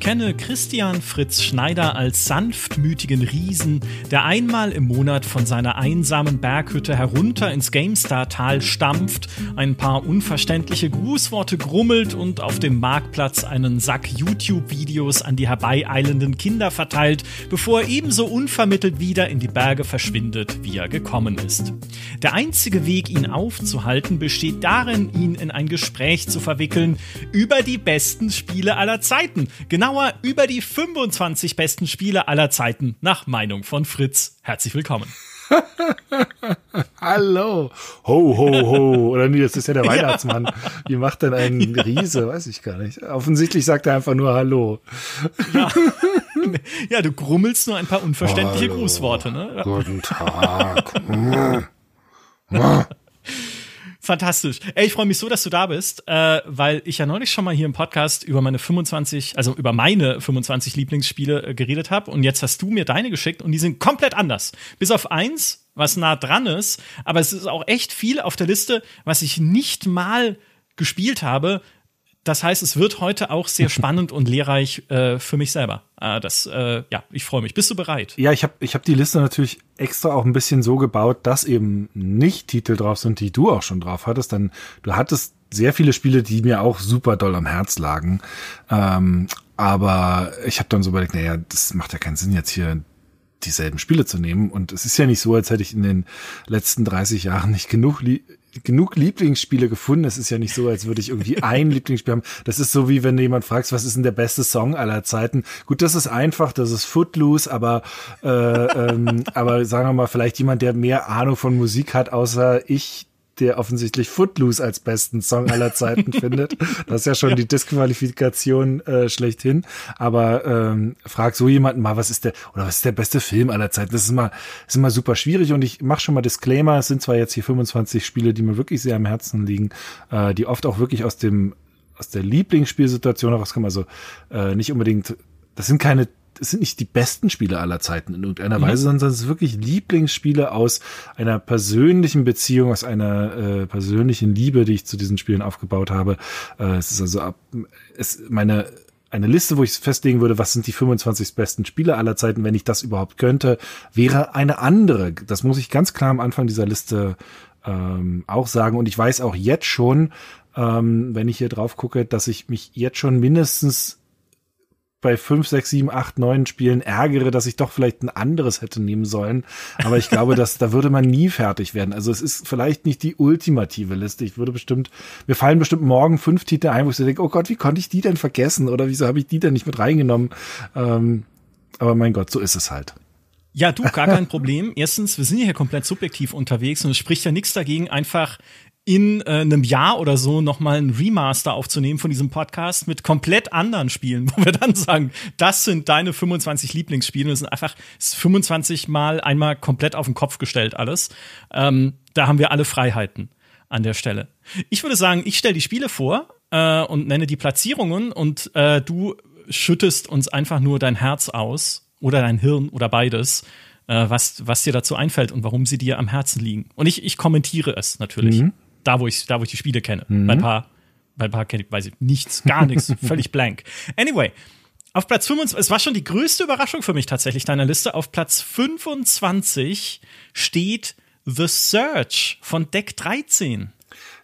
Ich kenne Christian Fritz Schneider als sanftmütigen Riesen, der einmal im Monat von seiner einsamen Berghütte herunter ins GameStar-Tal stampft, ein paar unverständliche Grußworte grummelt und auf dem Marktplatz einen Sack YouTube-Videos an die herbeieilenden Kinder verteilt, bevor er ebenso unvermittelt wieder in die Berge verschwindet, wie er gekommen ist. Der einzige Weg, ihn aufzuhalten, besteht darin, ihn in ein Gespräch zu verwickeln über die besten Spiele aller Zeiten. Genauer über die 25 besten Spiele aller Zeiten, nach Meinung von Fritz. Herzlich willkommen. Hallo. Ho, ho, ho. Oder nee, das ist ja der Weihnachtsmann. Ja. Wie macht denn ein ja. Riese? Weiß ich gar nicht. Offensichtlich sagt er einfach nur Hallo. Ja, ja du grummelst nur ein paar unverständliche Hallo. Grußworte, ne? Guten Tag. Fantastisch. Ey, ich freue mich so, dass du da bist, äh, weil ich ja neulich schon mal hier im Podcast über meine 25, also über meine 25 Lieblingsspiele äh, geredet habe und jetzt hast du mir deine geschickt und die sind komplett anders. Bis auf eins, was nah dran ist, aber es ist auch echt viel auf der Liste, was ich nicht mal gespielt habe, das heißt, es wird heute auch sehr spannend und lehrreich äh, für mich selber. Äh, das, äh, ja, ich freue mich. Bist du bereit? Ja, ich habe ich hab die Liste natürlich extra auch ein bisschen so gebaut, dass eben nicht Titel drauf sind, die du auch schon drauf hattest. Denn du hattest sehr viele Spiele, die mir auch super doll am Herz lagen. Ähm, aber ich habe dann so überlegt, naja, das macht ja keinen Sinn, jetzt hier dieselben Spiele zu nehmen. Und es ist ja nicht so, als hätte ich in den letzten 30 Jahren nicht genug genug Lieblingsspiele gefunden. Es ist ja nicht so, als würde ich irgendwie ein Lieblingsspiel haben. Das ist so wie wenn du jemand fragst, was ist denn der beste Song aller Zeiten? Gut, das ist einfach, das ist Footloose, aber äh, ähm, aber sagen wir mal, vielleicht jemand, der mehr Ahnung von Musik hat, außer ich, der offensichtlich Footloose als besten Song aller Zeiten findet. Das ist ja schon ja. die Disqualifikation äh, schlechthin. Aber ähm, frag so jemanden mal, was ist der oder was ist der beste Film aller Zeiten? Das ist immer, ist immer super schwierig und ich mache schon mal Disclaimer. Es sind zwar jetzt hier 25 Spiele, die mir wirklich sehr am Herzen liegen, äh, die oft auch wirklich aus dem aus der Lieblingsspielsituation herauskommen. Also äh, nicht unbedingt das sind keine es sind nicht die besten Spiele aller Zeiten in irgendeiner mhm. Weise, sondern es sind wirklich Lieblingsspiele aus einer persönlichen Beziehung, aus einer äh, persönlichen Liebe, die ich zu diesen Spielen aufgebaut habe. Äh, es ist also ab, es, meine eine Liste, wo ich festlegen würde, was sind die 25 besten Spiele aller Zeiten, wenn ich das überhaupt könnte, wäre eine andere. Das muss ich ganz klar am Anfang dieser Liste ähm, auch sagen. Und ich weiß auch jetzt schon, ähm, wenn ich hier drauf gucke, dass ich mich jetzt schon mindestens bei fünf, sechs, sieben, acht, neun Spielen ärgere, dass ich doch vielleicht ein anderes hätte nehmen sollen. Aber ich glaube, dass da würde man nie fertig werden. Also es ist vielleicht nicht die ultimative Liste. Ich würde bestimmt, mir fallen bestimmt morgen fünf Titel ein, wo ich so denke, oh Gott, wie konnte ich die denn vergessen? Oder wieso habe ich die denn nicht mit reingenommen? Ähm, aber mein Gott, so ist es halt. Ja, du, gar kein Problem. Erstens, wir sind hier komplett subjektiv unterwegs und es spricht ja nichts dagegen, einfach in äh, einem Jahr oder so nochmal ein Remaster aufzunehmen von diesem Podcast mit komplett anderen Spielen, wo wir dann sagen, das sind deine 25 Lieblingsspiele. Das sind einfach 25 Mal einmal komplett auf den Kopf gestellt alles. Ähm, da haben wir alle Freiheiten an der Stelle. Ich würde sagen, ich stelle die Spiele vor äh, und nenne die Platzierungen und äh, du schüttest uns einfach nur dein Herz aus oder dein Hirn oder beides äh, was, was dir dazu einfällt und warum sie dir am Herzen liegen. Und ich, ich kommentiere es natürlich. Mhm da, wo ich, da, wo ich die Spiele kenne. Mhm. Bei ein paar, bei ein paar kenne ich, weiß ich nichts, gar nichts, völlig blank. Anyway, auf Platz 25, es war schon die größte Überraschung für mich tatsächlich deiner Liste. Auf Platz 25 steht The Search von Deck 13.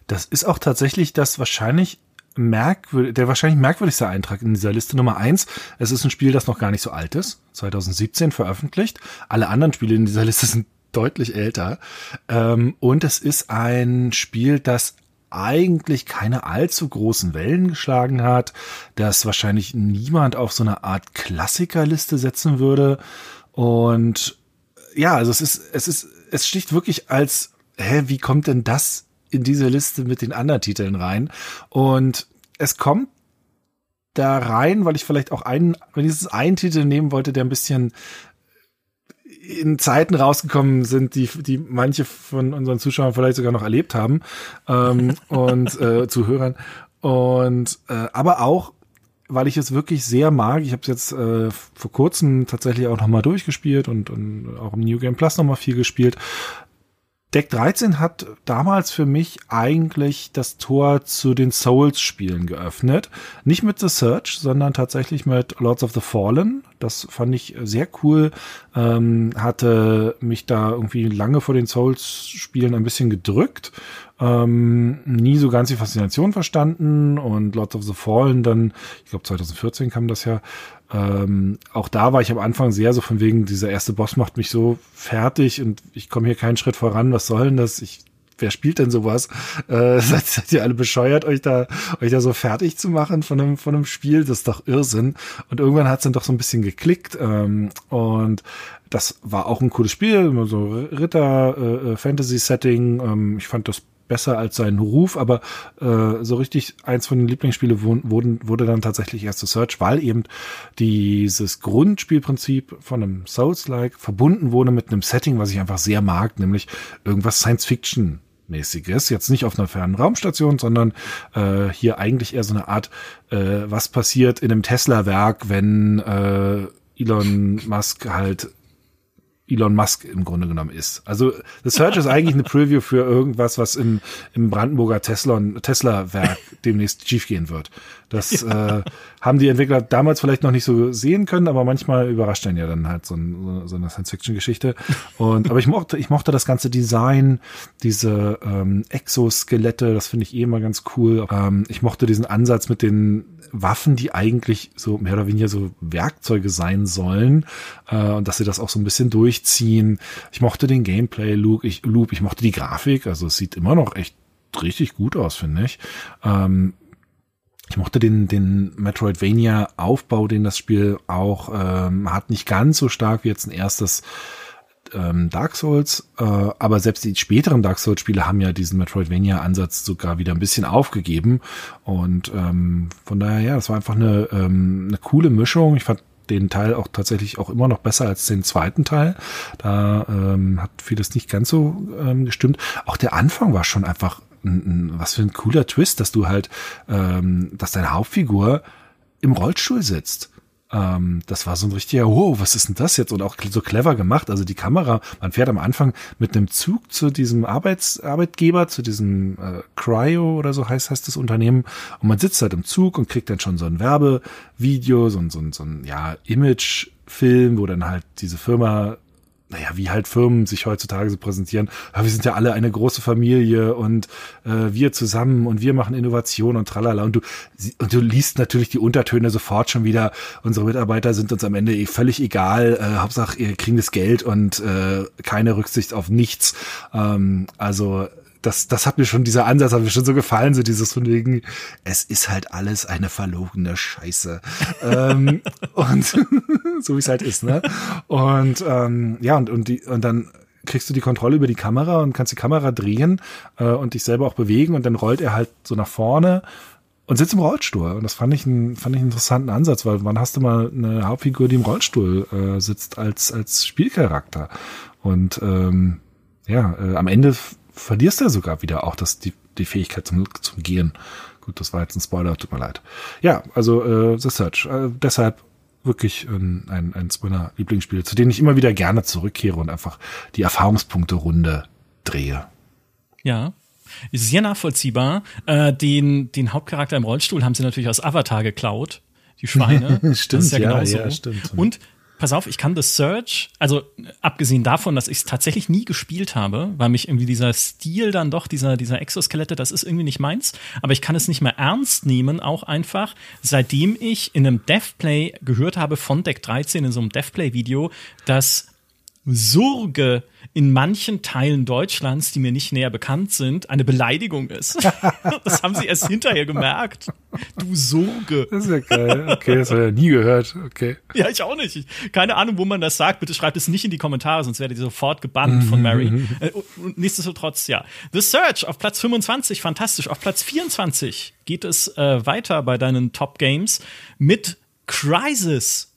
Das ist auch tatsächlich das wahrscheinlich merkwürdig, der wahrscheinlich merkwürdigste Eintrag in dieser Liste Nummer eins. Es ist ein Spiel, das noch gar nicht so alt ist, 2017 veröffentlicht. Alle anderen Spiele in dieser Liste sind deutlich älter. Ähm, und es ist ein Spiel, das eigentlich keine allzu großen Wellen geschlagen hat, das wahrscheinlich niemand auf so eine Art Klassikerliste setzen würde. Und ja, also es ist, es ist, es sticht wirklich als, hä, wie kommt denn das in diese Liste mit den anderen Titeln rein? Und es kommt da rein, weil ich vielleicht auch einen, wenigstens einen Titel nehmen wollte, der ein bisschen in Zeiten rausgekommen sind, die, die manche von unseren Zuschauern vielleicht sogar noch erlebt haben ähm, und äh, Zuhörern. Und äh, aber auch, weil ich es wirklich sehr mag. Ich habe es jetzt äh, vor kurzem tatsächlich auch nochmal durchgespielt und, und auch im New Game Plus nochmal viel gespielt. Deck 13 hat damals für mich eigentlich das Tor zu den Souls-Spielen geöffnet. Nicht mit The Search, sondern tatsächlich mit Lords of the Fallen. Das fand ich sehr cool. Ähm, hatte mich da irgendwie lange vor den Souls-Spielen ein bisschen gedrückt. Ähm, nie so ganz die Faszination verstanden und Lords of the Fallen dann, ich glaube 2014 kam das ja, ähm, auch da war ich am Anfang sehr so von wegen, dieser erste Boss macht mich so fertig und ich komme hier keinen Schritt voran, was soll denn das? Ich, wer spielt denn sowas? Äh, seid, seid ihr alle bescheuert, euch da, euch da so fertig zu machen von einem, von einem Spiel? Das ist doch Irrsinn. Und irgendwann hat es dann doch so ein bisschen geklickt ähm, und das war auch ein cooles Spiel, so Ritter-Fantasy-Setting. Äh, ähm, ich fand das besser als seinen Ruf, aber äh, so richtig eins von den Lieblingsspielen wurden, wurde dann tatsächlich erst The Search, weil eben dieses Grundspielprinzip von einem Souls-like verbunden wurde mit einem Setting, was ich einfach sehr mag, nämlich irgendwas Science-Fiction mäßiges, jetzt nicht auf einer fernen Raumstation, sondern äh, hier eigentlich eher so eine Art, äh, was passiert in einem Tesla-Werk, wenn äh, Elon Musk halt Elon Musk im Grunde genommen ist. Also The Search ist eigentlich eine Preview für irgendwas, was im, im Brandenburger Tesla-Werk Tesla demnächst schiefgehen wird. Das ja. äh, haben die Entwickler damals vielleicht noch nicht so sehen können, aber manchmal überrascht einen ja dann halt so, ein, so eine Science-Fiction-Geschichte. Und aber ich mochte, ich mochte das ganze Design, diese ähm, Exoskelette, das finde ich eh immer ganz cool. Ähm, ich mochte diesen Ansatz mit den Waffen, die eigentlich so mehr oder weniger so Werkzeuge sein sollen äh, und dass sie das auch so ein bisschen durchziehen. Ich mochte den Gameplay-Loop, ich, Loop, ich mochte die Grafik, also es sieht immer noch echt richtig gut aus, finde ich. Ähm, ich mochte den, den Metroidvania-Aufbau, den das Spiel auch ähm, hat, nicht ganz so stark wie jetzt ein erstes ähm, Dark Souls, äh, aber selbst die späteren Dark Souls-Spiele haben ja diesen Metroidvania-Ansatz sogar wieder ein bisschen aufgegeben. Und ähm, von daher, ja, das war einfach eine, ähm, eine coole Mischung. Ich fand den Teil auch tatsächlich auch immer noch besser als den zweiten Teil. Da ähm, hat vieles nicht ganz so ähm, gestimmt. Auch der Anfang war schon einfach ein, ein, was für ein cooler Twist, dass du halt, ähm, dass deine Hauptfigur im Rollstuhl sitzt ähm, das war so ein richtiger, wow, was ist denn das jetzt? Und auch so clever gemacht. Also die Kamera, man fährt am Anfang mit einem Zug zu diesem Arbeits, Arbeitgeber, zu diesem äh, Cryo oder so heißt, heißt das Unternehmen. Und man sitzt halt im Zug und kriegt dann schon so ein Werbevideo, so ein, so ein, so ein ja, Imagefilm, wo dann halt diese Firma naja, wie halt Firmen sich heutzutage so präsentieren. Ja, wir sind ja alle eine große Familie und äh, wir zusammen und wir machen Innovation und tralala. Und du, und du liest natürlich die Untertöne sofort schon wieder. Unsere Mitarbeiter sind uns am Ende eh völlig egal. Äh, Hauptsache, ihr kriegen das Geld und äh, keine Rücksicht auf nichts. Ähm, also das, das hat mir schon, dieser Ansatz hat mir schon so gefallen, so dieses von wegen, es ist halt alles eine verlogene Scheiße. ähm, und so wie es halt ist, ne? Und ähm, ja, und, und, die, und dann kriegst du die Kontrolle über die Kamera und kannst die Kamera drehen äh, und dich selber auch bewegen und dann rollt er halt so nach vorne und sitzt im Rollstuhl. Und das fand ich, ein, fand ich einen interessanten Ansatz, weil wann hast du mal eine Hauptfigur, die im Rollstuhl äh, sitzt als, als Spielcharakter? Und ähm, ja, äh, am Ende verlierst du sogar wieder auch das, die, die Fähigkeit zum, zum Gehen. Gut, das war jetzt ein Spoiler, tut mir leid. Ja, also äh, The Search. Äh, deshalb wirklich ein, ein, ein meiner Lieblingsspiele, zu denen ich immer wieder gerne zurückkehre und einfach die Erfahrungspunkte-Runde drehe. Ja, ist sehr nachvollziehbar. Äh, den, den Hauptcharakter im Rollstuhl haben sie natürlich aus Avatar geklaut. Die Schweine. stimmt, das ist ja, ja, genauso. ja stimmt. Und pass auf, ich kann The Search, also abgesehen davon, dass ich es tatsächlich nie gespielt habe, weil mich irgendwie dieser Stil dann doch, dieser, dieser Exoskelette, das ist irgendwie nicht meins, aber ich kann es nicht mehr ernst nehmen, auch einfach, seitdem ich in einem Devplay gehört habe von Deck 13 in so einem Devplay-Video, dass Surge in manchen Teilen Deutschlands, die mir nicht näher bekannt sind, eine Beleidigung ist. das haben sie erst hinterher gemerkt. Du Surge. Das ist ja geil. Okay, das habe ich ja nie gehört. Okay. Ja, ich auch nicht. Ich, keine Ahnung, wo man das sagt. Bitte schreibt es nicht in die Kommentare, sonst werdet ihr sofort gebannt von Mary. Äh, und nichtsdestotrotz, ja. The Search auf Platz 25, fantastisch. Auf Platz 24 geht es äh, weiter bei deinen Top Games mit Crisis.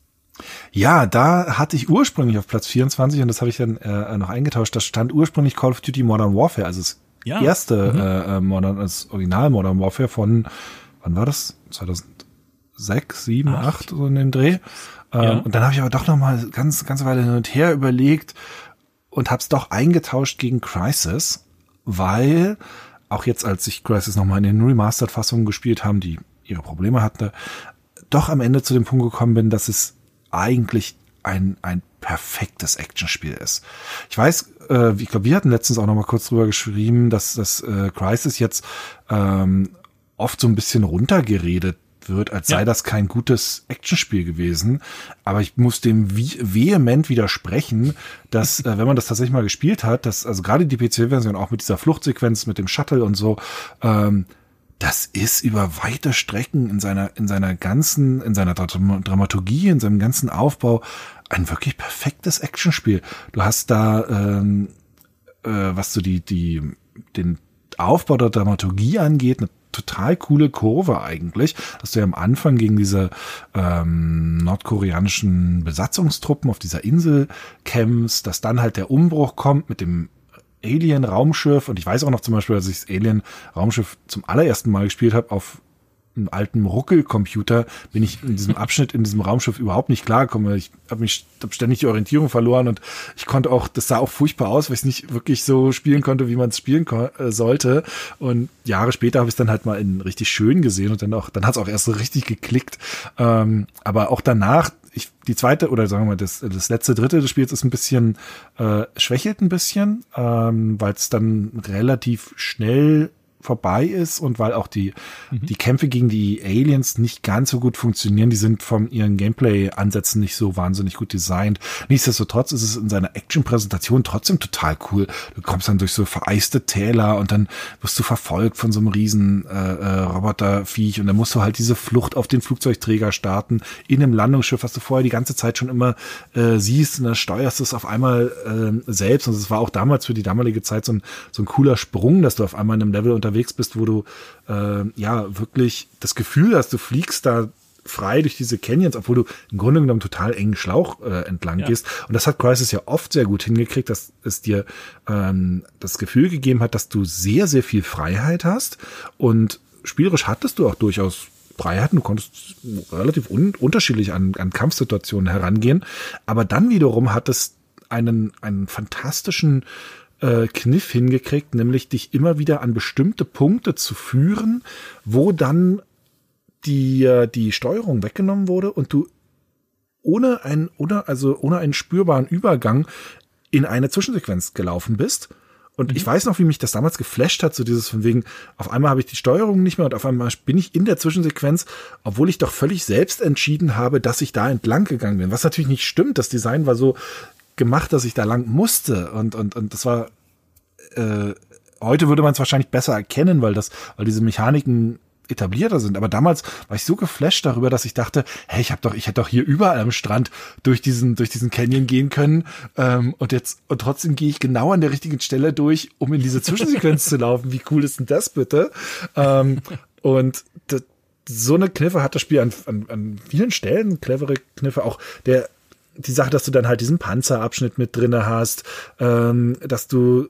Ja, da hatte ich ursprünglich auf Platz 24 und das habe ich dann äh, noch eingetauscht. Da stand ursprünglich Call of Duty Modern Warfare, also das ja. erste mhm. Äh, äh, Modern, das Original Modern Warfare von, wann war das? 2006, 7, Acht. 8 so in dem Dreh. Ähm, ja. Und dann habe ich aber doch noch mal ganz, ganz Weile hin und her überlegt und hab's doch eingetauscht gegen Crisis, weil auch jetzt, als ich Crisis nochmal in den Remastered-Fassungen gespielt haben, die ihre Probleme hatte, doch am Ende zu dem Punkt gekommen bin, dass es eigentlich ein, ein perfektes Actionspiel ist. Ich weiß, äh, ich glaube, wir hatten letztens auch noch mal kurz drüber geschrieben, dass das äh, Crisis jetzt ähm, oft so ein bisschen runtergeredet wird, als sei das kein gutes Actionspiel gewesen. Aber ich muss dem wie, vehement widersprechen, dass, äh, wenn man das tatsächlich mal gespielt hat, dass, also gerade die PC-Version auch mit dieser Fluchtsequenz, mit dem Shuttle und so, ähm, das ist über weite Strecken in seiner, in seiner ganzen, in seiner Dramaturgie, in seinem ganzen Aufbau ein wirklich perfektes Actionspiel. Du hast da, ähm, äh, was so die, die, den Aufbau der Dramaturgie angeht, eine total coole Kurve eigentlich, dass du ja am Anfang gegen diese ähm, nordkoreanischen Besatzungstruppen auf dieser Insel kämpfst, dass dann halt der Umbruch kommt mit dem Alien-Raumschiff und ich weiß auch noch zum Beispiel, als ich das Alien-Raumschiff zum allerersten Mal gespielt habe auf einem alten Ruckelcomputer bin ich in diesem Abschnitt in diesem Raumschiff überhaupt nicht klargekommen. Ich habe mich hab ständig die Orientierung verloren und ich konnte auch, das sah auch furchtbar aus, weil ich es nicht wirklich so spielen konnte, wie man es spielen äh, sollte. Und Jahre später habe ich es dann halt mal in richtig schön gesehen und dann auch, dann hat es auch erst so richtig geklickt. Ähm, aber auch danach ich, die zweite oder sagen wir das, das letzte Dritte des Spiels ist ein bisschen äh, schwächelt ein bisschen, ähm, weil es dann relativ schnell vorbei ist und weil auch die, mhm. die Kämpfe gegen die Aliens nicht ganz so gut funktionieren. Die sind von ihren Gameplay-Ansätzen nicht so wahnsinnig gut designt. Nichtsdestotrotz ist es in seiner Action-Präsentation trotzdem total cool. Du kommst dann durch so vereiste Täler und dann wirst du verfolgt von so einem riesen äh, äh, Roboterviech und dann musst du halt diese Flucht auf den Flugzeugträger starten in einem Landungsschiff, was du vorher die ganze Zeit schon immer äh, siehst und dann steuerst du es auf einmal äh, selbst. Und es war auch damals für die damalige Zeit so ein, so ein cooler Sprung, dass du auf einmal in einem Level unter unterwegs bist, wo du äh, ja wirklich das Gefühl hast, du fliegst da frei durch diese Canyons, obwohl du im Grunde genommen total engen Schlauch äh, entlang ja. gehst. Und das hat Crisis ja oft sehr gut hingekriegt, dass es dir ähm, das Gefühl gegeben hat, dass du sehr, sehr viel Freiheit hast. Und spielerisch hattest du auch durchaus Freiheiten. Du konntest relativ un unterschiedlich an, an Kampfsituationen herangehen. Aber dann wiederum hattest einen, einen fantastischen äh, Kniff hingekriegt, nämlich dich immer wieder an bestimmte Punkte zu führen, wo dann die, die Steuerung weggenommen wurde und du ohne einen, oder, also ohne einen spürbaren Übergang in eine Zwischensequenz gelaufen bist. Und mhm. ich weiß noch, wie mich das damals geflasht hat, so dieses von wegen, auf einmal habe ich die Steuerung nicht mehr und auf einmal bin ich in der Zwischensequenz, obwohl ich doch völlig selbst entschieden habe, dass ich da entlang gegangen bin. Was natürlich nicht stimmt. Das Design war so gemacht, dass ich da lang musste. Und, und, und das war, äh, heute würde man es wahrscheinlich besser erkennen, weil das, weil diese Mechaniken etablierter sind. Aber damals war ich so geflasht darüber, dass ich dachte, hey, ich habe doch, ich hätte doch hier überall am Strand durch diesen, durch diesen Canyon gehen können. Ähm, und jetzt, und trotzdem gehe ich genau an der richtigen Stelle durch, um in diese Zwischensequenz zu laufen. Wie cool ist denn das bitte? Ähm, und so eine Kniffe hat das Spiel an, an, an vielen Stellen, clevere Kniffe, auch der die Sache, dass du dann halt diesen Panzerabschnitt mit drinne hast, ähm, dass du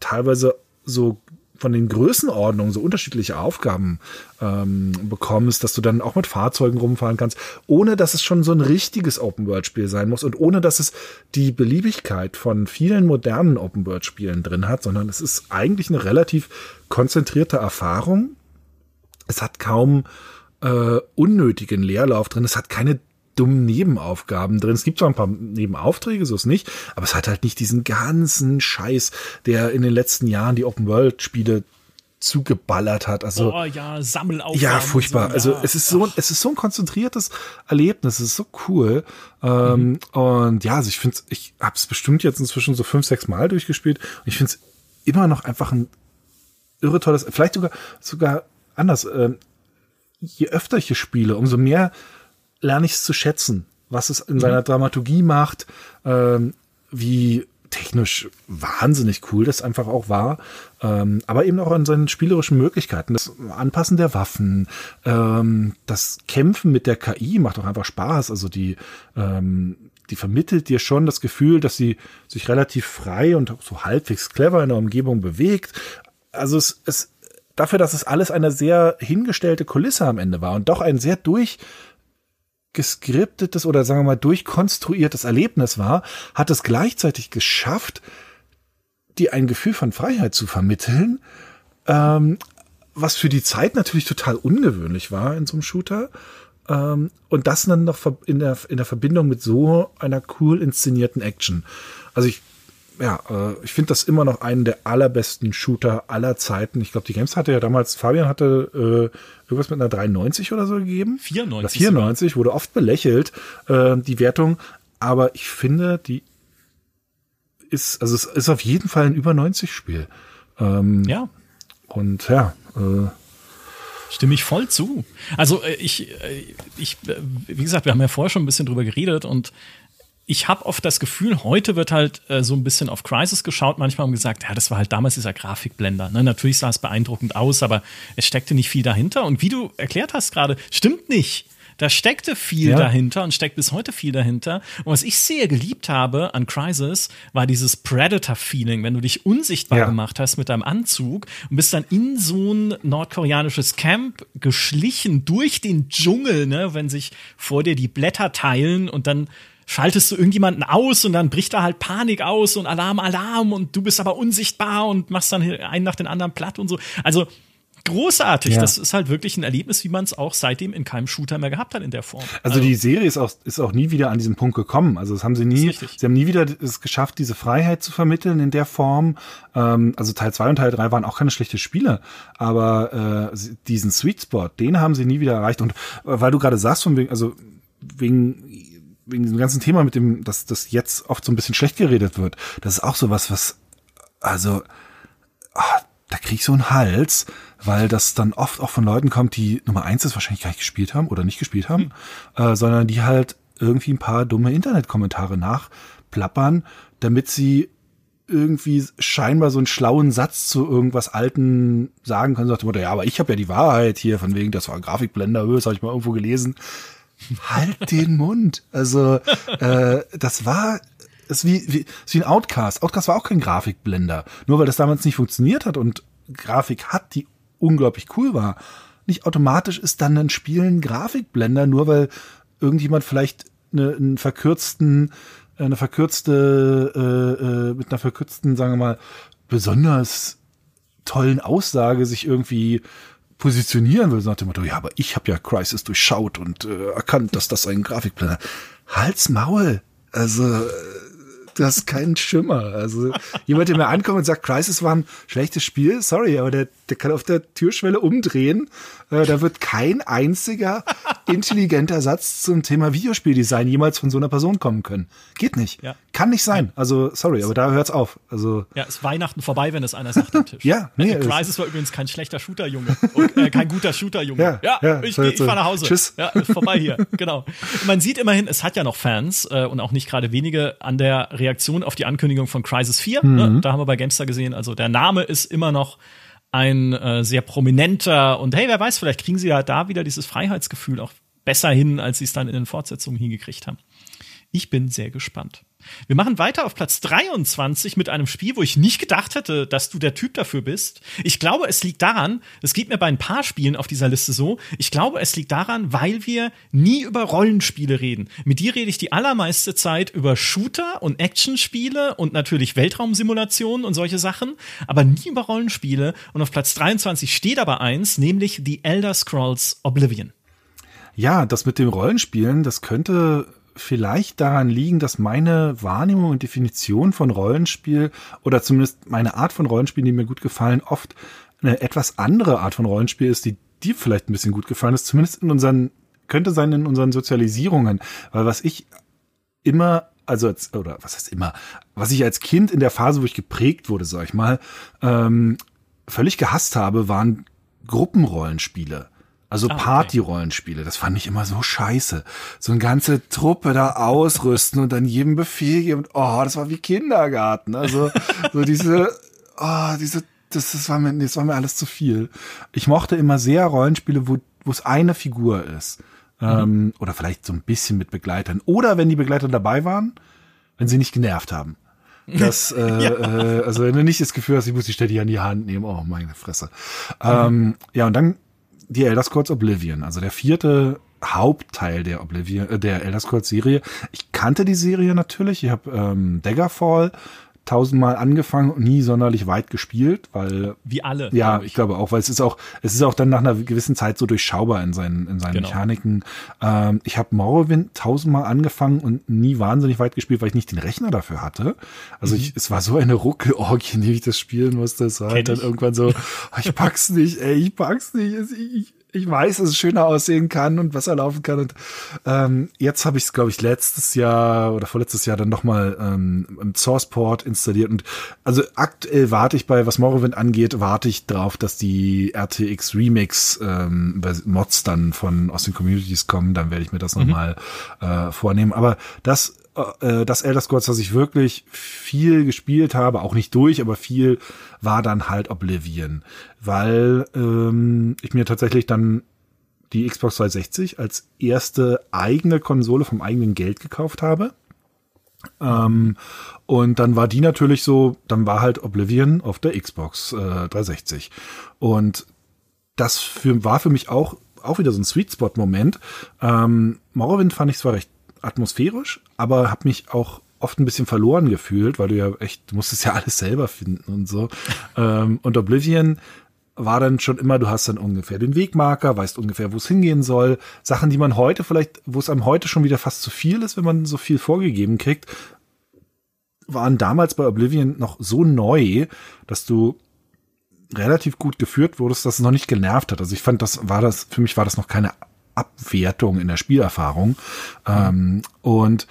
teilweise so von den Größenordnungen so unterschiedliche Aufgaben ähm, bekommst, dass du dann auch mit Fahrzeugen rumfahren kannst, ohne dass es schon so ein richtiges Open-World-Spiel sein muss und ohne dass es die Beliebigkeit von vielen modernen Open-World-Spielen drin hat, sondern es ist eigentlich eine relativ konzentrierte Erfahrung. Es hat kaum äh, unnötigen Leerlauf drin. Es hat keine dummen Nebenaufgaben drin. Es gibt zwar ein paar Nebenaufträge, so ist nicht, aber es hat halt nicht diesen ganzen Scheiß, der in den letzten Jahren die Open-World-Spiele zugeballert hat. Also oh, ja, Sammelaufgaben. Ja, furchtbar. So, also es ist so, es ist so ein konzentriertes Erlebnis. Es ist so cool. Ähm, mhm. Und ja, also ich finde, ich habe es bestimmt jetzt inzwischen so fünf, sechs Mal durchgespielt. Und ich finde es immer noch einfach ein irre tolles, vielleicht sogar sogar anders. Ähm, je öfter ich hier spiele, umso mehr lerne ich es zu schätzen, was es in mhm. seiner Dramaturgie macht, ähm, wie technisch wahnsinnig cool das einfach auch war, ähm, aber eben auch an seinen spielerischen Möglichkeiten. Das Anpassen der Waffen, ähm, das Kämpfen mit der KI macht auch einfach Spaß. Also die, ähm, die vermittelt dir schon das Gefühl, dass sie sich relativ frei und so halbwegs clever in der Umgebung bewegt. Also es, es dafür, dass es alles eine sehr hingestellte Kulisse am Ende war und doch ein sehr durch geskriptetes oder sagen wir mal durchkonstruiertes Erlebnis war, hat es gleichzeitig geschafft, dir ein Gefühl von Freiheit zu vermitteln, ähm, was für die Zeit natürlich total ungewöhnlich war in so einem Shooter. Ähm, und das dann noch in der, in der Verbindung mit so einer cool inszenierten Action. Also ich, ja, äh, ich finde das immer noch einen der allerbesten Shooter aller Zeiten. Ich glaube, die Games hatte ja damals, Fabian hatte äh, irgendwas mit einer 93 oder so gegeben. 94. Oder 94, wurde oft belächelt, äh, die Wertung. Aber ich finde, die ist, also es ist auf jeden Fall ein über 90 Spiel. Ähm, ja. Und ja, äh, Stimme ich voll zu. Also äh, ich, äh, ich, äh, wie gesagt, wir haben ja vorher schon ein bisschen drüber geredet und ich habe oft das Gefühl, heute wird halt äh, so ein bisschen auf Crisis geschaut, manchmal haben gesagt, ja, das war halt damals dieser Grafikblender. Ne? Natürlich sah es beeindruckend aus, aber es steckte nicht viel dahinter. Und wie du erklärt hast gerade, stimmt nicht. Da steckte viel ja. dahinter und steckt bis heute viel dahinter. Und was ich sehr geliebt habe an Crisis, war dieses Predator-Feeling, wenn du dich unsichtbar ja. gemacht hast mit deinem Anzug und bist dann in so ein nordkoreanisches Camp geschlichen durch den Dschungel, ne, wenn sich vor dir die Blätter teilen und dann schaltest du irgendjemanden aus und dann bricht da halt Panik aus und Alarm, Alarm und du bist aber unsichtbar und machst dann einen nach den anderen platt und so. Also großartig. Ja. Das ist halt wirklich ein Erlebnis, wie man es auch seitdem in keinem Shooter mehr gehabt hat in der Form. Also, also die Serie ist auch, ist auch nie wieder an diesen Punkt gekommen. Also das haben sie nie, sie haben nie wieder es geschafft, diese Freiheit zu vermitteln in der Form. Ähm, also Teil 2 und Teil 3 waren auch keine schlechte Spiele, aber äh, diesen Sweet Spot, den haben sie nie wieder erreicht. Und äh, weil du gerade sagst, von wegen, also wegen wegen diesem ganzen Thema mit dem, dass das jetzt oft so ein bisschen schlecht geredet wird, das ist auch so was, was, also, ach, da krieg ich so einen Hals, weil das dann oft auch von Leuten kommt, die Nummer eins ist wahrscheinlich gar nicht gespielt haben oder nicht gespielt haben, mhm. äh, sondern die halt irgendwie ein paar dumme Internetkommentare nachplappern, damit sie irgendwie scheinbar so einen schlauen Satz zu irgendwas Alten sagen können. Sagt ja, aber ich habe ja die Wahrheit hier, von wegen, das war ein Grafikblender, das habe ich mal irgendwo gelesen. Halt den Mund. Also, äh, das war ist wie, wie, ist wie ein Outcast. Outcast war auch kein Grafikblender. Nur weil das damals nicht funktioniert hat und Grafik hat, die unglaublich cool war. Nicht automatisch ist dann ein Spiel ein Grafikblender, nur weil irgendjemand vielleicht eine, einen verkürzten, eine verkürzte, äh, äh, mit einer verkürzten, sagen wir mal, besonders tollen Aussage sich irgendwie positionieren will, dem Motto, ja, aber ich habe ja Crisis durchschaut und äh, erkannt, dass das ein Grafikplaner. Hals Maul. Also äh, du hast keinen Schimmer. Also jemand, der mir ankommt und sagt, Crisis war ein schlechtes Spiel, sorry, aber der, der kann auf der Türschwelle umdrehen. Äh, da wird kein einziger intelligenter Satz zum Thema Videospieldesign jemals von so einer Person kommen können. Geht nicht. Ja. Kann nicht sein. Also sorry, aber da hört's auf. Also ja, ist Weihnachten vorbei, wenn es einer sagt am Tisch. ja, nee, Crisis war übrigens kein schlechter Shooter-Junge. äh, kein guter Shooter-Junge. Ja, ja, ja, ich, ich fahr nach Hause. Tschüss. Ja, ist vorbei hier. genau. Man sieht immerhin, es hat ja noch Fans äh, und auch nicht gerade wenige an der Reaktion auf die Ankündigung von Crisis 4. Mhm. Ne? Da haben wir bei Gamestar gesehen. Also der Name ist immer noch ein äh, sehr prominenter und hey, wer weiß, vielleicht kriegen sie ja da wieder dieses Freiheitsgefühl auch besser hin, als sie es dann in den Fortsetzungen hingekriegt haben. Ich bin sehr gespannt. Wir machen weiter auf Platz 23 mit einem Spiel, wo ich nicht gedacht hätte, dass du der Typ dafür bist. Ich glaube, es liegt daran, es geht mir bei ein paar Spielen auf dieser Liste so, ich glaube, es liegt daran, weil wir nie über Rollenspiele reden. Mit dir rede ich die allermeiste Zeit über Shooter und Actionspiele und natürlich Weltraumsimulationen und solche Sachen, aber nie über Rollenspiele. Und auf Platz 23 steht aber eins, nämlich The Elder Scrolls Oblivion. Ja, das mit dem Rollenspielen, das könnte vielleicht daran liegen, dass meine Wahrnehmung und Definition von Rollenspiel oder zumindest meine Art von Rollenspiel, die mir gut gefallen, oft eine etwas andere Art von Rollenspiel ist, die dir vielleicht ein bisschen gut gefallen ist, zumindest in unseren, könnte sein in unseren Sozialisierungen. Weil was ich immer, also als, oder was heißt immer, was ich als Kind in der Phase, wo ich geprägt wurde, sag ich mal, ähm, völlig gehasst habe, waren Gruppenrollenspiele. Also ah, Party-Rollenspiele, das fand ich immer so scheiße. So eine ganze Truppe da ausrüsten und dann jedem Befehl geben. Oh, das war wie Kindergarten. Also so diese, oh, diese, das, das war mir, das war mir alles zu viel. Ich mochte immer sehr Rollenspiele, wo wo es eine Figur ist. Mhm. Ähm, oder vielleicht so ein bisschen mit Begleitern. Oder wenn die Begleiter dabei waren, wenn sie nicht genervt haben. Das, äh, ja. äh, also wenn du nicht das Gefühl hast, ich muss die ständig an die Hand nehmen, oh meine Fresse. Mhm. Ähm, ja, und dann die Elder Scrolls Oblivion, also der vierte Hauptteil der Oblivion, äh, der Elder Scrolls Serie. Ich kannte die Serie natürlich. Ich habe ähm, Daggerfall tausendmal angefangen und nie sonderlich weit gespielt, weil wie alle. Ja, ich. ich. glaube auch, weil es ist auch es ist auch dann nach einer gewissen Zeit so durchschaubar in seinen in seinen genau. Mechaniken. Ähm, ich habe Morrowind tausendmal angefangen und nie wahnsinnig weit gespielt, weil ich nicht den Rechner dafür hatte. Also mhm. ich, es war so eine Ruckelorgie, in die ich das spielen musste. Es war halt dann irgendwann so, oh, ich pack's nicht, ey, ich pack's nicht. Ich, ich weiß, dass es schöner aussehen kann und besser laufen kann. Und ähm, jetzt habe ich es, glaube ich, letztes Jahr oder vorletztes Jahr dann nochmal ähm, im Sourceport installiert. Und also aktuell warte ich bei, was Morrowind angeht, warte ich drauf, dass die RTX Remix ähm, Mods dann von aus den Communities kommen. Dann werde ich mir das mhm. nochmal äh, vornehmen. Aber das äh, das Elder Scrolls, was ich wirklich viel gespielt habe, auch nicht durch, aber viel, war dann halt Oblivion, weil ähm, ich mir tatsächlich dann die Xbox 360 als erste eigene Konsole vom eigenen Geld gekauft habe. Ähm, und dann war die natürlich so, dann war halt Oblivion auf der Xbox äh, 360. Und das für, war für mich auch, auch wieder so ein Sweet Spot Moment. Ähm, Morrowind fand ich zwar recht atmosphärisch, aber habe mich auch oft ein bisschen verloren gefühlt, weil du ja echt, du musstest ja alles selber finden und so. ähm, und Oblivion war dann schon immer, du hast dann ungefähr den Wegmarker, weißt ungefähr, wo es hingehen soll. Sachen, die man heute vielleicht, wo es einem heute schon wieder fast zu viel ist, wenn man so viel vorgegeben kriegt, waren damals bei Oblivion noch so neu, dass du relativ gut geführt wurdest, dass es noch nicht genervt hat. Also ich fand, das war das, für mich war das noch keine Abwertung in der Spielerfahrung. Ähm, und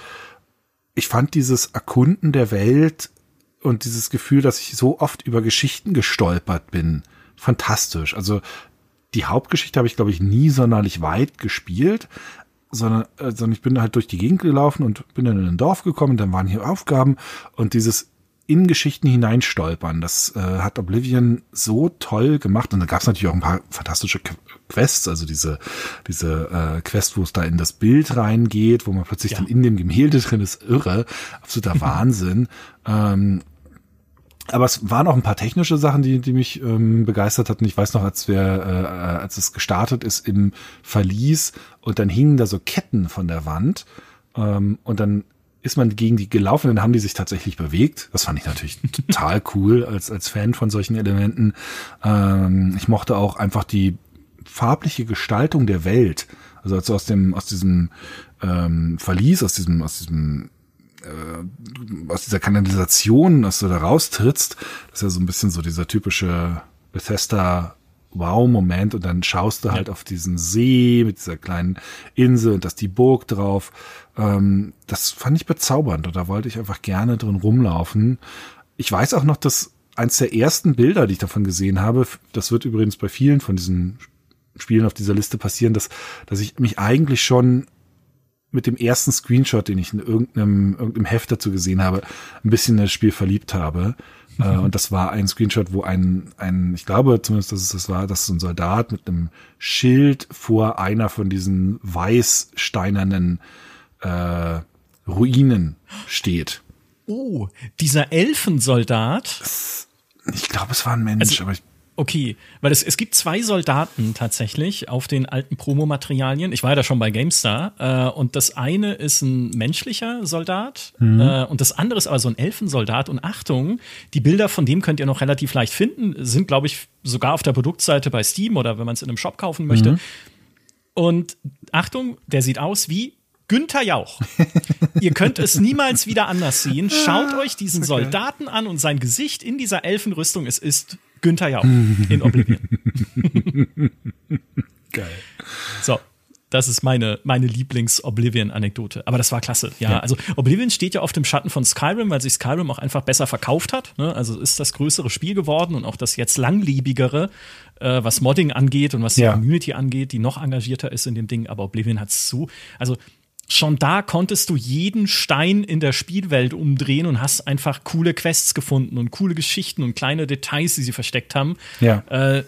ich fand dieses Erkunden der Welt und dieses Gefühl, dass ich so oft über Geschichten gestolpert bin, fantastisch. Also die Hauptgeschichte habe ich, glaube ich, nie sonderlich weit gespielt, sondern, äh, sondern ich bin halt durch die Gegend gelaufen und bin dann in ein Dorf gekommen, dann waren hier Aufgaben und dieses in Geschichten hineinstolpern. Das äh, hat Oblivion so toll gemacht. Und da gab es natürlich auch ein paar fantastische Quests, also diese, diese äh, Quest, wo es da in das Bild reingeht, wo man plötzlich ja. dann in dem Gemälde drin ist, irre, absoluter Wahnsinn. Ähm, aber es waren auch ein paar technische Sachen, die, die mich ähm, begeistert hatten. Ich weiß noch, als wir, äh, als es gestartet ist im Verlies und dann hingen da so Ketten von der Wand ähm, und dann ist man gegen die gelaufen, dann haben die sich tatsächlich bewegt. Das fand ich natürlich total cool als, als Fan von solchen Elementen. Ähm, ich mochte auch einfach die farbliche Gestaltung der Welt. Also als du aus dem, aus diesem ähm, Verlies, aus diesem, aus diesem äh, aus dieser Kanalisation, als du da raustrittst, das ist ja so ein bisschen so dieser typische Bethesda Wow-Moment und dann schaust du halt auf diesen See mit dieser kleinen Insel und das die Burg drauf. Ähm, das fand ich bezaubernd und da wollte ich einfach gerne drin rumlaufen. Ich weiß auch noch, dass eins der ersten Bilder, die ich davon gesehen habe, das wird übrigens bei vielen von diesen Spielen auf dieser Liste passieren, dass, dass ich mich eigentlich schon mit dem ersten Screenshot, den ich in irgendeinem, irgendeinem Heft dazu gesehen habe, ein bisschen in das Spiel verliebt habe. Mhm. und das war ein Screenshot, wo ein, ein, ich glaube zumindest, dass es das war, dass so ein Soldat mit einem Schild vor einer von diesen weiß-steinernen äh, Ruinen steht. Oh, dieser Elfensoldat. Ich glaube, es war ein Mensch, also, aber ich Okay, weil es, es gibt zwei Soldaten tatsächlich auf den alten Promomaterialien. Ich war ja da schon bei GameStar. Äh, und das eine ist ein menschlicher Soldat mhm. äh, und das andere ist aber so ein Elfensoldat. Und Achtung, die Bilder von dem könnt ihr noch relativ leicht finden. Sind, glaube ich, sogar auf der Produktseite bei Steam oder wenn man es in einem Shop kaufen möchte. Mhm. Und Achtung, der sieht aus wie Günther Jauch. Ihr könnt es niemals wieder anders sehen. Schaut euch diesen okay. Soldaten an und sein Gesicht in dieser Elfenrüstung. Es ist Günther Jauch in Oblivion. Geil. So, das ist meine, meine Lieblings-Oblivion-Anekdote. Aber das war klasse. Ja, ja, also Oblivion steht ja auf dem Schatten von Skyrim, weil sich Skyrim auch einfach besser verkauft hat. Ne? Also ist das größere Spiel geworden und auch das jetzt langlebigere, äh, was Modding angeht und was die ja. Community angeht, die noch engagierter ist in dem Ding. Aber Oblivion hat so, also schon da konntest du jeden Stein in der Spielwelt umdrehen und hast einfach coole Quests gefunden und coole Geschichten und kleine Details, die sie versteckt haben. Ja. Äh,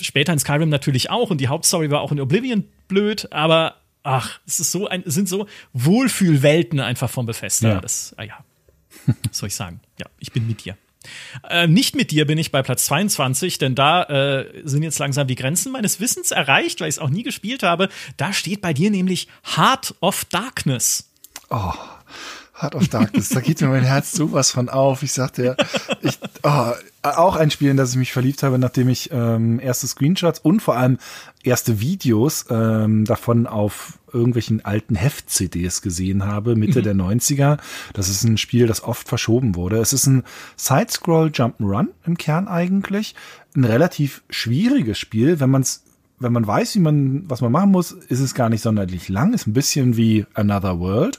später in Skyrim natürlich auch und die Hauptstory war auch in Oblivion blöd, aber ach, es ist so ein, sind so Wohlfühlwelten einfach von Bethesda. Ja. Das, ah ja, was soll ich sagen? Ja, ich bin mit dir. Äh, nicht mit dir bin ich bei Platz 22, denn da äh, sind jetzt langsam die Grenzen meines Wissens erreicht, weil ich es auch nie gespielt habe. Da steht bei dir nämlich Heart of Darkness. Oh, Heart of Darkness, da geht mir mein Herz sowas von auf. Ich sagte ja, ich, oh, auch ein Spiel, in das ich mich verliebt habe, nachdem ich ähm, erste Screenshots und vor allem erste Videos ähm, davon auf irgendwelchen alten Heft-CDs gesehen habe, Mitte mhm. der 90er. Das ist ein Spiel, das oft verschoben wurde. Es ist ein Side-Scroll Jump'n'Run im Kern eigentlich. Ein relativ schwieriges Spiel, wenn man es wenn man weiß, wie man, was man machen muss, ist es gar nicht sonderlich lang. Ist ein bisschen wie Another World.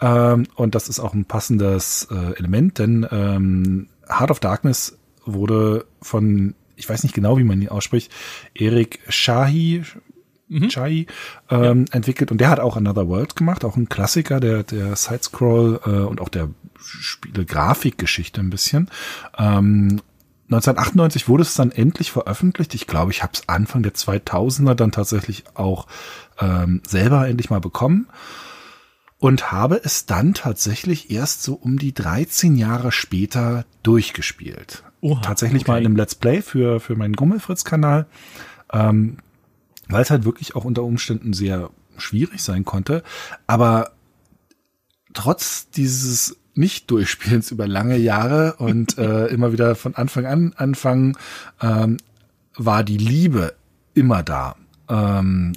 Ähm, und das ist auch ein passendes äh, Element, denn ähm, Heart of Darkness wurde von, ich weiß nicht genau, wie man ihn ausspricht, Erik Shahi, mhm. Chai, ähm, ja. entwickelt und der hat auch Another World gemacht, auch ein Klassiker der der Sidescroll äh, und auch der Spiele Grafikgeschichte ein bisschen. Ähm, 1998 wurde es dann endlich veröffentlicht. Ich glaube, ich habe es Anfang der 2000er dann tatsächlich auch ähm, selber endlich mal bekommen und habe es dann tatsächlich erst so um die 13 Jahre später durchgespielt. Oha, tatsächlich okay. mal in einem Let's Play für, für meinen Gummelfritz-Kanal, ähm, weil es halt wirklich auch unter Umständen sehr schwierig sein konnte. Aber trotz dieses Nicht-Durchspielens über lange Jahre und äh, immer wieder von Anfang an anfangen, ähm, war die Liebe immer da. Ähm,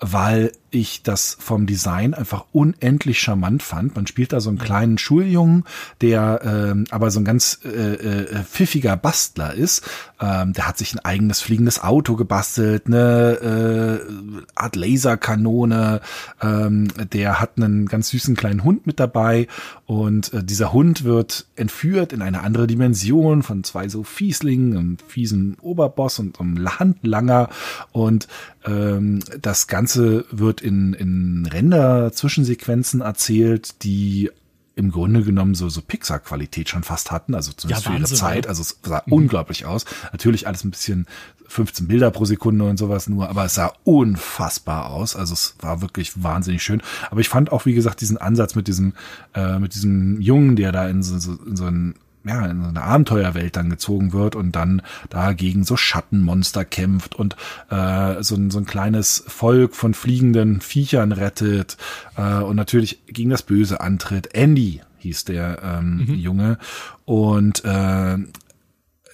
weil ich das vom Design einfach unendlich charmant fand. Man spielt da so einen kleinen Schuljungen, der ähm, aber so ein ganz äh, äh, pfiffiger Bastler ist. Ähm, der hat sich ein eigenes fliegendes Auto gebastelt, eine äh, Art Laserkanone. Ähm, der hat einen ganz süßen kleinen Hund mit dabei und äh, dieser Hund wird entführt in eine andere Dimension von zwei so Fieslingen, einem fiesen Oberboss und einem Handlanger und ähm, das Ganze wird in, in Render-Zwischensequenzen erzählt, die im Grunde genommen so, so Pixar-Qualität schon fast hatten, also zumindest ja, für ihre Zeit. Also es sah mhm. unglaublich aus. Natürlich alles ein bisschen 15 Bilder pro Sekunde und sowas nur, aber es sah unfassbar aus. Also es war wirklich wahnsinnig schön. Aber ich fand auch, wie gesagt, diesen Ansatz mit diesem, äh, mit diesem Jungen, der da in so, so, in so ein ja, in so eine Abenteuerwelt dann gezogen wird und dann dagegen so Schattenmonster kämpft und äh, so, ein, so ein kleines Volk von fliegenden Viechern rettet äh, und natürlich gegen das Böse antritt. Andy hieß der ähm, mhm. Junge und äh,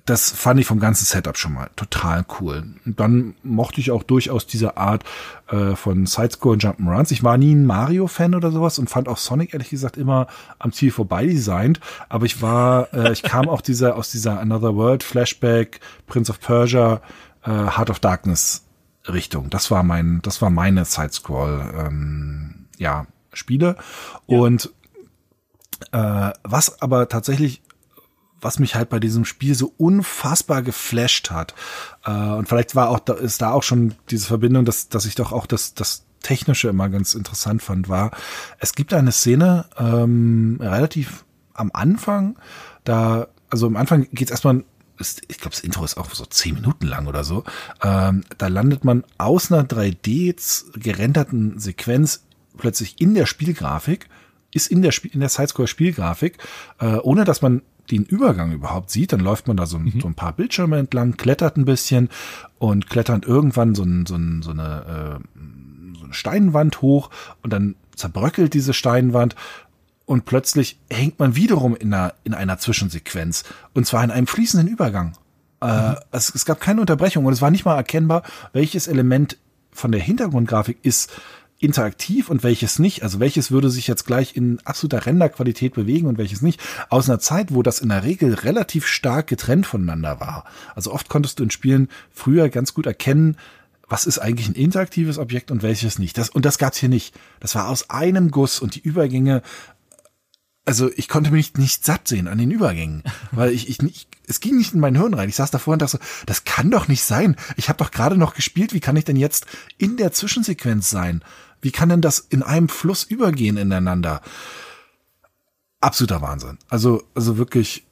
das fand ich vom ganzen Setup schon mal total cool. Und dann mochte ich auch durchaus diese Art äh, von Sidescore und Jump'n'Runs. Ich war nie ein Mario-Fan oder sowas und fand auch Sonic ehrlich gesagt immer am Ziel vorbei designt. Aber ich war, äh, ich kam auch dieser aus dieser Another World Flashback, Prince of Persia, äh, Heart of Darkness Richtung. Das war mein, das war meine Sidescroll, ähm, ja, Spiele. Ja. Und äh, was aber tatsächlich was mich halt bei diesem Spiel so unfassbar geflasht hat. Äh, und vielleicht war auch da, ist da auch schon diese Verbindung, dass, dass ich doch auch das, das Technische immer ganz interessant fand, war, es gibt eine Szene ähm, relativ am Anfang, da, also am Anfang geht's erstmal ist, ich glaube, das Intro ist auch so zehn Minuten lang oder so. Ähm, da landet man aus einer 3D gerenderten Sequenz plötzlich in der Spielgrafik, ist in der, Spiel, in der Sidescore-Spielgrafik, äh, ohne dass man den Übergang überhaupt sieht, dann läuft man da so, mhm. so ein paar Bildschirme entlang, klettert ein bisschen und klettert irgendwann so, ein, so, ein, so, eine, äh, so eine Steinwand hoch und dann zerbröckelt diese Steinwand und plötzlich hängt man wiederum in einer, in einer Zwischensequenz und zwar in einem fließenden Übergang. Äh, mhm. es, es gab keine Unterbrechung und es war nicht mal erkennbar, welches Element von der Hintergrundgrafik ist interaktiv und welches nicht. Also welches würde sich jetzt gleich in absoluter Renderqualität bewegen und welches nicht. Aus einer Zeit, wo das in der Regel relativ stark getrennt voneinander war. Also oft konntest du in Spielen früher ganz gut erkennen, was ist eigentlich ein interaktives Objekt und welches nicht. Das, und das gab's hier nicht. Das war aus einem Guss und die Übergänge also ich konnte mich nicht, nicht satt sehen an den Übergängen, weil ich, ich nicht, es ging nicht in mein Hirn rein. Ich saß davor und dachte so, das kann doch nicht sein. Ich habe doch gerade noch gespielt, wie kann ich denn jetzt in der Zwischensequenz sein? Wie kann denn das in einem Fluss übergehen ineinander? Absoluter Wahnsinn. Also, also wirklich,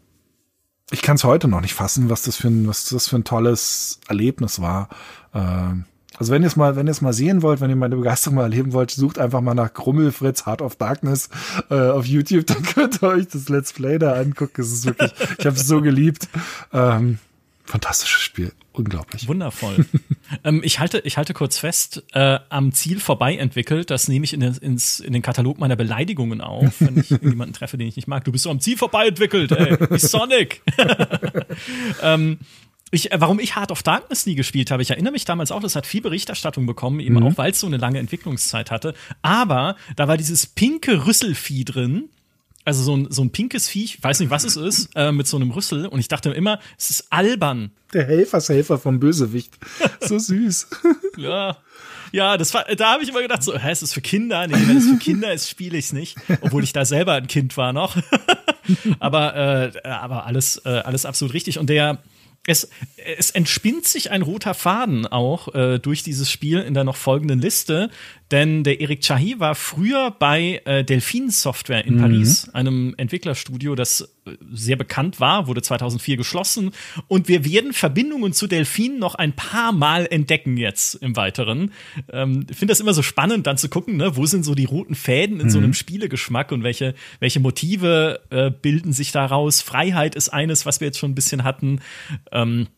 ich kann es heute noch nicht fassen, was das für ein, was das für ein tolles Erlebnis war. Äh, Also wenn ihr es mal, wenn ihr es mal sehen wollt, wenn ihr meine Begeisterung mal erleben wollt, sucht einfach mal nach Grummelfritz Heart of Darkness äh, auf YouTube, dann könnt ihr euch das Let's Play da angucken. Es ist wirklich, ich habe es so geliebt. Ähm, fantastisches Spiel, unglaublich. Wundervoll. ähm, ich halte, ich halte kurz fest, äh, am Ziel vorbei entwickelt. Das nehme ich in, den, ins, in den Katalog meiner Beleidigungen auf, wenn ich jemanden treffe, den ich nicht mag. Du bist so am Ziel vorbei entwickelt, ey, wie Sonic. ähm, ich, äh, warum ich Heart of Darkness nie gespielt habe, ich erinnere mich damals auch, das hat viel Berichterstattung bekommen, eben mhm. auch, weil es so eine lange Entwicklungszeit hatte. Aber da war dieses pinke Rüsselvieh drin. Also so ein, so ein pinkes Vieh, ich weiß nicht, was es ist, äh, mit so einem Rüssel. Und ich dachte immer, es ist albern. Der Helfershelfer vom Bösewicht. so süß. ja. Ja, das war, da habe ich immer gedacht, so, hä, ist das für Kinder? Nee, wenn es für Kinder ist, spiele ich es nicht. Obwohl ich da selber ein Kind war noch. aber, äh, aber alles, äh, alles absolut richtig. Und der, es, es entspinnt sich ein roter Faden auch äh, durch dieses Spiel in der noch folgenden Liste, denn der Eric Chahi war früher bei äh, Delphine Software in mhm. Paris, einem Entwicklerstudio, das sehr bekannt war, wurde 2004 geschlossen. Und wir werden Verbindungen zu Delphine noch ein paar Mal entdecken jetzt im Weiteren. Ähm, ich finde das immer so spannend, dann zu gucken, ne, wo sind so die roten Fäden in mhm. so einem Spielegeschmack und welche, welche Motive äh, bilden sich daraus. Freiheit ist eines, was wir jetzt schon ein bisschen hatten. Ähm,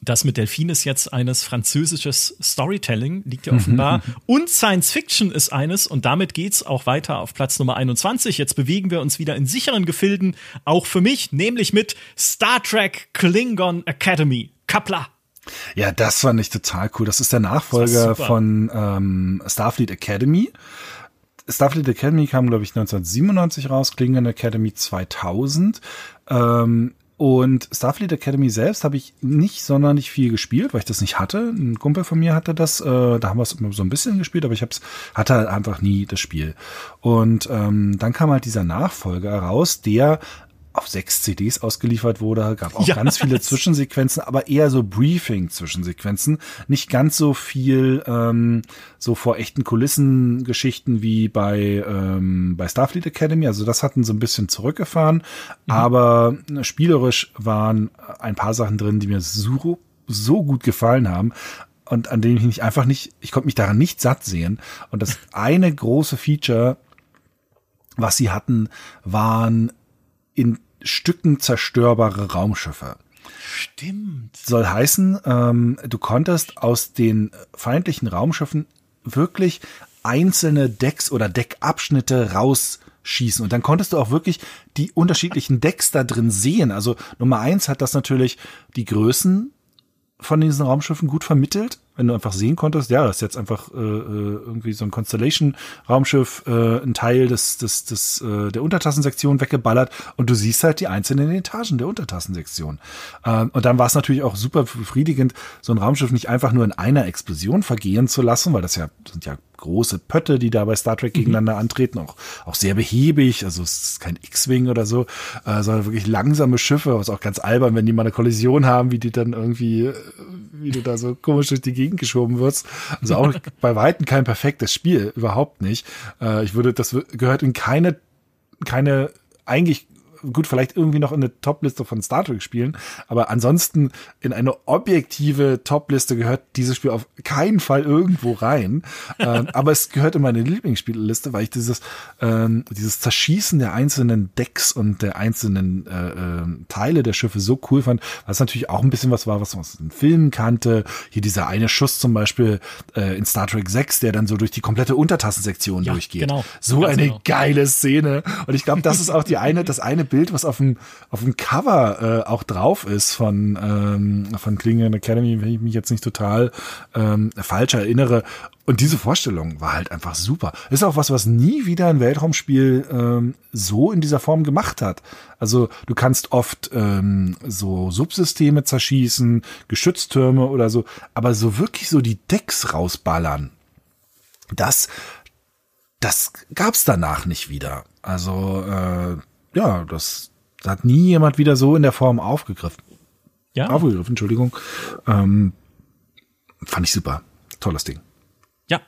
das mit Delfin ist jetzt eines französisches Storytelling, liegt ja offenbar. Mhm. Und Science Fiction ist eines und damit geht's auch weiter auf Platz Nummer 21. Jetzt bewegen wir uns wieder in sicheren Gefilden, auch für mich, nämlich mit Star Trek Klingon Academy. Kapla. Ja, das fand ich total cool. Das ist der Nachfolger von ähm, Starfleet Academy. Starfleet Academy kam, glaube ich, 1997 raus, Klingon Academy 2000. Ähm, und Starfleet Academy selbst habe ich nicht sonderlich viel gespielt, weil ich das nicht hatte. Ein Kumpel von mir hatte das, äh, da haben wir es so ein bisschen gespielt, aber ich hab's, hatte halt einfach nie das Spiel. Und ähm, dann kam halt dieser Nachfolger raus, der auf sechs CDs ausgeliefert wurde, gab auch ja. ganz viele Zwischensequenzen, aber eher so Briefing-Zwischensequenzen, nicht ganz so viel ähm, so vor echten Kulissen-Geschichten wie bei ähm, bei Starfleet Academy. Also das hatten so ein bisschen zurückgefahren, mhm. aber spielerisch waren ein paar Sachen drin, die mir so so gut gefallen haben und an denen ich mich einfach nicht, ich konnte mich daran nicht satt sehen. Und das eine große Feature, was sie hatten, waren in Stücken zerstörbare Raumschiffe. Stimmt. Soll heißen, ähm, du konntest aus den feindlichen Raumschiffen wirklich einzelne Decks oder Deckabschnitte rausschießen. Und dann konntest du auch wirklich die unterschiedlichen Decks da drin sehen. Also Nummer eins hat das natürlich die Größen von diesen Raumschiffen gut vermittelt wenn du einfach sehen konntest, ja, das ist jetzt einfach äh, äh, irgendwie so ein Constellation-Raumschiff, äh, ein Teil des, des, des, äh, der Untertassensektion weggeballert und du siehst halt die einzelnen Etagen der Untertassensektion. Äh, und dann war es natürlich auch super befriedigend, so ein Raumschiff nicht einfach nur in einer Explosion vergehen zu lassen, weil das ja sind ja große Pötte, die da bei Star Trek mhm. gegeneinander mhm. antreten, auch, auch sehr behäbig, also es ist kein X-Wing oder so, äh, sondern wirklich langsame Schiffe, was auch ganz albern, wenn die mal eine Kollision haben, wie die dann irgendwie, äh, wie du da so komisch durch die Gegend geschoben wirst. Also auch bei Weitem kein perfektes Spiel, überhaupt nicht. Äh, ich würde, das gehört in keine, keine eigentlich gut, vielleicht irgendwie noch in eine Top-Liste von Star Trek spielen, aber ansonsten in eine objektive Top-Liste gehört dieses Spiel auf keinen Fall irgendwo rein. ähm, aber es gehört in meine Lieblingsspielliste, weil ich dieses, ähm, dieses Zerschießen der einzelnen Decks und der einzelnen äh, äh, Teile der Schiffe so cool fand, was natürlich auch ein bisschen was war, was man aus den Filmen kannte. Hier dieser eine Schuss zum Beispiel äh, in Star Trek 6, der dann so durch die komplette Untertassensektion ja, durchgeht. Genau. So eine genau. geile Szene. Und ich glaube, das ist auch die eine, das eine Bild, was auf dem, auf dem Cover äh, auch drauf ist von, ähm, von Klingon Academy, wenn ich mich jetzt nicht total ähm, falsch erinnere. Und diese Vorstellung war halt einfach super. Ist auch was, was nie wieder ein Weltraumspiel ähm, so in dieser Form gemacht hat. Also du kannst oft ähm, so Subsysteme zerschießen, Geschütztürme oder so, aber so wirklich so die Decks rausballern. Das, das gab's danach nicht wieder. Also äh, ja, das, hat nie jemand wieder so in der Form aufgegriffen. Ja. Aufgegriffen, Entschuldigung. Ähm, fand ich super. Tolles Ding. Ja.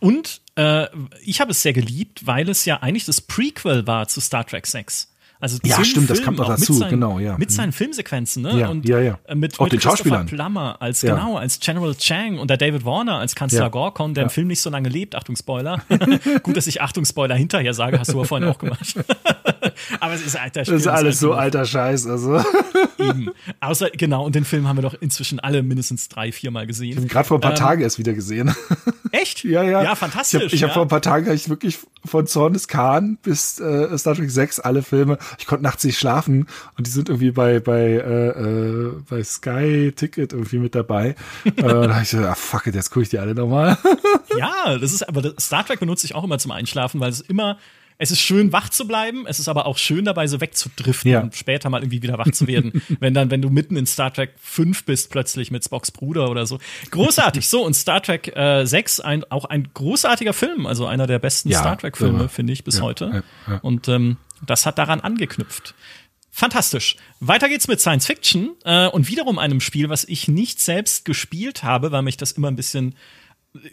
Und äh, ich habe es sehr geliebt, weil es ja eigentlich das Prequel war zu Star Trek 6. Also ja, stimmt, das Film, kommt noch dazu, mit seinen, genau, ja. Mit Mhm. seinen Filmsequenzen, ne? Ja, und ja, ja. äh, mit, Auch mit den Schauspielern. Plummer als Ja. genau, als General Chang und der David Warner als Kanzler Ja. Gorkon, der im Film nicht so lange lebt. Achtung, Spoiler. Gut, dass ich Achtung, Spoiler hinterher sage, hast du ja vorhin auch gemacht. Aber es ist alter Das ist alles so alter Scheiß, also. Eben. Außer, genau, und den Film haben wir doch inzwischen alle mindestens drei, viermal gesehen. Gerade vor ein paar Ähm, Tagen erst wieder gesehen. Echt? Ja, ja. Ja, fantastisch. Ich habe ich hab vor ein paar Tagen ich wirklich von Zorn des Khan bis äh, Star Trek 6 alle Filme. Ich konnte nachts nicht schlafen und die sind irgendwie bei bei äh, äh, bei Sky Ticket irgendwie mit dabei. äh, da hab ich so, ah fuck it, jetzt gucke ich die alle nochmal. Ja, das ist, aber das, Star Trek benutze ich auch immer zum Einschlafen, weil es immer, es ist schön wach zu bleiben, es ist aber auch schön dabei so wegzudriften Ja. und später mal irgendwie wieder wach zu werden, wenn dann, wenn du mitten in Star Trek 5 bist, plötzlich mit Spocks Bruder oder so. Großartig, so und Star Trek äh, 6, ein, auch ein großartiger Film, also einer der besten Ja, Star Trek Filme, immer. finde ich, bis Ja, heute. Und ähm, das hat daran angeknüpft. Fantastisch. Weiter geht's mit Science Fiction äh, und wiederum einem Spiel, was ich nicht selbst gespielt habe, weil mich das immer ein bisschen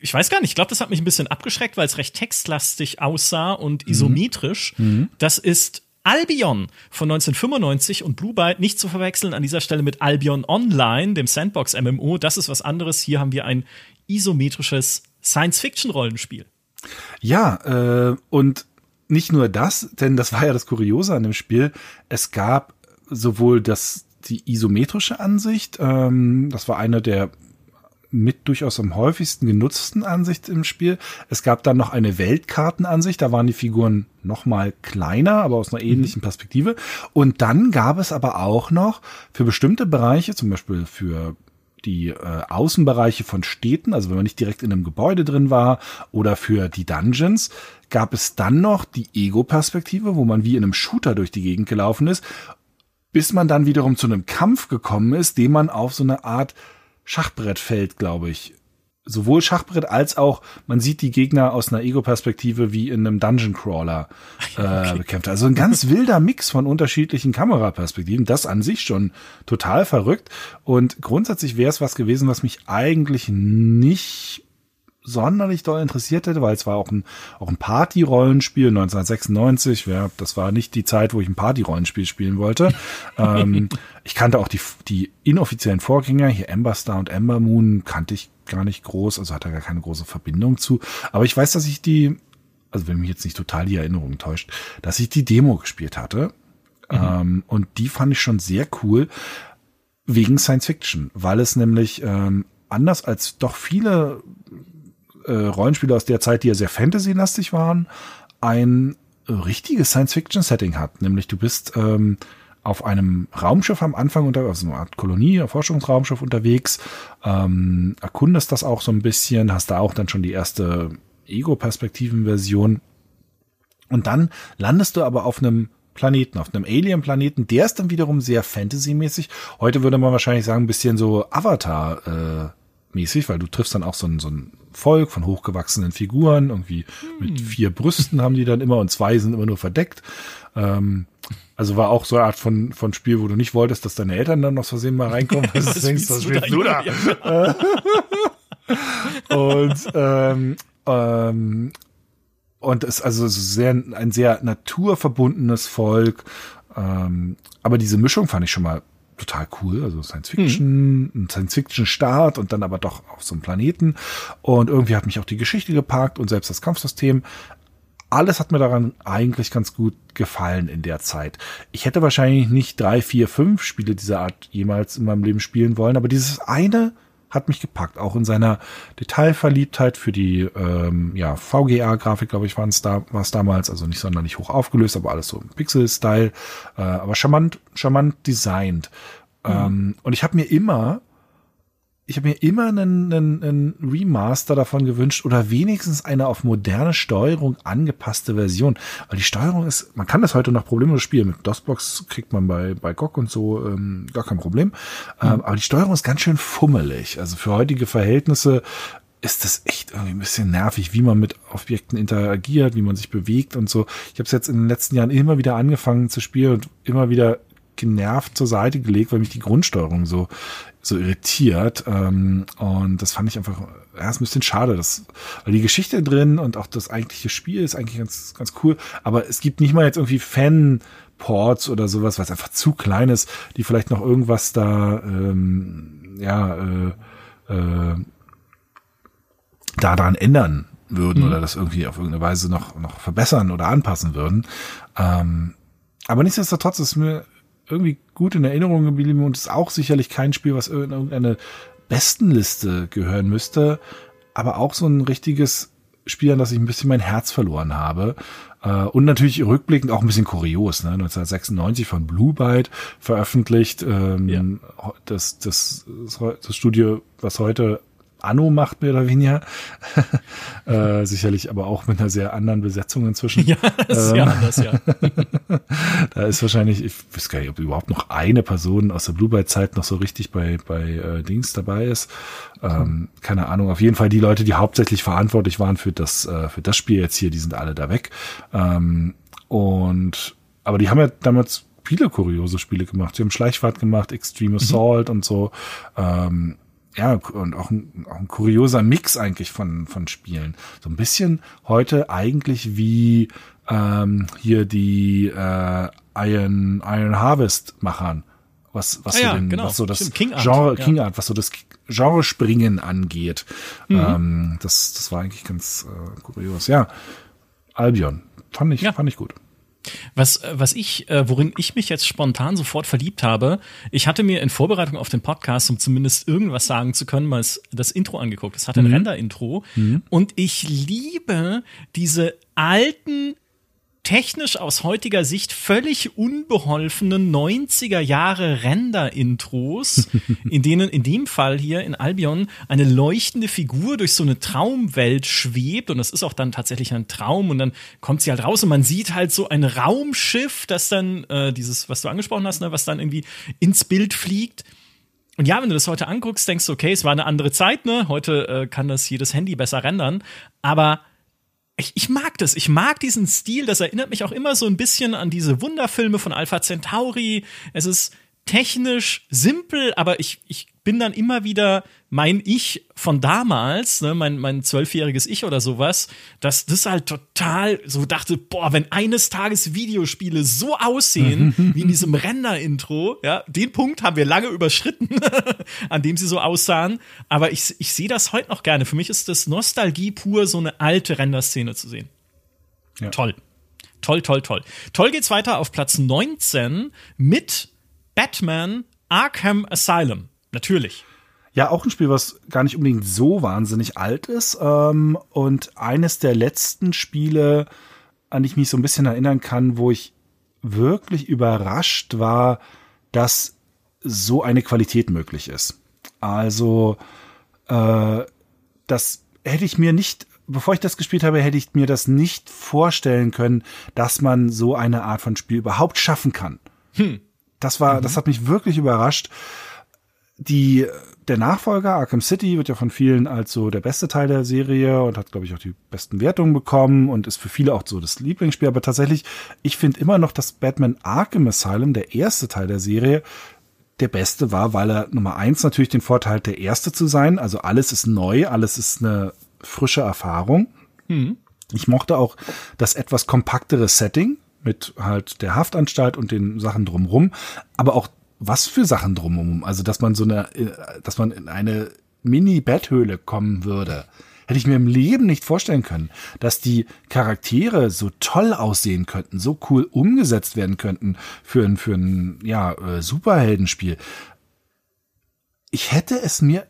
ich weiß gar nicht, ich glaube, das hat mich ein bisschen abgeschreckt, weil es recht textlastig aussah und Mhm. isometrisch. Das ist Albion von 1995 und Blue Byte nicht zu verwechseln an dieser Stelle mit Albion Online, dem Sandbox MMO. Das ist was anderes. Hier haben wir ein isometrisches Science-Fiction-Rollenspiel. Ja, äh, und nicht nur das, denn das war ja das Kuriose an dem Spiel. Es gab sowohl das, die isometrische Ansicht, ähm, das war eine der mit durchaus am häufigsten genutzten Ansicht im Spiel. Es gab dann noch eine Weltkartenansicht, da waren die Figuren noch mal kleiner, aber aus einer ähnlichen Perspektive. Und dann gab es aber auch noch für bestimmte Bereiche, zum Beispiel für die äh, Außenbereiche von Städten, also wenn man nicht direkt in einem Gebäude drin war, oder für die Dungeons, gab es dann noch die Ego-Perspektive, wo man wie in einem Shooter durch die Gegend gelaufen ist, bis man dann wiederum zu einem Kampf gekommen ist, den man auf so eine Art Schachbrettfeld, glaube ich. Sowohl Schachbrett als auch, man sieht die Gegner aus einer Ego-Perspektive wie in einem Dungeon Crawler äh, bekämpft. Also ein ganz wilder Mix von unterschiedlichen Kameraperspektiven. Das an sich schon total verrückt. Und grundsätzlich wäre es was gewesen, was mich eigentlich nicht sonderlich doll interessiert hätte, weil es war auch ein, auch ein Party-Rollenspiel 1996. Ja, das war nicht die Zeit, wo ich ein Party-Rollenspiel spielen wollte. ähm, ich kannte auch die, die inoffiziellen Vorgänger, hier Ember Star und Ember Moon, kannte ich gar nicht groß, also hatte gar keine große Verbindung zu. Aber ich weiß, dass ich die, also wenn mich jetzt nicht total die Erinnerung täuscht, dass ich die Demo gespielt hatte. Ähm, und die fand ich schon sehr cool wegen Science Fiction, weil es nämlich ähm, anders als doch viele äh, Rollenspiele aus der Zeit, die ja sehr Fantasy-lastig waren, ein richtiges Science-Fiction-Setting hat. Nämlich du bist ähm, auf einem Raumschiff am Anfang unter, also eine Art Kolonie, ein Forschungsraumschiff unterwegs, ähm, erkundest das auch so ein bisschen, hast da auch dann schon die erste Ego-Perspektiven-Version. Und dann landest du aber auf einem Planeten, auf einem Alien-Planeten, der ist dann wiederum sehr Fantasy-mäßig. Heute würde man wahrscheinlich sagen, ein bisschen so Avatar- äh, mäßig, weil du triffst dann auch so ein, so ein Volk von hochgewachsenen Figuren, irgendwie mit vier Brüsten haben die dann immer und zwei sind immer nur verdeckt. Ähm, also war auch so eine Art von, von Spiel, wo du nicht wolltest, dass deine Eltern dann noch aus Versehen mal reinkommen. Also du denkst, was spielst du da? Und ähm, ähm, und es ist also sehr ein sehr naturverbundenes Volk. Ähm, aber diese Mischung fand ich schon mal total cool. Also Science Fiction, ein Science Fiction Start und dann aber doch auf so einem Planeten. Und irgendwie hat mich auch die Geschichte gepackt und selbst das Kampfsystem. Alles hat mir daran eigentlich ganz gut gefallen in der Zeit. Ich hätte wahrscheinlich nicht drei, vier, fünf Spiele dieser Art jemals in meinem Leben spielen wollen, aber dieses eine hat mich gepackt, auch in seiner Detailverliebtheit für die ähm, ja, VGA-Grafik, glaube ich, war es da, war's damals, also nicht sonderlich hoch aufgelöst, aber alles so im Pixel-Style, äh, aber charmant, charmant designt. Ähm, und ich habe mir immer, ich habe mir immer einen, einen, einen Remaster davon gewünscht oder wenigstens eine auf moderne Steuerung angepasste Version. Weil die Steuerung ist, man kann das heute noch problemlos spielen. Mit DOSBox kriegt man bei, bei GOG und so ähm, gar kein Problem. Ähm, aber die Steuerung ist ganz schön fummelig. Also für heutige Verhältnisse ist das echt irgendwie ein bisschen nervig, wie man mit Objekten interagiert, wie man sich bewegt und so. Ich habe es jetzt in den letzten Jahren immer wieder angefangen zu spielen und immer wieder genervt zur Seite gelegt, weil mich die Grundsteuerung so so irritiert. Ähm, und das fand ich einfach, ja, ist ein bisschen schade, dass, weil die Geschichte drin und auch das eigentliche Spiel ist eigentlich ganz, ganz cool. Aber es gibt nicht mal jetzt irgendwie Ports oder sowas, was einfach zu klein ist, die vielleicht noch irgendwas da, ähm, ja, äh, äh, daran ändern würden mhm. oder das irgendwie auf irgendeine Weise noch, noch verbessern oder anpassen würden. Ähm, aber nichtsdestotrotz ist mir irgendwie gut in Erinnerung geblieben und ist auch sicherlich kein Spiel, was in irgendeine Bestenliste gehören müsste, aber auch so ein richtiges Spiel, an das ich ein bisschen mein Herz verloren habe. Äh, und natürlich rückblickend auch ein bisschen kurios, ne? 1996 von Blue Byte veröffentlicht. Ähm, ja. das, das, das Studio, was heute Anno macht, mehr oder weniger. äh, sicherlich aber auch mit einer sehr anderen Besetzung inzwischen. Ja, ist ähm, ja anders, ja. da ist wahrscheinlich, ich weiß gar nicht, ob überhaupt noch eine Person aus der Blue Byte-Zeit noch so richtig bei, bei äh, Dings dabei ist. Ähm, keine Ahnung. Auf jeden Fall die Leute, die hauptsächlich verantwortlich waren für das, äh, für das Spiel jetzt hier, die sind alle da weg. Ähm, und, aber die haben ja damals viele kuriose Spiele gemacht. Sie haben Schleichfahrt gemacht, Extreme mhm. Assault mhm. und so. Ähm, ja, und auch ein, auch ein kurioser Mix eigentlich von, von Spielen. So ein bisschen heute eigentlich wie ähm, hier die äh, Iron, Iron Harvest Machern. Was, was, ah, so, ja, den, genau. was so das King Art, Genre, ja. King Art, was so das Genre Springen angeht. Mhm. Ähm, das, das war eigentlich ganz äh, kurios. Ja, Albion. Fand ich, ja. fand ich gut. Was, äh, was ich, äh, worin ich mich jetzt spontan sofort verliebt habe, ich hatte mir in Vorbereitung auf den Podcast, um zumindest irgendwas sagen zu können, mal das Intro angeguckt. Es hat ein mhm. Render-Intro. Mhm. Und ich liebe diese alten technisch aus heutiger Sicht völlig unbeholfenen 90er Jahre Render-Intros, in denen in dem Fall hier in Albion eine leuchtende Figur durch so eine Traumwelt schwebt und das ist auch dann tatsächlich ein Traum und dann kommt sie halt raus und man sieht halt so ein Raumschiff, das dann äh, dieses, was du angesprochen hast, ne, was dann irgendwie ins Bild fliegt. Und ja, wenn du das heute anguckst, denkst du, okay, es war eine andere Zeit, ne? Heute äh, kann das jedes Handy besser rendern, aber ich, ich mag das. Ich mag diesen Stil. Das erinnert mich auch immer so ein bisschen an diese Wunderfilme von Alpha Centauri. Es ist technisch simpel, aber ich, ich bin dann immer wieder mein Ich von damals, ne, mein, mein zwölfjähriges Ich oder sowas, dass das halt total so dachte, boah, wenn eines Tages Videospiele so aussehen wie in diesem Render-Intro, ja, den Punkt haben wir lange überschritten, an dem sie so aussahen. Aber ich, ich sehe das heute noch gerne. Für mich ist das Nostalgie pur, so eine alte Render-Szene zu sehen. Ja. Toll. Toll, toll, toll. Toll geht's weiter auf Platz 19 mit Batman Arkham Asylum. Natürlich. Ja, auch ein Spiel, was gar nicht unbedingt so wahnsinnig alt ist. Ähm, und eines der letzten Spiele, an die ich mich so ein bisschen erinnern kann, wo ich wirklich überrascht war, dass so eine Qualität möglich ist. Also, äh, das hätte ich mir nicht, bevor ich das gespielt habe, hätte ich mir das nicht vorstellen können, dass man so eine Art von Spiel überhaupt schaffen kann. Hm. Das war, mhm. das hat mich wirklich überrascht. Die, der Nachfolger Arkham City wird ja von vielen als so der beste Teil der Serie und hat, glaube ich, auch die besten Wertungen bekommen und ist für viele auch so das Lieblingsspiel. Aber tatsächlich, ich finde immer noch, dass Batman Arkham Asylum, der erste Teil der Serie, der beste war, weil er Nummer eins natürlich den Vorteil hat, der erste zu sein. Also alles ist neu, alles ist eine frische Erfahrung. Mhm. Ich mochte auch das etwas kompaktere Setting mit halt der Haftanstalt und den Sachen drumrum, aber auch was für Sachen drumrum. Also, dass man so eine, äh, dass man in eine Mini-Betthöhle kommen würde. Hätte ich mir im Leben nicht vorstellen können, dass die Charaktere so toll aussehen könnten, so cool umgesetzt werden könnten für ein, für ein, ja, äh, Superheldenspiel. Ich hätte es mir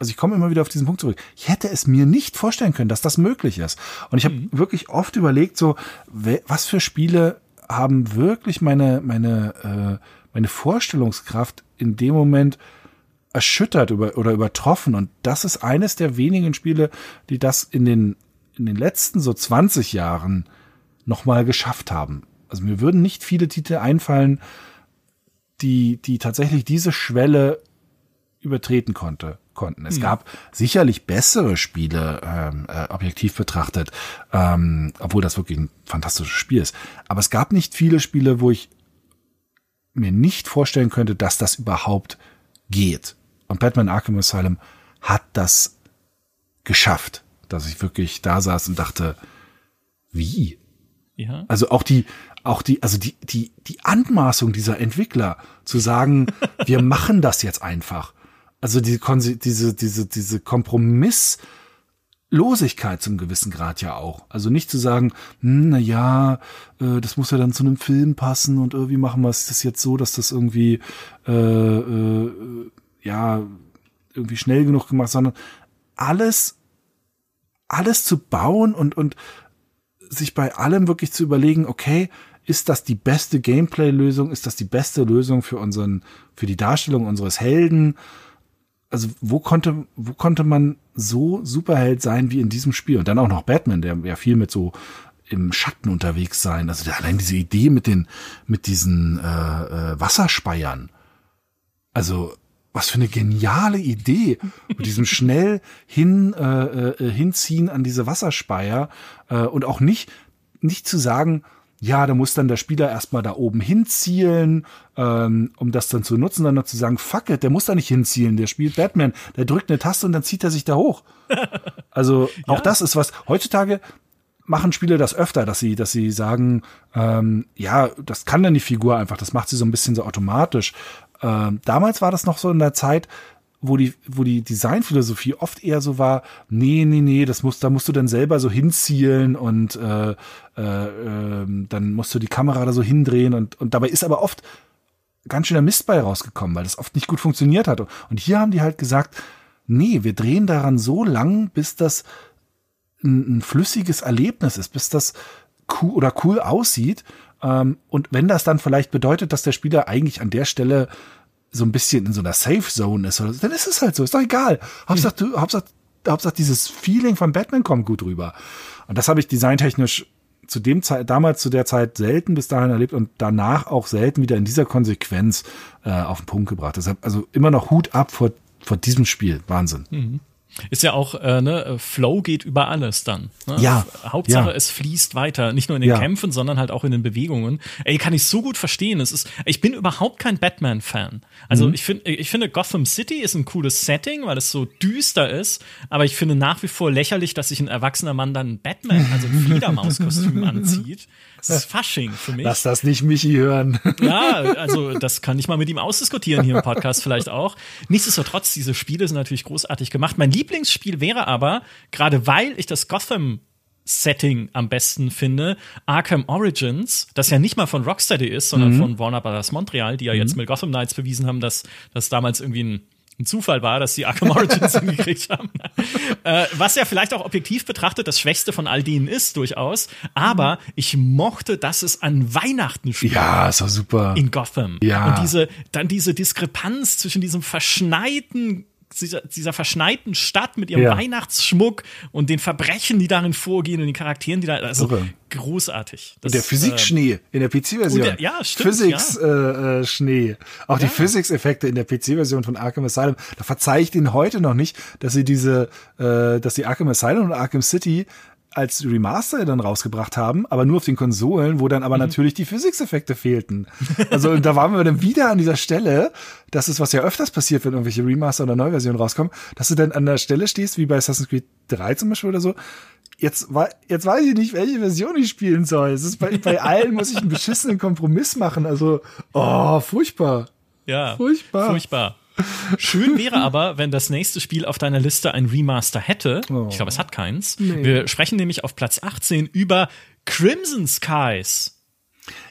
also ich komme immer wieder auf diesen Punkt zurück. Ich hätte es mir nicht vorstellen können, dass das möglich ist. Und ich habe mhm. wirklich oft überlegt, so was für Spiele haben wirklich meine meine äh, meine Vorstellungskraft in dem Moment erschüttert über, oder übertroffen. Und das ist eines der wenigen Spiele, die das in den in den letzten so 20 Jahren nochmal geschafft haben. Also mir würden nicht viele Titel einfallen, die, die tatsächlich diese Schwelle übertreten konnte konnten. Es ja. gab sicherlich bessere Spiele, ähm, äh, objektiv betrachtet, ähm, obwohl das wirklich ein fantastisches Spiel ist. Aber es gab nicht viele Spiele, wo ich mir nicht vorstellen könnte, dass das überhaupt geht. Und Batman Arkham Asylum hat das geschafft, dass ich wirklich da saß und dachte, wie? Ja. Also auch die, auch die, also die, die, die Anmaßung dieser Entwickler zu sagen, wir machen das jetzt einfach. Also die, diese, diese, diese Kompromisslosigkeit zum gewissen Grad ja auch. Also nicht zu sagen, hm, na ja, äh, das muss ja dann zu einem Film passen und irgendwie machen wir es jetzt so, dass das irgendwie äh, äh, ja irgendwie schnell genug gemacht, sondern alles alles zu bauen und und sich bei allem wirklich zu überlegen, okay, ist das die beste Gameplay-Lösung? Ist das die beste Lösung für unseren, für die Darstellung unseres Helden? Also, wo konnte, wo konnte man so Superheld sein wie in diesem Spiel? Und dann auch noch Batman, der ja viel mit so im Schatten unterwegs sein. Also allein diese Idee mit den, mit diesen äh, äh, Wasserspeiern. Also was für eine geniale Idee mit diesem schnell hin äh, äh, hinziehen an diese Wasserspeier äh, und auch nicht nicht zu sagen ja, da muss dann der Spieler erstmal da oben hinzielen, ähm, um das dann zu nutzen, dann noch zu sagen, fuck it, der muss da nicht hinzielen, der spielt Batman, der drückt eine Taste und dann zieht er sich da hoch. Also auch ja. das ist was, heutzutage machen Spiele das öfter, dass sie, dass sie sagen, ähm, ja, das kann dann die Figur einfach, das macht sie so ein bisschen so automatisch. Ähm, damals war das noch so in der Zeit, wo die, wo die Designphilosophie oft eher so war, nee, nee, nee, das muss, da musst du dann selber so hinzielen und äh, äh, äh, dann musst du die Kamera da so hindrehen und, und dabei ist aber oft ganz schöner Mist bei rausgekommen, weil das oft nicht gut funktioniert hat. Und hier haben die halt gesagt, nee, wir drehen daran so lang, bis das ein, ein flüssiges Erlebnis ist, bis das cool oder cool aussieht. Ähm, und wenn das dann vielleicht bedeutet, dass der Spieler eigentlich an der Stelle so ein bisschen in so einer Safe Zone ist, oder so, dann ist es halt so, ist doch egal. Hauptsache, du, Hauptsache, Hauptsache dieses Feeling von Batman kommt gut rüber. Und das habe ich designtechnisch zu dem Zeit, damals zu der Zeit selten bis dahin erlebt und danach auch selten wieder in dieser Konsequenz äh, auf den Punkt gebracht. Deshalb also immer noch Hut ab vor, vor diesem Spiel. Wahnsinn. Mhm. Ist ja auch, äh, ne, Flow geht über alles dann. Ne? Ja. Hauptsache, ja. es fließt weiter. Nicht nur in den ja. Kämpfen, sondern halt auch in den Bewegungen. Ey, kann ich so gut verstehen. Es ist, ich bin überhaupt kein Batman-Fan. Also mhm. ich finde, ich finde Gotham City ist ein cooles Setting, weil es so düster ist. Aber ich finde nach wie vor lächerlich, dass sich ein erwachsener Mann dann Batman, also ein Fledermauskostüm anzieht. Das ist Fasching für mich. Lass das nicht Michi hören. Ja, also das kann ich mal mit ihm ausdiskutieren hier im Podcast vielleicht auch. Nichtsdestotrotz, diese Spiele sind natürlich großartig gemacht. Mein Lieblingsspiel wäre aber, gerade weil ich das Gotham Setting am besten finde. Arkham Origins, das ja nicht mal von Rocksteady ist, sondern mhm. von Warner Bros. Montreal, die ja jetzt mhm. mit Gotham Knights bewiesen haben, dass das damals irgendwie ein ein Zufall war, dass die Arkham Origins hingekriegt haben. äh, was ja vielleicht auch objektiv betrachtet das Schwächste von all denen ist, durchaus. Aber ich mochte, dass es an Weihnachten spielt. Ja, ist super. In Gotham. Ja. Und diese, dann diese Diskrepanz zwischen diesem verschneiten dieser, dieser verschneiten Stadt mit ihrem ja. Weihnachtsschmuck und den Verbrechen, die darin vorgehen und den Charakteren, die da, also Irre. großartig. Das, und der Physikschnee äh, in der PC-Version. Ja, stimmt. Physics-Schnee. Ja. Äh, äh Auch ja. die Physics-Effekte in der PC-Version von Arkham Asylum. Da verzeihe ich ihnen heute noch nicht, dass sie diese, äh, dass die Arkham Asylum und Arkham City als Remaster dann rausgebracht haben, aber nur auf den Konsolen, wo dann aber mhm. natürlich die Physics-Effekte fehlten. Also da waren wir dann wieder an dieser Stelle, das ist was ja öfters passiert, wenn irgendwelche Remaster oder Neuversionen rauskommen, dass du dann an der Stelle stehst, wie bei Assassin's Creed 3 zum Beispiel oder so. Jetzt, jetzt weiß ich nicht, welche Version ich spielen soll. Es ist bei, bei allen muss ich einen beschissenen Kompromiss machen. Also, oh, furchtbar. Ja, furchtbar. Furchtbar. Schön wäre aber, wenn das nächste Spiel auf deiner Liste ein Remaster hätte. Oh. Ich glaube, es hat keins. Nee. Wir sprechen nämlich auf Platz 18 über Crimson Skies.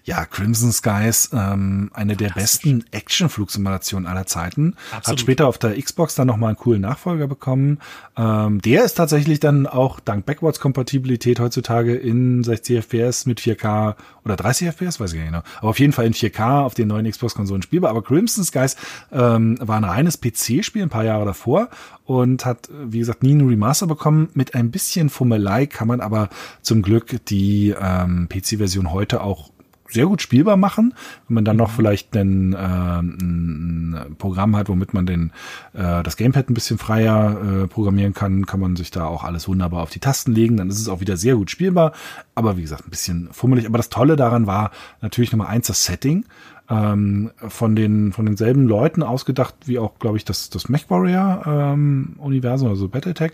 Ja, Crimson Skies, ähm, eine der besten Action-Flugsimulationen aller Zeiten. Absolut. Hat später auf der Xbox dann nochmal einen coolen Nachfolger bekommen. Ähm, der ist tatsächlich dann auch dank Backwards-Kompatibilität heutzutage in 60 FPS mit 4K oder 30 FPS, weiß ich gar nicht genau. Aber auf jeden Fall in 4K auf den neuen Xbox-Konsolen spielbar. Aber Crimson Skies ähm, war ein reines PC-Spiel ein paar Jahre davor und hat, wie gesagt, nie einen Remaster bekommen. Mit ein bisschen Fummelei kann man aber zum Glück die ähm, PC-Version heute auch sehr gut spielbar machen. Wenn man dann noch vielleicht ein, äh, ein Programm hat, womit man den, äh, das Gamepad ein bisschen freier äh, programmieren kann, kann man sich da auch alles wunderbar auf die Tasten legen. Dann ist es auch wieder sehr gut spielbar. Aber wie gesagt, ein bisschen fummelig. Aber das Tolle daran war natürlich Nummer eins das Setting. Ähm, von den von denselben Leuten ausgedacht wie auch glaube ich das das MechWarrior ähm, Universum also BattleTech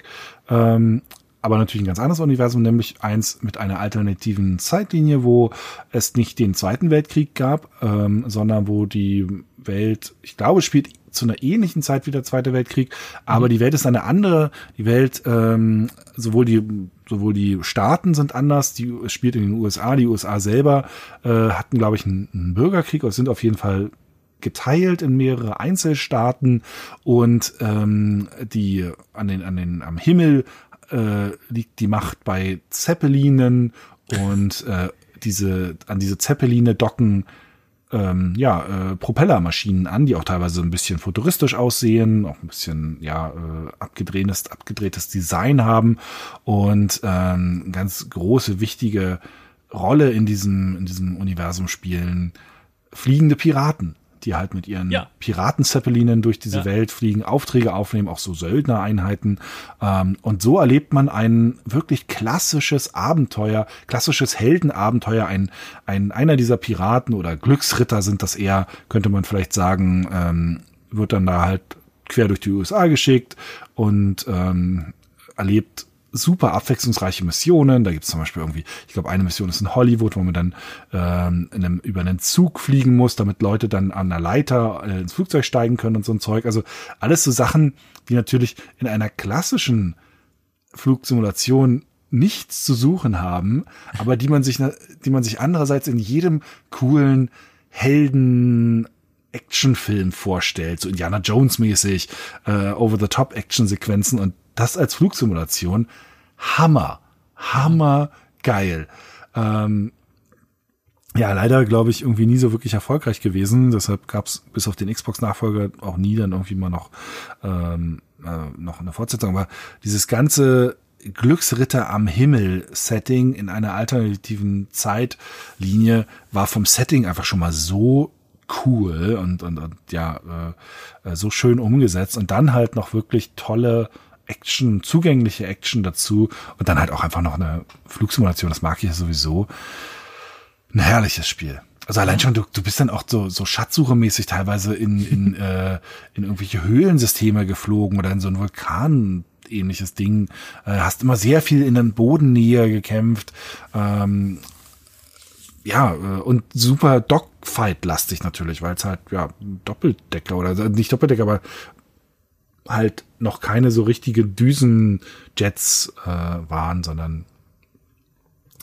ähm, aber natürlich ein ganz anderes Universum, nämlich eins mit einer alternativen Zeitlinie, wo es nicht den Zweiten Weltkrieg gab, ähm, sondern wo die Welt, ich glaube, spielt zu einer ähnlichen Zeit wie der Zweite Weltkrieg, aber mhm. die Welt ist eine andere. Die Welt, ähm, sowohl die sowohl die Staaten sind anders, die spielt in den USA, die USA selber äh, hatten, glaube ich, einen, einen Bürgerkrieg oder sind auf jeden Fall geteilt in mehrere Einzelstaaten und ähm, die an den an den am Himmel äh, liegt die Macht bei Zeppelinen und äh, diese an diese Zeppeline docken ähm, ja äh, Propellermaschinen an, die auch teilweise ein bisschen futuristisch aussehen, auch ein bisschen ja äh, abgedrehtes abgedrehtes Design haben und ähm, ganz große wichtige Rolle in diesem in diesem Universum spielen fliegende Piraten die halt mit ihren ja. Piraten-Zeppelinen durch diese ja. Welt fliegen, Aufträge aufnehmen, auch so Söldnereinheiten. Ähm, und so erlebt man ein wirklich klassisches Abenteuer, klassisches Heldenabenteuer. Ein, ein, einer dieser Piraten oder Glücksritter sind das eher, könnte man vielleicht sagen, ähm, wird dann da halt quer durch die USA geschickt und ähm, erlebt super abwechslungsreiche Missionen. Da gibt es zum Beispiel irgendwie, ich glaube, eine Mission ist in Hollywood, wo man dann ähm, in einem, über einen Zug fliegen muss, damit Leute dann an einer Leiter äh, ins Flugzeug steigen können und so ein Zeug. Also alles so Sachen, die natürlich in einer klassischen Flugsimulation nichts zu suchen haben, aber die man sich, die man sich andererseits in jedem coolen Helden Actionfilm vorstellt, so Indiana Jones mäßig, äh, over the top Action Sequenzen und das als Flugsimulation, Hammer, Hammer geil. Ähm, ja, leider glaube ich irgendwie nie so wirklich erfolgreich gewesen. Deshalb gab es bis auf den Xbox-Nachfolger auch nie dann irgendwie mal noch ähm, äh, noch eine Fortsetzung. Aber dieses ganze Glücksritter am Himmel Setting in einer alternativen Zeitlinie war vom Setting einfach schon mal so cool und, und, und ja äh, äh so schön umgesetzt und dann halt noch wirklich tolle Action, zugängliche Action dazu und dann halt auch einfach noch eine Flugsimulation, das mag ich ja sowieso. Ein herrliches Spiel. Also allein schon, du, du bist dann auch so, so Schatzsuchemäßig teilweise in, in, äh, in irgendwelche Höhlensysteme geflogen oder in so ein Vulkan ähnliches Ding. Äh, hast immer sehr viel in den Bodennähe gekämpft. Ähm, ja, äh, und super Dogfight-lastig natürlich, weil es halt, ja, Doppeldecker oder nicht Doppeldecker, aber halt noch keine so richtige Düsenjets äh, waren, sondern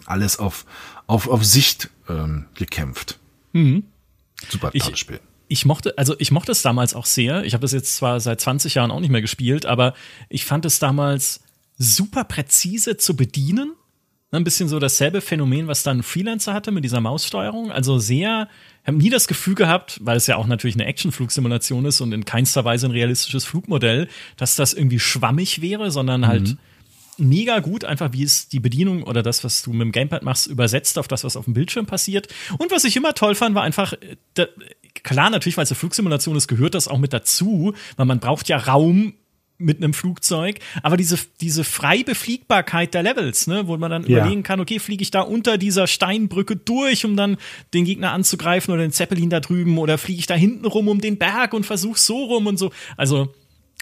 alles auf, auf, auf Sicht ähm, gekämpft. Mhm. Super tolles ich, Spiel. Ich mochte, also ich mochte es damals auch sehr. Ich habe es jetzt zwar seit 20 Jahren auch nicht mehr gespielt, aber ich fand es damals super präzise zu bedienen Ne, ein bisschen so dasselbe Phänomen, was dann Freelancer hatte mit dieser Maussteuerung. Also sehr, habe nie das Gefühl gehabt, weil es ja auch natürlich eine Action-Flugsimulation ist und in keinster Weise ein realistisches Flugmodell, dass das irgendwie schwammig wäre, sondern halt mhm. mega gut, einfach wie es die Bedienung oder das, was du mit dem Gamepad machst, übersetzt auf das, was auf dem Bildschirm passiert. Und was ich immer toll fand, war einfach, äh, da, klar, natürlich, weil es eine Flugsimulation ist, gehört das auch mit dazu, weil man braucht ja Raum, mit einem Flugzeug, aber diese, diese Freibefliegbarkeit der Levels, ne, wo man dann ja. überlegen kann, okay, fliege ich da unter dieser Steinbrücke durch, um dann den Gegner anzugreifen oder den Zeppelin da drüben oder fliege ich da hinten rum um den Berg und versuch so rum und so. Also,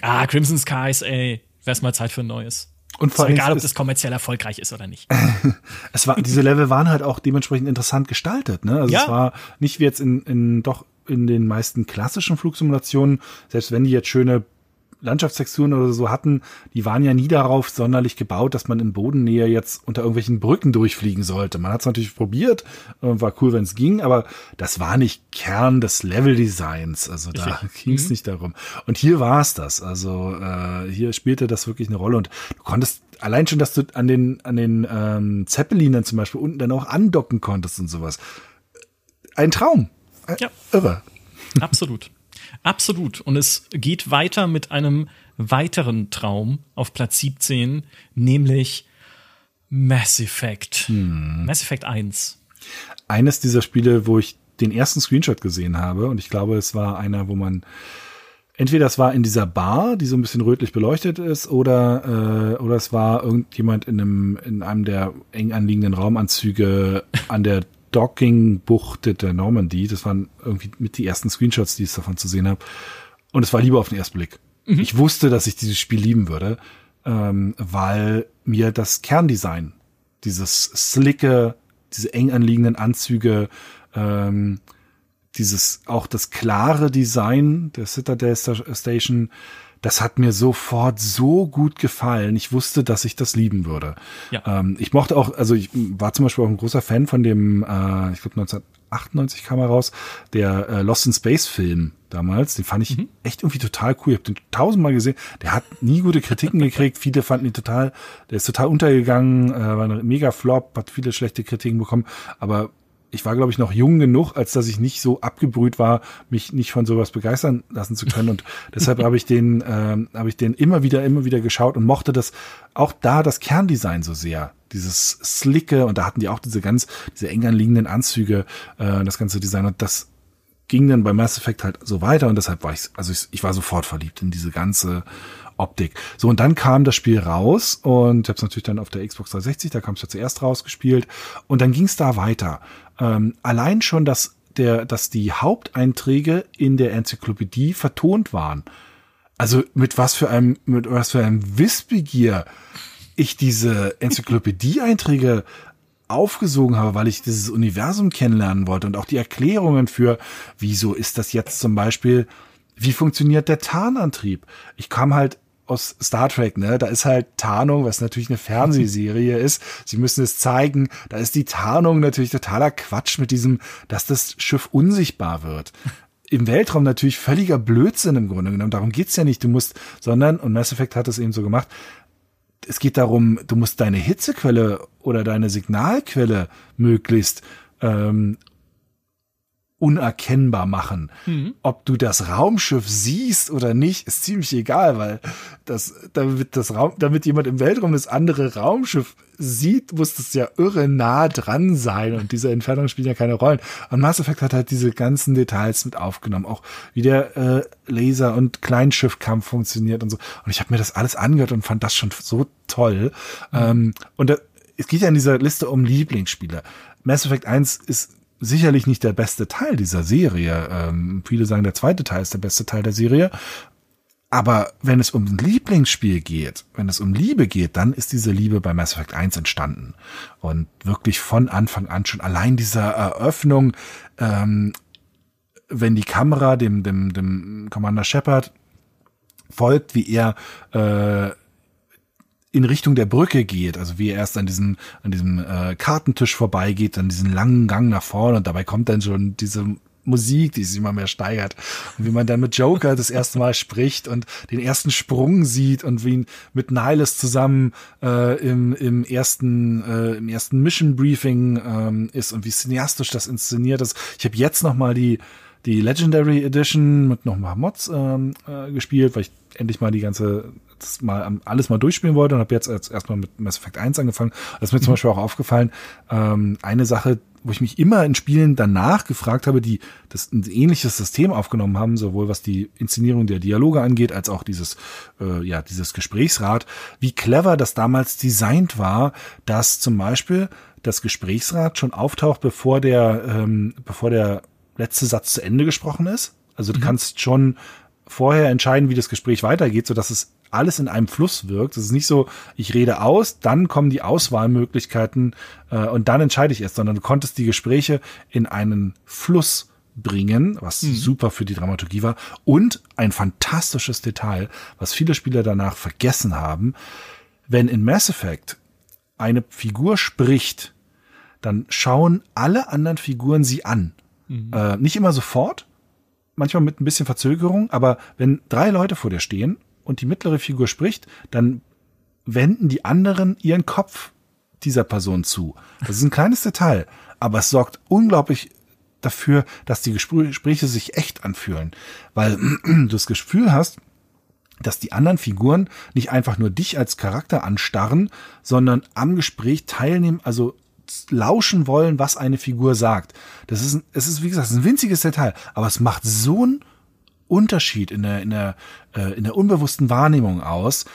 ah, Crimson Skies, ey, wär's mal Zeit für ein neues. Und vor allem egal, ob das kommerziell erfolgreich ist oder nicht. es war, diese Level waren halt auch dementsprechend interessant gestaltet, ne? Also ja. es war nicht wie jetzt in, in doch in den meisten klassischen Flugsimulationen, selbst wenn die jetzt schöne Landschaftstexturen oder so hatten, die waren ja nie darauf sonderlich gebaut, dass man in Bodennähe jetzt unter irgendwelchen Brücken durchfliegen sollte. Man hat es natürlich probiert, war cool, wenn es ging, aber das war nicht Kern des Leveldesigns. Also da ging es mhm. nicht darum. Und hier war es das. Also äh, hier spielte das wirklich eine Rolle und du konntest allein schon, dass du an den an den ähm, Zeppelinern zum Beispiel unten dann auch andocken konntest und sowas. Ein Traum. Ja. Irre. Absolut. Absolut. Und es geht weiter mit einem weiteren Traum auf Platz 17, nämlich Mass Effect. Hm. Mass Effect 1. Eines dieser Spiele, wo ich den ersten Screenshot gesehen habe, und ich glaube, es war einer, wo man entweder es war in dieser Bar, die so ein bisschen rötlich beleuchtet ist, oder äh, oder es war irgendjemand in einem in einem der eng anliegenden Raumanzüge an der Docking-Bucht der Normandie. Das waren irgendwie mit die ersten Screenshots, die ich davon zu sehen habe. Und es war lieber auf den ersten Blick. Mhm. Ich wusste, dass ich dieses Spiel lieben würde. ähm, weil mir das Kerndesign, dieses slicke, diese eng anliegenden Anzüge, ähm, dieses auch das klare Design der Citadel Station, das hat mir sofort so gut gefallen. Ich wusste, dass ich das lieben würde. Ja. Ähm, ich mochte auch, also ich war zum Beispiel auch ein großer Fan von dem, äh, ich glaube 1998 kam er raus, der äh, Lost in Space Film damals. Den fand ich mhm. echt irgendwie total cool. Ich habe den tausendmal gesehen. Der hat nie gute Kritiken gekriegt. Viele fanden ihn total, der ist total untergegangen, äh, war ein mega Flop, hat viele schlechte Kritiken bekommen. Aber ich war, glaube ich, noch jung genug, als dass ich nicht so abgebrüht war, mich nicht von sowas begeistern lassen zu können. Und deshalb habe ich den, äh, habe ich den immer wieder, immer wieder geschaut und mochte das auch da das Kerndesign so sehr. Dieses Slicke und da hatten die auch diese ganz, diese eng anliegenden Anzüge, äh, das ganze Design und das ging dann bei Mass Effect halt so weiter und deshalb war ich, also ich, ich war sofort verliebt in diese ganze Optik. So, und dann kam das Spiel raus und ich habe es natürlich dann auf der Xbox 360, da kam es ja zuerst rausgespielt und dann ging es da weiter ähm, allein schon, dass der, dass die Haupteinträge in der Enzyklopädie vertont waren. Also mit was für einem, mit was für einem Wissbegier ich diese Enzyklopädie-Einträge aufgesogen habe, weil ich dieses Universum kennenlernen wollte und auch die Erklärungen für, wieso ist das jetzt zum Beispiel, wie funktioniert der Tarnantrieb? Ich kam halt aus Star Trek, ne? Da ist halt Tarnung, was natürlich eine Fernsehserie ist. Sie müssen es zeigen. Da ist die Tarnung natürlich totaler Quatsch mit diesem, dass das Schiff unsichtbar wird. Im Weltraum natürlich völliger Blödsinn im Grunde genommen. Darum geht's ja nicht. Du musst, sondern, und Mass Effect hat es eben so gemacht, es geht darum, du musst deine Hitzequelle oder deine Signalquelle möglichst ähm, unerkennbar machen. Mhm. Ob du das Raumschiff siehst oder nicht, ist ziemlich egal, weil das, damit das Raum, damit jemand im Weltraum das andere Raumschiff sieht, muss das ja irre nah dran sein und diese Entfernung spielt ja keine Rollen. Und Mass Effect hat halt diese ganzen Details mit aufgenommen, auch wie der äh, Laser- und Kleinschiffkampf funktioniert und so. Und ich habe mir das alles angehört und fand das schon so toll. Mhm. Ähm, und da, es geht ja in dieser Liste um Lieblingsspiele. Mass Effect 1 ist sicherlich nicht der beste Teil dieser Serie. Ähm, viele sagen, der zweite Teil ist der beste Teil der Serie. Aber wenn es um ein Lieblingsspiel geht, wenn es um Liebe geht, dann ist diese Liebe bei Mass Effect 1 entstanden. Und wirklich von Anfang an schon allein dieser Eröffnung, ähm, wenn die Kamera dem, dem, dem Commander Shepard folgt, wie er äh, in Richtung der Brücke geht, also wie er erst an diesem an diesem äh, Kartentisch vorbeigeht, an diesen langen Gang nach vorne und dabei kommt dann schon diese Musik, die sich immer mehr steigert und wie man dann mit Joker das erste Mal spricht und den ersten Sprung sieht und wie ihn mit Niles zusammen äh, im, im ersten äh, im ersten Mission Briefing ähm, ist und wie cineastisch das inszeniert ist. Ich habe jetzt noch mal die die Legendary Edition mit noch mal Mods ähm, äh, gespielt, weil ich endlich mal die ganze das mal alles mal durchspielen wollte und habe jetzt erstmal mit Mass Effect 1 angefangen. Das ist mir zum mhm. Beispiel auch aufgefallen. Ähm, eine Sache, wo ich mich immer in Spielen danach gefragt habe, die das ein ähnliches System aufgenommen haben, sowohl was die Inszenierung der Dialoge angeht, als auch dieses, äh, ja, dieses Gesprächsrad, wie clever das damals designt war, dass zum Beispiel das Gesprächsrad schon auftaucht, bevor der, ähm, bevor der letzte Satz zu Ende gesprochen ist. Also du mhm. kannst schon vorher entscheiden, wie das Gespräch weitergeht, so dass es alles in einem Fluss wirkt. Es ist nicht so, ich rede aus, dann kommen die Auswahlmöglichkeiten äh, und dann entscheide ich erst, sondern du konntest die Gespräche in einen Fluss bringen, was mhm. super für die Dramaturgie war. Und ein fantastisches Detail, was viele Spieler danach vergessen haben. Wenn in Mass Effect eine Figur spricht, dann schauen alle anderen Figuren sie an. Mhm. Äh, nicht immer sofort, manchmal mit ein bisschen Verzögerung, aber wenn drei Leute vor dir stehen und die mittlere Figur spricht, dann wenden die anderen ihren Kopf dieser Person zu. Das ist ein kleines Detail, aber es sorgt unglaublich dafür, dass die Gespräche sich echt anfühlen, weil du das Gefühl hast, dass die anderen Figuren nicht einfach nur dich als Charakter anstarren, sondern am Gespräch teilnehmen, also lauschen wollen, was eine Figur sagt. Das ist, es ist, wie gesagt, ein winziges Detail, aber es macht so einen Unterschied in der, in der, äh, in der unbewussten Wahrnehmung aus,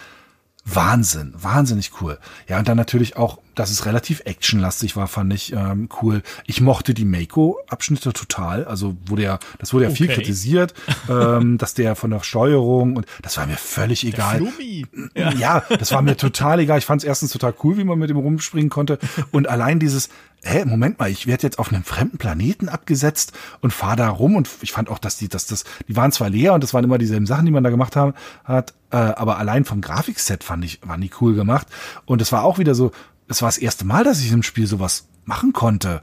Wahnsinn, wahnsinnig cool. Ja, und dann natürlich auch, dass es relativ actionlastig war, fand ich ähm, cool. Ich mochte die Mako-Abschnitte total. Also wurde ja, das wurde ja okay. viel kritisiert, ähm, dass der von der Steuerung und das war mir völlig egal. Ja. ja, das war mir total egal. Ich fand es erstens total cool, wie man mit dem rumspringen konnte. Und allein dieses, hä, Moment mal, ich werde jetzt auf einem fremden Planeten abgesetzt und fahre da rum und ich fand auch, dass die, dass das, die waren zwar leer und das waren immer dieselben Sachen, die man da gemacht haben, hat, äh, aber allein vom Grafikset fand ich, waren die cool gemacht und es war auch wieder so, es war das erste Mal, dass ich im Spiel sowas machen konnte.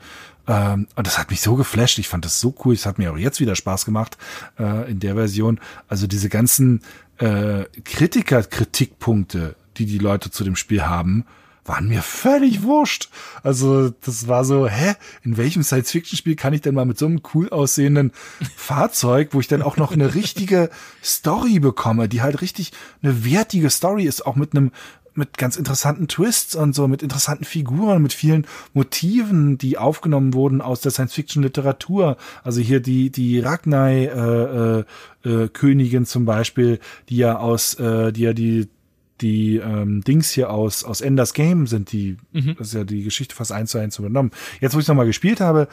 Ähm, und das hat mich so geflasht. Ich fand das so cool. Es hat mir auch jetzt wieder Spaß gemacht äh, in der Version. Also diese ganzen äh, Kritiker-Kritikpunkte, die die Leute zu dem Spiel haben, waren mir völlig wurscht. Also das war so, hä, in welchem Science-Fiction-Spiel kann ich denn mal mit so einem cool aussehenden Fahrzeug, wo ich dann auch noch eine richtige Story bekomme, die halt richtig eine wertige Story ist, auch mit einem mit ganz interessanten Twists und so, mit interessanten Figuren, mit vielen Motiven, die aufgenommen wurden aus der Science-Fiction-Literatur. Also hier die die Ragnai äh, äh, äh, Königin zum Beispiel, die ja aus, äh, die ja die die ähm, Dings hier aus, aus Enders Game sind die, mhm. das ist ja die Geschichte fast eins zu eins übernommen. Jetzt, wo ich nochmal gespielt habe,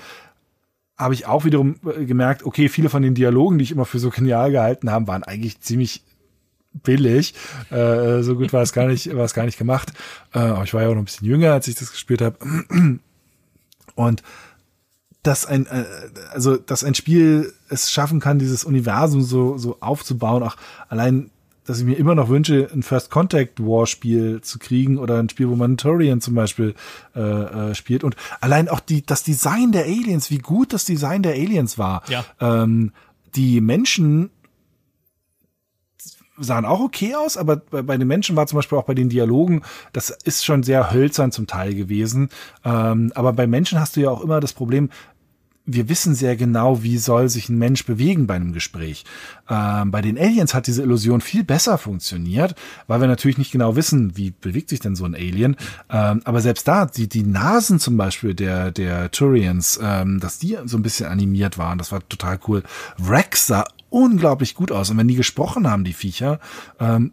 habe ich auch wiederum äh, gemerkt, okay, viele von den Dialogen, die ich immer für so genial gehalten habe, waren eigentlich ziemlich billig. Äh, so gut war es gar nicht, war es gar nicht gemacht. Äh, aber ich war ja auch noch ein bisschen jünger, als ich das gespielt habe. Und dass ein, äh, also dass ein Spiel es schaffen kann, dieses Universum so so aufzubauen, auch allein dass ich mir immer noch wünsche, ein First Contact War Spiel zu kriegen oder ein Spiel, wo man Turian zum Beispiel äh, äh, spielt. Und allein auch die, das Design der Aliens, wie gut das Design der Aliens war. Ja. Ähm, die Menschen sahen auch okay aus, aber bei, bei, den Menschen war zum Beispiel auch bei den Dialogen, das ist schon sehr hölzern zum Teil gewesen. Ähm, aber bei Menschen hast du ja auch immer das Problem, wir wissen sehr genau, wie soll sich ein Mensch bewegen bei einem Gespräch. Ähm, bei den Aliens hat diese Illusion viel besser funktioniert, weil wir natürlich nicht genau wissen, wie bewegt sich denn so ein Alien. Ähm, aber selbst da, die, die Nasen zum Beispiel der, der Turians, ähm, dass die so ein bisschen animiert waren, das war total cool. Rex sah unglaublich gut aus. Und wenn die gesprochen haben, die Viecher, ähm,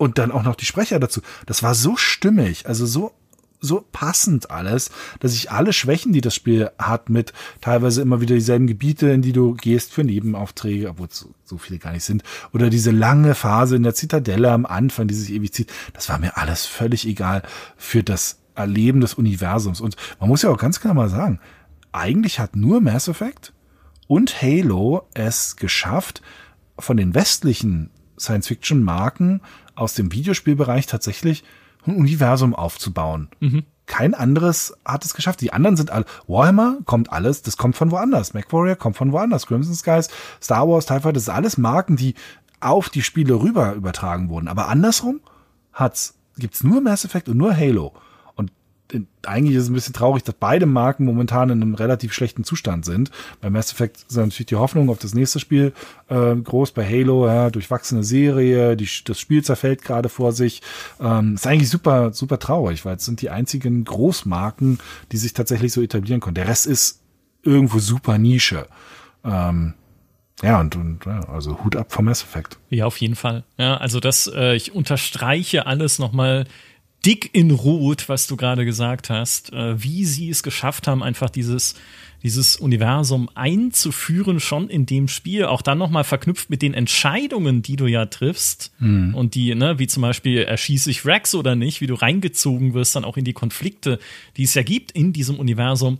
und dann auch noch die Sprecher dazu. Das war so stimmig, also so so passend alles, dass ich alle Schwächen, die das Spiel hat, mit teilweise immer wieder dieselben Gebiete, in die du gehst für Nebenaufträge, obwohl es so, viele gar nicht sind, oder diese lange Phase in der Zitadelle am Anfang, die sich ewig zieht, das war mir alles völlig egal für das Erleben des Universums. Und man muss ja auch ganz klar mal sagen, eigentlich hat nur Mass Effect und Halo es geschafft, von den westlichen Science-Fiction-Marken aus dem Videospielbereich tatsächlich ein Universum aufzubauen. Mhm. Kein anderes hat es geschafft. Die anderen sind alle. Warhammer kommt alles, das kommt von woanders. MacWarrior kommt von woanders. Crimson Skies, Star Wars, TIE Fighter, das ist alles Marken, die auf die Spiele rüber übertragen wurden. Aber andersrum hat's, gibt's nur Mass Effect und nur Halo eigentlich ist es ein bisschen traurig, dass beide Marken momentan in einem relativ schlechten Zustand sind. Bei Mass Effect ist natürlich die Hoffnung auf das nächste Spiel äh, groß. Bei Halo, ja, durchwachsene Serie, die, das Spiel zerfällt gerade vor sich. Ähm, ist eigentlich super, super traurig, weil es sind die einzigen Großmarken, die sich tatsächlich so etablieren können. Der Rest ist irgendwo super Nische. Ähm, ja, und, und ja, also Hut ab vom Mass Effect. Ja, auf jeden Fall. Ja, also das, äh, ich unterstreiche alles nochmal dick in Rot, was du gerade gesagt hast, äh, wie sie es geschafft haben, einfach dieses dieses Universum einzuführen schon in dem Spiel, auch dann nochmal verknüpft mit den Entscheidungen, die du ja triffst mhm. und die, ne, wie zum Beispiel erschieße ich Rex oder nicht, wie du reingezogen wirst dann auch in die Konflikte, die es ja gibt in diesem Universum,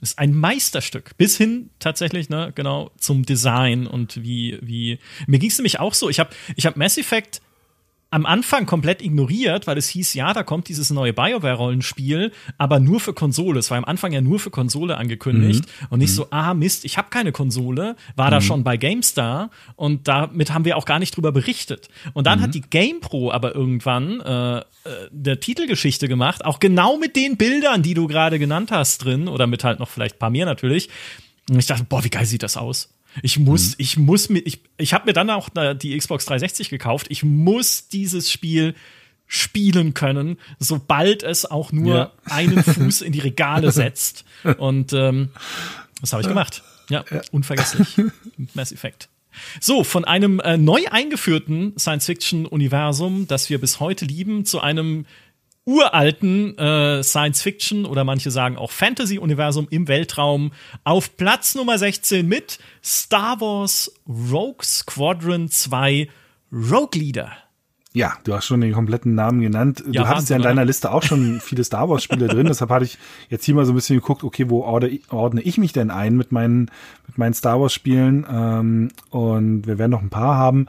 ist ein Meisterstück. Bis hin tatsächlich, ne, genau, zum Design und wie, wie, mir ging es nämlich auch so, ich habe ich hab Mass Effect am Anfang komplett ignoriert, weil es hieß, ja, da kommt dieses neue BioWare-Rollenspiel, aber nur für Konsole. Es war am Anfang ja nur für Konsole angekündigt mhm. und nicht mhm. so, ah Mist, ich habe keine Konsole, war mhm. da schon bei GameStar und damit haben wir auch gar nicht drüber berichtet. Und dann hat mhm. die GamePro aber irgendwann äh, äh, der Titelgeschichte gemacht, auch genau mit den Bildern, die du gerade genannt hast drin oder mit halt noch vielleicht ein paar mehr natürlich. Und ich dachte, boah, wie geil sieht das aus? Ich muss, mhm. ich muss mir, ich, ich habe mir dann auch die Xbox 360 gekauft. Ich muss dieses Spiel spielen können, sobald es auch nur ja. einen Fuß in die Regale setzt. Und ähm, das habe ich gemacht. Ja, ja, unvergesslich. Mass Effect. So, von einem äh, neu eingeführten Science-Fiction-Universum, das wir bis heute lieben, zu einem uralten äh, Science-Fiction oder manche sagen auch Fantasy-Universum im Weltraum auf Platz Nummer 16 mit Star Wars Rogue Squadron 2 Rogue Leader. Ja, du hast schon den kompletten Namen genannt. Ja, du hattest ja in deiner Liste auch schon viele Star Wars Spiele drin, deshalb hatte ich jetzt hier mal so ein bisschen geguckt, okay, wo ordne ich mich denn ein mit meinen, mit meinen Star Wars Spielen? Ähm, und wir werden noch ein paar haben.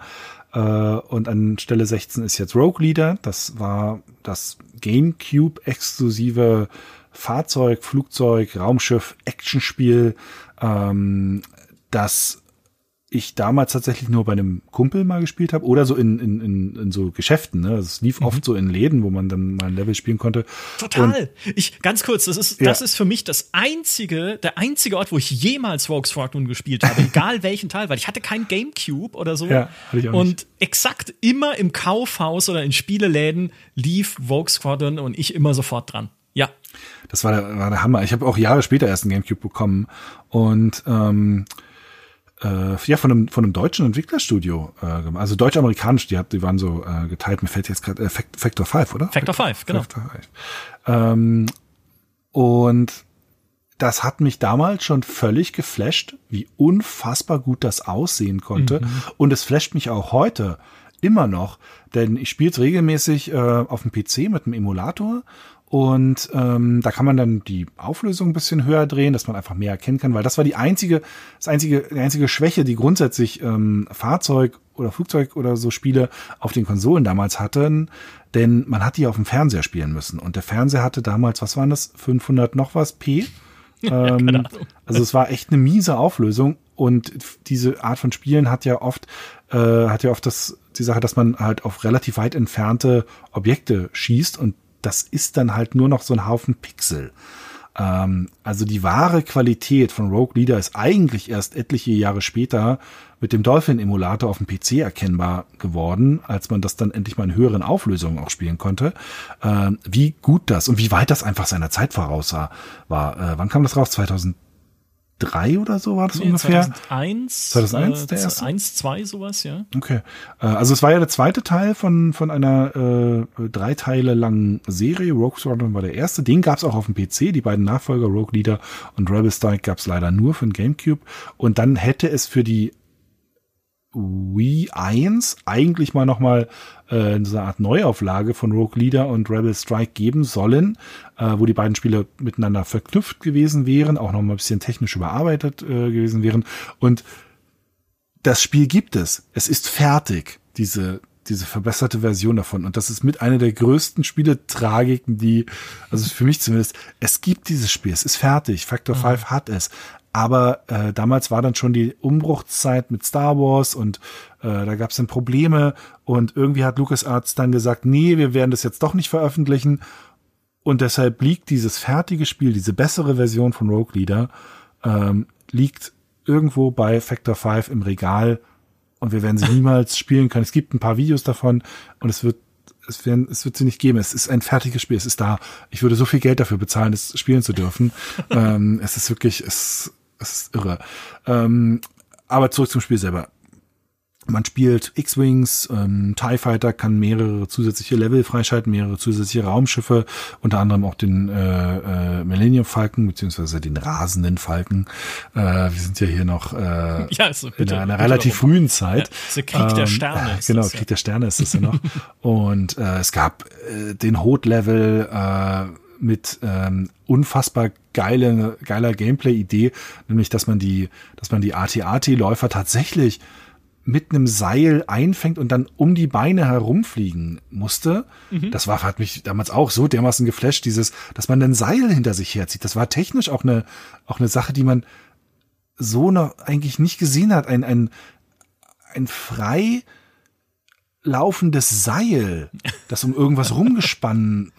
Äh, und an Stelle 16 ist jetzt Rogue Leader. Das war das GameCube exklusive Fahrzeug, Flugzeug, Raumschiff, Actionspiel, ähm, das ich damals tatsächlich nur bei einem Kumpel mal gespielt habe oder so in, in, in, in so Geschäften. Ne? Es lief mhm. oft so in Läden, wo man dann mal ein Level spielen konnte. Total. Und ich ganz kurz, das ist ja. das ist für mich das einzige, der einzige Ort, wo ich jemals Volkswagen gespielt habe, egal welchen Teil, weil ich hatte kein GameCube oder so. Ja, hatte ich auch und nicht. exakt immer im Kaufhaus oder in Spieleläden lief Volkswagen und ich immer sofort dran. Ja. Das war der, war der Hammer. Ich habe auch Jahre später erst einen GameCube bekommen und ähm, äh, ja, von einem, von einem deutschen Entwicklerstudio äh, gemacht. Also deutsch-amerikanisch, die, hat, die waren so äh, geteilt. Mir fällt jetzt gerade äh, Factor 5, oder? Factor 5, genau. Factor 5. Ähm, und das hat mich damals schon völlig geflasht, wie unfassbar gut das aussehen konnte. Mhm. Und es flasht mich auch heute immer noch, denn ich spiele es regelmäßig äh, auf dem PC mit einem Emulator und ähm, da kann man dann die Auflösung ein bisschen höher drehen, dass man einfach mehr erkennen kann, weil das war die einzige, das einzige, die einzige Schwäche, die grundsätzlich ähm, Fahrzeug oder Flugzeug oder so Spiele auf den Konsolen damals hatten, denn man hat die auf dem Fernseher spielen müssen. Und der Fernseher hatte damals, was waren das, 500 noch was P? ähm, also es war echt eine miese Auflösung. Und diese Art von Spielen hat ja oft, äh, hat ja oft das, die Sache, dass man halt auf relativ weit entfernte Objekte schießt und das ist dann halt nur noch so ein Haufen Pixel. Ähm, also die wahre Qualität von Rogue Leader ist eigentlich erst etliche Jahre später mit dem Dolphin-Emulator auf dem PC erkennbar geworden, als man das dann endlich mal in höheren Auflösungen auch spielen konnte. Ähm, wie gut das und wie weit das einfach seiner Zeit voraus war. Äh, wann kam das raus? 2000 2003 oder so war das nee, ungefähr? 2001. 2001 äh, der erste? 1, 2 sowas, ja. Okay. Äh, also es war ja der zweite Teil von, von einer äh, drei Teile langen Serie. Rogue Squadron war der erste. Den gab es auch auf dem PC. Die beiden Nachfolger Rogue Leader und Rebel Strike gab es leider nur für den Gamecube. Und dann hätte es für die Wii 1 eigentlich mal nochmal äh, so eine Art Neuauflage von Rogue Leader und Rebel Strike geben sollen, äh, wo die beiden Spiele miteinander verknüpft gewesen wären, auch nochmal ein bisschen technisch überarbeitet äh, gewesen wären. Und das Spiel gibt es. Es ist fertig, diese, diese verbesserte Version davon. Und das ist mit einer der größten Spieletragiken, die, also für mich zumindest, es gibt dieses Spiel, es ist fertig. Factor mhm. 5 hat es. Aber äh, damals war dann schon die Umbruchszeit mit Star Wars und äh, da gab es dann Probleme und irgendwie hat LucasArts dann gesagt, nee, wir werden das jetzt doch nicht veröffentlichen und deshalb liegt dieses fertige Spiel, diese bessere Version von Rogue Leader, ähm, liegt irgendwo bei Factor 5 im Regal und wir werden sie niemals spielen können. Es gibt ein paar Videos davon und es wird es, werden, es wird sie nicht geben. Es ist ein fertiges Spiel. Es ist da. Ich würde so viel Geld dafür bezahlen, es spielen zu dürfen. ähm, es ist wirklich, es, es ist irre. Ähm, aber zurück zum Spiel selber. Man spielt X-Wings, ähm, TIE Fighter kann mehrere zusätzliche Level freischalten, mehrere zusätzliche Raumschiffe, unter anderem auch den äh, äh, Millennium Falcon, beziehungsweise den rasenden Falken. Äh, wir sind ja hier noch äh, ja, so, bitte, in einer relativ frühen Zeit. Ja, Krieg der ähm, Sterne. Äh, genau, das, Krieg der Sterne ist es ja noch. Und äh, es gab äh, den Hot-Level, äh, mit ähm, unfassbar geile, geiler Gameplay-Idee, nämlich dass man die, dass man die AT-AT-Läufer tatsächlich mit einem Seil einfängt und dann um die Beine herumfliegen musste. Mhm. Das war, hat mich damals auch so dermaßen geflasht, dieses, dass man ein Seil hinter sich herzieht. Das war technisch auch eine, auch eine Sache, die man so noch eigentlich nicht gesehen hat. Ein, ein, ein frei laufendes Seil, das um irgendwas rumgesponnen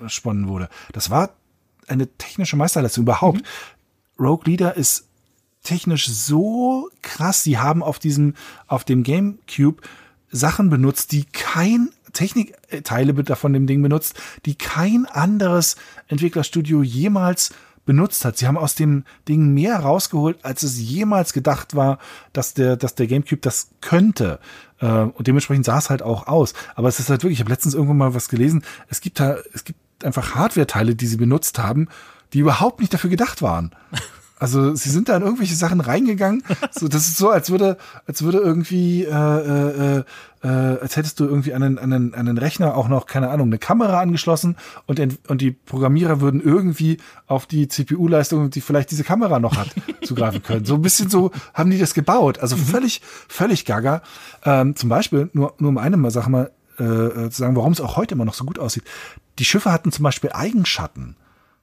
wurde. Das war eine technische Meisterleistung überhaupt. Mhm. Rogue Leader ist technisch so krass. Sie haben auf diesem, auf dem GameCube Sachen benutzt, die kein Technikteile von dem Ding benutzt, die kein anderes Entwicklerstudio jemals benutzt hat. Sie haben aus dem Ding mehr rausgeholt, als es jemals gedacht war, dass der, dass der GameCube das könnte. Äh, und dementsprechend sah es halt auch aus. Aber es ist halt wirklich, ich habe letztens irgendwann mal was gelesen, es gibt da, es gibt einfach Hardware-Teile, die sie benutzt haben, die überhaupt nicht dafür gedacht waren. Also sie sind da in irgendwelche Sachen reingegangen. So, das ist so, als würde, als würde irgendwie, äh, äh, äh, als hättest du irgendwie einen, einen, einen Rechner auch noch, keine Ahnung, eine Kamera angeschlossen und, und die Programmierer würden irgendwie auf die CPU-Leistung, die vielleicht diese Kamera noch hat, zugreifen können. So ein bisschen so haben die das gebaut. Also mhm. völlig, völlig gaga. Ähm, zum Beispiel, nur, nur um eine Sache mal äh, äh, zu sagen, warum es auch heute immer noch so gut aussieht. Die Schiffe hatten zum Beispiel Eigenschatten.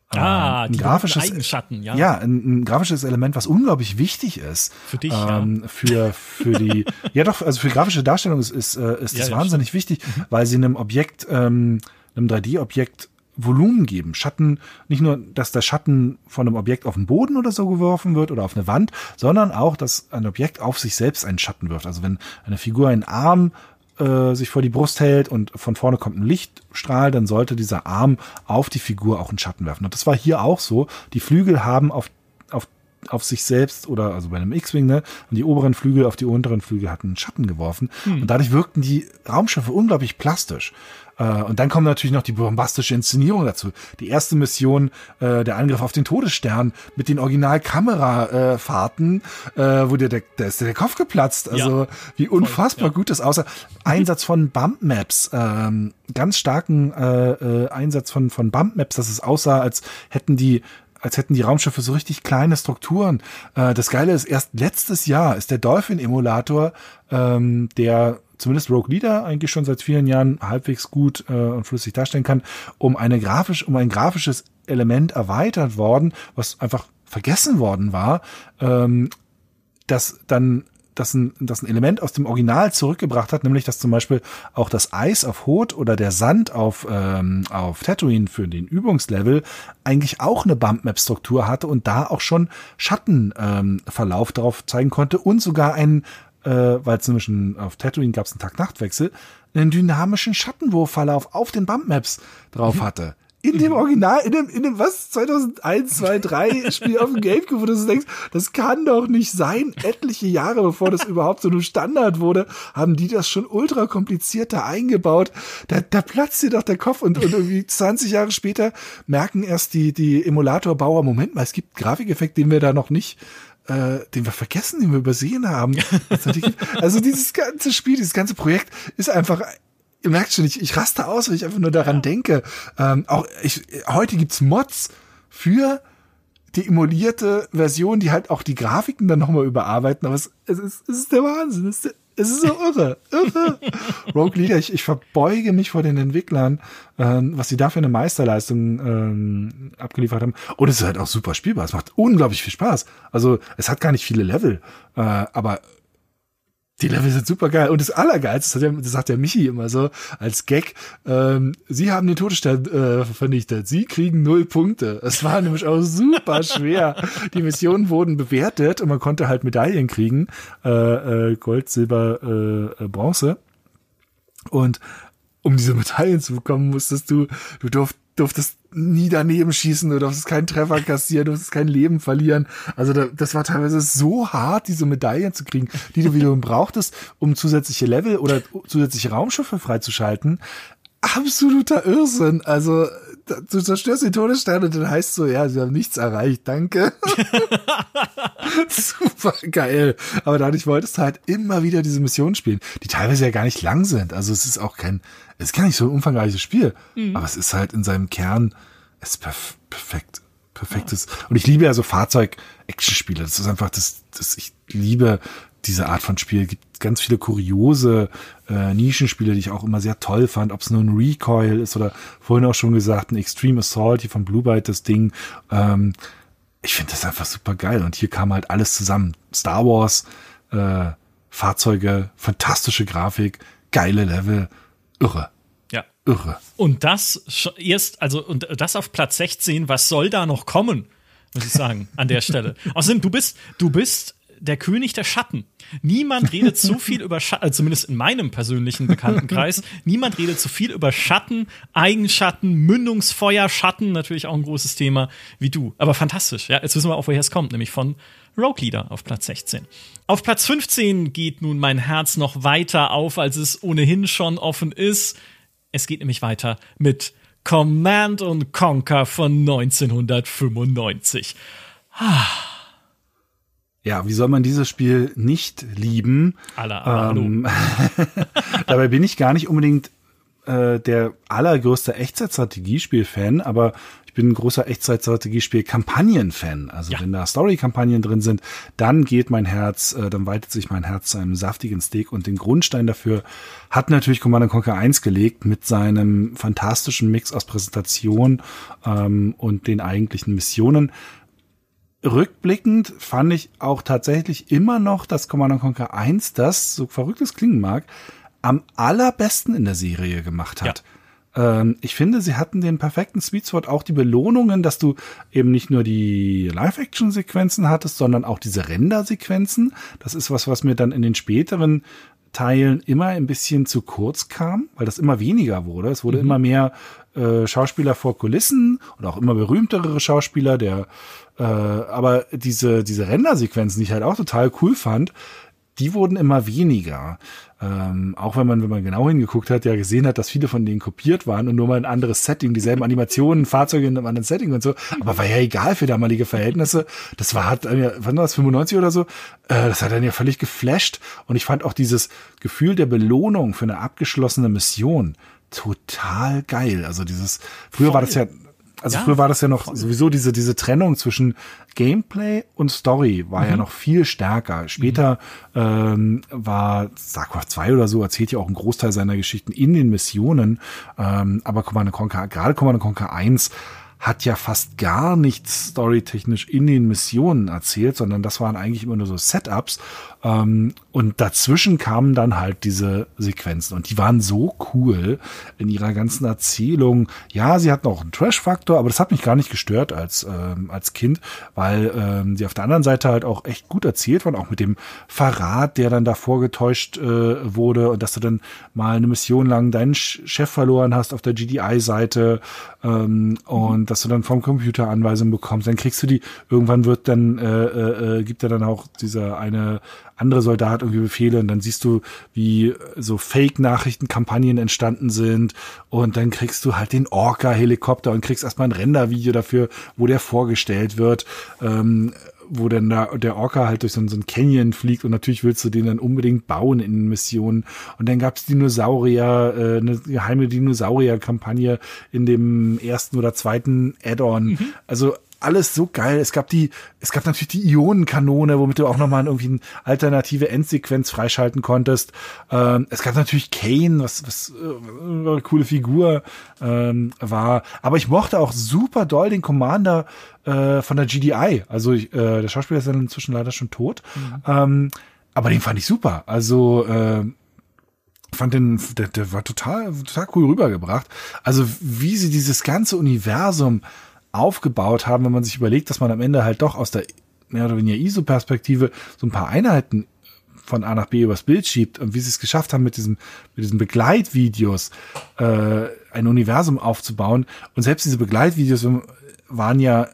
Ah, ähm, ein grafisches Eigenschatten, ja. Ja, ein, ein, grafisches Element, was unglaublich wichtig ist. Für dich, ähm, ja. Für, für die, ja doch, also für grafische Darstellung ist, ist, äh, ist ja, das wahnsinnig stimmt. wichtig, mhm. weil sie einem Objekt, ähm, einem 3D-Objekt Volumen geben. Schatten, nicht nur, dass der Schatten von einem Objekt auf den Boden oder so geworfen wird oder auf eine Wand, sondern auch, dass ein Objekt auf sich selbst einen Schatten wirft. Also wenn eine Figur einen Arm äh, sich vor die Brust hält und von vorne kommt ein Lichtstrahl, dann sollte dieser Arm auf die Figur auch einen Schatten werfen. Und das war hier auch so. Die Flügel haben auf, auf, auf sich selbst oder also bei einem X-Wing, ne, und die oberen Flügel auf die unteren Flügel hatten einen Schatten geworfen. Hm. Und dadurch wirkten die Raumschiffe unglaublich plastisch. Äh, und dann kommt natürlich noch die bombastische Inszenierung dazu. Die erste Mission, äh, der Angriff auf den Todesstern mit den Original-Kamerafahrten, äh, wo dir der, der ist der Kopf geplatzt. Also ja. wie unfassbar Voll, ja. gut das aussah. Einsatz von Bump-Maps, ähm, ganz starken äh, äh, Einsatz von, von Bump-Maps, dass es aussah, als hätten die als hätten die Raumschiffe so richtig kleine Strukturen. Äh, das Geile ist, erst letztes Jahr ist der Dolphin-Emulator, ähm, der zumindest Rogue Leader eigentlich schon seit vielen Jahren halbwegs gut äh, und flüssig darstellen kann, um eine grafisch, um ein grafisches Element erweitert worden, was einfach vergessen worden war, ähm, das dann das ein, das ein Element aus dem Original zurückgebracht hat, nämlich dass zum Beispiel auch das Eis auf Hot oder der Sand auf, ähm, auf Tatooine für den Übungslevel eigentlich auch eine Bump-Map-Struktur hatte und da auch schon Schattenverlauf ähm, darauf zeigen konnte und sogar einen äh, weil es nämlich ein, auf Tatooine gab es einen Tag-Nacht-Wechsel, einen dynamischen Schattenwurfverlauf auf den Bump-Maps drauf mhm. hatte. In dem Original, in dem, in dem, was, 2001, 2, 3 Spiel auf dem Gamecube, wo du so denkst, das kann doch nicht sein. Etliche Jahre bevor das überhaupt so ein Standard wurde, haben die das schon ultra kompliziert da eingebaut. Da, da platzt dir doch der Kopf und, und irgendwie 20 Jahre später merken erst die, die Emulatorbauer, Moment mal, es gibt Grafikeffekt, den wir da noch nicht äh, den wir vergessen, den wir übersehen haben. also dieses ganze Spiel, dieses ganze Projekt ist einfach ihr merkt schon, ich, ich raste aus, wenn ich einfach nur daran denke. Ähm, auch ich, heute gibt's Mods für die emulierte Version, die halt auch die Grafiken dann nochmal überarbeiten, aber es, es, ist, es ist der Wahnsinn. Es ist der, es ist so irre, irre. Rogue Leader, ich, ich verbeuge mich vor den Entwicklern, ähm, was sie da für eine Meisterleistung ähm, abgeliefert haben. Und es ist halt auch super spielbar. Es macht unglaublich viel Spaß. Also es hat gar nicht viele Level, äh, aber die Level sind super geil. Und das Allergeilste, das, das sagt der Michi immer so als Gag, ähm, sie haben den Todesstern äh, vernichtet. Sie kriegen null Punkte. Es war nämlich auch super schwer. Die Missionen wurden bewertet und man konnte halt Medaillen kriegen. Äh, äh, Gold, Silber, äh, äh Bronze. Und um diese Medaillen zu bekommen, musstest du, du durft, durftest nie daneben schießen, du durftest keinen Treffer kassieren, du durftest kein Leben verlieren. Also da, das war teilweise so hart, diese Medaillen zu kriegen, die du wiederum brauchtest, um zusätzliche Level oder zusätzliche Raumschiffe freizuschalten. Absoluter Irrsinn. Also du zerstörst den Todesstern und dann heißt so, ja, sie haben nichts erreicht, danke. Super geil. Aber dadurch wolltest du halt immer wieder diese Missionen spielen, die teilweise ja gar nicht lang sind. Also es ist auch kein, es ist gar nicht so ein umfangreiches Spiel, mhm. aber es ist halt in seinem Kern, es ist perf perfekt. Perfektes. Ja. Und ich liebe ja so Fahrzeug-Action-Spiele. Das ist einfach das, das, ich liebe diese Art von Spiel. Es gibt ganz viele kuriose äh, Nischenspiele, die ich auch immer sehr toll fand, ob es nur ein Recoil ist oder vorhin auch schon gesagt, ein Extreme Assault hier von Blue Byte, das Ding. Ähm, ich finde das einfach super geil. Und hier kam halt alles zusammen. Star Wars, äh, Fahrzeuge, fantastische Grafik, geile Level, irre. Ja. Irre. Und das erst, also, und das auf Platz 16, was soll da noch kommen? Muss ich sagen, an der Stelle. Außerdem, du bist, du bist der König der Schatten. Niemand redet so viel über Schatten, also zumindest in meinem persönlichen Bekanntenkreis, niemand redet so viel über Schatten, Eigenschatten, Mündungsfeuer, Schatten, natürlich auch ein großes Thema wie du. Aber fantastisch, ja, jetzt wissen wir auch, woher es kommt, nämlich von Rogue Leader auf Platz 16. Auf Platz 15 geht nun mein Herz noch weiter auf, als es ohnehin schon offen ist. Es geht nämlich weiter mit Command und Conquer von 1995. Ah. Ja, wie soll man dieses Spiel nicht lieben? Alla, ähm, dabei bin ich gar nicht unbedingt äh, der allergrößte Echtzeitstrategiespiel-Fan, aber bin ein großer Echtzeitstrategiespiel-Kampagnen-Fan. Also ja. wenn da Story-Kampagnen drin sind, dann geht mein Herz, äh, dann weitet sich mein Herz zu einem saftigen Steak und den Grundstein dafür hat natürlich Command Conquer 1 gelegt mit seinem fantastischen Mix aus Präsentation ähm, und den eigentlichen Missionen rückblickend fand ich auch tatsächlich immer noch, dass Command Conquer 1 das, so verrückt es klingen mag, am allerbesten in der Serie gemacht hat. Ja. Ähm, ich finde, sie hatten den perfekten Sweet Spot, auch die Belohnungen, dass du eben nicht nur die Live-Action-Sequenzen hattest, sondern auch diese Render-Sequenzen. Das ist was, was mir dann in den späteren Teilen immer ein bisschen zu kurz kam, weil das immer weniger wurde. Es wurde mhm. immer mehr äh, Schauspieler vor Kulissen und auch immer berühmtere Schauspieler, der äh, aber diese, diese Rendersequenzen, die ich halt auch total cool fand, die wurden immer weniger. Ähm, auch wenn man, wenn man genau hingeguckt hat, ja gesehen hat, dass viele von denen kopiert waren und nur mal ein anderes Setting, dieselben Animationen, Fahrzeuge in einem anderen Setting und so. Aber war ja egal für damalige Verhältnisse. Das war, hat, wann war das, 95 oder so? Äh, das hat dann ja völlig geflasht. Und ich fand auch dieses Gefühl der Belohnung für eine abgeschlossene Mission total geil. Also dieses, früher Voll. war das ja also ja, früher war das ja noch voll. sowieso diese, diese Trennung zwischen Gameplay und Story war mhm. ja noch viel stärker. Später mhm. ähm, war StarCraft 2 oder so, erzählt ja auch einen Großteil seiner Geschichten in den Missionen. Ähm, aber Command Conquer, gerade Command Conquer 1 hat ja fast gar nichts storytechnisch in den Missionen erzählt, sondern das waren eigentlich immer nur so Setups. Ähm, und dazwischen kamen dann halt diese Sequenzen und die waren so cool in ihrer ganzen Erzählung. Ja, sie hatten auch einen Trash-Faktor, aber das hat mich gar nicht gestört als, ähm, als Kind, weil ähm, sie auf der anderen Seite halt auch echt gut erzählt waren, auch mit dem Verrat, der dann davor getäuscht äh, wurde und dass du dann mal eine Mission lang deinen Chef verloren hast auf der GDI-Seite ähm, und dass du dann vom Computer Anweisungen bekommst. Dann kriegst du die, irgendwann wird dann, äh, äh, äh gibt er dann auch dieser eine andere Soldat irgendwie Befehle und dann siehst du, wie so Fake-Nachrichtenkampagnen entstanden sind und dann kriegst du halt den Orca-Helikopter und kriegst erstmal ein Rendervideo dafür, wo der vorgestellt wird. Ähm, wo dann da der Orca halt durch so, so ein Canyon fliegt und natürlich willst du den dann unbedingt bauen in Missionen. Und dann gab's Dinosaurier, äh, eine geheime Dinosaurier-Kampagne in dem ersten oder zweiten Add-on. Mhm. Also alles so geil. Es gab die, es gab natürlich die Ionenkanone, womit du auch nochmal irgendwie eine alternative Endsequenz freischalten konntest. Ähm, es gab natürlich Kane, was, was äh, eine coole Figur ähm, war. Aber ich mochte auch super doll den Commander äh, von der GDI. Also ich, äh, der Schauspieler ist dann inzwischen leider schon tot. Mhm. Ähm, aber den fand ich super. Also äh, fand den, der, der war total, total cool rübergebracht. Also wie sie dieses ganze Universum aufgebaut haben, wenn man sich überlegt, dass man am Ende halt doch aus der mehr oder weniger ISO-Perspektive so ein paar Einheiten von A nach B übers Bild schiebt und wie sie es geschafft haben, mit diesem, mit diesen Begleitvideos äh, ein Universum aufzubauen. Und selbst diese Begleitvideos waren ja,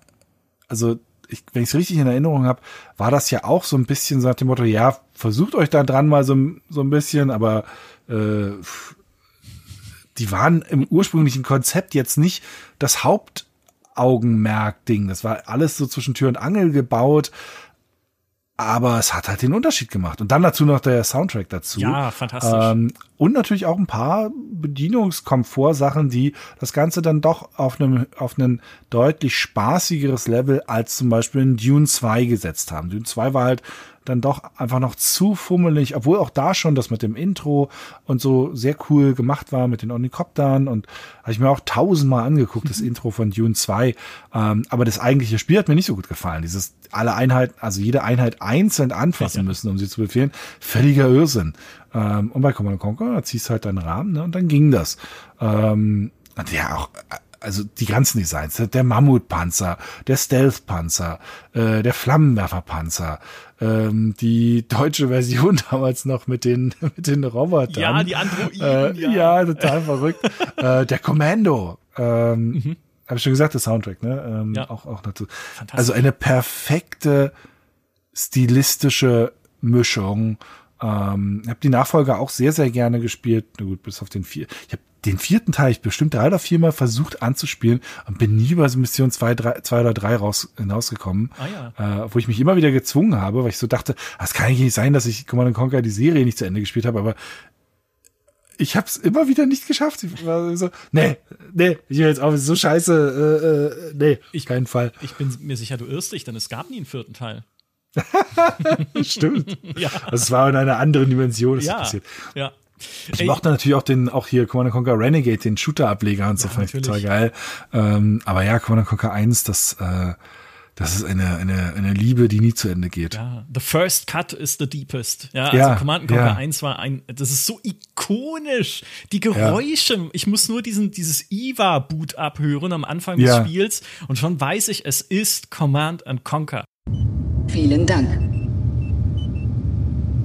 also ich, wenn ich es richtig in Erinnerung habe, war das ja auch so ein bisschen so nach dem Motto, ja, versucht euch da dran mal so, so ein bisschen, aber äh, die waren im ursprünglichen Konzept jetzt nicht das Haupt Augenmerk-Ding. Das war alles so zwischen Tür und Angel gebaut. Aber es hat halt den Unterschied gemacht. Und dann dazu noch der Soundtrack dazu. Ja, fantastisch. Ähm, und natürlich auch ein paar Bedienungskomfort-Sachen, die das Ganze dann doch auf einem, auf ein deutlich spaßigeres Level als zum Beispiel in Dune 2 gesetzt haben. Dune 2 war halt dann doch einfach noch zu fummelig, obwohl auch da schon das mit dem Intro und so sehr cool gemacht war mit den Onikoptern und habe ich mir auch tausendmal angeguckt, das mhm. Intro von Dune 2. Ähm, aber das eigentliche Spiel hat mir nicht so gut gefallen. Dieses alle Einheiten, also jede Einheit einzeln anfassen ja. müssen, um sie zu befehlen. Völliger Irrsinn. Ähm, und bei Command Conquer, da ziehst du halt deinen Rahmen, ne, und dann ging das. Ähm, ja, auch also die ganzen Designs, der Mammutpanzer, der Stealth-Panzer, äh, der Flammenwerferpanzer, ähm, die deutsche Version damals noch mit den mit den Robotern. Ja, die Androiden. Äh, ja. ja. total verrückt. äh, der Commando. Ähm, mhm. Habe ich schon gesagt, der Soundtrack, ne? Ähm, ja. Auch auch dazu. Also eine perfekte stilistische Mischung. Ähm, habe die Nachfolger auch sehr sehr gerne gespielt. Na gut, bis auf den vier. Ich habe den vierten Teil ich bestimmt drei oder viermal versucht anzuspielen und bin nie über Mission zwei, drei, zwei oder drei raus, hinausgekommen. Ah, ja. äh, wo ich mich immer wieder gezwungen habe, weil ich so dachte, das kann eigentlich nicht sein, dass ich Command Conquer die Serie nicht zu Ende gespielt habe, aber ich habe es immer wieder nicht geschafft. Ich war so, nee, nee, ich will jetzt auch so scheiße, äh, äh, nee, ich, keinen Fall. Ich bin mir sicher, du irrst dich, denn es gab nie einen vierten Teil. Stimmt. ja. Also es war in einer anderen Dimension, das ja. passiert. Ja. Ich Ey. mochte natürlich auch den, auch hier Command Conquer Renegade, den Shooter-Ableger und so, ja, fand ich total geil. Ähm, aber ja, Command Conquer 1, das, äh, das ist eine, eine, eine Liebe, die nie zu Ende geht. Ja, the first cut is the deepest. Ja, also ja, Command Conquer ja. 1 war ein, das ist so ikonisch. Die Geräusche, ja. ich muss nur diesen, dieses IVA-Boot abhören am Anfang des Spiels und schon weiß ich, es ist Command and Conquer. Vielen Dank.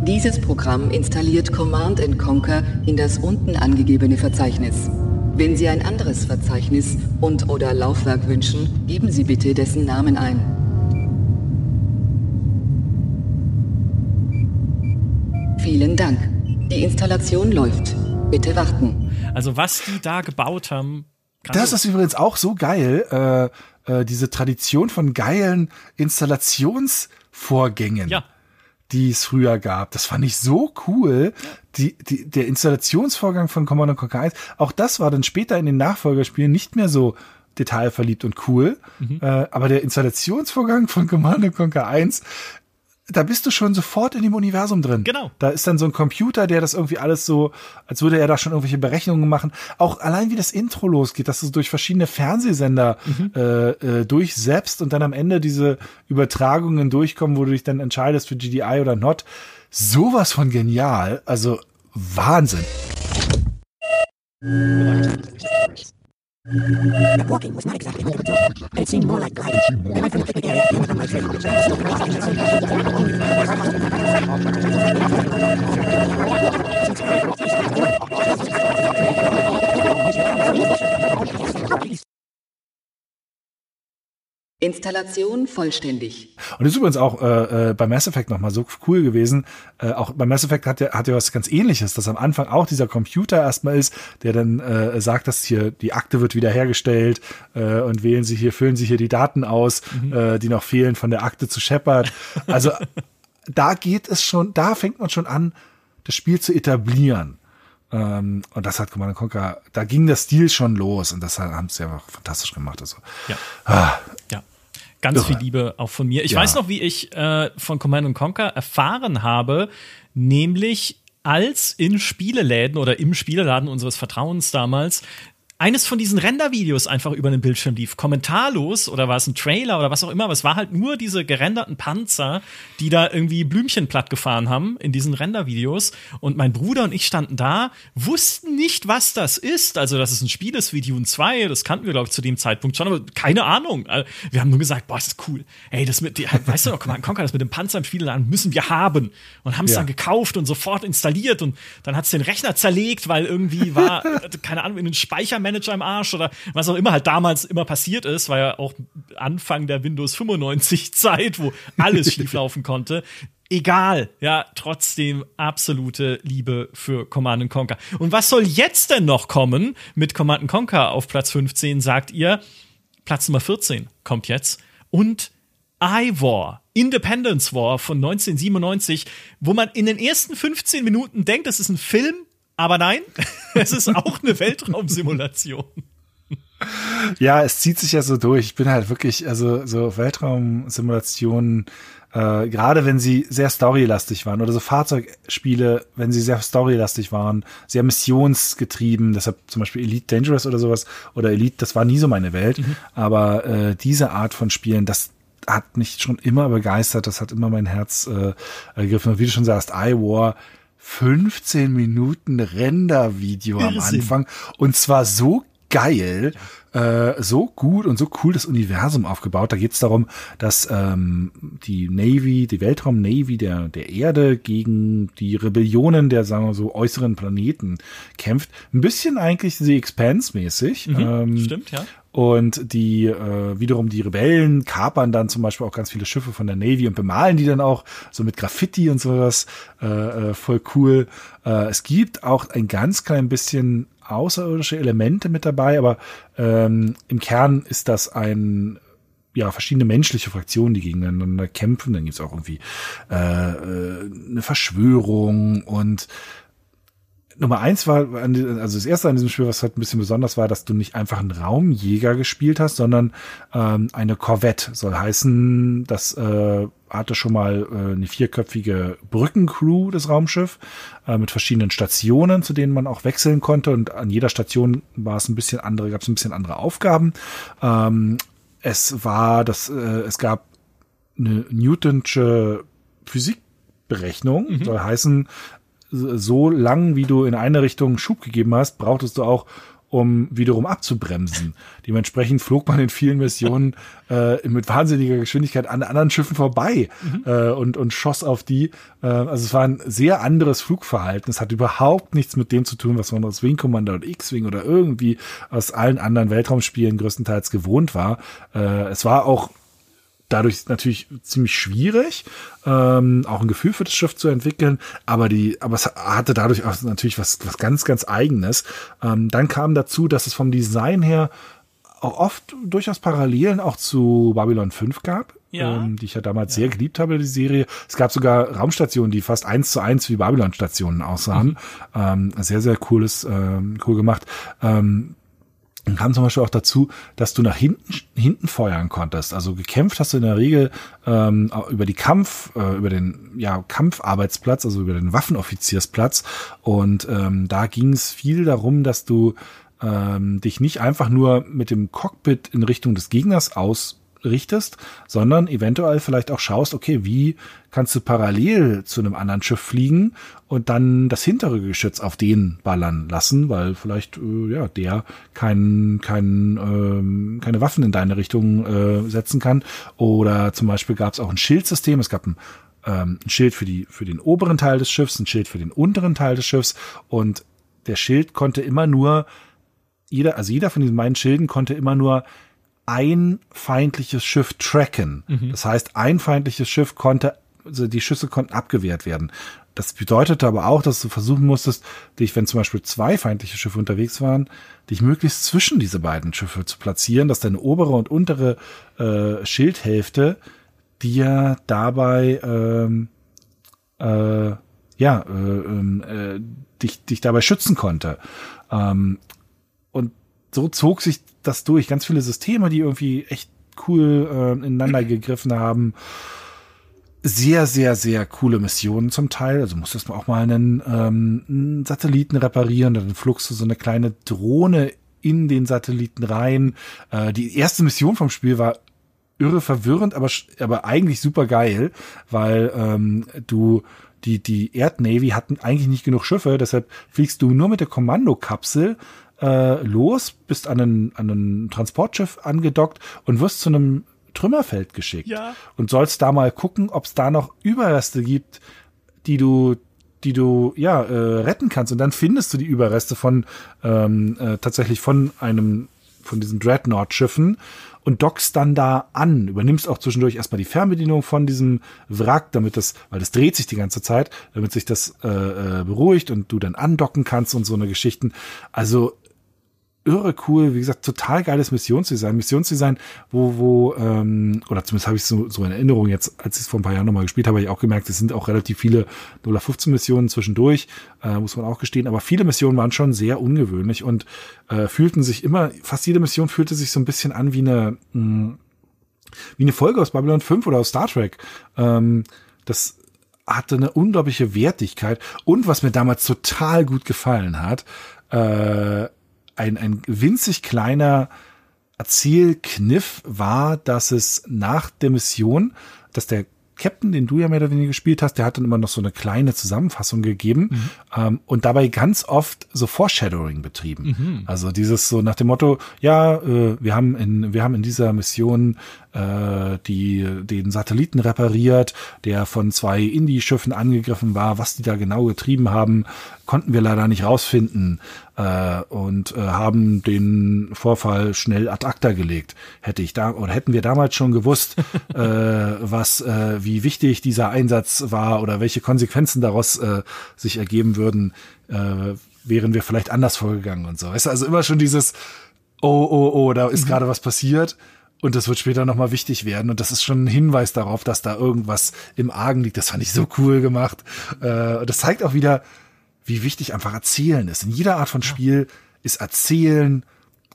Dieses Programm installiert Command Conquer in das unten angegebene Verzeichnis. Wenn Sie ein anderes Verzeichnis und/oder Laufwerk wünschen, geben Sie bitte dessen Namen ein. Vielen Dank. Die Installation läuft. Bitte warten. Also was die da gebaut haben. Das ist übrigens auch so geil, äh, äh, diese Tradition von geilen Installationsvorgängen. Ja die es früher gab. Das fand ich so cool. Die, die, der Installationsvorgang von Command Conquer 1, auch das war dann später in den Nachfolgerspielen nicht mehr so detailverliebt und cool. Mhm. Äh, aber der Installationsvorgang von Command Conquer 1 da bist du schon sofort in dem Universum drin. Genau. Da ist dann so ein Computer, der das irgendwie alles so, als würde er da schon irgendwelche Berechnungen machen. Auch allein wie das Intro losgeht, dass du durch verschiedene Fernsehsender mhm. äh, äh, durchsetzt und dann am Ende diese Übertragungen durchkommen, wo du dich dann entscheidest für GDI oder not. Sowas von genial. Also Wahnsinn. But walking was not exactly what I would do, and it seemed more like gliding. And my friend picked me there, and was on my trail. Since I was Installation vollständig. Und das ist übrigens auch äh, äh, bei Mass Effect nochmal so cool gewesen. Äh, auch bei Mass Effect hat ja, hat ja was ganz ähnliches, dass am Anfang auch dieser Computer erstmal ist, der dann äh, sagt, dass hier die Akte wird wiederhergestellt äh, und wählen Sie hier, füllen Sie hier die Daten aus, mhm. äh, die noch fehlen von der Akte zu Shepard. Also da geht es schon, da fängt man schon an, das Spiel zu etablieren. Ähm, und das hat Command Conquer, da ging der Stil schon los und das haben sie einfach fantastisch gemacht. Also, ja. Ah. ja. Ganz viel Liebe auch von mir. Ich ja. weiß noch, wie ich äh, von Command Conquer erfahren habe, nämlich als in Spieleläden oder im Spieleladen unseres Vertrauens damals eines von diesen Rendervideos einfach über den Bildschirm lief, kommentarlos oder war es ein Trailer oder was auch immer, aber es war halt nur diese gerenderten Panzer, die da irgendwie Blümchen platt gefahren haben in diesen Rendervideos und mein Bruder und ich standen da, wussten nicht, was das ist, also dass es ein Spiel ist wie Dune 2, das kannten wir glaube ich zu dem Zeitpunkt schon, aber keine Ahnung. Äh, wir haben nur gesagt, boah, ist das cool. Ey, das mit, weißt du noch, Command Conquer, das mit dem Panzer im Spieleladen müssen wir haben und haben es ja. dann gekauft und sofort installiert und dann hat es den Rechner zerlegt, weil irgendwie war, keine Ahnung, in den Speicher Manager im Arsch oder was auch immer halt damals immer passiert ist, war ja auch Anfang der Windows 95 Zeit, wo alles schieflaufen konnte. Egal, ja, trotzdem absolute Liebe für Command Conquer. Und was soll jetzt denn noch kommen mit Command Conquer auf Platz 15, sagt ihr? Platz Nummer 14 kommt jetzt. Und iWar, Independence War von 1997, wo man in den ersten 15 Minuten denkt, es ist ein Film, aber nein, es ist auch eine Weltraumsimulation. Ja, es zieht sich ja so durch. Ich bin halt wirklich, also so Weltraumsimulationen, äh, gerade wenn sie sehr storylastig waren oder so Fahrzeugspiele, wenn sie sehr storylastig waren, sehr missionsgetrieben, deshalb zum Beispiel Elite Dangerous oder sowas oder Elite, das war nie so meine Welt. Mhm. Aber äh, diese Art von Spielen, das hat mich schon immer begeistert, das hat immer mein Herz äh, ergriffen. Und wie du schon sagst, iWar 15 Minuten Render-Video am Anfang. Und zwar so geil, äh, so gut und so cool das Universum aufgebaut. Da geht es darum, dass ähm, die Navy, die Weltraum-Navy der, der Erde gegen die Rebellionen der, sagen wir so, äußeren Planeten kämpft. Ein bisschen eigentlich The Expanse-mäßig. Mhm, ähm, stimmt, ja. Und die äh, wiederum die Rebellen kapern dann zum Beispiel auch ganz viele Schiffe von der Navy und bemalen die dann auch so mit Graffiti und sowas. Äh, äh, voll cool. Äh, es gibt auch ein ganz klein bisschen außerirdische Elemente mit dabei, aber ähm, im Kern ist das ein ja, verschiedene menschliche Fraktionen, die gegeneinander kämpfen. Dann gibt's auch irgendwie äh, äh eine Verschwörung und Nummer eins war, also das erste an diesem Spiel, was halt ein bisschen besonders war, dass du nicht einfach einen Raumjäger gespielt hast, sondern ähm, eine Corvette. Soll heißen, das äh, hatte schon mal äh, eine vierköpfige Brückencrew, das Raumschiff, äh, mit verschiedenen Stationen, zu denen man auch wechseln konnte. Und an jeder Station war es ein bisschen andere, gab es ein bisschen andere Aufgaben. Ähm, es war, das, äh, es gab eine Newtonsche Physikberechnung, mhm. soll heißen, so lang, wie du in eine Richtung Schub gegeben hast, brauchtest du auch, um wiederum abzubremsen. Dementsprechend flog man in vielen Missionen äh, mit wahnsinniger Geschwindigkeit an anderen Schiffen vorbei mhm. äh, und, und schoss auf die. Äh, also es war ein sehr anderes Flugverhalten. Es hat überhaupt nichts mit dem zu tun, was man aus Wing Commander und X-Wing oder irgendwie aus allen anderen Weltraumspielen größtenteils gewohnt war. Äh, es war auch dadurch natürlich ziemlich schwierig, ähm, auch ein Gefühl für das Schiff zu entwickeln, aber die, aber es hatte dadurch auch natürlich was, was ganz, ganz eigenes. Ähm, dann kam dazu, dass es vom Design her auch oft durchaus Parallelen auch zu Babylon 5 gab, ja. ähm, die ich ja damals ja. sehr geliebt habe, die Serie. Es gab sogar Raumstationen, die fast eins zu eins wie Babylon-Stationen aussahen. Mhm. Ähm, sehr, sehr cooles, ähm, cool gemacht. Ähm, kam zum Beispiel auch dazu, dass du nach hinten, hinten feuern konntest. Also gekämpft hast du in der Regel ähm, über die Kampf, äh, über den ja, Kampfarbeitsplatz, also über den Waffenoffiziersplatz. Und ähm, da ging es viel darum, dass du ähm, dich nicht einfach nur mit dem Cockpit in Richtung des Gegners aus richtest, sondern eventuell vielleicht auch schaust, okay, wie kannst du parallel zu einem anderen Schiff fliegen und dann das hintere Geschütz auf den ballern lassen, weil vielleicht äh, ja der kein, kein, ähm, keine Waffen in deine Richtung äh, setzen kann. Oder zum Beispiel gab es auch ein Schildsystem. Es gab ein ähm, ein Schild für die für den oberen Teil des Schiffs, ein Schild für den unteren Teil des Schiffs und der Schild konnte immer nur jeder, also jeder von diesen beiden Schilden konnte immer nur ein feindliches Schiff tracken. Mhm. Das heißt, ein feindliches Schiff konnte, also die Schüsse konnten abgewehrt werden. Das bedeutete aber auch, dass du versuchen musstest, dich, wenn zum Beispiel zwei feindliche Schiffe unterwegs waren, dich möglichst zwischen diese beiden Schiffe zu platzieren, dass deine obere und untere äh, Schildhälfte dir dabei ähm, äh, ja äh, ähm, äh, dich dich dabei schützen konnte. Ähm, so zog sich das durch. Ganz viele Systeme, die irgendwie echt cool äh, ineinander gegriffen haben. Sehr, sehr, sehr coole Missionen zum Teil. Also musstest du auch mal einen, ähm, einen Satelliten reparieren, dann flugst du so eine kleine Drohne in den Satelliten rein. Äh, die erste Mission vom Spiel war irre verwirrend, aber, aber eigentlich super geil, weil ähm, du die, die Erdnavy hatten eigentlich nicht genug Schiffe, deshalb fliegst du nur mit der Kommandokapsel äh, los, bist an ein, an ein Transportschiff angedockt und wirst zu einem Trümmerfeld geschickt. Ja. Und sollst da mal gucken, ob es da noch Überreste gibt, die du die du ja äh, retten kannst und dann findest du die Überreste von ähm, äh, tatsächlich von einem von diesen Dreadnought-Schiffen und dockst dann da an, übernimmst auch zwischendurch erstmal die Fernbedienung von diesem Wrack, damit das, weil das dreht sich die ganze Zeit, damit sich das äh, äh beruhigt und du dann andocken kannst und so eine Geschichten. Also irre cool, wie gesagt, total geiles Missionsdesign. Missionsdesign, wo, wo, ähm, oder zumindest habe ich so, so in Erinnerung jetzt, als ich es vor ein paar Jahren nochmal gespielt habe, habe ich auch gemerkt, es sind auch relativ viele 0-15 Missionen zwischendurch, äh, muss man auch gestehen, aber viele Missionen waren schon sehr ungewöhnlich und äh, fühlten sich immer, fast jede Mission fühlte sich so ein bisschen an wie eine, mh, mm, wie eine Folge aus Babylon 5 oder aus Star Trek. Ähm, das hatte eine unglaubliche Wertigkeit und was mir damals total gut gefallen hat, äh, ein, ein winzig kleiner Erzählkniff war, dass es nach der Mission, dass der Captain, den du ja mehr oder weniger gespielt hast, der hat dann immer noch so eine kleine Zusammenfassung gegeben mhm. ähm, und dabei ganz oft so Foreshadowing betrieben. Mhm. Also dieses so nach dem Motto, ja, äh, wir haben in wir haben in dieser Mission äh, die den Satelliten repariert, der von zwei Indie-Schiffen angegriffen war. Was die da genau getrieben haben, konnten wir leider nicht rausfinden äh, und äh, haben den Vorfall schnell ad acta gelegt. Hätte ich da oder hätten wir damals schon gewusst, äh, was äh, wie wichtig dieser Einsatz war oder welche Konsequenzen daraus äh, sich ergeben würden, äh, wären wir vielleicht anders vorgegangen und so. Weißt du, also immer schon dieses Oh, oh, oh, da ist mhm. gerade was passiert und das wird später nochmal wichtig werden. Und das ist schon ein Hinweis darauf, dass da irgendwas im Argen liegt. Das fand ich so cool gemacht. Äh, das zeigt auch wieder, wie wichtig einfach Erzählen ist. In jeder Art von Spiel ist Erzählen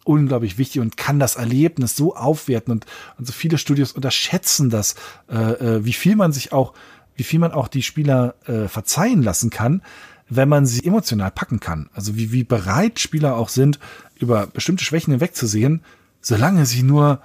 unglaublich wichtig und kann das Erlebnis so aufwerten. Und, und so viele Studios unterschätzen das, äh, äh, wie viel man sich auch, wie viel man auch die Spieler äh, verzeihen lassen kann, wenn man sie emotional packen kann. Also wie, wie bereit Spieler auch sind, über bestimmte Schwächen hinwegzusehen, solange sie nur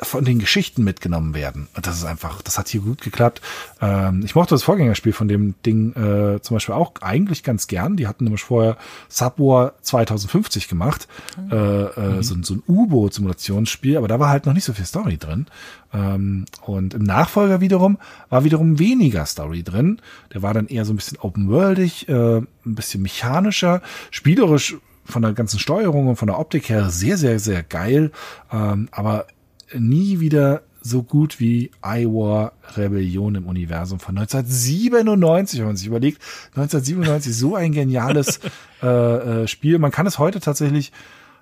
von den Geschichten mitgenommen werden. Und das ist einfach, das hat hier gut geklappt. Ähm, ich mochte das Vorgängerspiel von dem Ding äh, zum Beispiel auch eigentlich ganz gern. Die hatten nämlich vorher Subwar 2050 gemacht, mhm. äh, äh, mhm. so, so, ein U-Boot-Simulationsspiel, aber da war halt noch nicht so viel Story drin. Ähm, und im Nachfolger wiederum war wiederum weniger Story drin. Der war dann eher so ein bisschen open-worldig, äh, ein bisschen mechanischer, spielerisch von der ganzen Steuerung und von der Optik her sehr, sehr, sehr geil. Ähm, aber nie wieder so gut wie iWar Rebellion im Universum von 1997, wenn man sich überlegt. 1997, so ein geniales äh, äh, Spiel. Man kann es heute tatsächlich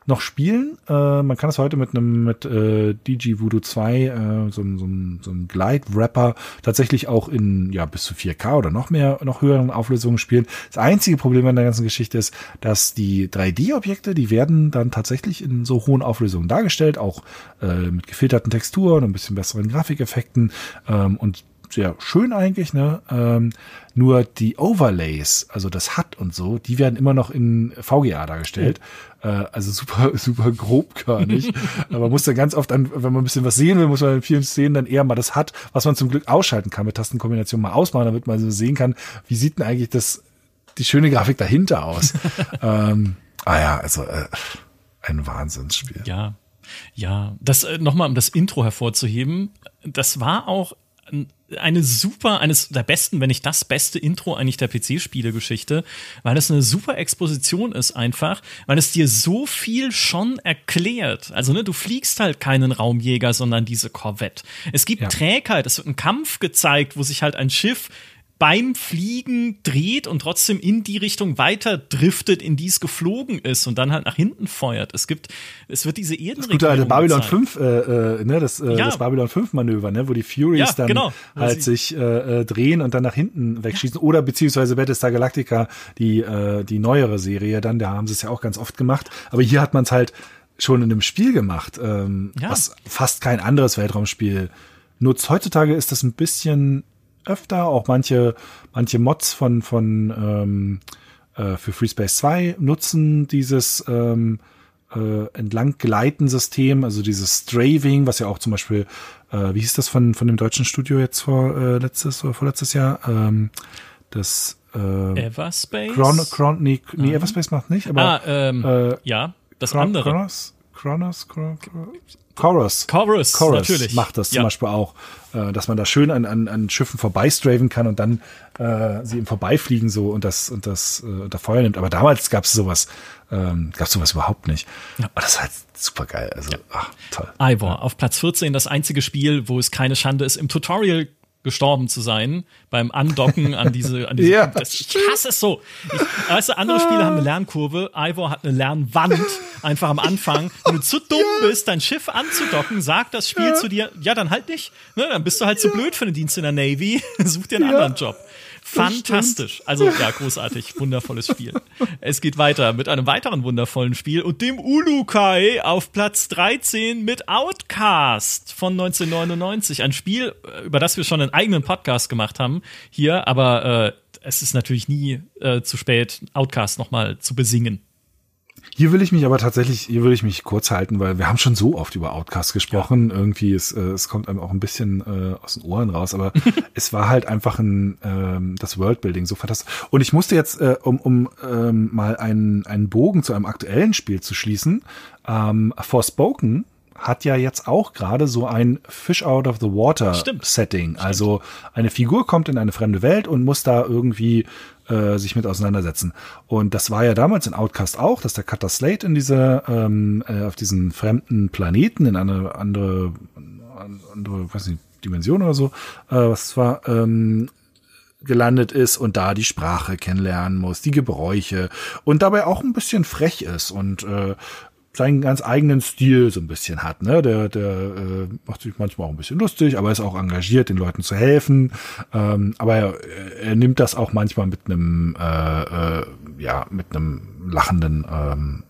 noch spielen. Äh, man kann es heute mit einem mit äh, DG Voodoo 2, äh, so, so, so ein Glide-Wrapper, tatsächlich auch in ja bis zu 4K oder noch mehr, noch höheren Auflösungen spielen. Das einzige Problem an der ganzen Geschichte ist, dass die 3D-Objekte, die werden dann tatsächlich in so hohen Auflösungen dargestellt, auch äh, mit gefilterten Texturen, und ein bisschen besseren Grafikeffekten ähm, und sehr schön eigentlich, ne? Ähm, nur die Overlays, also das HUD und so, die werden immer noch in VGA dargestellt. Oh. Äh, also super, super grobkörnig. man muss dann ganz oft, an, wenn man ein bisschen was sehen will, muss man in vielen Szenen dann eher mal das HUD, was man zum Glück ausschalten kann, mit Tastenkombination mal ausmachen, damit man so sehen kann, wie sieht denn eigentlich das, die schöne Grafik dahinter aus. ähm, ah ja, also äh, ein Wahnsinnsspiel. Ja, ja, das äh, nochmal, um das Intro hervorzuheben, das war auch eine super, eines der besten, wenn nicht das beste Intro eigentlich der PC-Spielegeschichte, weil es eine super Exposition ist einfach, weil es dir so viel schon erklärt. Also, ne, du fliegst halt keinen Raumjäger, sondern diese Korvette. Es gibt ja. Trägheit, es wird ein Kampf gezeigt, wo sich halt ein Schiff beim Fliegen dreht und trotzdem in die Richtung weiter driftet, in die es geflogen ist und dann halt nach hinten feuert. Es gibt, es wird diese Erdenregion. Das gute alte Babylon gezeigt. 5, äh, äh, ne, das, äh, ja. das Babylon 5 Manöver, ne, wo die Furies ja, dann genau. halt sich äh, äh, drehen und dann nach hinten wegschießen. Ja. Oder beziehungsweise Battlestar Galactica, die, äh, die neuere Serie dann, da haben sie es ja auch ganz oft gemacht. Aber hier hat man es halt schon in einem Spiel gemacht, ähm, was fast kein anderes Weltraumspiel nutzt. Heutzutage ist das ein bisschen öfter. Auch manche, manche Mods von, von ähm, äh, für FreeSpace 2 nutzen dieses ähm, äh, entlang gleiten System, also dieses Straving, was ja auch zum Beispiel, äh, wie hieß das von, von dem deutschen Studio jetzt vor äh, letztes oder vorletztes Jahr? Ähm, das äh, Everspace? Chron, Chron, nee, nee mhm. Everspace macht nicht, aber ah, ähm, äh, ja, das Chron andere. Chronos? Chronos? Chronos? Chorus. Chorus, Chorus natürlich. macht das zum Beispiel auch, äh, dass man da schön an, an, an Schiffen vorbeistraven kann und dann äh, sie im Vorbeifliegen so und das und das äh, unter Feuer nimmt. Aber damals gab es sowas, ähm, gab sowas überhaupt nicht. Ja. Aber das ist halt super geil. Also, ja. ach, toll. Ivor, auf Platz 14 das einzige Spiel, wo es keine Schande ist, im Tutorial gestorben zu sein beim Andocken an diese, an diese ja. das, ich hasse es so. Ich, weißt du, andere Spiele haben eine Lernkurve, Ivor hat eine Lernwand einfach am Anfang. Wenn du zu dumm ja. bist, dein Schiff anzudocken, sagt das Spiel ja. zu dir, ja, dann halt nicht. Ne, dann bist du halt zu blöd für den Dienst in der Navy, such dir einen anderen Job. Fantastisch. Also ja, großartig, wundervolles Spiel. Es geht weiter mit einem weiteren wundervollen Spiel und dem Ulukai auf Platz 13 mit Outcast von 1999. Ein Spiel, über das wir schon einen eigenen Podcast gemacht haben hier, aber äh, es ist natürlich nie äh, zu spät, Outcast nochmal zu besingen. Hier will ich mich aber tatsächlich, hier will ich mich kurz halten, weil wir haben schon so oft über Outcast gesprochen. Ja. Irgendwie, es, äh, es kommt einem auch ein bisschen äh, aus den Ohren raus, aber es war halt einfach ein ähm, das Worldbuilding so fantastisch. Und ich musste jetzt, äh, um, um ähm, mal einen, einen Bogen zu einem aktuellen Spiel zu schließen, ähm, Forspoken hat ja jetzt auch gerade so ein Fish out of the water Stimmt. Setting. Stimmt. Also eine Figur kommt in eine fremde Welt und muss da irgendwie äh, sich mit auseinandersetzen. Und das war ja damals in Outcast auch, dass der Cutter Slate in diese ähm, äh, auf diesen fremden Planeten in eine andere andere, weiß nicht, Dimension oder so, äh, was war ähm, gelandet ist und da die Sprache kennenlernen muss, die Gebräuche und dabei auch ein bisschen frech ist und äh, seinen ganz eigenen Stil so ein bisschen hat. Ne? Der, der äh, macht sich manchmal auch ein bisschen lustig, aber ist auch engagiert, den Leuten zu helfen. Ähm, aber er, er nimmt das auch manchmal mit einem, äh, äh, ja, mit einem lachenden ähm,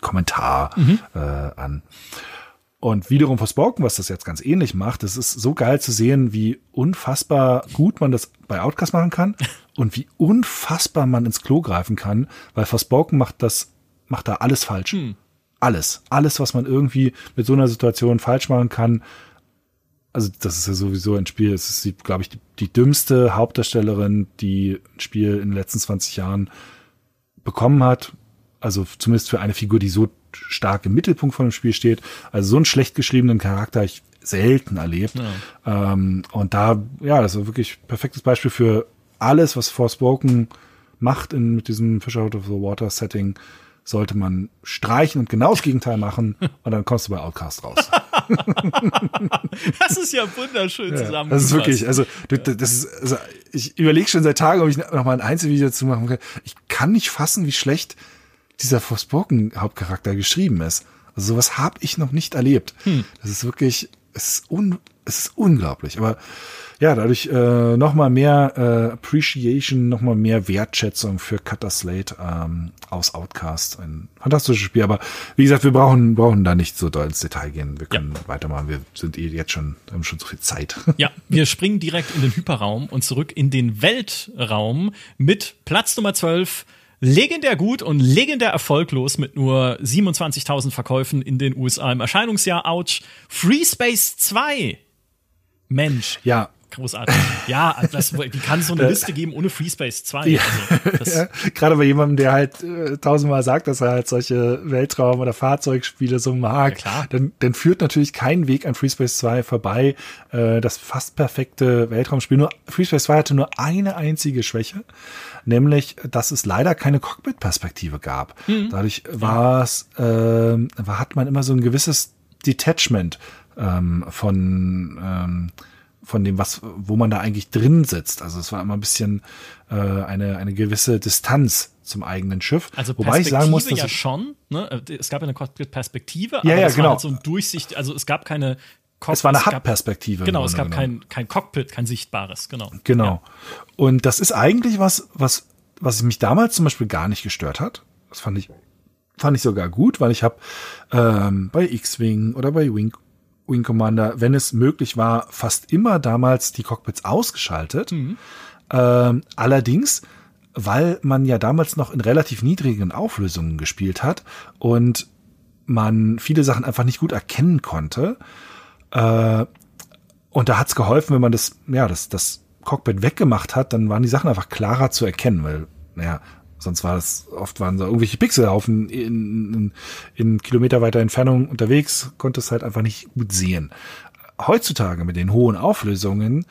Kommentar mhm. äh, an. Und wiederum Forspoken, was das jetzt ganz ähnlich macht, es ist so geil zu sehen, wie unfassbar gut man das bei Outcast machen kann und wie unfassbar man ins Klo greifen kann, weil Forspoken macht das macht da alles falsch. Hm. Alles. Alles, was man irgendwie mit so einer Situation falsch machen kann. Also, das ist ja sowieso ein Spiel. Es ist, glaube ich, die, die dümmste Hauptdarstellerin, die ein Spiel in den letzten 20 Jahren bekommen hat. Also zumindest für eine Figur, die so stark im Mittelpunkt von dem Spiel steht. Also so einen schlecht geschriebenen Charakter ich selten erlebt. Ja. Ähm, und da, ja, das ist wirklich perfektes Beispiel für alles, was Forspoken macht in, mit diesem Fish Out of the Water Setting sollte man streichen und genau das Gegenteil machen und dann kommst du bei Outcast raus. das ist ja wunderschön ja, zusammengefasst. Das ist wirklich, also, das ist, also ich überlege schon seit Tagen, ob ich noch mal ein Einzelvideo zu machen kann. Ich kann nicht fassen, wie schlecht dieser Forspoken Hauptcharakter geschrieben ist. Also sowas habe ich noch nicht erlebt. Hm. Das ist wirklich, es ist, un, es ist unglaublich. Aber ja, dadurch äh, nochmal mehr äh, Appreciation, nochmal mehr Wertschätzung für Cutter Slate ähm, aus Outcast. Ein fantastisches Spiel, aber wie gesagt, wir brauchen, brauchen da nicht so doll ins Detail gehen. Wir können ja. weitermachen. Wir sind eh jetzt schon, haben schon so viel Zeit. Ja, wir springen direkt in den Hyperraum und zurück in den Weltraum mit Platz Nummer 12 legendär gut und legendär erfolglos mit nur 27.000 Verkäufen in den USA im Erscheinungsjahr. Ouch. Free Space 2. Mensch. Ja, großartig. Ja, das, wie kann es so eine Liste geben ohne FreeSpace 2? Ja. Also, ja, gerade bei jemandem, der halt äh, tausendmal sagt, dass er halt solche Weltraum- oder Fahrzeugspiele so mag, ja, dann, dann führt natürlich kein Weg an FreeSpace 2 vorbei. Äh, das fast perfekte Weltraumspiel. Nur FreeSpace 2 hatte nur eine einzige Schwäche, nämlich, dass es leider keine Cockpit-Perspektive gab. Mhm. Dadurch war es, äh, hat man immer so ein gewisses Detachment ähm, von ähm, von dem, was, wo man da eigentlich drin sitzt. Also es war immer ein bisschen äh, eine, eine gewisse Distanz zum eigenen Schiff. Also Perspektive Wobei ich sagen muss, dass ja schon, ne? Es gab ja eine Perspektive, aber ja, ja, es genau. war halt so ein Durchsicht, also es gab keine Cockpit, es war eine Hub-Perspektive. Genau, es gab kein, kein Cockpit, kein sichtbares, genau. Genau. Ja. Und das ist eigentlich was, was, was mich damals zum Beispiel gar nicht gestört hat. Das fand ich, fand ich sogar gut, weil ich habe ähm, bei X-Wing oder bei Wing Wing Commander, wenn es möglich war, fast immer damals die Cockpits ausgeschaltet. Mhm. Ähm, allerdings, weil man ja damals noch in relativ niedrigen Auflösungen gespielt hat und man viele Sachen einfach nicht gut erkennen konnte. Äh, und da hat's geholfen, wenn man das, ja, das, das Cockpit weggemacht hat, dann waren die Sachen einfach klarer zu erkennen, weil, naja, Sonst war es, oft waren so irgendwelche Pixelhaufen in, in, in Kilometer weiter Entfernung unterwegs, konnte es halt einfach nicht gut sehen. Heutzutage mit den hohen Auflösungen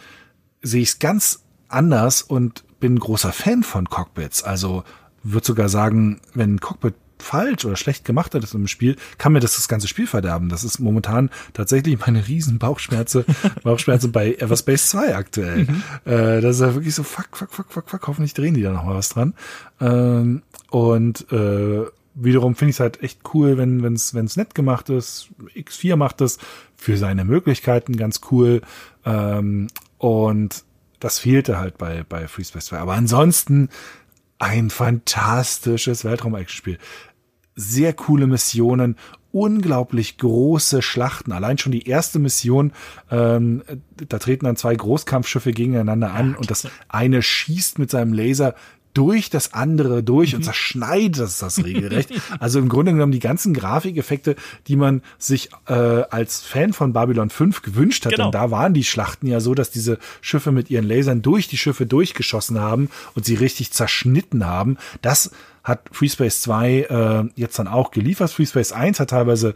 sehe ich es ganz anders und bin großer Fan von Cockpits. Also würde sogar sagen, wenn ein Cockpit falsch oder schlecht gemacht hat im Spiel, kann mir das das ganze Spiel verderben. Das ist momentan tatsächlich meine riesen Bauchschmerze, Bauchschmerzen bei Everspace 2 aktuell. Mhm. Äh, das ist ja wirklich so, fuck, fuck, fuck, fuck, fuck, hoffentlich drehen die da noch mal was dran. Ähm, und äh, wiederum finde ich es halt echt cool, wenn es wenn's nett gemacht ist. X4 macht das für seine Möglichkeiten ganz cool. Ähm, und das fehlte halt bei, bei Free Space 2. Aber ansonsten ein fantastisches Weltraum-Action-Spiel sehr coole Missionen, unglaublich große Schlachten. Allein schon die erste Mission, ähm, da treten dann zwei Großkampfschiffe gegeneinander an ja, und das eine schießt mit seinem Laser durch das andere durch und mhm. zerschneidet das, das regelrecht. also im Grunde genommen die ganzen Grafikeffekte, die man sich äh, als Fan von Babylon 5 gewünscht hat. Genau. Und da waren die Schlachten ja so, dass diese Schiffe mit ihren Lasern durch die Schiffe durchgeschossen haben und sie richtig zerschnitten haben. Das hat FreeSpace 2 äh, jetzt dann auch geliefert. FreeSpace 1 hat teilweise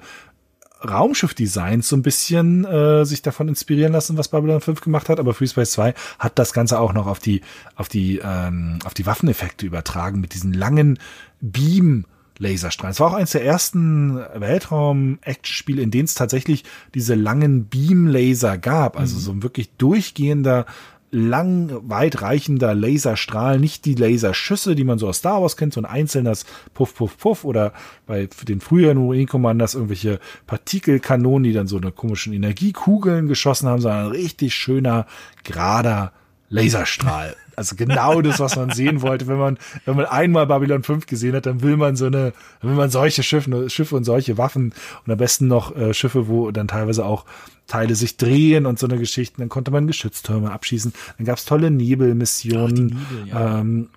Raumschiff-Designs so ein bisschen äh, sich davon inspirieren lassen, was Babylon 5 gemacht hat, aber FreeSpace 2 hat das Ganze auch noch auf die, auf die, ähm, auf die Waffeneffekte übertragen mit diesen langen Beam- Laserstrahlen. Es war auch eines der ersten Weltraum-Action-Spiele, in denen es tatsächlich diese langen Beam-Laser gab. Also mhm. so ein wirklich durchgehender lang, weitreichender Laserstrahl, nicht die Laserschüsse, die man so aus Star Wars kennt, so ein einzelnes Puff, Puff, Puff oder bei den früheren Wing Commanders irgendwelche Partikelkanonen, die dann so eine komischen Energiekugeln geschossen haben, sondern ein richtig schöner, gerader Laserstrahl. Also genau das, was man sehen wollte. Wenn man, wenn man einmal Babylon 5 gesehen hat, dann will man so eine, dann will man solche Schiffe, Schiffe und solche Waffen und am besten noch äh, Schiffe, wo dann teilweise auch Teile sich drehen und so eine Geschichte. Dann konnte man Geschütztürme abschießen. Dann gab's tolle Nebelmissionen. Nebel, ja. ähm,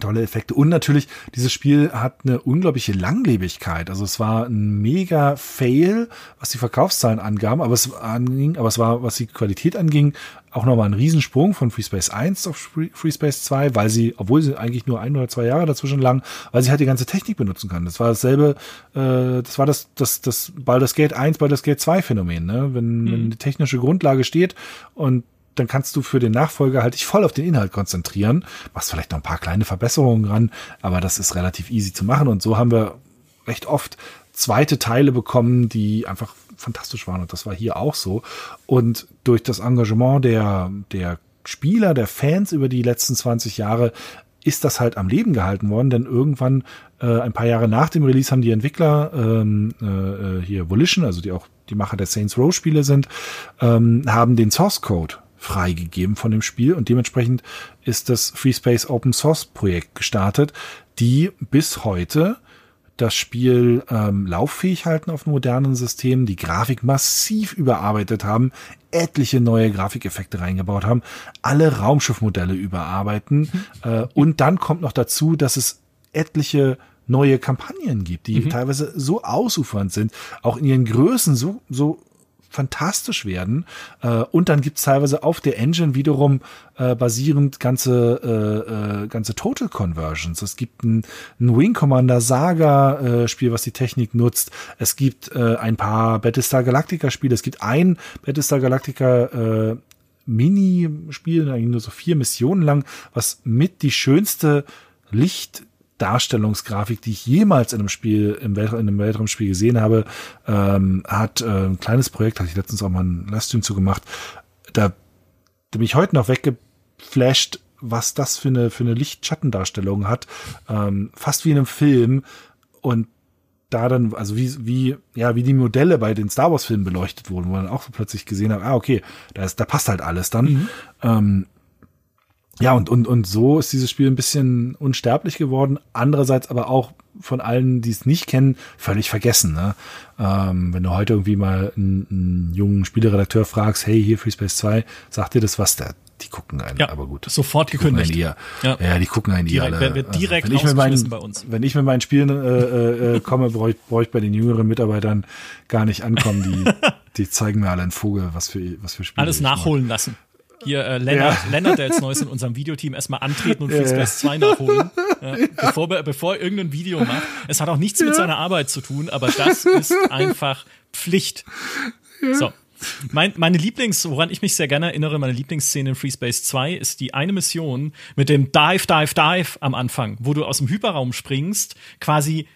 tolle Effekte. Und natürlich, dieses Spiel hat eine unglaubliche Langlebigkeit. Also es war ein mega Fail, was die Verkaufszahlen angaben, aber es anging, aber es war, was die Qualität anging, auch nochmal ein Riesensprung von FreeSpace 1 auf FreeSpace 2, weil sie, obwohl sie eigentlich nur ein oder zwei Jahre dazwischen lang, weil sie halt die ganze Technik benutzen kann. Das war dasselbe, äh, das war das, das, das Baldur's Gate 1, Baldur's Gate 2 Phänomen, ne? Wenn, mhm. wenn die technische Grundlage steht und dann kannst du für den Nachfolger halt dich voll auf den Inhalt konzentrieren, machst vielleicht noch ein paar kleine Verbesserungen ran, aber das ist relativ easy zu machen und so haben wir recht oft zweite Teile bekommen, die einfach fantastisch waren und das war hier auch so. Und durch das Engagement der der Spieler, der Fans über die letzten 20 Jahre ist das halt am Leben gehalten worden, denn irgendwann äh, ein paar Jahre nach dem Release haben die Entwickler ähm, äh, hier Volition, also die auch die Macher der Saints Row Spiele sind, ähm, haben den Source Code freigegeben von dem Spiel und dementsprechend ist das FreeSpace Open Source Projekt gestartet, die bis heute das Spiel ähm, lauffähig halten auf modernen Systemen, die Grafik massiv überarbeitet haben, etliche neue Grafikeffekte reingebaut haben, alle Raumschiffmodelle überarbeiten mhm. äh, und dann kommt noch dazu, dass es etliche neue Kampagnen gibt, die mhm. teilweise so ausufernd sind, auch in ihren Größen so, so fantastisch werden. Äh, und dann gibt's teilweise auf der Engine wiederum äh, basierend ganze, äh, äh, ganze Total Conversions. Es gibt ein, ein Wing Commander Saga äh, Spiel, was die Technik nutzt. Es gibt äh, ein paar Battlestar Galactica Spiele. Es gibt ein Battlestar Galactica äh, Mini-Spiel, eigentlich nur so vier Missionen lang, was mit die schönste Licht Darstellungsgrafik, die ich jemals in einem Spiel, im Weltraum, in einem Weltraumspiel gesehen habe, ähm, hat äh, ein kleines Projekt, hatte ich letztens auch mal einen Livestream zu gemacht. Da, da bin ich heute noch weggeflasht, was das für eine, für eine Lichtschattendarstellung hat. Ähm, fast wie in einem Film. Und da dann, also wie, wie, ja, wie die Modelle bei den Star Wars Filmen beleuchtet wurden, wo man auch plötzlich gesehen hat, ah, okay, da ist, da passt halt alles dann. Mhm. Ähm, ja, und, und, und so ist dieses Spiel ein bisschen unsterblich geworden. Andererseits aber auch von allen, die es nicht kennen, völlig vergessen. Ne? Ähm, wenn du heute irgendwie mal einen, einen jungen Spieleredakteur fragst, hey, hier FreeSpace 2, sagt dir das was? Der, die gucken einen, ja, aber gut. Sofort gekündigt. Ja. ja, die gucken einen direkt, alle. Wird direkt also, wenn, ich meinen, bei uns. wenn ich mit meinen Spielen äh, äh, äh komme, brauche ich, brauch ich bei den jüngeren Mitarbeitern gar nicht ankommen. Die, die zeigen mir alle einen Vogel, was für, was für Spiele. Alles nachholen lassen hier äh, Lennart, ja. Lennart, der jetzt neu ist in unserem Videoteam, erstmal antreten und ja. Freespace 2 nachholen, bevor, bevor er irgendein Video macht. Es hat auch nichts mit seiner Arbeit zu tun, aber das ist einfach Pflicht. So. Mein, meine Lieblings, woran ich mich sehr gerne erinnere, meine Lieblingsszene in FreeSpace 2 ist die eine Mission mit dem Dive, Dive, Dive am Anfang, wo du aus dem Hyperraum springst, quasi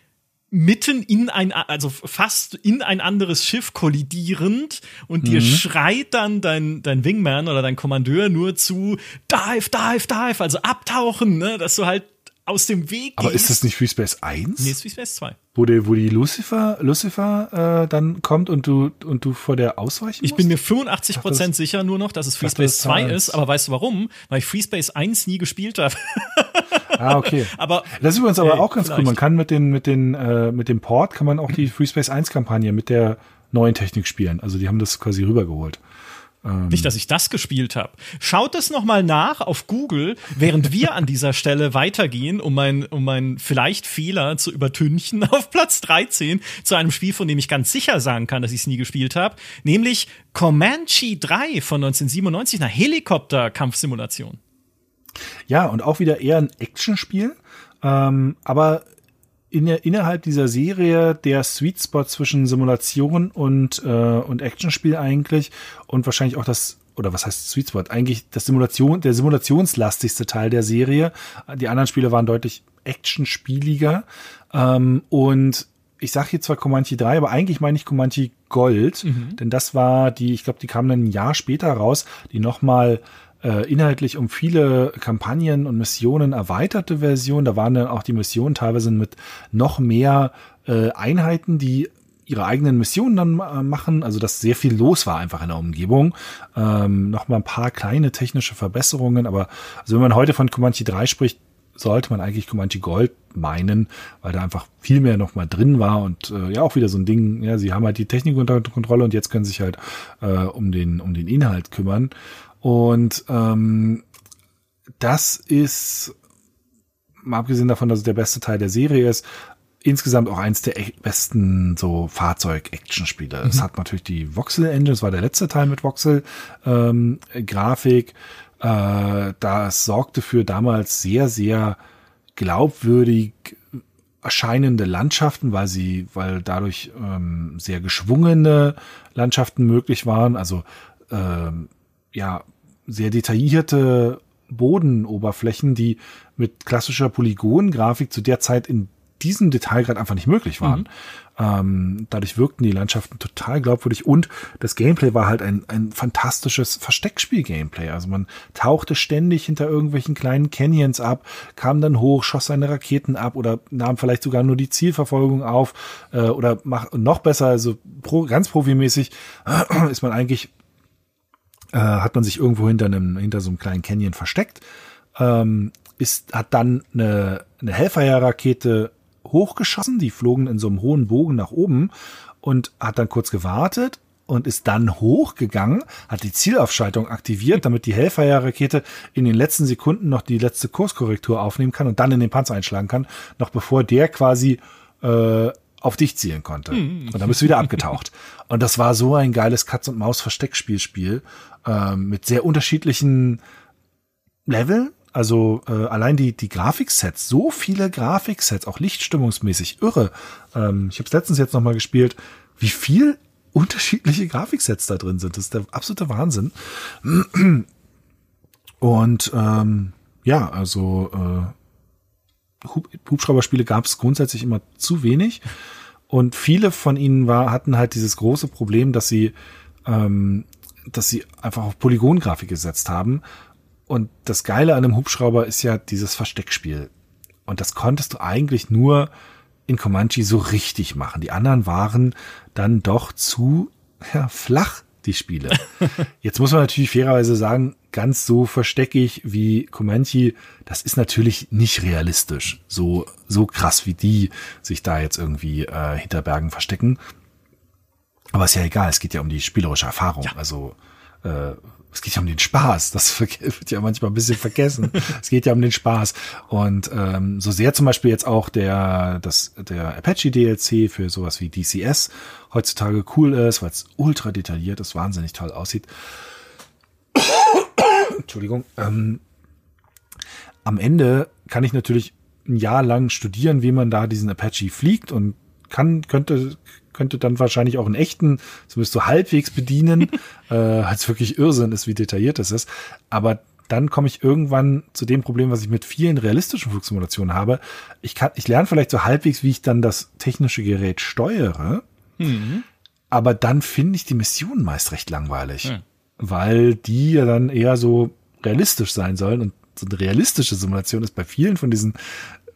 mitten in ein, also fast in ein anderes Schiff kollidierend und mhm. dir schreit dann dein, dein Wingman oder dein Kommandeur nur zu Dive, Dive, Dive, also abtauchen, ne, dass du halt aus dem Weg Aber ist das nicht FreeSpace 1? Nee, ist FreeSpace 2. Wo, die, wo die Lucifer, Lucifer äh, dann kommt und du, und du vor der ausweichen Ich bin mir 85 Prozent sicher nur noch, dass es FreeSpace 2 ist, aber weißt du warum? Weil ich FreeSpace 1 nie gespielt habe. ah, okay. aber, das ist übrigens aber ey, auch ganz vielleicht. cool. Man kann mit, den, mit, den, äh, mit dem Port kann man auch die FreeSpace 1 Kampagne mit der neuen Technik spielen. Also die haben das quasi rübergeholt. Ähm. Nicht, dass ich das gespielt habe. Schaut es nochmal nach auf Google, während wir an dieser Stelle weitergehen, um meinen um mein vielleicht Fehler zu übertünchen, auf Platz 13 zu einem Spiel, von dem ich ganz sicher sagen kann, dass ich es nie gespielt habe, nämlich Comanche 3 von 1997, einer Helikopter-Kampfsimulation. Ja, und auch wieder eher ein Actionspiel, ähm, aber in innerhalb dieser Serie der Sweet Spot zwischen Simulation und, äh, und Actionspiel eigentlich und wahrscheinlich auch das oder was heißt Sweet Spot? Eigentlich das Simulation, der simulationslastigste Teil der Serie. Die anderen Spiele waren deutlich actionspieliger. Ähm, und ich sage hier zwar Comanche 3, aber eigentlich meine ich Comanche Gold, mhm. denn das war die, ich glaube, die kam dann ein Jahr später raus, die nochmal äh, inhaltlich um viele Kampagnen und Missionen erweiterte Version. Da waren dann auch die Missionen teilweise mit noch mehr äh, Einheiten, die ihre eigenen Missionen dann äh, machen, also dass sehr viel los war einfach in der Umgebung. Ähm, noch mal ein paar kleine technische Verbesserungen, aber also wenn man heute von Comanche 3 spricht, sollte man eigentlich Comanche Gold meinen, weil da einfach viel mehr noch mal drin war und äh, ja auch wieder so ein Ding, ja, sie haben halt die Technik unter Kontrolle und jetzt können sie sich halt äh, um den um den Inhalt kümmern und ähm, das ist, mal abgesehen davon, dass es der beste Teil der Serie ist, insgesamt auch eins der besten so Fahrzeug-Action-Spiele. Mhm. Es hat natürlich die Voxel-Engine, das war der letzte Teil mit Voxel-Grafik. Ähm, äh, das sorgte für damals sehr, sehr glaubwürdig erscheinende Landschaften, weil sie, weil dadurch ähm, sehr geschwungene Landschaften möglich waren. Also ähm, ja sehr detaillierte Bodenoberflächen, die mit klassischer Polygongrafik zu der Zeit in diesem Detailgrad einfach nicht möglich waren. Mhm. Ähm, dadurch wirkten die Landschaften total glaubwürdig und das Gameplay war halt ein, ein fantastisches Versteckspiel-Gameplay. Also man tauchte ständig hinter irgendwelchen kleinen Canyons ab, kam dann hoch, schoss seine Raketen ab oder nahm vielleicht sogar nur die Zielverfolgung auf äh, oder mach, noch besser, also pro, ganz profimäßig äh, ist man eigentlich äh, hat man sich irgendwo hinter einem, hinter so einem kleinen Canyon versteckt, ähm, ist, hat dann eine, eine Hellfire-Rakete hochgeschossen, die flogen in so einem hohen Bogen nach oben und hat dann kurz gewartet und ist dann hochgegangen, hat die Zielaufschaltung aktiviert, damit die Hellfire-Rakete in den letzten Sekunden noch die letzte Kurskorrektur aufnehmen kann und dann in den Panzer einschlagen kann, noch bevor der quasi äh, auf dich zielen konnte. Mhm. Und dann bist du wieder abgetaucht. Und das war so ein geiles Katz- und Maus-Versteckspielspiel ähm, mit sehr unterschiedlichen Level. Also äh, allein die, die Grafiksets, so viele Grafiksets, auch lichtstimmungsmäßig, irre. Ähm, ich habe es letztens jetzt nochmal gespielt, wie viel unterschiedliche Grafiksets da drin sind. Das ist der absolute Wahnsinn. Und ähm, ja, also äh, Hubschrauberspiele gab es grundsätzlich immer zu wenig. Und viele von ihnen war, hatten halt dieses große Problem, dass sie ähm, dass sie einfach auf Polygongrafik gesetzt haben. Und das Geile an einem Hubschrauber ist ja dieses Versteckspiel. Und das konntest du eigentlich nur in Comanche so richtig machen. Die anderen waren dann doch zu ja, flach, die Spiele. Jetzt muss man natürlich fairerweise sagen, ganz so versteckig wie Comanche, das ist natürlich nicht realistisch. So, so krass wie die sich da jetzt irgendwie äh, hinter Bergen verstecken. Aber ist ja egal, es geht ja um die spielerische Erfahrung. Ja. Also äh, es geht ja um den Spaß. Das wird ja manchmal ein bisschen vergessen. es geht ja um den Spaß. Und ähm, so sehr zum Beispiel jetzt auch der, das, der Apache DLC für sowas wie DCS heutzutage cool ist, weil es ultra detailliert ist, wahnsinnig toll aussieht. Entschuldigung. Ähm, am Ende kann ich natürlich ein Jahr lang studieren, wie man da diesen Apache fliegt und kann, könnte, könnte dann wahrscheinlich auch einen echten, zumindest so halbwegs bedienen, äh, als wirklich Irrsinn ist, wie detailliert das ist. Aber dann komme ich irgendwann zu dem Problem, was ich mit vielen realistischen Flugsimulationen habe. Ich kann, ich lerne vielleicht so halbwegs, wie ich dann das technische Gerät steuere. Mhm. Aber dann finde ich die Mission meist recht langweilig, mhm. weil die ja dann eher so realistisch sein sollen und so eine realistische Simulation ist bei vielen von diesen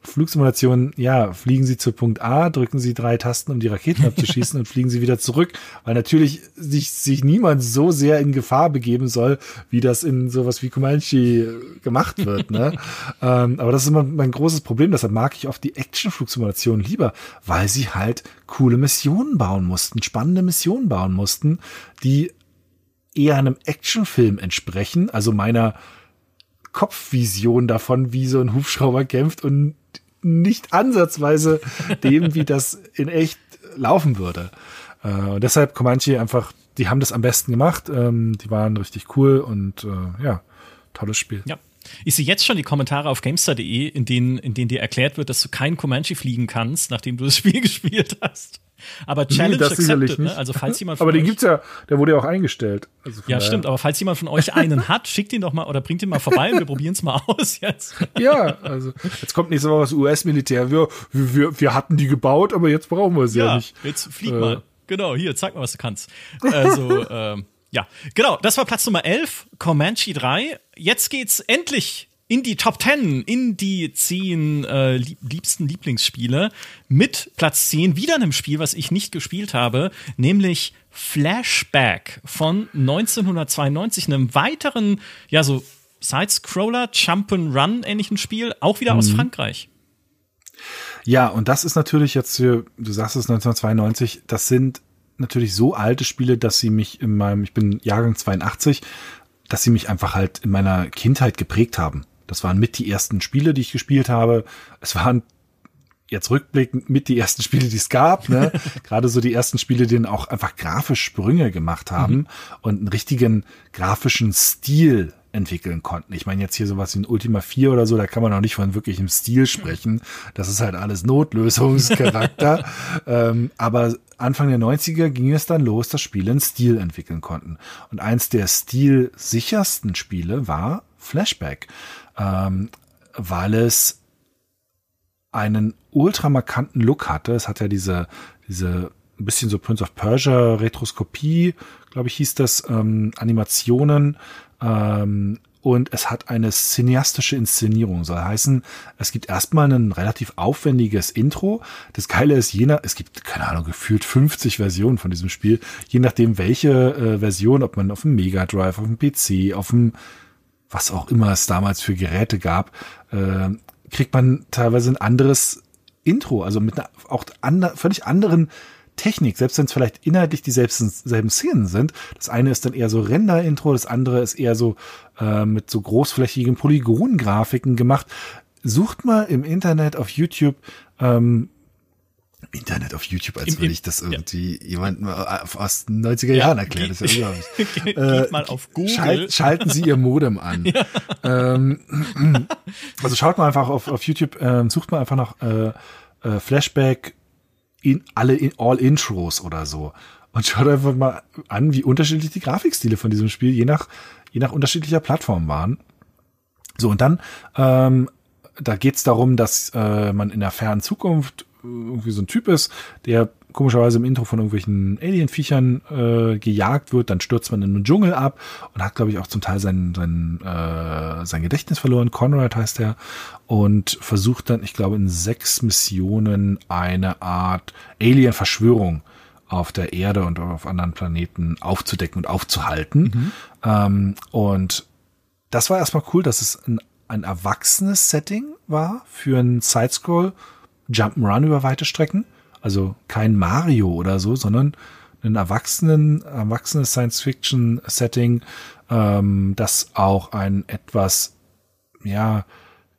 Flugsimulation, ja, fliegen Sie zu Punkt A, drücken Sie drei Tasten, um die Raketen abzuschießen und fliegen Sie wieder zurück, weil natürlich sich, sich niemand so sehr in Gefahr begeben soll, wie das in sowas wie Comanche gemacht wird. Ne? ähm, aber das ist immer mein großes Problem, deshalb mag ich oft die Action-Flugsimulation lieber, weil sie halt coole Missionen bauen mussten, spannende Missionen bauen mussten, die eher einem Actionfilm entsprechen, also meiner Kopfvision davon, wie so ein Hubschrauber kämpft und nicht ansatzweise dem, wie das in echt laufen würde. Äh, deshalb Comanche einfach, die haben das am besten gemacht, ähm, die waren richtig cool und äh, ja, tolles Spiel. Ja. Ich sehe jetzt schon die Kommentare auf Gamestar.de, in denen, in denen dir erklärt wird, dass du keinen Comanche fliegen kannst, nachdem du das Spiel gespielt hast. Aber Challenge das accepted, ne? Also falls jemand von aber den gibt's ja, der wurde ja auch eingestellt. Also Ja, daher- stimmt, aber falls jemand von euch einen hat, schickt ihn doch mal oder bringt ihn mal vorbei und wir probieren es mal aus jetzt. Ja, also jetzt kommt nächste Woche das US-Militär. Wir, wir, wir hatten die gebaut, aber jetzt brauchen wir sie ja, Ja, nicht. jetzt flieg Äh. mal. Genau, hier, zeig mal, was du kannst. Also, ähm, ja, genau, das war Platz Nummer 11, Comanche 3. Jetzt geht's endlich in die Top 10, in die 10 äh, lieb liebsten Lieblingsspiele mit Platz 10 wieder einem Spiel, was ich nicht gespielt habe, nämlich Flashback von 1992, einem weiteren, ja, so Side-Scroller, Jump'n'Run ähnlichen Spiel, auch wieder aus Frankreich. Ja, und das ist natürlich jetzt, hier, du sagst es 1992, das sind natürlich so alte Spiele, dass sie mich in meinem, ich bin Jahrgang 82, dass sie mich einfach halt in meiner Kindheit geprägt haben. Das waren mit die ersten Spiele, die ich gespielt habe. Es waren jetzt rückblickend mit die ersten Spiele, die es gab, ne? Gerade so die ersten Spiele, die dann auch einfach grafisch Sprünge gemacht haben und einen richtigen grafischen Stil entwickeln konnten. Ich meine jetzt hier sowas wie ein Ultima 4 oder so, da kann man noch nicht von wirklichem Stil sprechen. Das ist halt alles Notlösungscharakter. ähm, aber Anfang der 90er ging es dann los, dass Spiele einen Stil entwickeln konnten. Und eins der stilsichersten Spiele war Flashback, ähm, weil es einen ultramarkanten Look hatte. Es hat ja diese, diese ein bisschen so Prince of Persia Retroskopie, glaube ich, hieß das, ähm, Animationen. Ähm, und es hat eine cineastische Inszenierung. Soll heißen, es gibt erstmal ein relativ aufwendiges Intro. Das Geile ist, je nach, es gibt, keine Ahnung, gefühlt 50 Versionen von diesem Spiel. Je nachdem, welche äh, Version, ob man auf dem Mega Drive, auf dem PC, auf dem was auch immer es damals für Geräte gab, äh, kriegt man teilweise ein anderes Intro, also mit einer auch ander, völlig anderen Technik, selbst wenn es vielleicht inhaltlich dieselben selben Szenen sind. Das eine ist dann eher so Render-Intro, das andere ist eher so äh, mit so großflächigen Polygongrafiken gemacht. Sucht mal im Internet auf YouTube ähm, Internet auf YouTube, als Im- würde ich das irgendwie jemandem aus den 90er Jahren erklären. Das ist ja unglaublich. Geht Äh, mal auf Google. Schalt, schalten Sie Ihr Modem an. ähm, also schaut mal einfach auf, auf YouTube, ähm, sucht mal einfach nach äh, äh, Flashback in alle in all Intros oder so und schaut einfach mal an, wie unterschiedlich die Grafikstile von diesem Spiel je nach je nach unterschiedlicher Plattform waren. So und dann ähm, da geht's darum, dass äh, man in der fernen Zukunft irgendwie so ein Typ ist, der komischerweise im Intro von irgendwelchen Alien-Viechern äh, gejagt wird, dann stürzt man in den Dschungel ab und hat, glaube ich, auch zum Teil sein, sein, äh, sein Gedächtnis verloren. Conrad heißt er und versucht dann, ich glaube, in sechs Missionen eine Art Alien-Verschwörung auf der Erde und auf anderen Planeten aufzudecken und aufzuhalten. Ähm, und das war erstmal cool, dass es ein, ein erwachsenes Setting war für ein Sidescroll Jump'n'Run über weite Strecken. Also kein Mario oder so, sondern ein erwachsenen, erwachsenes Science-Fiction-Setting, ähm, das auch ein etwas, ja,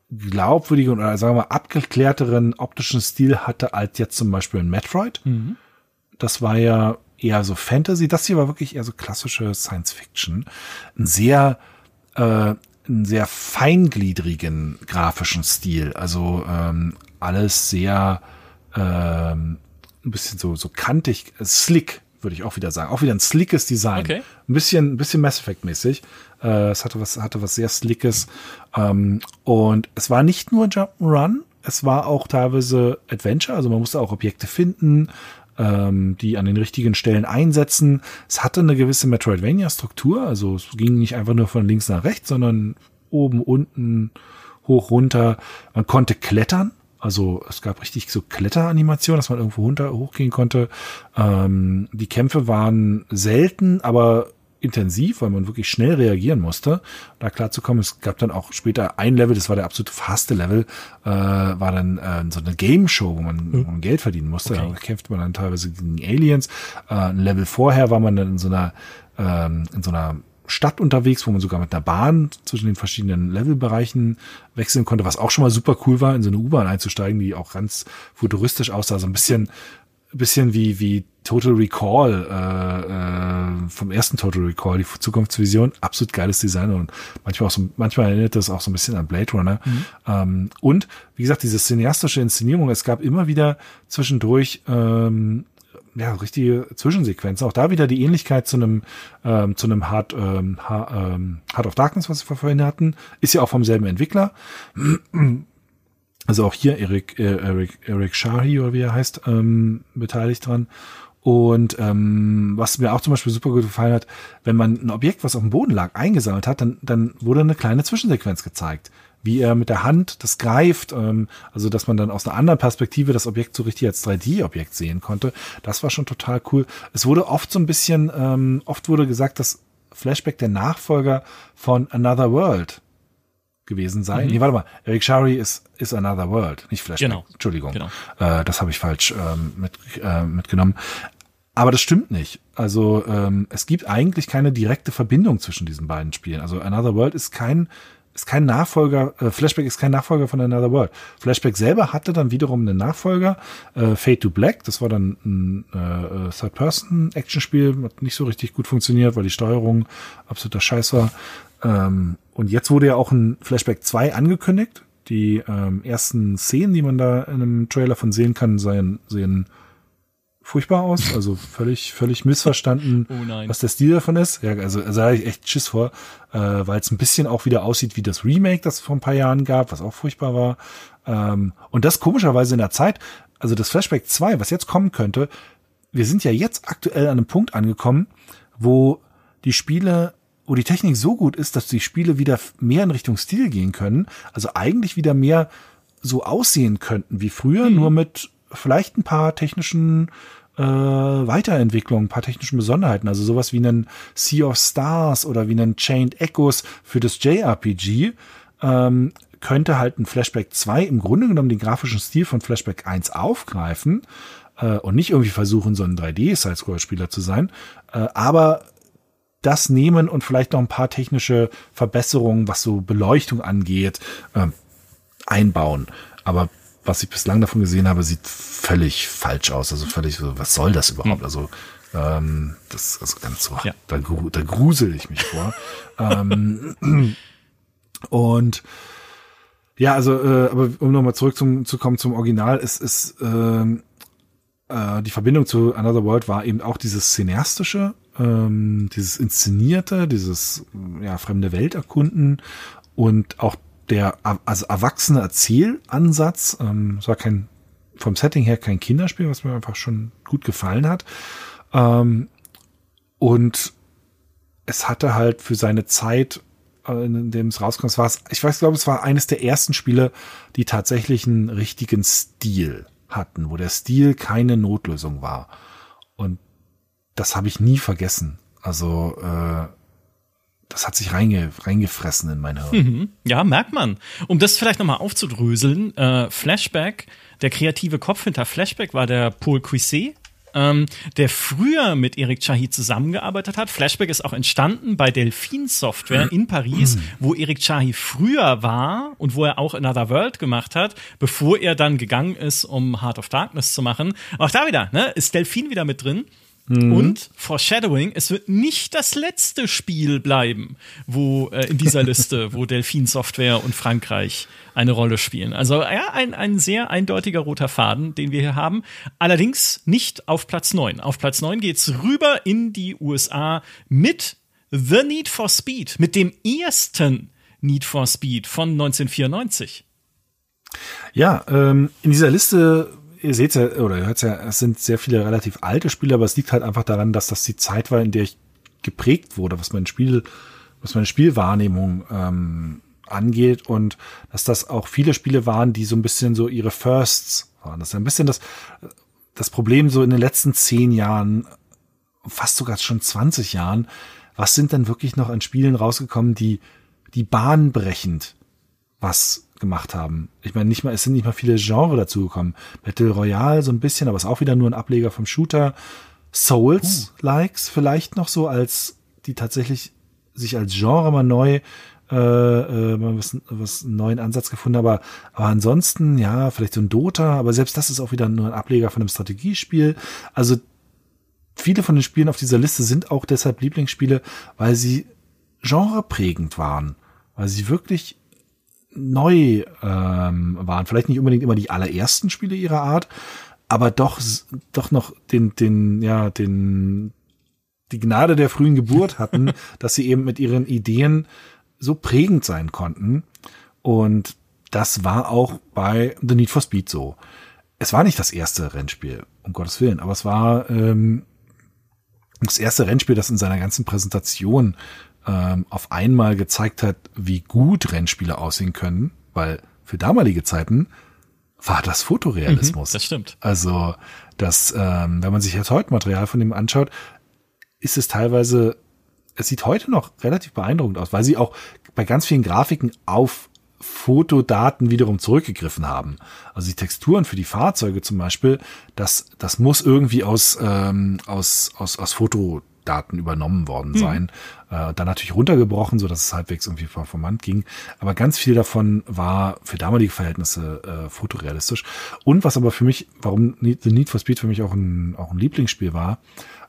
glaubwürdigen oder sagen wir mal abgeklärteren optischen Stil hatte als jetzt zum Beispiel ein Metroid. Das war ja eher so Fantasy. Das hier war wirklich eher so klassische Science-Fiction. Ein sehr, äh, einen sehr feingliedrigen grafischen Stil. Also ähm, alles sehr ähm, ein bisschen so so kantig, äh, slick würde ich auch wieder sagen. Auch wieder ein slickes Design. Okay. Ein bisschen, ein bisschen Mass Effect mäßig. Äh, es hatte was, hatte was sehr slickes. Ähm, und es war nicht nur Jump'n'Run, es war auch teilweise Adventure. Also man musste auch Objekte finden, ähm, die an den richtigen Stellen einsetzen. Es hatte eine gewisse Metroidvania-Struktur. Also es ging nicht einfach nur von links nach rechts, sondern oben, unten, hoch, runter. Man konnte klettern. Also es gab richtig so Kletteranimationen, dass man irgendwo runter hochgehen konnte. Ähm, die Kämpfe waren selten, aber intensiv, weil man wirklich schnell reagieren musste, da klarzukommen. Es gab dann auch später ein Level, das war der absolute faste Level, äh, war dann äh, so eine Game Show, wo man, wo man Geld verdienen musste. Okay. Da kämpfte man dann teilweise gegen Aliens. Äh, ein Level vorher war man dann in so einer ähm, in so einer Stadt unterwegs, wo man sogar mit einer Bahn zwischen den verschiedenen Levelbereichen wechseln konnte, was auch schon mal super cool war, in so eine U-Bahn einzusteigen, die auch ganz futuristisch aussah, so ein bisschen bisschen wie wie Total Recall äh, äh, vom ersten Total Recall, die Zukunftsvision, absolut geiles Design und manchmal auch so, manchmal erinnert das auch so ein bisschen an Blade Runner. Mhm. Ähm, und wie gesagt, diese cineastische Inszenierung, es gab immer wieder zwischendurch ähm, ja, richtige Zwischensequenzen. Auch da wieder die Ähnlichkeit zu einem, ähm, zu einem Hard, ähm, Heart of Darkness, was wir vorhin hatten, ist ja auch vom selben Entwickler. Also auch hier Eric, äh, Eric, Eric Shahi oder wie er heißt, ähm, beteiligt dran. Und ähm, was mir auch zum Beispiel super gut gefallen hat, wenn man ein Objekt, was auf dem Boden lag, eingesammelt hat, dann, dann wurde eine kleine Zwischensequenz gezeigt wie er mit der Hand das greift, ähm, also dass man dann aus einer anderen Perspektive das Objekt so richtig als 3D-Objekt sehen konnte. Das war schon total cool. Es wurde oft so ein bisschen, ähm, oft wurde gesagt, dass Flashback der Nachfolger von Another World gewesen sei. Mhm. Nee, warte mal, Eric Shari ist, ist Another World, nicht Flashback. Genau. Entschuldigung. Genau. Äh, das habe ich falsch ähm, mit, äh, mitgenommen. Aber das stimmt nicht. Also ähm, es gibt eigentlich keine direkte Verbindung zwischen diesen beiden Spielen. Also Another World ist kein ist kein Nachfolger, äh, Flashback ist kein Nachfolger von Another World. Flashback selber hatte dann wiederum einen Nachfolger, äh, Fade to Black, das war dann ein äh, Third-Person-Action-Spiel, hat nicht so richtig gut funktioniert, weil die Steuerung absoluter Scheiß war. Ähm, und jetzt wurde ja auch ein Flashback 2 angekündigt. Die ähm, ersten Szenen, die man da in einem Trailer von sehen kann, seien, sehen furchtbar aus, also völlig, völlig missverstanden, oh was der Stil davon ist. Ja, also, also da habe ich echt Schiss vor, äh, weil es ein bisschen auch wieder aussieht wie das Remake, das es vor ein paar Jahren gab, was auch furchtbar war. Ähm, und das komischerweise in der Zeit, also das Flashback 2, was jetzt kommen könnte, wir sind ja jetzt aktuell an einem Punkt angekommen, wo die Spiele, wo die Technik so gut ist, dass die Spiele wieder mehr in Richtung Stil gehen können, also eigentlich wieder mehr so aussehen könnten wie früher, mhm. nur mit vielleicht ein paar technischen äh, Weiterentwicklungen, ein paar technischen Besonderheiten, also sowas wie einen Sea of Stars oder wie einen Chained Echoes für das JRPG, ähm, könnte halt ein Flashback 2 im Grunde genommen den grafischen Stil von Flashback 1 aufgreifen äh, und nicht irgendwie versuchen, so ein 3D-Sidescroll-Spieler zu sein, äh, aber das nehmen und vielleicht noch ein paar technische Verbesserungen, was so Beleuchtung angeht, äh, einbauen. Aber was ich bislang davon gesehen habe, sieht völlig falsch aus. Also völlig so, was soll das überhaupt? Hm. Also ähm, das also ganz so, ja. da, da grusel ich mich vor. ähm, und ja, also, äh, aber um nochmal zurück zum, zu kommen zum Original, es ist ähm, äh, die Verbindung zu Another World war eben auch dieses cineastische, ähm, dieses inszenierte, dieses ja fremde Welt erkunden und auch der also erwachsene Erzählansatz, ähm, es war kein vom Setting her kein Kinderspiel, was mir einfach schon gut gefallen hat. Ähm, und es hatte halt für seine Zeit, äh, in dem es rauskam, es war, ich weiß, glaube, es war eines der ersten Spiele, die tatsächlich einen richtigen Stil hatten, wo der Stil keine Notlösung war. Und das habe ich nie vergessen. Also äh, das hat sich reinge, reingefressen in mein Hirn. Mhm. Ja, merkt man. Um das vielleicht nochmal aufzudröseln, äh, Flashback, der kreative Kopf hinter Flashback war der Paul Cuisset, ähm, der früher mit Eric Chahi zusammengearbeitet hat. Flashback ist auch entstanden bei Delphine Software in Paris, wo Eric Chahi früher war und wo er auch Another World gemacht hat, bevor er dann gegangen ist, um Heart of Darkness zu machen. Auch da wieder, ne, ist Delphine wieder mit drin. Mhm. Und Foreshadowing, es wird nicht das letzte Spiel bleiben, wo äh, in dieser Liste, wo Delphine Software und Frankreich eine Rolle spielen. Also ja, ein, ein sehr eindeutiger roter Faden, den wir hier haben. Allerdings nicht auf Platz 9. Auf Platz 9 geht's rüber in die USA mit The Need for Speed, mit dem ersten Need for Speed von 1994. Ja, ähm, in dieser Liste ihr seht ja, oder ihr hört ja, es sind sehr viele relativ alte Spiele, aber es liegt halt einfach daran, dass das die Zeit war, in der ich geprägt wurde, was mein Spiel, was meine Spielwahrnehmung ähm, angeht und dass das auch viele Spiele waren, die so ein bisschen so ihre Firsts waren. Das ist ein bisschen das, das Problem so in den letzten zehn Jahren, fast sogar schon 20 Jahren. Was sind denn wirklich noch an Spielen rausgekommen, die, die bahnbrechend was gemacht haben. Ich meine, nicht mal, es sind nicht mal viele Genre dazugekommen. Battle Royale so ein bisschen, aber ist auch wieder nur ein Ableger vom Shooter. Souls-Likes vielleicht noch so als die tatsächlich sich als Genre mal neu äh, äh, mal was, was einen neuen Ansatz gefunden, aber, aber ansonsten, ja, vielleicht so ein Dota, aber selbst das ist auch wieder nur ein Ableger von einem Strategiespiel. Also viele von den Spielen auf dieser Liste sind auch deshalb Lieblingsspiele, weil sie genreprägend waren, weil sie wirklich neu ähm, waren. Vielleicht nicht unbedingt immer die allerersten Spiele ihrer Art, aber doch, doch noch den, den, ja, den, die Gnade der frühen Geburt hatten, dass sie eben mit ihren Ideen so prägend sein konnten. Und das war auch bei The Need for Speed so. Es war nicht das erste Rennspiel, um Gottes Willen, aber es war ähm, das erste Rennspiel, das in seiner ganzen Präsentation ähm, auf einmal gezeigt hat, wie gut Rennspiele aussehen können, weil für damalige Zeiten war das Fotorealismus. Mhm, das stimmt. Also, das, ähm, wenn man sich jetzt heute Material von dem anschaut, ist es teilweise, es sieht heute noch relativ beeindruckend aus, weil sie auch bei ganz vielen Grafiken auf Fotodaten wiederum zurückgegriffen haben. Also die Texturen für die Fahrzeuge zum Beispiel, das, das muss irgendwie aus, ähm, aus, aus, aus Fotodaten übernommen worden mhm. sein. Mhm. Äh, dann natürlich runtergebrochen, so dass es halbwegs irgendwie performant ging. Aber ganz viel davon war für damalige Verhältnisse äh, fotorealistisch. Und was aber für mich, warum The Need for Speed für mich auch ein, auch ein Lieblingsspiel war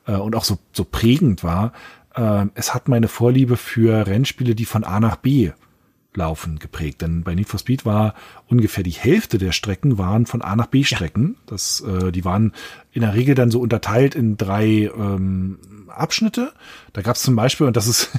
äh, und auch so, so prägend war, äh, es hat meine Vorliebe für Rennspiele, die von A nach B Laufen geprägt. Denn bei Need for Speed war ungefähr die Hälfte der Strecken waren von A nach B Strecken. Ja. Das, äh, die waren in der Regel dann so unterteilt in drei ähm, Abschnitte. Da gab es zum Beispiel, und das ist,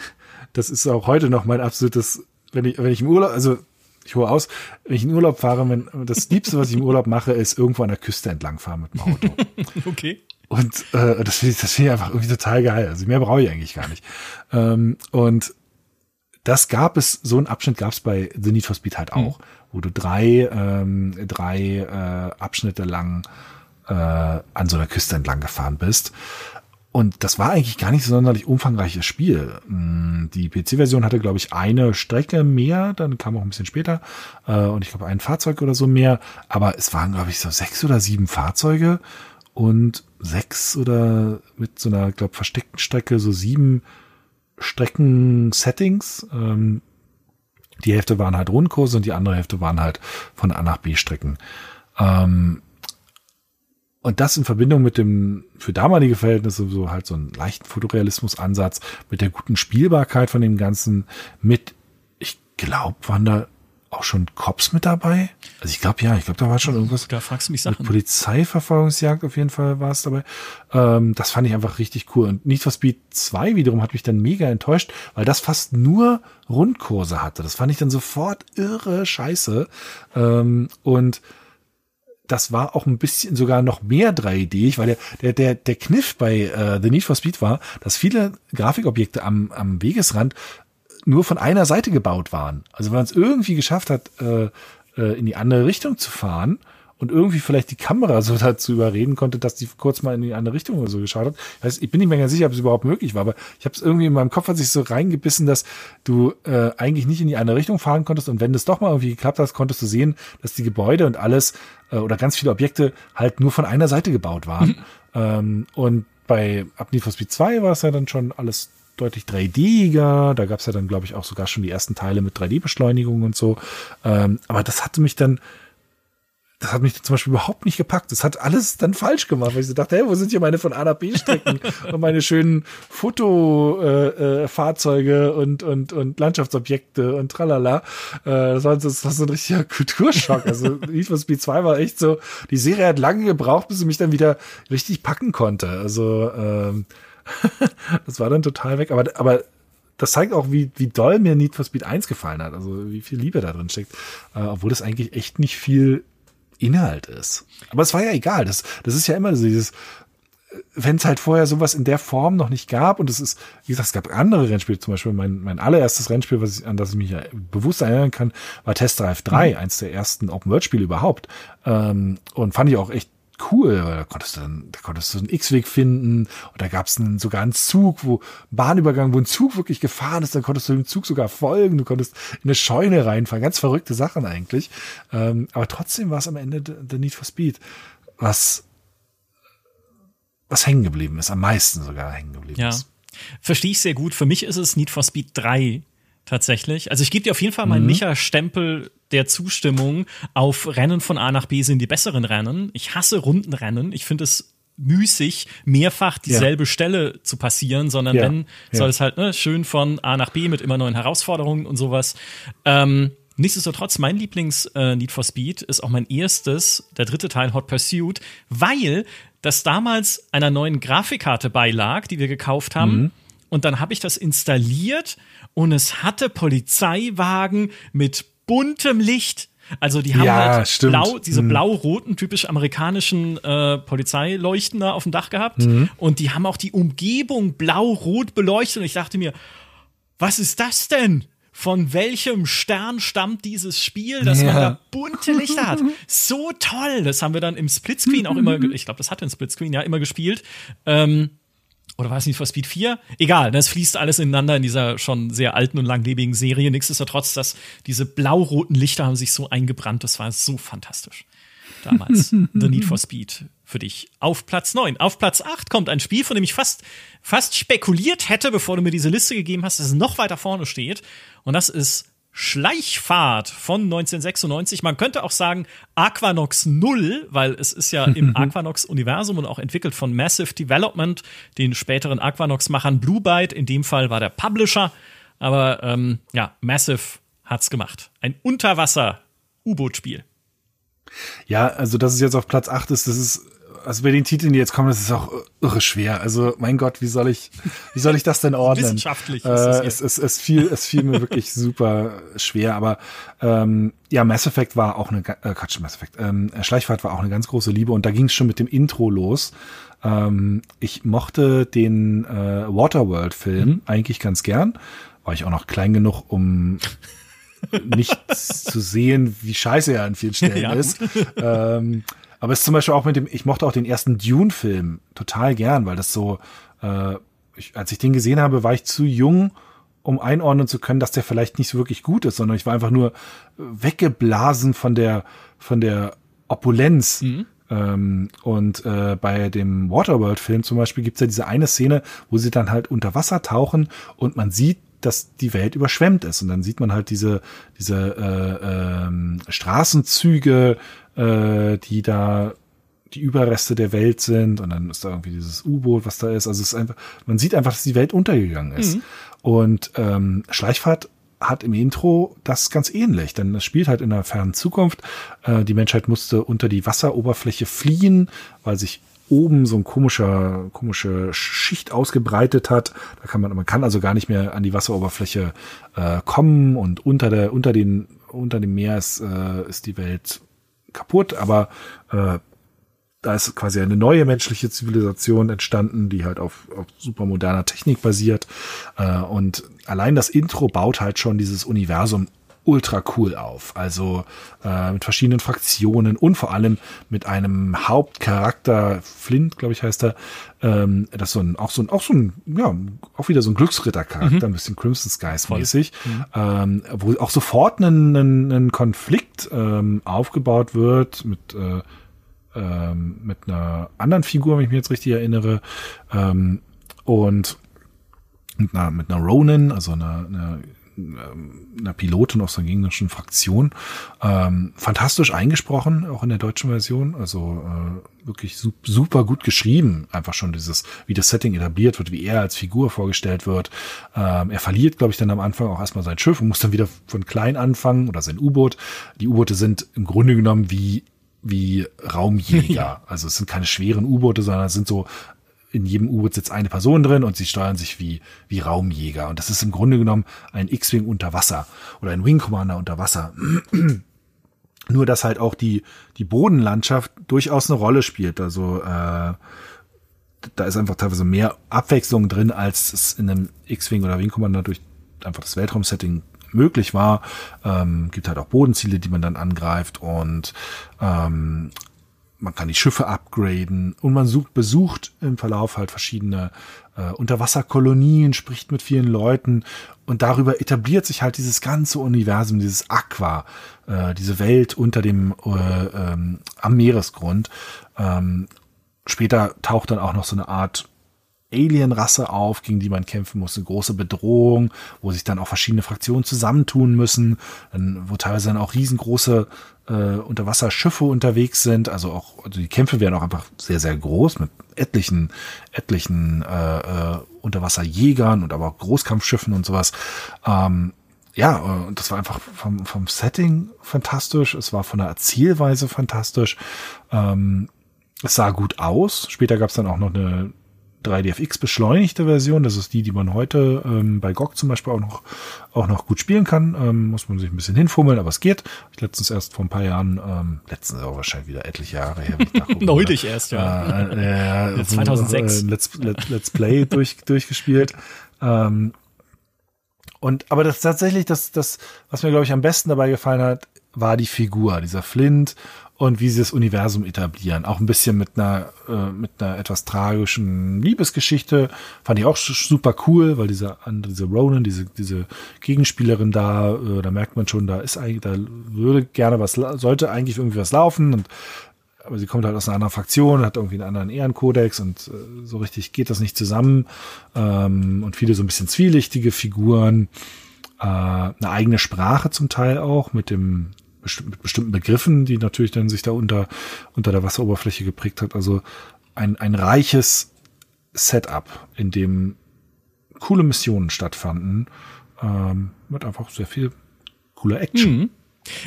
das ist auch heute noch mein absolutes, wenn ich, wenn ich im Urlaub, also ich hole aus, wenn ich in Urlaub fahre, wenn, das Liebste, was ich im Urlaub mache, ist irgendwo an der Küste entlang fahren mit dem Auto. okay. Und äh, das finde ich, das finde ich einfach irgendwie total geil. Also mehr brauche ich eigentlich gar nicht. Ähm, und das gab es, so einen Abschnitt gab es bei The Need for Speed halt auch, mhm. wo du drei, ähm, drei äh, Abschnitte lang äh, an so einer Küste entlang gefahren bist. Und das war eigentlich gar nicht so sonderlich umfangreiches Spiel. Mm, die PC-Version hatte, glaube ich, eine Strecke mehr, dann kam auch ein bisschen später, äh, und ich glaube ein Fahrzeug oder so mehr. Aber es waren, glaube ich, so sechs oder sieben Fahrzeuge und sechs oder mit so einer, glaube versteckten Strecke so sieben Streckensettings. Ähm, die Hälfte waren halt Rundkurse und die andere Hälfte waren halt von A nach B Strecken. Ähm, und das in Verbindung mit dem für damalige Verhältnisse so halt so einen leichten Fotorealismus-Ansatz, mit der guten Spielbarkeit von dem Ganzen, mit, ich glaube, waren da auch schon Cops mit dabei? Also ich glaube ja, ich glaube, da war schon irgendwas. Da fragst du mich Sachen. Polizeiverfolgungsjagd auf jeden Fall war es dabei. Ähm, das fand ich einfach richtig cool. Und Need for Speed 2 wiederum hat mich dann mega enttäuscht, weil das fast nur Rundkurse hatte. Das fand ich dann sofort irre scheiße. Ähm, und das war auch ein bisschen sogar noch mehr 3D, weil der, der, der, der Kniff bei äh, The Need for Speed war, dass viele Grafikobjekte am, am Wegesrand nur von einer Seite gebaut waren. Also wenn man es irgendwie geschafft hat, äh, äh, in die andere Richtung zu fahren und irgendwie vielleicht die Kamera so dazu überreden konnte, dass die kurz mal in die andere Richtung oder so geschaut hat. Ich, weiß, ich bin nicht mehr ganz sicher, ob es überhaupt möglich war, aber ich habe es irgendwie in meinem Kopf hat sich so reingebissen, dass du äh, eigentlich nicht in die andere Richtung fahren konntest und wenn das doch mal irgendwie geklappt hat, konntest du sehen, dass die Gebäude und alles äh, oder ganz viele Objekte halt nur von einer Seite gebaut waren. Mhm. Ähm, und bei Ab Need for Speed 2 war es ja dann schon alles deutlich 3D-iger. Da gab es ja dann, glaube ich, auch sogar schon die ersten Teile mit 3D-Beschleunigung und so. Ähm, aber das hatte mich dann, das hat mich zum Beispiel überhaupt nicht gepackt. Das hat alles dann falsch gemacht, weil ich so dachte, hey, wo sind hier meine von A nach B Strecken und meine schönen Fotofahrzeuge äh, äh, und, und, und Landschaftsobjekte und tralala. Äh, das, war, das war so ein richtiger Kulturschock. Also Need for Speed 2 war echt so, die Serie hat lange gebraucht, bis sie mich dann wieder richtig packen konnte. Also ähm, das war dann total weg. Aber, aber das zeigt auch, wie, wie doll mir Need for Speed 1 gefallen hat. Also wie viel Liebe da drin steckt. Äh, obwohl das eigentlich echt nicht viel Inhalt ist. Aber es war ja egal. Das, das ist ja immer so dieses, wenn es halt vorher sowas in der Form noch nicht gab und es ist, wie gesagt, es gab andere Rennspiele, zum Beispiel mein, mein allererstes Rennspiel, was ich, an das ich mich bewusst erinnern kann, war Test Drive 3, mhm. eins der ersten Open-World-Spiele überhaupt. Ähm, und fand ich auch echt cool, weil da konntest du dann, da konntest du einen X-Weg finden und da gab es sogar einen Zug, wo Bahnübergang, wo ein Zug wirklich gefahren ist, dann konntest du dem Zug sogar folgen, du konntest in eine Scheune reinfahren, ganz verrückte Sachen eigentlich. Ähm, aber trotzdem war es am Ende der Need for Speed, was was hängen geblieben ist, am meisten sogar hängen geblieben ja. ist. verstehe ich sehr gut. Für mich ist es Need for Speed 3 tatsächlich. Also ich gebe dir auf jeden Fall meinen mhm. Micha-Stempel der Zustimmung auf Rennen von A nach B sind die besseren Rennen. Ich hasse Rundenrennen. Ich finde es müßig, mehrfach dieselbe ja. Stelle zu passieren, sondern ja. wenn, soll es halt ne, schön von A nach B mit immer neuen Herausforderungen und sowas. Ähm, Nichtsdestotrotz, mein Lieblings-Need äh, for Speed ist auch mein erstes, der dritte Teil Hot Pursuit, weil das damals einer neuen Grafikkarte beilag, die wir gekauft haben. Mhm. Und dann habe ich das installiert und es hatte Polizeiwagen mit buntem Licht. Also die haben ja, halt stimmt. blau, diese mhm. blau-roten, typisch amerikanischen äh, Polizeileuchten da auf dem Dach gehabt. Mhm. Und die haben auch die Umgebung blau-rot beleuchtet. Und ich dachte mir, was ist das denn? von welchem Stern stammt dieses Spiel, dass ja. man da bunte Lichter hat. So toll. Das haben wir dann im Splitscreen auch immer, ich glaube, das hatte ein Splitscreen, ja, immer gespielt. Ähm, oder war es nicht for Speed 4? Egal, das fließt alles ineinander in dieser schon sehr alten und langlebigen Serie. Nichtsdestotrotz, dass diese blau-roten Lichter haben sich so eingebrannt, das war so fantastisch. Damals. The Need for Speed für dich. Auf Platz 9. Auf Platz 8 kommt ein Spiel, von dem ich fast, fast spekuliert hätte, bevor du mir diese Liste gegeben hast, dass es noch weiter vorne steht. Und das ist Schleichfahrt von 1996. Man könnte auch sagen Aquanox 0, weil es ist ja im Aquanox-Universum und auch entwickelt von Massive Development, den späteren Aquanox-Machern Blue Byte. In dem Fall war der Publisher. Aber ähm, ja, Massive hat's gemacht. Ein Unterwasser-U-Boot-Spiel. Ja, also dass es jetzt auf Platz 8 ist, das ist also bei den Titeln, die jetzt kommen, das ist auch irre schwer. Also mein Gott, wie soll ich, wie soll ich das denn ordnen? Wissenschaftlich. Äh, es, es, es, fiel, es fiel mir wirklich super schwer. Aber ähm, ja, Mass Effect war auch eine, äh, Quatsch, Mass Effect. Ähm, Schleichfahrt war auch eine ganz große Liebe und da ging es schon mit dem Intro los. Ähm, ich mochte den äh, Waterworld-Film mhm. eigentlich ganz gern. War ich auch noch klein genug, um nicht zu sehen, wie scheiße er an vielen Stellen ja. ist. Ähm, aber es ist zum Beispiel auch mit dem, ich mochte auch den ersten Dune-Film total gern, weil das so, äh, ich, als ich den gesehen habe, war ich zu jung, um einordnen zu können, dass der vielleicht nicht so wirklich gut ist, sondern ich war einfach nur weggeblasen von der, von der Opulenz. Mhm. Ähm, und äh, bei dem Waterworld-Film zum Beispiel gibt's ja diese eine Szene, wo sie dann halt unter Wasser tauchen und man sieht, dass die Welt überschwemmt ist. Und dann sieht man halt diese, diese äh, ähm, Straßenzüge, äh, die da die Überreste der Welt sind und dann ist da irgendwie dieses U-Boot, was da ist. Also es ist einfach, man sieht einfach, dass die Welt untergegangen ist. Mhm. Und ähm, Schleichfahrt hat im Intro das ganz ähnlich, denn es spielt halt in der fernen Zukunft. Äh, die Menschheit musste unter die Wasseroberfläche fliehen, weil sich oben so ein komischer, komische Schicht ausgebreitet hat. Da kann man, man kann also gar nicht mehr an die Wasseroberfläche äh, kommen und unter der, unter den, unter dem Meer ist, äh, ist die Welt kaputt, aber äh, da ist quasi eine neue menschliche Zivilisation entstanden, die halt auf, auf super moderner Technik basiert. Äh, und allein das Intro baut halt schon dieses Universum ultra cool auf. Also äh, mit verschiedenen Fraktionen und vor allem mit einem Hauptcharakter, Flint, glaube ich, heißt er, ähm, das ist so ein, auch so ein, auch so ein, ja, auch wieder so ein Glücksrittercharakter, mhm. ein bisschen Crimson Skies mäßig, mhm. ähm, wo auch sofort ein, ein, ein Konflikt ähm, aufgebaut wird mit äh, ähm, mit einer anderen Figur, wenn ich mich jetzt richtig erinnere, ähm, und mit einer, mit einer Ronin, also einer, einer einer Pilotin aus der gegnerischen Fraktion. Ähm, fantastisch eingesprochen, auch in der deutschen Version. Also äh, wirklich super gut geschrieben. Einfach schon dieses, wie das Setting etabliert wird, wie er als Figur vorgestellt wird. Ähm, er verliert, glaube ich, dann am Anfang auch erstmal sein Schiff und muss dann wieder von klein anfangen oder sein U-Boot. Die U-Boote sind im Grunde genommen wie wie Raumjäger. Ja. Also es sind keine schweren U-Boote, sondern es sind so in jedem U-Boot sitzt eine Person drin und sie steuern sich wie, wie Raumjäger. Und das ist im Grunde genommen ein X-Wing unter Wasser oder ein Wing Commander unter Wasser. Nur, dass halt auch die, die Bodenlandschaft durchaus eine Rolle spielt. Also, äh, da ist einfach teilweise mehr Abwechslung drin, als es in einem X-Wing oder Wing Commander durch einfach das Weltraumsetting möglich war. Ähm, gibt halt auch Bodenziele, die man dann angreift und ähm, man kann die Schiffe upgraden und man sucht, besucht im Verlauf halt verschiedene äh, Unterwasserkolonien, spricht mit vielen Leuten und darüber etabliert sich halt dieses ganze Universum, dieses Aqua, äh, diese Welt unter dem äh, ähm, am Meeresgrund. Ähm, später taucht dann auch noch so eine Art Alien-Rasse auf, gegen die man kämpfen muss, eine große Bedrohung, wo sich dann auch verschiedene Fraktionen zusammentun müssen, wo teilweise dann auch riesengroße äh, Unterwasserschiffe unterwegs sind. Also auch also die Kämpfe werden auch einfach sehr, sehr groß mit etlichen, etlichen äh, äh, Unterwasserjägern und aber auch Großkampfschiffen und sowas. Ähm, ja, und das war einfach vom, vom Setting fantastisch. Es war von der Erzählweise fantastisch. Ähm, es sah gut aus. Später gab es dann auch noch eine 3DFX beschleunigte Version. Das ist die, die man heute ähm, bei GOG zum Beispiel auch noch, auch noch gut spielen kann. Ähm, muss man sich ein bisschen hinfummeln, aber es geht. Ich letztens erst vor ein paar Jahren, ähm, letztens auch wahrscheinlich wieder etliche Jahre her. Neulich erst, ja. Äh, äh, 2006. Äh, Let's, Let's, Let's Play durch, durchgespielt. Ähm, und, aber das tatsächlich, das, das, was mir, glaube ich, am besten dabei gefallen hat, war die Figur, dieser Flint und wie sie das Universum etablieren. Auch ein bisschen mit einer, äh, mit einer etwas tragischen Liebesgeschichte. Fand ich auch super cool, weil diese diese Ronan, diese, diese Gegenspielerin da, äh, da merkt man schon, da ist eigentlich, da würde gerne was, sollte eigentlich irgendwie was laufen und aber sie kommt halt aus einer anderen Fraktion, hat irgendwie einen anderen Ehrenkodex und äh, so richtig geht das nicht zusammen. Ähm, und viele so ein bisschen zwielichtige Figuren, äh, eine eigene Sprache zum Teil auch mit dem mit bestimmten Begriffen, die natürlich dann sich da unter, unter der Wasseroberfläche geprägt hat. Also ein, ein reiches Setup, in dem coole Missionen stattfanden, ähm, mit einfach sehr viel cooler Action. Mhm.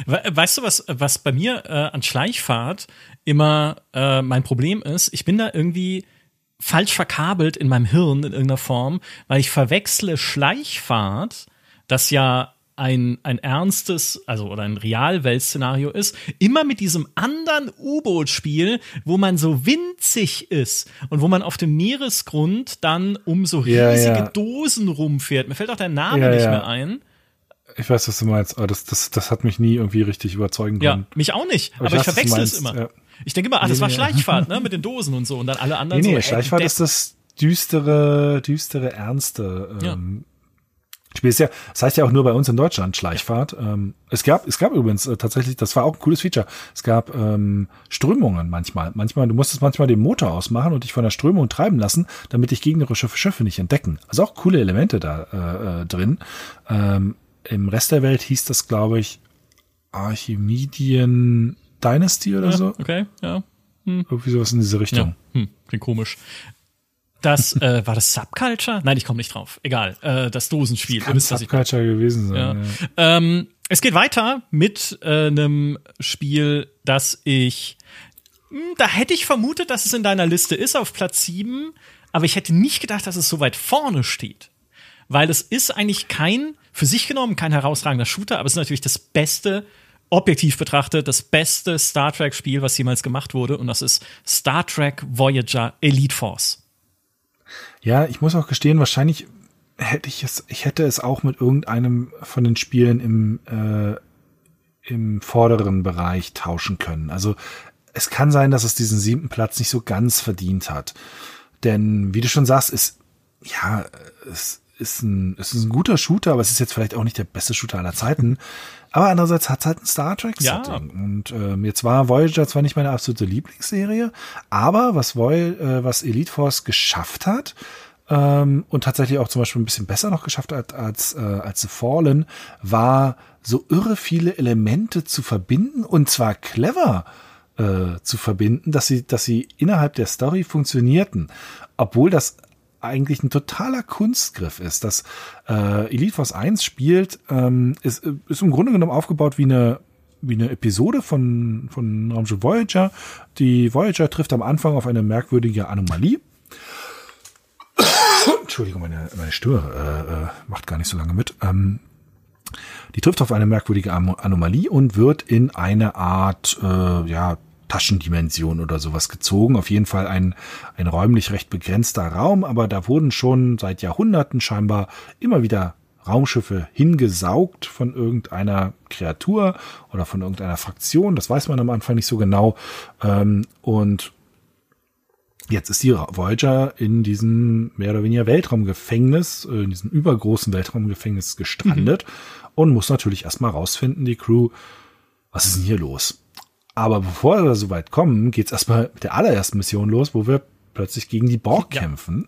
Weißt du, was, was bei mir äh, an Schleichfahrt immer äh, mein Problem ist? Ich bin da irgendwie falsch verkabelt in meinem Hirn in irgendeiner Form, weil ich verwechsle Schleichfahrt, das ja ein, ein ernstes, also oder ein Realweltszenario ist, immer mit diesem anderen U-Boot-Spiel, wo man so winzig ist und wo man auf dem Meeresgrund dann um so riesige ja, ja. Dosen rumfährt. Mir fällt auch der Name ja, nicht mehr ein. Ich weiß, was du meinst, aber das, das, das hat mich nie irgendwie richtig überzeugen können. Ja, mich auch nicht, aber, aber ich, ich verwechsel es immer. Ich denke immer, ach, das nee, war Schleichfahrt, ne, mit den Dosen und so und dann alle anderen nee, nee, so. Schleichfahrt ist das düstere, düstere, ernste. Ähm, Spiel ist ja, das heißt ja auch nur bei uns in Deutschland Schleichfahrt. Ähm, es gab, es gab übrigens äh, tatsächlich, das war auch ein cooles Feature. Es gab ähm, Strömungen manchmal. Manchmal, du musstest manchmal den Motor ausmachen und dich von der Strömung treiben lassen, damit dich gegnerische Schiffe nicht entdecken. Also auch coole Elemente da äh, äh, drin. Ähm, Im Rest der Welt hieß das, glaube ich, Archimedean Dynasty oder ja, so. Okay, ja. Hm. Irgendwie sowas in diese Richtung. Ja, hm, klingt komisch. Das, äh, war das Subculture? Nein, ich komme nicht drauf. Egal, äh, das Dosenspiel. Das kann wisst, Subculture gewesen sein. Ja. Ja. Ähm, es geht weiter mit äh, einem Spiel, das ich, mh, hm, da hätte ich vermutet, dass es in deiner Liste ist, auf Platz 7, aber ich hätte nicht gedacht, dass es so weit vorne steht. Weil es ist eigentlich kein, für sich genommen, kein herausragender Shooter, aber es ist natürlich das beste objektiv betrachtet das beste Star Trek Spiel, was jemals gemacht wurde, und das ist Star Trek Voyager Elite Force. Ja, ich muss auch gestehen, wahrscheinlich hätte ich es, ich hätte es auch mit irgendeinem von den Spielen im, äh, im vorderen Bereich tauschen können. Also es kann sein, dass es diesen siebten Platz nicht so ganz verdient hat. Denn, wie du schon sagst, ist, ja, es ist ein, es ist ein guter Shooter, aber es ist jetzt vielleicht auch nicht der beste Shooter aller Zeiten. Aber andererseits hat es halt ein Star Trek-Setting. Ja. Und ähm, jetzt war Voyager zwar nicht meine absolute Lieblingsserie, aber was, Voy äh, was Elite Force geschafft hat, ähm, und tatsächlich auch zum Beispiel ein bisschen besser noch geschafft hat als, äh, als The Fallen, war so irre viele Elemente zu verbinden und zwar clever äh, zu verbinden, dass sie, dass sie innerhalb der Story funktionierten. Obwohl das eigentlich ein totaler Kunstgriff ist. Das äh, Elite Force 1 spielt, ähm, ist, ist im Grunde genommen aufgebaut wie eine wie eine Episode von, von Raumschiff Voyager. Die Voyager trifft am Anfang auf eine merkwürdige Anomalie. Entschuldigung, meine, meine Stimme äh, äh, macht gar nicht so lange mit. Ähm, die trifft auf eine merkwürdige Anomalie und wird in eine Art äh, ja, Taschendimension oder sowas gezogen. Auf jeden Fall ein, ein räumlich recht begrenzter Raum, aber da wurden schon seit Jahrhunderten scheinbar immer wieder Raumschiffe hingesaugt von irgendeiner Kreatur oder von irgendeiner Fraktion. Das weiß man am Anfang nicht so genau. Ähm, und jetzt ist die Voyager in diesem mehr oder weniger Weltraumgefängnis, äh, in diesem übergroßen Weltraumgefängnis gestrandet mhm. und muss natürlich erstmal rausfinden, die Crew, was ist denn hier los? Aber bevor wir so weit kommen, geht's erstmal mit der allerersten Mission los, wo wir plötzlich gegen die Borg ja. kämpfen.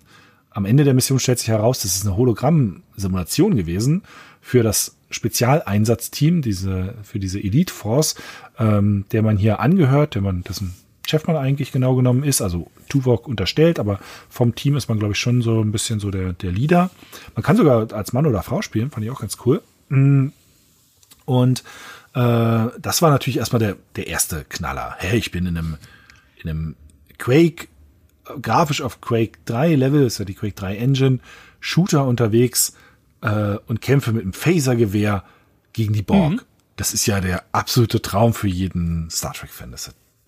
am Ende der Mission stellt sich heraus, das ist eine Hologramm-Simulation gewesen für das Spezialeinsatzteam, diese, für diese Elite Force, ähm, der man hier angehört, der man, dessen Chef man eigentlich genau genommen ist, also Tuvok unterstellt, aber vom Team ist man, glaube ich, schon so ein bisschen so der, der Leader. Man kann sogar als Mann oder Frau spielen, fand ich auch ganz cool. Mm. Und äh, das war natürlich erstmal der, der erste Knaller. Hey, ich bin in einem, in einem Quake, grafisch auf Quake 3 Level, ist ja die Quake 3 Engine, Shooter unterwegs äh, und kämpfe mit einem Phasergewehr gegen die Borg. Mhm. Das ist ja der absolute Traum für jeden Star Trek-Fan.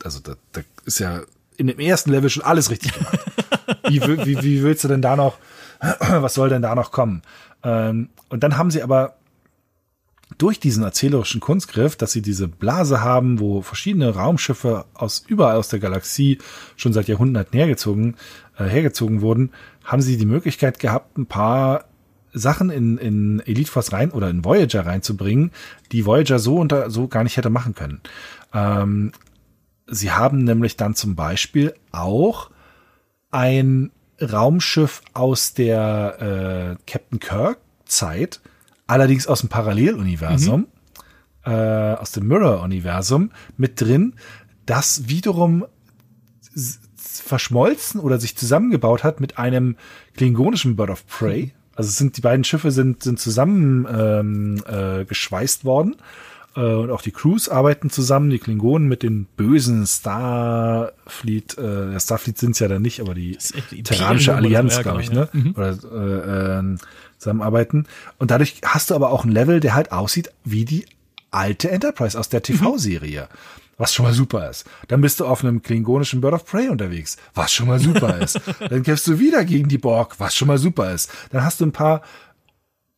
Also da, da ist ja in dem ersten Level schon alles richtig gemacht. wie, wie, wie willst du denn da noch, was soll denn da noch kommen? Ähm, und dann haben sie aber durch diesen erzählerischen Kunstgriff, dass sie diese Blase haben, wo verschiedene Raumschiffe aus überall aus der Galaxie schon seit Jahrhunderten hergezogen, äh, hergezogen wurden, haben sie die Möglichkeit gehabt, ein paar Sachen in, in Elite Force rein oder in Voyager reinzubringen, die Voyager so unter so gar nicht hätte machen können. Ähm, sie haben nämlich dann zum Beispiel auch ein Raumschiff aus der äh, Captain Kirk Zeit, allerdings aus dem Paralleluniversum, mhm. äh, aus dem Mirror-Universum mit drin, das wiederum verschmolzen oder sich zusammengebaut hat mit einem klingonischen Bird of Prey. Also sind die beiden Schiffe sind sind zusammen ähm, äh, geschweißt worden und auch die Crews arbeiten zusammen. Die Klingonen mit den bösen Starfleet, äh, Starfleet sind es ja dann nicht, aber die, die Terranische Allianz, glaube ich, ne? Mhm. Oder äh, äh, zusammenarbeiten. Und dadurch hast du aber auch ein Level, der halt aussieht wie die alte Enterprise aus der TV-Serie. Was schon mal super ist. Dann bist du auf einem klingonischen Bird of Prey unterwegs, was schon mal super ist. Dann kämpfst du wieder gegen die Borg, was schon mal super ist. Dann hast du ein paar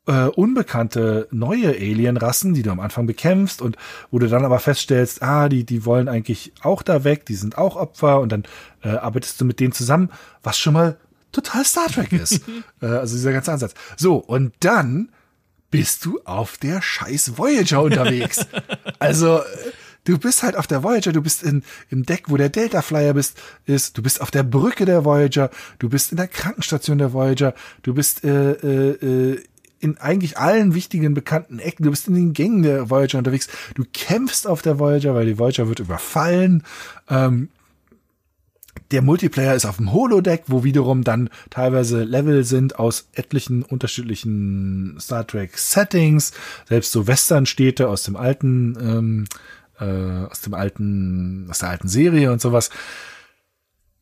äh, unbekannte neue Alienrassen, die du am Anfang bekämpfst und wo du dann aber feststellst, ah, die, die wollen eigentlich auch da weg, die sind auch Opfer und dann äh, arbeitest du mit denen zusammen, was schon mal total Star Trek ist. äh, also dieser ganze Ansatz. So, und dann bist du auf der scheiß Voyager unterwegs. also, du bist halt auf der Voyager, du bist in, im Deck, wo der Delta Flyer bist, ist, du bist auf der Brücke der Voyager, du bist in der Krankenstation der Voyager, du bist äh, äh, äh in eigentlich allen wichtigen bekannten Ecken, du bist in den Gängen der Voyager unterwegs, du kämpfst auf der Voyager, weil die Voyager wird überfallen. Ähm, der Multiplayer ist auf dem Holodeck, wo wiederum dann teilweise Level sind aus etlichen unterschiedlichen Star Trek Settings, selbst so Westernstädte aus dem alten, ähm, äh, aus dem alten, aus der alten Serie und sowas.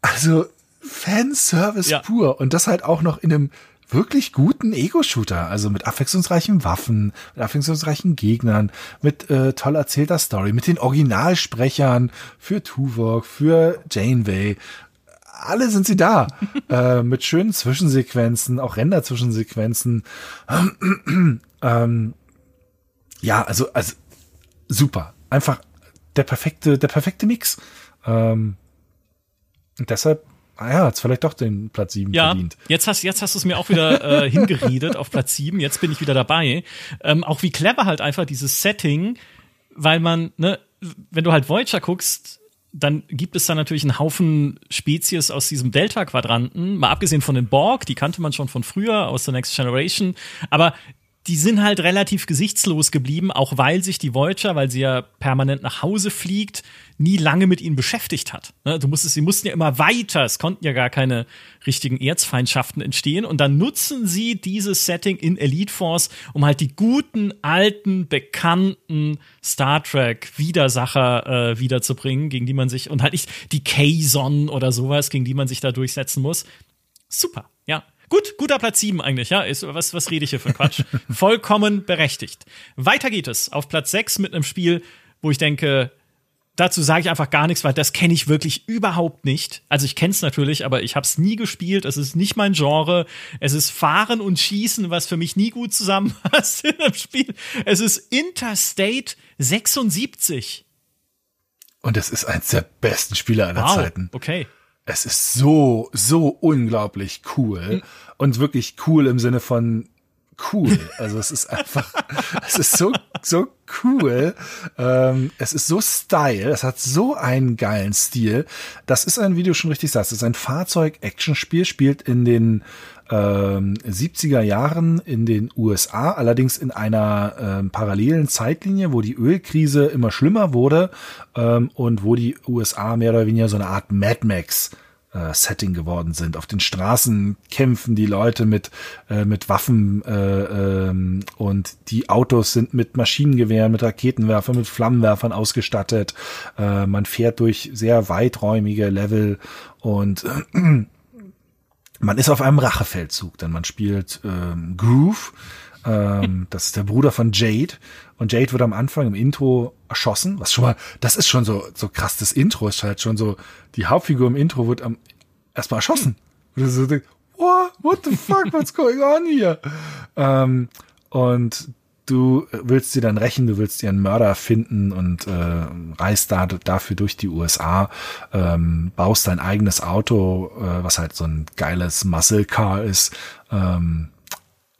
Also Fanservice ja. pur und das halt auch noch in einem wirklich guten Ego-Shooter, also mit abwechslungsreichen Waffen, mit abwechslungsreichen Gegnern, mit äh, toll erzählter Story, mit den Originalsprechern für Tuvok, für Janeway. Alle sind sie da, äh, mit schönen Zwischensequenzen, auch Render-Zwischensequenzen. ähm, ja, also, also super, einfach der perfekte, der perfekte Mix. Ähm, und deshalb ah ja, hat's vielleicht doch den Platz 7 ja, verdient. Jetzt hast, jetzt hast du es mir auch wieder äh, hingeredet auf Platz 7. Jetzt bin ich wieder dabei. Ähm, auch wie clever halt einfach dieses Setting, weil man, ne, wenn du halt Voyager guckst, dann gibt es da natürlich einen Haufen Spezies aus diesem Delta-Quadranten. Mal abgesehen von den Borg, die kannte man schon von früher aus der Next Generation. Aber die sind halt relativ gesichtslos geblieben, auch weil sich die Voyager, weil sie ja permanent nach Hause fliegt, nie lange mit ihnen beschäftigt hat. Ne, du musstest, sie mussten ja immer weiter, es konnten ja gar keine richtigen Erzfeindschaften entstehen. Und dann nutzen sie dieses Setting in Elite Force, um halt die guten, alten, bekannten Star Trek Widersacher äh, wiederzubringen, gegen die man sich, und halt nicht die Kazon oder sowas, gegen die man sich da durchsetzen muss. Super, ja. Gut, guter Platz 7 eigentlich, ja. Ist, was, was rede ich hier für Quatsch? Vollkommen berechtigt. Weiter geht es auf Platz 6 mit einem Spiel, wo ich denke, dazu sage ich einfach gar nichts, weil das kenne ich wirklich überhaupt nicht. Also ich kenne es natürlich, aber ich habe es nie gespielt. Es ist nicht mein Genre. Es ist Fahren und Schießen, was für mich nie gut zusammenpasst in einem Spiel. Es ist Interstate 76. Und es ist eins der besten Spiele aller wow, Zeiten. Okay es ist so, so unglaublich cool. Mhm. Und wirklich cool im Sinne von cool. Also es ist einfach, es ist so, so cool. ähm, es ist so style, es hat so einen geilen Stil. Das ist ein, wie du schon richtig sagst, es ist ein Fahrzeug-Action-Spiel, spielt in den ähm, 70er Jahren in den USA, allerdings in einer ähm, parallelen Zeitlinie, wo die Ölkrise immer schlimmer wurde ähm, und wo die USA mehr oder weniger so eine Art Mad Max äh, Setting geworden sind. Auf den Straßen kämpfen die Leute mit, äh, mit Waffen äh, ähm, und die Autos sind mit Maschinengewehren, mit Raketenwerfern, mit Flammenwerfern ausgestattet. Äh, man fährt durch sehr weiträumige Level und äh, man ist auf einem Rachefeldzug, denn man spielt ähm, Groove. Ähm, das ist der Bruder von Jade. Und Jade wird am Anfang im Intro erschossen, was schon mal, das ist schon so, so krass, das Intro ist halt schon so, die Hauptfigur im Intro wird am, erstmal erschossen. Und du so denkst, what, what the fuck, what's going on hier? Ähm, und du willst sie dann rächen, du willst ihren Mörder finden und äh, reist da, dafür durch die USA, ähm, baust dein eigenes Auto, äh, was halt so ein geiles Muscle Car ist, ähm,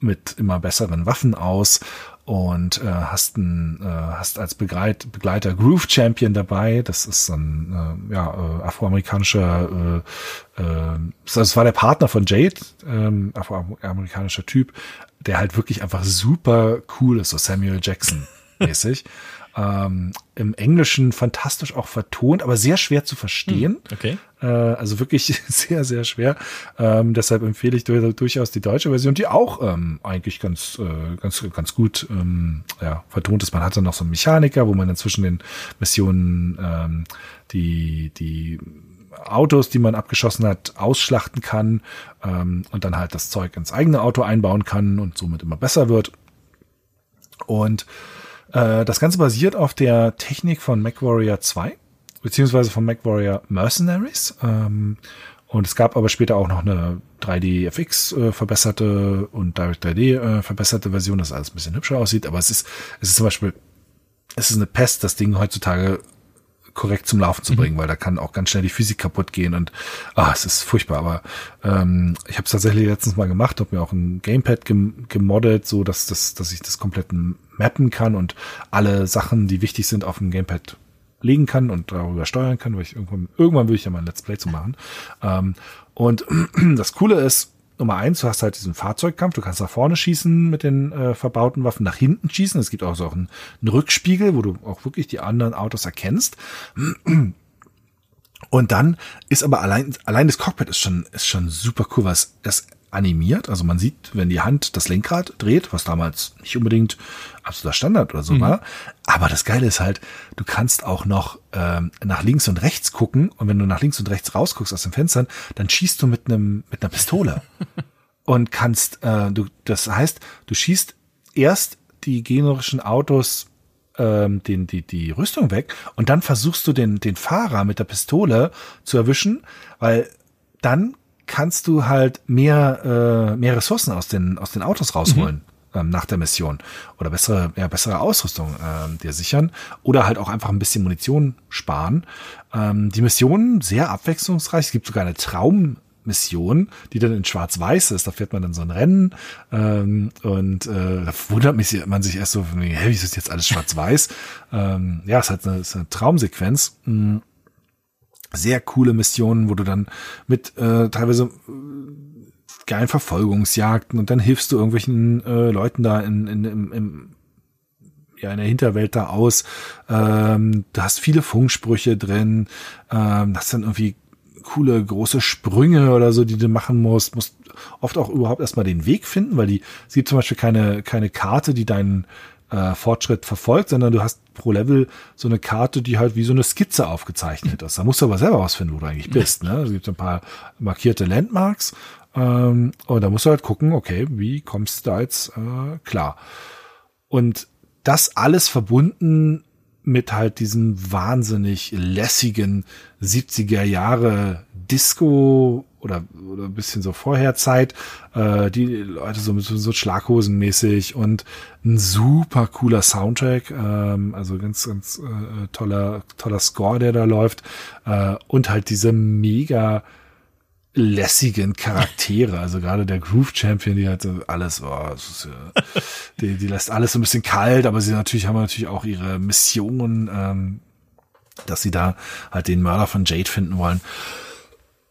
mit immer besseren Waffen aus und äh, hast ein, äh, hast als Begleit, Begleiter Groove Champion dabei. Das ist so ein äh, ja, äh, afroamerikanischer, äh, äh, das war der Partner von Jade, ähm, afroamerikanischer Typ, der halt wirklich einfach super cool ist, so Samuel Jackson mäßig. ähm, Im Englischen fantastisch auch vertont, aber sehr schwer zu verstehen. Hm, okay. Äh, also wirklich sehr, sehr schwer. Ähm, deshalb empfehle ich durchaus die deutsche Version, die auch ähm, eigentlich ganz, äh, ganz, ganz gut ähm, ja, vertont ist. Man hat dann noch so einen Mechaniker, wo man dann zwischen den Missionen ähm, die, die Autos, die man abgeschossen hat, ausschlachten kann ähm, und dann halt das Zeug ins eigene Auto einbauen kann und somit immer besser wird. Und äh, das Ganze basiert auf der Technik von MacWarrior 2, beziehungsweise von MacWarrior Mercenaries. Ähm, und es gab aber später auch noch eine 3D-FX äh, verbesserte und Direct 3D äh, verbesserte Version, dass alles ein bisschen hübscher aussieht. Aber es ist, es ist zum Beispiel, es ist eine Pest, das Ding heutzutage korrekt zum Laufen zu mhm. bringen, mhm. weil da kann auch ganz schnell die Physik kaputt gehen und ah, es ist furchtbar. Aber ähm, ich habe es tatsächlich letztens mal gemacht, habe mir auch ein Gamepad gem gemoddet, so dass das, dass ich das komplett mappen kann und alle Sachen, die wichtig sind, auf dem Gamepad legen kann und darüber steuern kann, weil ich irgendwann, irgendwann will ich ja mal ein Let's Play zu machen. Ähm, und das Coole ist, Nummer eins, du hast halt diesen Fahrzeugkampf, du kannst nach vorne schießen mit den äh, verbauten Waffen, nach hinten schießen. Es gibt auch so einen, einen Rückspiegel, wo du auch wirklich die anderen Autos erkennst. Und dann ist aber allein, allein das Cockpit ist schon, ist schon super cool, was es animiert. Also man sieht, wenn die Hand das Lenkrad dreht, was damals nicht unbedingt absoluter Standard oder so mhm. war. Aber das Geile ist halt, du kannst auch noch ähm, nach links und rechts gucken und wenn du nach links und rechts rausguckst aus den Fenstern, dann schießt du mit einem mit einer Pistole und kannst, äh, du, das heißt, du schießt erst die generischen Autos ähm, den, die, die Rüstung weg und dann versuchst du den, den Fahrer mit der Pistole zu erwischen, weil dann kannst du halt mehr, äh, mehr Ressourcen aus den, aus den Autos rausholen. Mhm ähm, nach der Mission oder bessere, ja, bessere Ausrüstung ähm, dir sichern oder halt auch einfach ein bisschen Munition sparen. Ähm, die Missionen sehr abwechslungsreich. Es gibt sogar eine Traummission, die dann in Schwarz-Weiß ist. Da fährt man dann so ein Rennen ähm, und äh, da wundert mich, man sich erst so, hä, wie ist das jetzt alles Schwarz-Weiß? ähm, ja, es ist halt eine, ist eine Traumsequenz. Mhm sehr coole Missionen, wo du dann mit äh, teilweise äh, geilen Verfolgungsjagden und dann hilfst du irgendwelchen äh, Leuten da in, in, im, im ja, in der Hinterwelt da aus. Ähm, du hast viele Funksprüche drin, ähm, hast dann irgendwie coole große Sprünge oder so, die du machen musst, musst oft auch überhaupt erstmal den Weg finden, weil die, es gibt zum Beispiel keine, keine Karte, die deinen äh, Fortschritt verfolgt, sondern du hast pro Level so eine Karte, die halt wie so eine Skizze aufgezeichnet ist. Da musst du aber selber rausfinden, wo du eigentlich bist. Ne? Es gibt ein paar markierte Landmarks ähm, und da musst du halt gucken, okay, wie kommst du da jetzt äh, klar? Und das alles verbunden mit halt diesem wahnsinnig lässigen 70er Jahre Disco oder, oder ein bisschen so Vorherzeit, äh, die Leute so, so, Schlaghosenmäßig und ein super cooler Soundtrack, ähm, also ganz, ganz äh, toller, toller Score, der da läuft äh, und halt diese mega lässigen Charaktere. Also gerade der Groove Champion, die hat alles, oh, ist, die, die lässt alles so ein bisschen kalt, aber sie natürlich haben natürlich auch ihre Mission, ähm, dass sie da halt den Mörder von Jade finden wollen.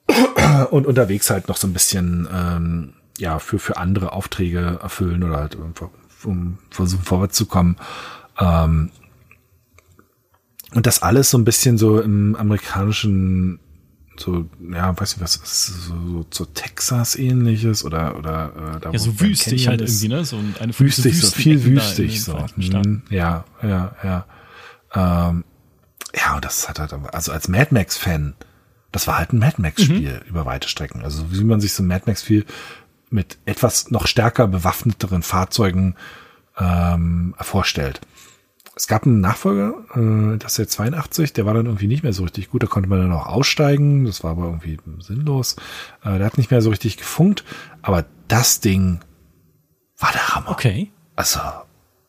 Und unterwegs halt noch so ein bisschen ähm, ja für für andere Aufträge erfüllen oder halt um versuchen vorwärts zu kommen. Ähm, und das alles so ein bisschen so im amerikanischen so, ja, weiß nicht was, so, so, so Texas ähnliches oder oder äh, da ja, so wüstig halt irgendwie, ne? So eine wüstig, so viel wüstig so. Mhm, ja, ja, ja. Ähm, ja, und das hat halt, also als Mad Max Fan, das war halt ein Mad Max Spiel mhm. über weite Strecken. Also wie man sich so Mad Max viel mit etwas noch stärker bewaffneteren Fahrzeugen ähm, vorstellt. Es gab einen Nachfolger, äh, das ist der 82, der war dann irgendwie nicht mehr so richtig gut. Da konnte man dann auch aussteigen. Das war aber irgendwie sinnlos. Äh, der hat nicht mehr so richtig gefunkt. Aber das Ding war der Hammer. Okay. Also,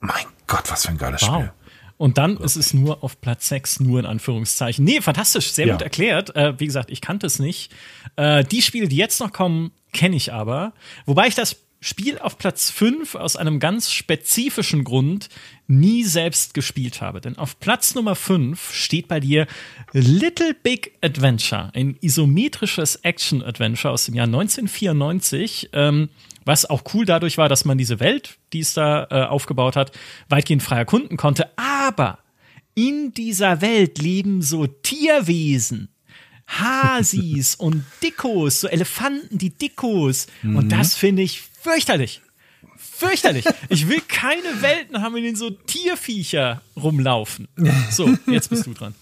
mein Gott, was für ein geiles wow. Spiel. Und dann ist es nur auf Platz 6, nur in Anführungszeichen. Nee, fantastisch, sehr ja. gut erklärt. Äh, wie gesagt, ich kannte es nicht. Äh, die Spiele, die jetzt noch kommen, kenne ich aber. Wobei ich das Spiel auf Platz 5 aus einem ganz spezifischen Grund nie selbst gespielt habe. Denn auf Platz Nummer 5 steht bei dir Little Big Adventure, ein isometrisches Action-Adventure aus dem Jahr 1994, ähm, was auch cool dadurch war, dass man diese Welt, die es da äh, aufgebaut hat, weitgehend frei erkunden konnte. Aber in dieser Welt leben so Tierwesen, Hasis und Dickos, so Elefanten, die Dickos. Mhm. Und das finde ich fürchterlich. Fürchterlich. Ich will keine Welten haben, in denen so Tierviecher rumlaufen. So, jetzt bist du dran.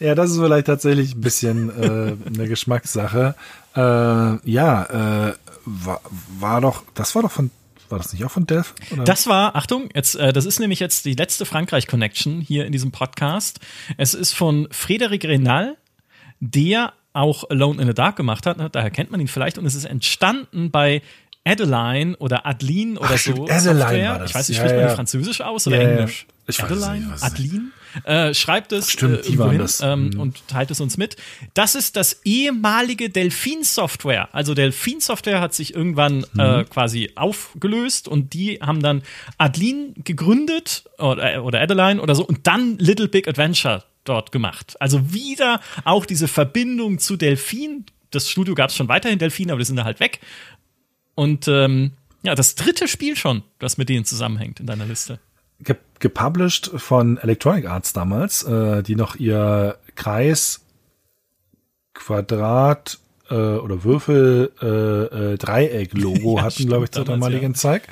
Ja, das ist vielleicht tatsächlich ein bisschen äh, eine Geschmackssache. Äh, ja, äh, war, war doch, das war doch von war das nicht auch von? Oder? Das war, Achtung, jetzt, äh, das ist nämlich jetzt die letzte Frankreich-Connection hier in diesem Podcast. Es ist von Frédéric Renal, der auch Alone in the Dark gemacht hat. Ne? Daher kennt man ihn vielleicht. Und es ist entstanden bei Adeline oder Adeline oder Ach, so. Adeline war das. Ich weiß nicht, spricht ja, man die Französisch aus oder ja, Englisch? Ich Adeline, weiß Adeline, äh, schreibt es Stimmt, äh, das. Ähm, mhm. und teilt es uns mit. Das ist das ehemalige Delphin Software. Also Delphin Software hat sich irgendwann mhm. äh, quasi aufgelöst und die haben dann Adeline gegründet oder, oder Adeline oder so und dann Little Big Adventure dort gemacht. Also wieder auch diese Verbindung zu Delphin. Das Studio gab es schon weiterhin Delphin, aber die sind da halt weg. Und ähm, ja, das dritte Spiel schon, das mit denen zusammenhängt in deiner Liste. Ge gepublished von Electronic Arts damals, äh, die noch ihr Kreis, Quadrat äh, oder Würfel, äh, äh, Dreieck-Logo ja, hatten, glaube ich, zur damaligen ja. Zeit.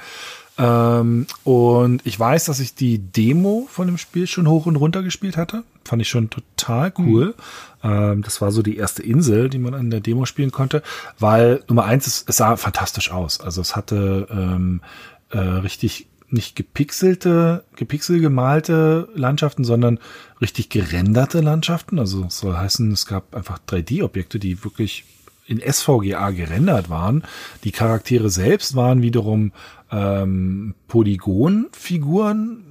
Ähm, und ich weiß, dass ich die Demo von dem Spiel schon hoch und runter gespielt hatte. Fand ich schon total cool. Mhm. Ähm, das war so die erste Insel, die man an der Demo spielen konnte, weil Nummer eins, es, es sah fantastisch aus. Also es hatte ähm, äh, richtig nicht gepixelte, gepixel gemalte Landschaften, sondern richtig gerenderte Landschaften. Also es soll heißen, es gab einfach 3D-Objekte, die wirklich in SVGA gerendert waren. Die Charaktere selbst waren wiederum ähm, Polygonfiguren,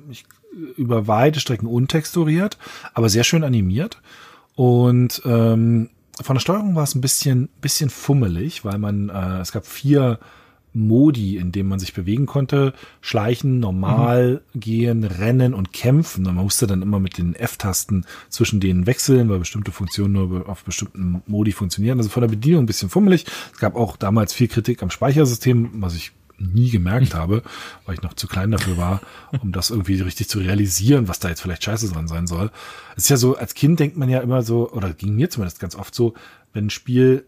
über weite Strecken untexturiert, aber sehr schön animiert. Und ähm, von der Steuerung war es ein bisschen, bisschen fummelig, weil man, äh, es gab vier Modi, in dem man sich bewegen konnte. Schleichen, normal mhm. gehen, rennen und kämpfen. Und man musste dann immer mit den F-Tasten zwischen denen wechseln, weil bestimmte Funktionen nur auf bestimmten Modi funktionieren. Also von der Bedienung ein bisschen fummelig. Es gab auch damals viel Kritik am Speichersystem, was ich nie gemerkt habe, weil ich noch zu klein dafür war, um das irgendwie richtig zu realisieren, was da jetzt vielleicht scheiße dran sein soll. Es ist ja so, als Kind denkt man ja immer so, oder ging mir zumindest ganz oft so, wenn ein Spiel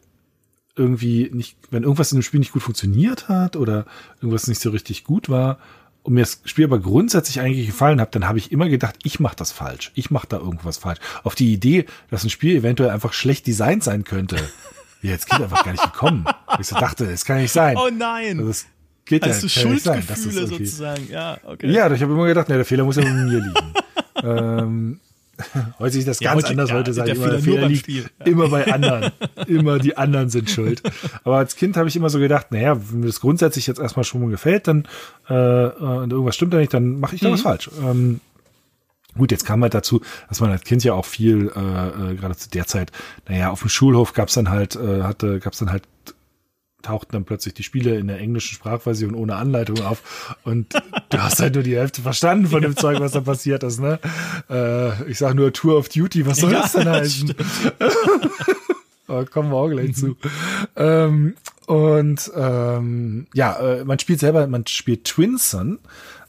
irgendwie nicht, wenn irgendwas in dem Spiel nicht gut funktioniert hat oder irgendwas nicht so richtig gut war und mir das Spiel aber grundsätzlich eigentlich gefallen hat, dann habe ich immer gedacht, ich mache das falsch. Ich mache da irgendwas falsch. Auf die Idee, dass ein Spiel eventuell einfach schlecht designt sein könnte. Ja, jetzt geht einfach gar nicht gekommen. Ich so dachte, das kann nicht sein. Oh nein. Also das geht Hast ja, Schuldgefühle sozusagen? Ja, okay. Ja, ich habe immer gedacht, nee, der Fehler muss ja bei mir liegen. ähm, Heute sieht das ja, ganz heute, anders. Ja, heute sage ich immer, der Fehler liegt ja. immer bei anderen. immer die anderen sind schuld. Aber als Kind habe ich immer so gedacht, naja, wenn mir das grundsätzlich jetzt erstmal schon mal gefällt, dann äh, und irgendwas stimmt da nicht, dann mache ich da mhm. was falsch. Ähm, Gut, jetzt kam halt dazu, dass man als Kind ja auch viel, äh, äh, gerade zu der Zeit, naja, auf dem Schulhof gab's dann halt, äh, hatte, gab's dann halt tauchten dann plötzlich die Spiele in der englischen Sprachversion ohne Anleitung auf und du hast halt nur die Hälfte verstanden von dem Zeug, was da passiert ist, ne? Äh, ich sag nur Tour of Duty, was soll ja, das denn heißen? Aber kommen wir auch gleich zu. Ähm, und ähm, ja, äh, man spielt selber, man spielt Twinson,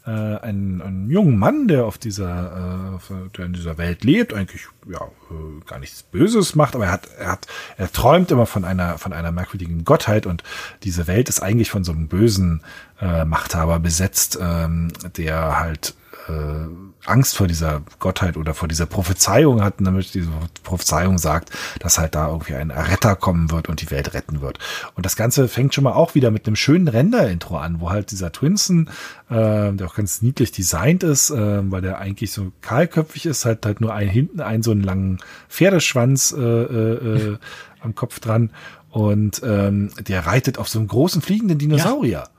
äh, einen, einen jungen Mann, der auf dieser, äh, der in dieser Welt lebt, eigentlich ja äh, gar nichts Böses macht, aber er hat, er hat, er träumt immer von einer, von einer merkwürdigen Gottheit und diese Welt ist eigentlich von so einem bösen äh, Machthaber besetzt, ähm, der halt äh, Angst vor dieser Gottheit oder vor dieser Prophezeiung hatten, damit diese Prophezeiung sagt, dass halt da irgendwie ein Retter kommen wird und die Welt retten wird. Und das Ganze fängt schon mal auch wieder mit einem schönen Render-Intro an, wo halt dieser Twinson, äh, der auch ganz niedlich designt ist, äh, weil der eigentlich so kahlköpfig ist, halt halt nur ein hinten einen so einen langen Pferdeschwanz äh, äh, äh am Kopf dran und ähm, der reitet auf so einem großen fliegenden Dinosaurier. Ja.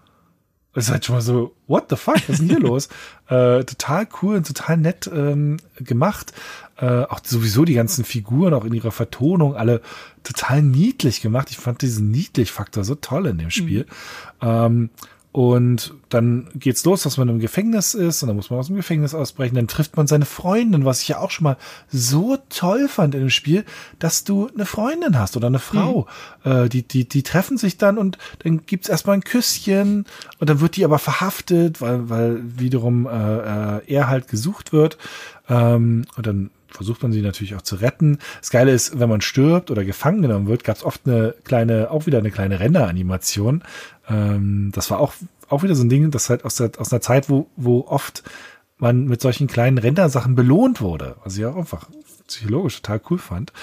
Ist halt schon mal so, what the fuck, was ist denn hier los? Äh, total cool und total nett ähm, gemacht. Äh, auch sowieso die ganzen Figuren, auch in ihrer Vertonung, alle total niedlich gemacht. Ich fand diesen Niedlich-Faktor so toll in dem Spiel. Mhm. Ähm, und dann geht's los, dass man im Gefängnis ist und dann muss man aus dem Gefängnis ausbrechen. Dann trifft man seine Freundin, was ich ja auch schon mal so toll fand in dem Spiel, dass du eine Freundin hast oder eine Frau. Mhm. Äh, die, die, die treffen sich dann und dann gibt's erstmal ein Küsschen und dann wird die aber verhaftet, weil, weil wiederum äh, äh, er halt gesucht wird. Ähm, und dann versucht man sie natürlich auch zu retten. Das Geile ist, wenn man stirbt oder gefangen genommen wird, gab es oft eine kleine, auch wieder eine kleine Renderanimation. Ähm, das war auch, auch wieder so ein Ding, das halt aus, der, aus einer Zeit, wo, wo oft man mit solchen kleinen Rendersachen belohnt wurde. Was ich auch einfach psychologisch total cool fand.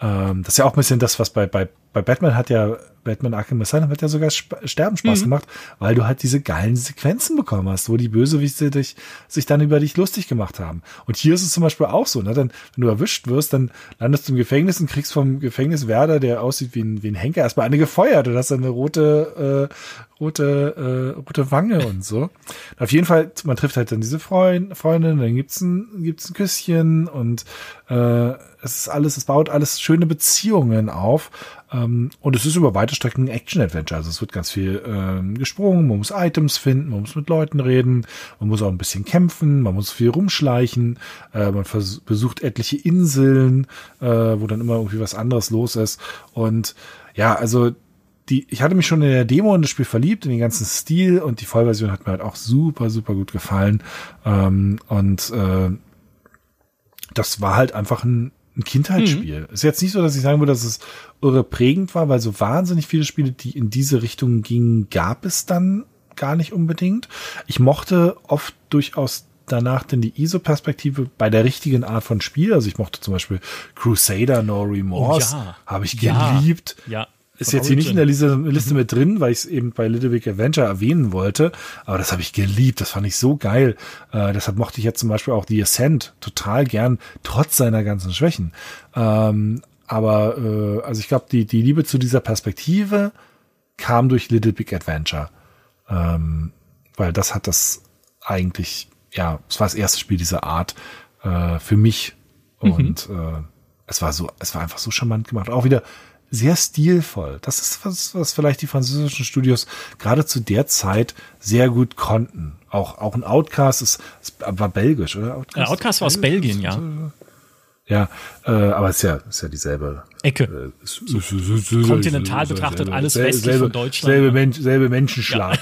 Ähm, das ist ja auch ein bisschen das, was bei, bei, bei Batman hat ja Batman Arkham Asylum hat ja sogar Sterben Spaß mhm. gemacht, weil du halt diese geilen Sequenzen bekommen hast, wo die Bösewichte dich, sich dann über dich lustig gemacht haben. Und hier ist es zum Beispiel auch so, ne? Dann, wenn du erwischt wirst, dann landest du im Gefängnis und kriegst vom Gefängniswärter, der aussieht wie ein, wie ein Henker, erstmal eine gefeuert und hast dann eine rote, äh, rote, äh, rote Wange und so. Und auf jeden Fall, man trifft halt dann diese Freund, Freundin, dann gibt's ein, gibt's ein Küsschen und äh, es ist alles, es baut alles schöne Beziehungen auf. Ähm, und es ist über weite Strecken ein Action-Adventure. Also es wird ganz viel ähm, gesprungen, man muss Items finden, man muss mit Leuten reden, man muss auch ein bisschen kämpfen, man muss viel rumschleichen, äh, man besucht etliche Inseln, äh, wo dann immer irgendwie was anderes los ist. Und ja, also die, ich hatte mich schon in der Demo in das Spiel verliebt, in den ganzen Stil und die Vollversion hat mir halt auch super, super gut gefallen. Ähm, und äh, das war halt einfach ein ein Kindheitsspiel. Mhm. Ist jetzt nicht so, dass ich sagen würde, dass es irre prägend war, weil so wahnsinnig viele Spiele, die in diese Richtung gingen, gab es dann gar nicht unbedingt. Ich mochte oft durchaus danach denn die ISO-Perspektive bei der richtigen Art von Spiel. Also ich mochte zum Beispiel Crusader No Remorse, oh ja. habe ich geliebt. Ja. Ist jetzt hier nicht in der Liste, Liste mit drin, weil ich es eben bei Little Big Adventure erwähnen wollte. Aber das habe ich geliebt. Das fand ich so geil. Äh, deshalb mochte ich jetzt zum Beispiel auch The Ascent total gern, trotz seiner ganzen Schwächen. Ähm, aber äh, also ich glaube, die, die Liebe zu dieser Perspektive kam durch Little Big Adventure. Ähm, weil das hat das eigentlich, ja, es war das erste Spiel dieser Art äh, für mich. Mhm. Und mhm. äh, es war so, es war einfach so charmant gemacht. Auch wieder sehr stilvoll. Das ist was, was vielleicht die französischen Studios gerade zu der Zeit sehr gut konnten. Auch, auch ein Outcast ist, ist war belgisch, oder? Outcast, ja, Outcast war aus Belgien, ja. Ja, äh, aber es ist ja, ist ja dieselbe Ecke. Äh, so, so, Kontinental betrachtet selbe, alles westlich selbe, von Deutschland. Selbe, Mensch, selbe Menschenschlag.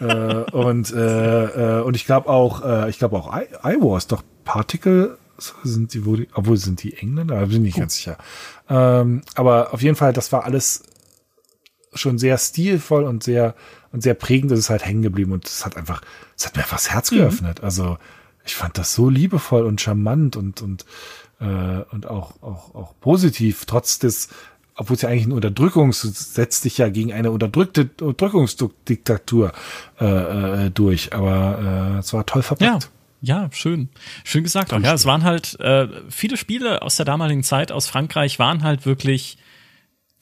Ja. äh, und äh, äh, und ich glaube auch, äh, ich glaube auch I, I Wars, doch Particle sind die, wo die, obwohl sind die Engländer, bin ich nicht ganz sicher. Ähm, aber auf jeden Fall, das war alles schon sehr stilvoll und sehr und sehr prägend. Das ist halt hängen geblieben und es hat einfach, es hat mir einfach das Herz mhm. geöffnet. Also ich fand das so liebevoll und charmant und und äh, und auch auch auch positiv, trotz des obwohl es ja eigentlich ein Unterdrückungs setzt dich ja gegen eine unterdrückte Unterdrückungsdiktatur äh, äh, durch, aber äh, es war toll verpackt. Ja. Ja, schön. Schön gesagt. Auch, ja, es waren halt äh, viele Spiele aus der damaligen Zeit aus Frankreich waren halt wirklich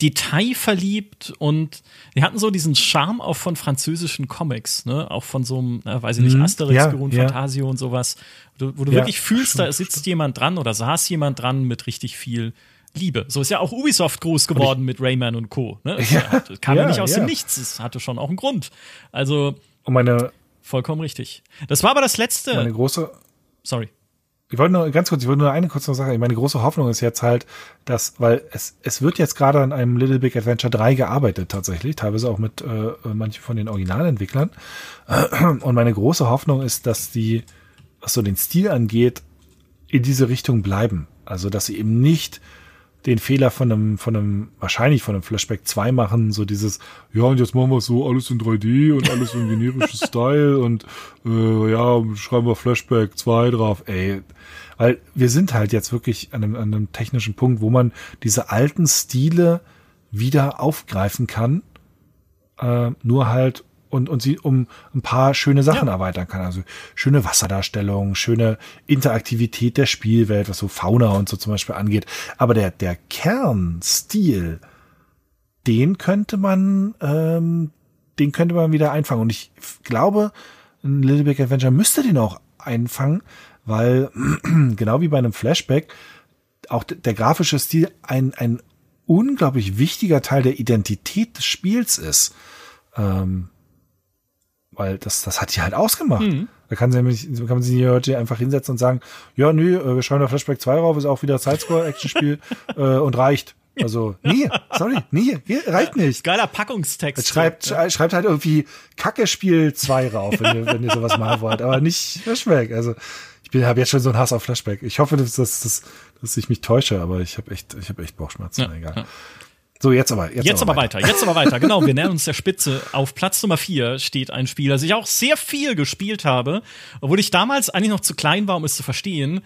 detailverliebt und die hatten so diesen Charme auch von französischen Comics, ne? Auch von so einem, äh, weiß ich nicht, Mhm. Asterix, Ja, Beruhen, ja. Fantasio und sowas, wo du, wo du Ja, wirklich fühlst, da stimmt, sitzt jemand dran oder saß jemand dran mit richtig viel Liebe. So ist ja auch Ubisoft groß geworden mit Rayman und Co. Ne? Es Ja, hat- kam ja, nicht aus dem Nichts, es hatte schon auch einen Grund. Also Und meine, vollkommen richtig. Das war aber das letzte. meine große, Sorry. ich wollte nur ganz kurz, ich wollte nur eine kurze Sache. Meine große Hoffnung ist jetzt halt, dass, weil es, es wird jetzt gerade an einem Little Big Adventure 3 gearbeitet tatsächlich, teilweise auch mit äh, manchen von den Originalentwicklern. Und meine große Hoffnung ist, dass die, was so den Stil angeht, in diese Richtung bleiben. Also, dass sie eben nicht den Fehler von einem, von einem, wahrscheinlich von einem Flashback 2 machen, so dieses, ja, und jetzt machen wir so alles in 3D und alles in generischen Style und äh, ja, schreiben wir Flashback 2 drauf, ey. Weil wir sind halt jetzt wirklich an einem, an einem technischen Punkt, wo man diese alten Stile wieder aufgreifen kann, äh, nur halt und, und sie um ein paar schöne Sachen erweitern kann. Also schöne Wasserdarstellung, schöne Interaktivität der Spielwelt, was so Fauna und so zum Beispiel angeht. Aber der, der Kernstil, den könnte man, ähm, den könnte man wieder einfangen. Und ich glaube, ein Little Big Adventure müsste den auch einfangen, weil genau wie bei einem Flashback auch der grafische Stil ein, ein unglaublich wichtiger Teil der Identität des Spiels ist. Ähm, weil das, das hat die halt ausgemacht. Da kann, sie nämlich, kann man sich heute einfach hinsetzen und sagen, ja, nö, äh, wir schreiben da Flashback 2 rauf, ist auch wieder Sidescroll-Action-Spiel äh, und reicht. Also, nee, sorry, nee, reicht nicht. Geiler Packungstext. Schreibt, schrei- schreibt halt irgendwie Kacke-Spiel 2 rauf, wenn ihr, wenn ihr sowas machen wollt, aber nicht Flashback. Also ich bin habe jetzt schon so einen Hass auf Flashback. Ich hoffe, dass, dass, dass, dass ich mich täusche, aber ich habe echt, ich habe echt Bauchschmerzen. Ja, egal. ja. So, jetzt aber. Jetzt, Jetzt aber weiter, jetzt aber weiter. Genau, wir nähern uns der Spitze. Auf Platz Nummer vier steht ein Spiel, das ich auch sehr viel gespielt habe, obwohl ich damals eigentlich noch zu klein war, um es zu verstehen.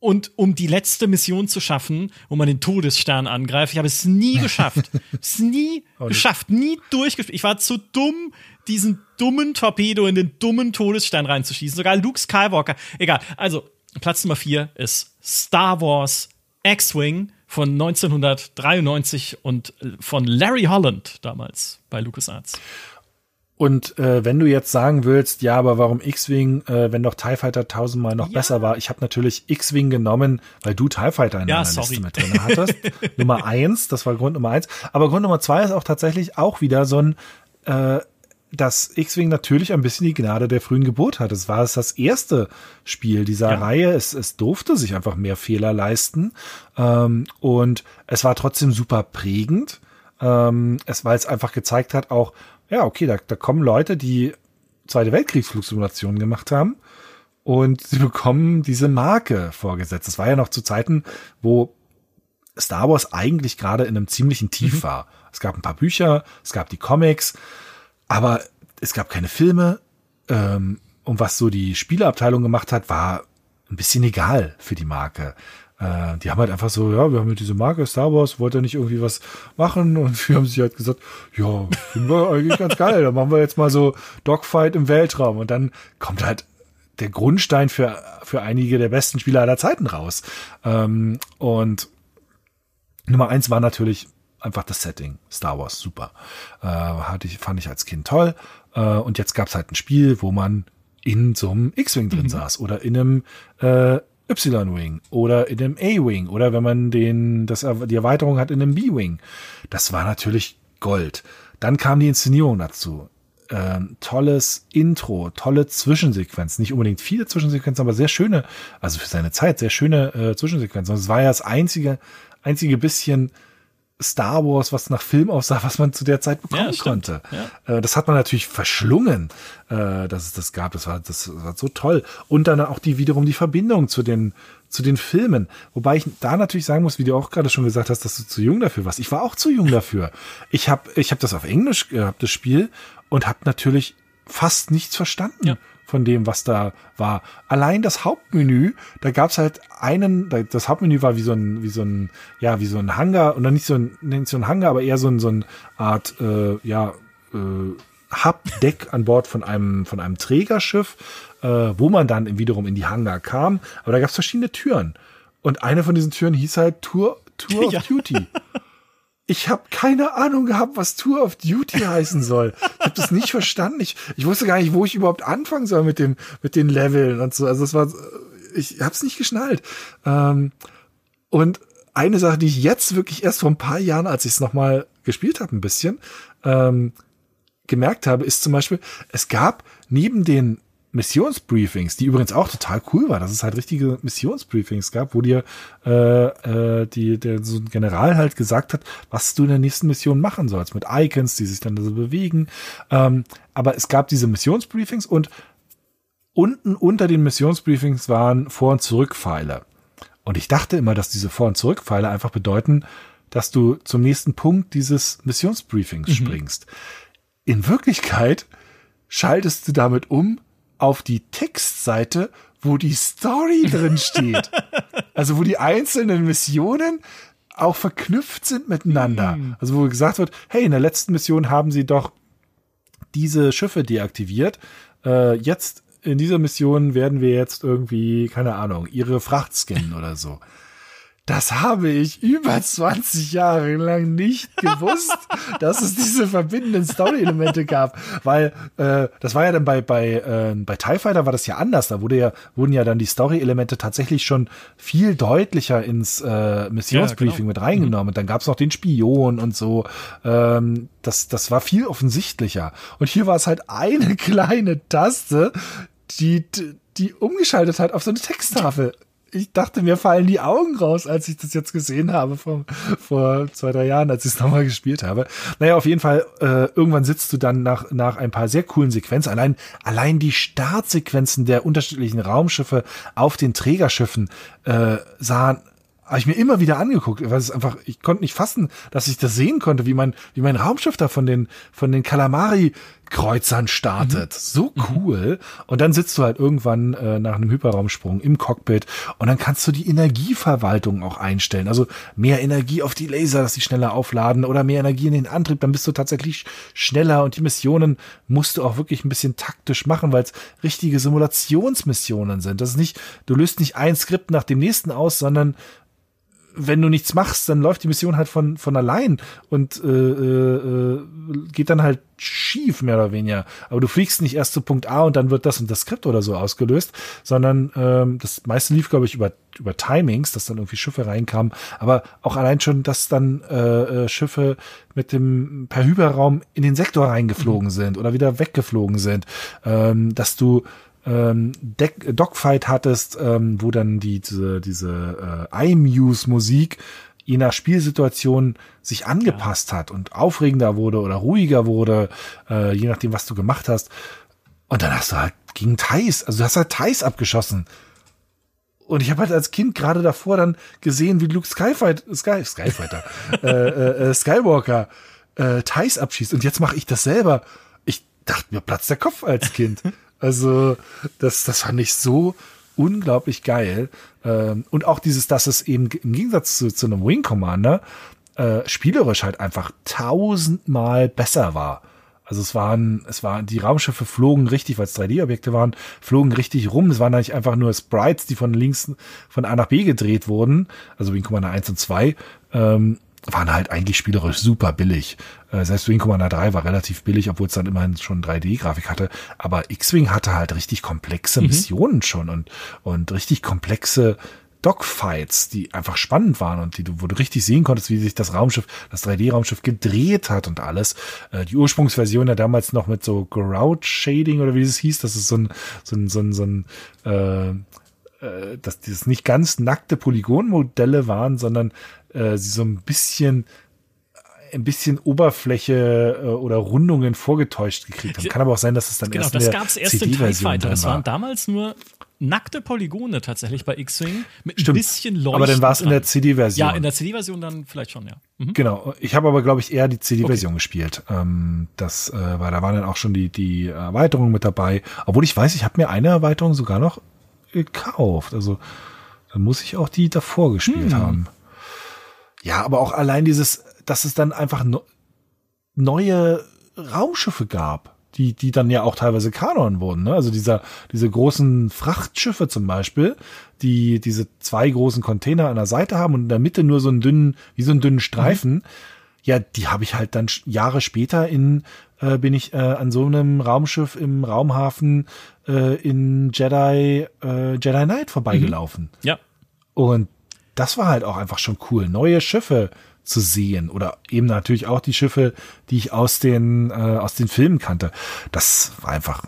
Und um die letzte Mission zu schaffen, wo man den Todesstern angreift, ich habe es nie geschafft. es nie geschafft, nie durchgespielt. Ich war zu dumm, diesen dummen Torpedo in den dummen Todesstern reinzuschießen. Sogar Luke Skywalker. Egal. Also, Platz Nummer vier ist Star Wars X-Wing von 1993 und äh, von Larry Holland damals bei LucasArts. Und äh, wenn du jetzt sagen willst, ja, aber warum X-Wing, äh, wenn doch TIE Fighter tausendmal noch besser war? Ich habe natürlich X-Wing genommen, weil du TIE Fighter in Ja, deiner sorry. Liste mit drin hattest. Nummer eins, das war Grund Nummer eins. Aber Grund Nummer zwei ist auch tatsächlich auch wieder so ein, äh, dass X-Wing natürlich ein bisschen die Gnade der frühen Geburt hat. Es war es das erste Spiel dieser Ja. Reihe. Es, es durfte sich einfach mehr Fehler leisten. Ähm, und es war trotzdem super prägend. Ähm, es, weil es einfach gezeigt hat, auch, ja, okay, da, da kommen Leute, die Zweite Weltkriegsflugsimulationen gemacht haben und sie bekommen diese Marke vorgesetzt. Das war ja noch zu Zeiten, wo Star Wars eigentlich gerade in einem ziemlichen Tief war. Es gab ein paar Bücher, es gab die Comics, aber es gab keine Filme. Ähm, und was so die Spieleabteilung gemacht hat, war ein bisschen egal für die Marke. Äh, die haben halt einfach so, ja, wir haben hier diese Marke Star Wars, wollt ihr nicht irgendwie was machen? Und wir haben sich halt gesagt, ja, finden wir eigentlich ganz geil. Dann machen wir jetzt mal so Dogfight im Weltraum. Und dann kommt halt der Grundstein für, für einige der besten Spieler aller Zeiten raus. Ähm, und Nummer eins war natürlich einfach das Setting. Star Wars, super. Äh, hatte ich, fand ich als Kind toll. Äh, und jetzt gab's halt ein Spiel, wo man in so einem X-Wing drin saß oder in einem äh, Y-Wing oder in einem A-Wing oder wenn man den, das, die Erweiterung hat in einem B-Wing. Das war natürlich Gold. Dann kam die Inszenierung dazu. Ähm, tolles Intro, tolle Zwischensequenzen. Nicht unbedingt viele Zwischensequenzen, aber sehr schöne, also für seine Zeit, sehr schöne äh, Zwischensequenzen. Und es war ja das einzige, einzige bisschen Star Wars, was nach Film aussah, was man zu der Zeit bekommen Ja, konnte. Äh, das hat man natürlich verschlungen, äh, dass es das gab. Das war, das war so toll. Und dann auch die wiederum die Verbindung zu den zu den Filmen. Wobei ich da natürlich sagen muss, wie du auch gerade schon gesagt hast, dass du zu jung dafür warst. Ich war auch zu jung dafür. Ich habe ich hab das auf Englisch gehabt, das Spiel, und habe natürlich fast nichts verstanden Ja. Von dem, was da war. Allein das Hauptmenü, da gab's halt einen, da- das Hauptmenü war wie so ein, wie so ein, ja, wie so ein Hangar, oder nicht so ein, nicht so ein Hangar, aber eher so ein, so ein Art, äh, ja, äh, Hubdeck an Bord von einem, von einem Trägerschiff, äh, wo man dann wiederum in die Hangar kam. Aber da gab's verschiedene Türen. Und eine von diesen Türen hieß halt Tour, Tour of Ja. Duty. Ich habe keine Ahnung gehabt, was Tour of Duty heißen soll. Ich habe das nicht verstanden. Ich, ich wusste gar nicht, wo ich überhaupt anfangen soll mit dem mit den Leveln und so. Also es war, ich habe es nicht geschnallt. Ähm, und eine Sache, die ich jetzt wirklich erst vor ein paar Jahren, als ich es nochmal gespielt habe, ein bisschen ähm, gemerkt habe, ist zum Beispiel, es gab neben den Missionsbriefings, die übrigens auch total cool war, dass es halt richtige Missionsbriefings gab, wo dir äh, äh, die, der so ein General halt gesagt hat, was du in der nächsten Mission machen sollst, mit Icons, die sich dann so bewegen. Ähm, aber es gab diese Missionsbriefings und unten unter den Missionsbriefings waren Vor- und Zurückpfeile. Und ich dachte immer, dass diese Vor- und Zurückpfeile einfach bedeuten, dass du zum nächsten Punkt dieses Missionsbriefings mhm. springst. In Wirklichkeit schaltest du damit um auf die Textseite, wo die Story drin steht. also wo die einzelnen Missionen auch verknüpft sind miteinander. Mhm. Also wo gesagt wird, hey, in der letzten Mission haben sie doch diese Schiffe deaktiviert. Äh, jetzt in dieser Mission werden wir jetzt irgendwie, keine Ahnung, ihre Fracht scannen oder so. Das habe ich über 20 Jahre lang nicht gewusst, dass es diese verbindenden Story-Elemente gab, weil äh, das war ja dann bei bei äh, bei Tie Fighter war das ja anders. Da wurde ja wurden ja dann die Story-Elemente tatsächlich schon viel deutlicher ins äh, Missionsbriefing ja, genau. mit reingenommen. Und dann gab es noch den Spion und so. Ähm, das das war viel offensichtlicher. Und hier war es halt eine kleine Taste, die die umgeschaltet hat auf so eine Texttafel ich dachte, mir fallen die Augen raus, als ich das jetzt gesehen habe vor, vor zwei, drei Jahren, als ich es nochmal gespielt habe. Naja, auf jeden Fall, äh, irgendwann sitzt du dann nach, nach ein paar sehr coolen Sequenzen. Allein, allein die Startsequenzen der unterschiedlichen Raumschiffe auf den Trägerschiffen äh, sahen habe ich mir immer wieder angeguckt, weil es einfach, ich konnte nicht fassen, dass ich das sehen konnte, wie mein, wie mein Raumschiff da von den, von den Kalamari Kreuzern startet. Mhm. So mhm. cool. Und dann sitzt du halt irgendwann äh, nach einem Hyperraumsprung im Cockpit und dann kannst du die Energieverwaltung auch einstellen. Also mehr Energie auf die Laser, dass sie schneller aufladen oder mehr Energie in den Antrieb, dann bist du tatsächlich schneller und die Missionen musst du auch wirklich ein bisschen taktisch machen, weil es richtige Simulationsmissionen sind. Das ist nicht, du löst nicht ein Skript nach dem nächsten aus, sondern wenn du nichts machst, dann läuft die Mission halt von, von allein und äh, äh, geht dann halt schief, mehr oder weniger. Aber du fliegst nicht erst zu Punkt A und dann wird das und das Skript oder so ausgelöst, sondern ähm, das meiste lief, glaube ich, über, über Timings, dass dann irgendwie Schiffe reinkamen. Aber auch allein schon, dass dann äh, äh Schiffe mit dem per Hyperraum in den Sektor reingeflogen mhm. sind oder wieder weggeflogen sind. Ähm, dass du ähm, Deck, Dogfight hattest, ähm, wo dann die, diese, diese äh, iMuse-Musik je nach Spielsituation sich angepasst ja. hat und aufregender wurde oder ruhiger wurde, äh, je nachdem, was du gemacht hast. Und dann hast du halt gegen Thais, also du hast halt Thais abgeschossen. Und ich habe halt als Kind gerade davor dann gesehen, wie Luke Skyfight, Sky, Skyfighter, äh, äh, äh, Skywalker äh, Thais abschießt. Und jetzt mache ich das selber. Ich dachte mir platzt der Kopf als Kind. Also das, das fand ich so unglaublich geil. Ähm, und auch dieses, dass es eben im Gegensatz zu, zu einem Wing Commander äh, spielerisch halt einfach tausendmal besser war. Also es waren, es waren, die Raumschiffe flogen richtig, weil es 3D-Objekte waren, flogen richtig rum. Es waren eigentlich einfach nur Sprites, die von links von A nach B gedreht wurden. Also Wing Commander 1 und 2. Ähm, waren halt eigentlich spielerisch super billig. Äh, selbst Wing Commander 3 war relativ billig, obwohl es dann immerhin schon 3D-Grafik hatte. Aber X-Wing hatte halt richtig komplexe mhm. Missionen schon und, und richtig komplexe Dogfights, die einfach spannend waren und die du, wo du richtig sehen konntest, wie sich das Raumschiff, das 3D-Raumschiff gedreht hat und alles. Äh, die Ursprungsversion ja damals noch mit so Grout Shading oder wie es hieß, das ist so ein, so ein, so ein, so ein äh, äh, dass dieses nicht ganz nackte Polygonmodelle waren, sondern äh, sie so ein bisschen ein bisschen Oberfläche äh, oder Rundungen vorgetäuscht gekriegt haben. Kann aber auch sein, dass es dann genau, erst das in der es erst in TIE Fighter. Das waren damals nur nackte Polygone tatsächlich bei X-Wing mit Stimmt. ein bisschen Leuchten. Aber dann war es in der CD-Version. Ja, in der CD-Version dann vielleicht schon, ja. Mhm. Genau. Ich habe aber, glaube ich, eher die CD-Version okay. gespielt. Ähm, das äh, war, da waren dann auch schon die, die Erweiterungen mit dabei. Obwohl ich weiß, ich habe mir eine Erweiterung sogar noch gekauft. Also dann muss ich auch die davor gespielt hm. haben. Ja, aber auch allein dieses, dass es dann einfach no neue Raumschiffe gab, die, die dann ja auch teilweise Kanon wurden. Ne? Also dieser, diese großen Frachtschiffe zum Beispiel, die diese zwei großen Container an der Seite haben und in der Mitte nur so einen dünnen, wie so einen dünnen Streifen. Mhm. ja, die habe ich halt dann Jahre später in äh, bin ich äh, an so einem Raumschiff im Raumhafen äh, in Jedi äh, Jedi Knight vorbeigelaufen. Mhm. Ja. Und das war halt auch einfach schon cool, neue Schiffe zu sehen oder eben natürlich auch die Schiffe, die ich aus den äh, aus den Filmen kannte. Das war einfach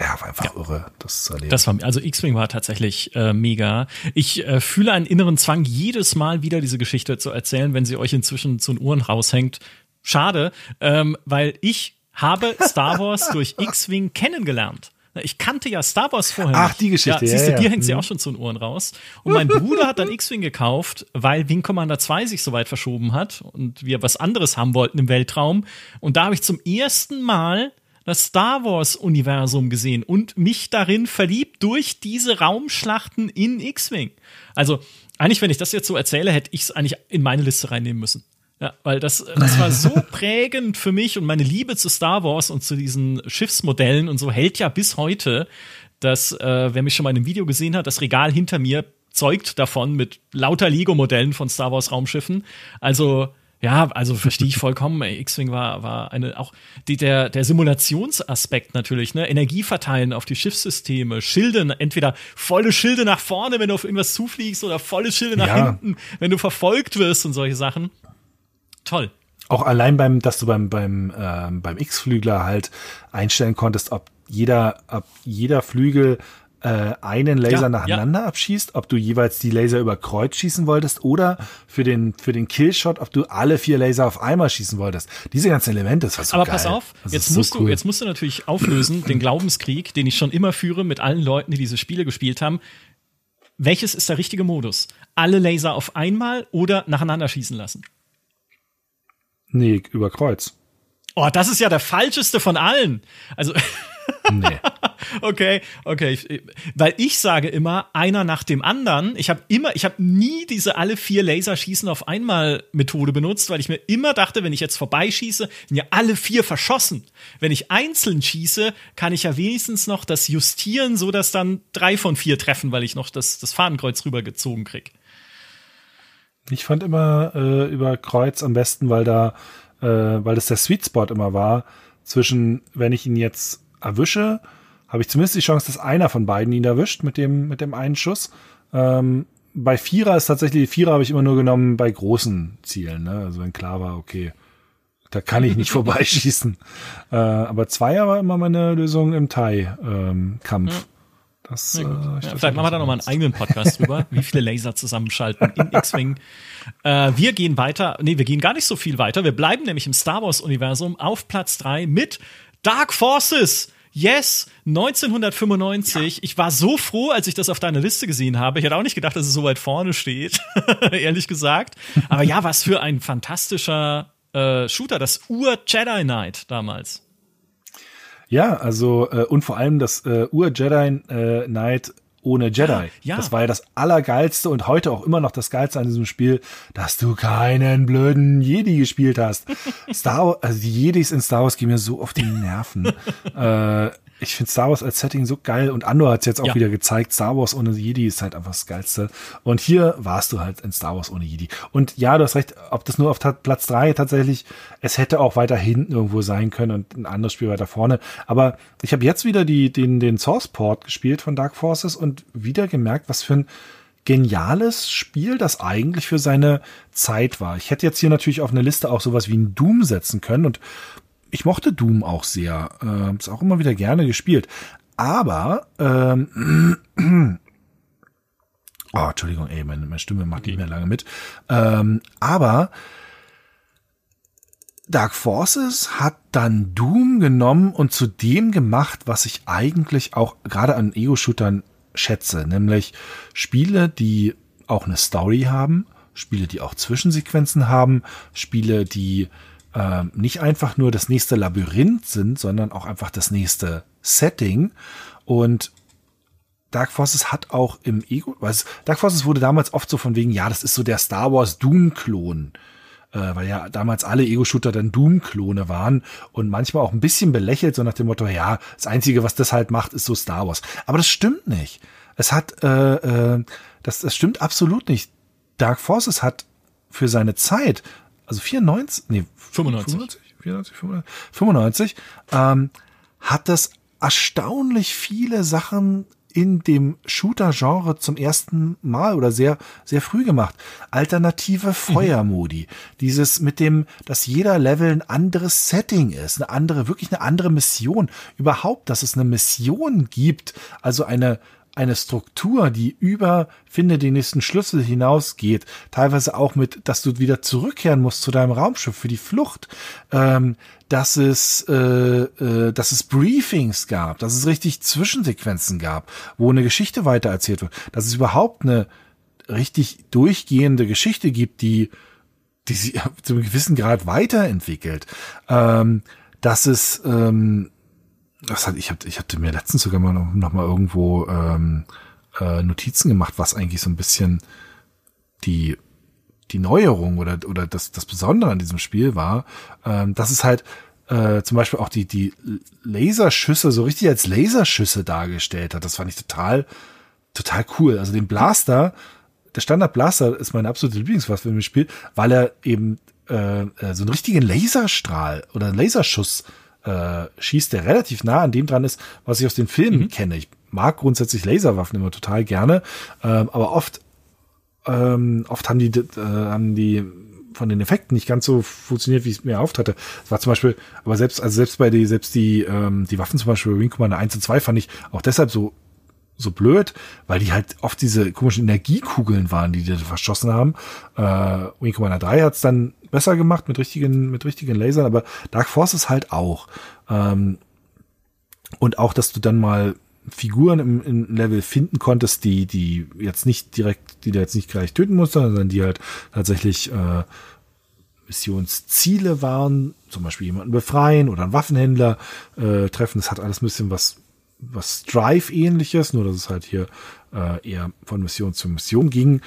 ja, war einfach ja. irre, das zu erleben. Das war, also X-Wing war tatsächlich äh, mega. Ich äh, fühle einen inneren Zwang, jedes Mal wieder diese Geschichte zu erzählen, wenn sie euch inzwischen zu den Ohren raushängt. Schade, ähm, weil ich habe Star Wars durch X-Wing kennengelernt. Ich kannte ja Star Wars vorher. Ach, die Geschichte. Ja, siehst du, ja, dir ja. hängt sie Mhm. auch schon zu den Ohren raus. Und mein Bruder hat dann X-Wing gekauft, weil Wing Commander 2 sich so weit verschoben hat und wir was anderes haben wollten im Weltraum. Und da habe ich zum ersten Mal das Star Wars-Universum gesehen und mich darin verliebt durch diese Raumschlachten in X-Wing. Also, eigentlich, wenn ich das jetzt so erzähle, hätte ich es eigentlich in meine Liste reinnehmen müssen. Ja, weil das, das war so prägend für mich und meine Liebe zu Star Wars und zu diesen Schiffsmodellen und so hält ja bis heute, dass, äh, wer mich schon mal in einem Video gesehen hat, das Regal hinter mir zeugt davon mit lauter Lego-Modellen von Star Wars Raumschiffen. Also, ja, also verstehe ich vollkommen. X-Wing war, war eine, auch die, der, der Simulationsaspekt natürlich, ne? Energie verteilen auf die Schiffssysteme, Schilde, entweder volle Schilde nach vorne, wenn du auf irgendwas zufliegst, oder volle Schilde nach Ja. hinten, wenn du verfolgt wirst und solche Sachen. Toll. Auch allein beim, dass du beim, beim, ähm, beim X-Flügler halt einstellen konntest, ob jeder, ob jeder Flügel äh, einen Laser Ja, nacheinander abschießt, ob du jeweils die Laser über Kreuz schießen wolltest oder für den, für den Killshot, ob du alle vier Laser auf einmal schießen wolltest. Diese ganzen Elemente, das war so Aber geil. pass auf, Das jetzt ist so musst du, cool. jetzt musst du natürlich auflösen, den Glaubenskrieg, den ich schon immer führe mit allen Leuten, die diese Spiele gespielt haben. Welches ist der richtige Modus? Alle Laser auf einmal oder nacheinander schießen lassen? Nee, über Kreuz. Oh, das ist ja der falscheste von allen. Also, Nee. okay, okay, ich, weil ich sage immer einer nach dem anderen. Ich habe immer, ich habe nie diese alle vier Laserschießen auf einmal Methode benutzt, weil ich mir immer dachte, wenn ich jetzt vorbeischieße, sind ja alle vier verschossen. Wenn ich einzeln schieße, kann ich ja wenigstens noch das justieren, so dass dann drei von vier treffen, weil ich noch das, das Fahnenkreuz rübergezogen krieg. Ich fand immer äh, über Kreuz am besten, weil da, äh, weil das der Sweet Spot immer war, zwischen, wenn ich ihn jetzt erwische, habe ich zumindest die Chance, dass einer von beiden ihn erwischt mit dem, mit dem einen Schuss. Ähm, bei Vierer ist tatsächlich, Vierer habe ich immer nur genommen bei großen Zielen, ne? Also wenn klar war, okay, da kann ich nicht vorbeischießen. Äh, aber Zweier war immer meine Lösung im Thai-Kampf. Das, äh, Ja, glaub, vielleicht machen wir da noch mal einen eigenen Podcast drüber, wie viele Laser zusammenschalten in X-Wing. Äh, wir gehen weiter, nee, wir gehen gar nicht so viel weiter. Wir bleiben nämlich im Star Wars-Universum auf Platz drei mit Dark Forces. Yes, 1995. Ich war so froh, als ich das auf deiner Liste gesehen habe. Ich hätte auch nicht gedacht, dass es so weit vorne steht, ehrlich gesagt. Aber ja, was für ein fantastischer äh, Shooter, das Ur-Jedi Knight damals. Ja, also äh, und vor allem das äh, Ur-Jedi äh, Knight ohne Jedi. ja. Das war ja das Allergeilste und heute auch immer noch das Geilste an diesem Spiel, dass du keinen blöden Jedi gespielt hast. Star Wars, also die Jedis in Star Wars gehen mir so auf die Nerven. äh, ich finde Star Wars als Setting so geil und Andor hat es jetzt auch Ja. wieder gezeigt, Star Wars ohne Jedi ist halt einfach das Geilste. Und hier warst du halt in Star Wars ohne Jedi. Und ja, du hast recht, ob das nur auf Platz drei tatsächlich, es hätte auch weiter hinten irgendwo sein können und ein anderes Spiel weiter vorne. Aber ich habe jetzt wieder die, den, den Source Port gespielt von Dark Forces und wieder gemerkt, was für ein geniales Spiel das eigentlich für seine Zeit war. Ich hätte jetzt hier natürlich auf eine Liste auch sowas wie ein Doom setzen können und ich mochte Doom auch sehr. Äh, ist auch immer wieder gerne gespielt. Aber, ähm, oh, Entschuldigung, ey, meine, meine Stimme macht nicht mehr lange mit. Ähm, aber Dark Forces hat dann Doom genommen und zu dem gemacht, was ich eigentlich auch gerade an Ego-Shootern schätze, nämlich Spiele, die auch eine Story haben, Spiele, die auch Zwischensequenzen haben, Spiele, die ähm, nicht einfach nur das nächste Labyrinth sind, sondern auch einfach das nächste Setting. Und Dark Forces hat auch im Ego, was Dark Forces wurde damals oft so von wegen, ja, das ist so der Star Wars Doom-Klon. Äh, weil ja damals alle Ego-Shooter dann Doom-Klone waren und manchmal auch ein bisschen belächelt, so nach dem Motto, ja, das Einzige, was das halt macht, ist so Star Wars. Aber das stimmt nicht. Es hat, äh, äh, das, das stimmt absolut nicht. Dark Forces hat für seine Zeit also 94, nee, 95. 95, 94, 95, 95 ähm, hat das erstaunlich viele Sachen in dem Shooter-Genre zum ersten Mal oder sehr, sehr früh gemacht. Alternative Feuermodi. Mhm. Dieses mit dem, dass jeder Level ein anderes Setting ist, eine andere, wirklich eine andere Mission. Überhaupt, dass es eine Mission gibt, also eine, eine Struktur, die über finde den nächsten Schlüssel hinausgeht, teilweise auch mit, dass du wieder zurückkehren musst zu deinem Raumschiff für die Flucht, ähm, dass es, äh, äh, dass es Briefings gab, dass es richtig Zwischensequenzen gab, wo eine Geschichte weitererzählt wird, dass es überhaupt eine richtig durchgehende Geschichte gibt, die die sich zu einem gewissen Grad weiterentwickelt, ähm, dass es ähm, das hat, ich, hab, ich hatte mir letztens sogar mal noch, noch mal irgendwo ähm, äh, Notizen gemacht, was eigentlich so ein bisschen die die Neuerung oder oder das das Besondere an diesem Spiel war, ähm, dass es halt äh, zum Beispiel auch die die Laserschüsse so richtig als Laserschüsse dargestellt hat. Das fand ich total total cool. Also den Blaster, der Standard Blaster ist meine absolute Lieblingswaffe im Spiel, weil er eben äh, äh so einen richtigen Laserstrahl oder Laserschuss äh, schießt, der relativ nah an dem dran ist, was ich aus den Filmen mhm. kenne. Ich mag grundsätzlich Laserwaffen immer total gerne, ähm, aber oft, ähm, oft haben die, äh, haben die von den Effekten nicht ganz so funktioniert, wie es mir erhofft hatte. Es war zum Beispiel, aber selbst, also selbst bei die, selbst die, ähm, die Waffen zum Beispiel Wing Commander 1 und 2 fand ich auch deshalb so so blöd, weil die halt oft diese komischen Energiekugeln waren, die die verschossen haben. Äh, Wing Commander 3 hat's dann besser gemacht mit richtigen, mit richtigen Lasern, aber Dark Forces halt auch. Ähm, und auch, dass du dann mal Figuren im, im Level finden konntest, die, die jetzt nicht direkt, die du jetzt nicht gleich töten musst, sondern die halt tatsächlich äh, Missionsziele waren, zum Beispiel jemanden befreien oder einen Waffenhändler äh, treffen. Das hat alles ein bisschen was was Strive-ähnliches, nur dass es halt hier äh, eher von Mission zu Mission ging.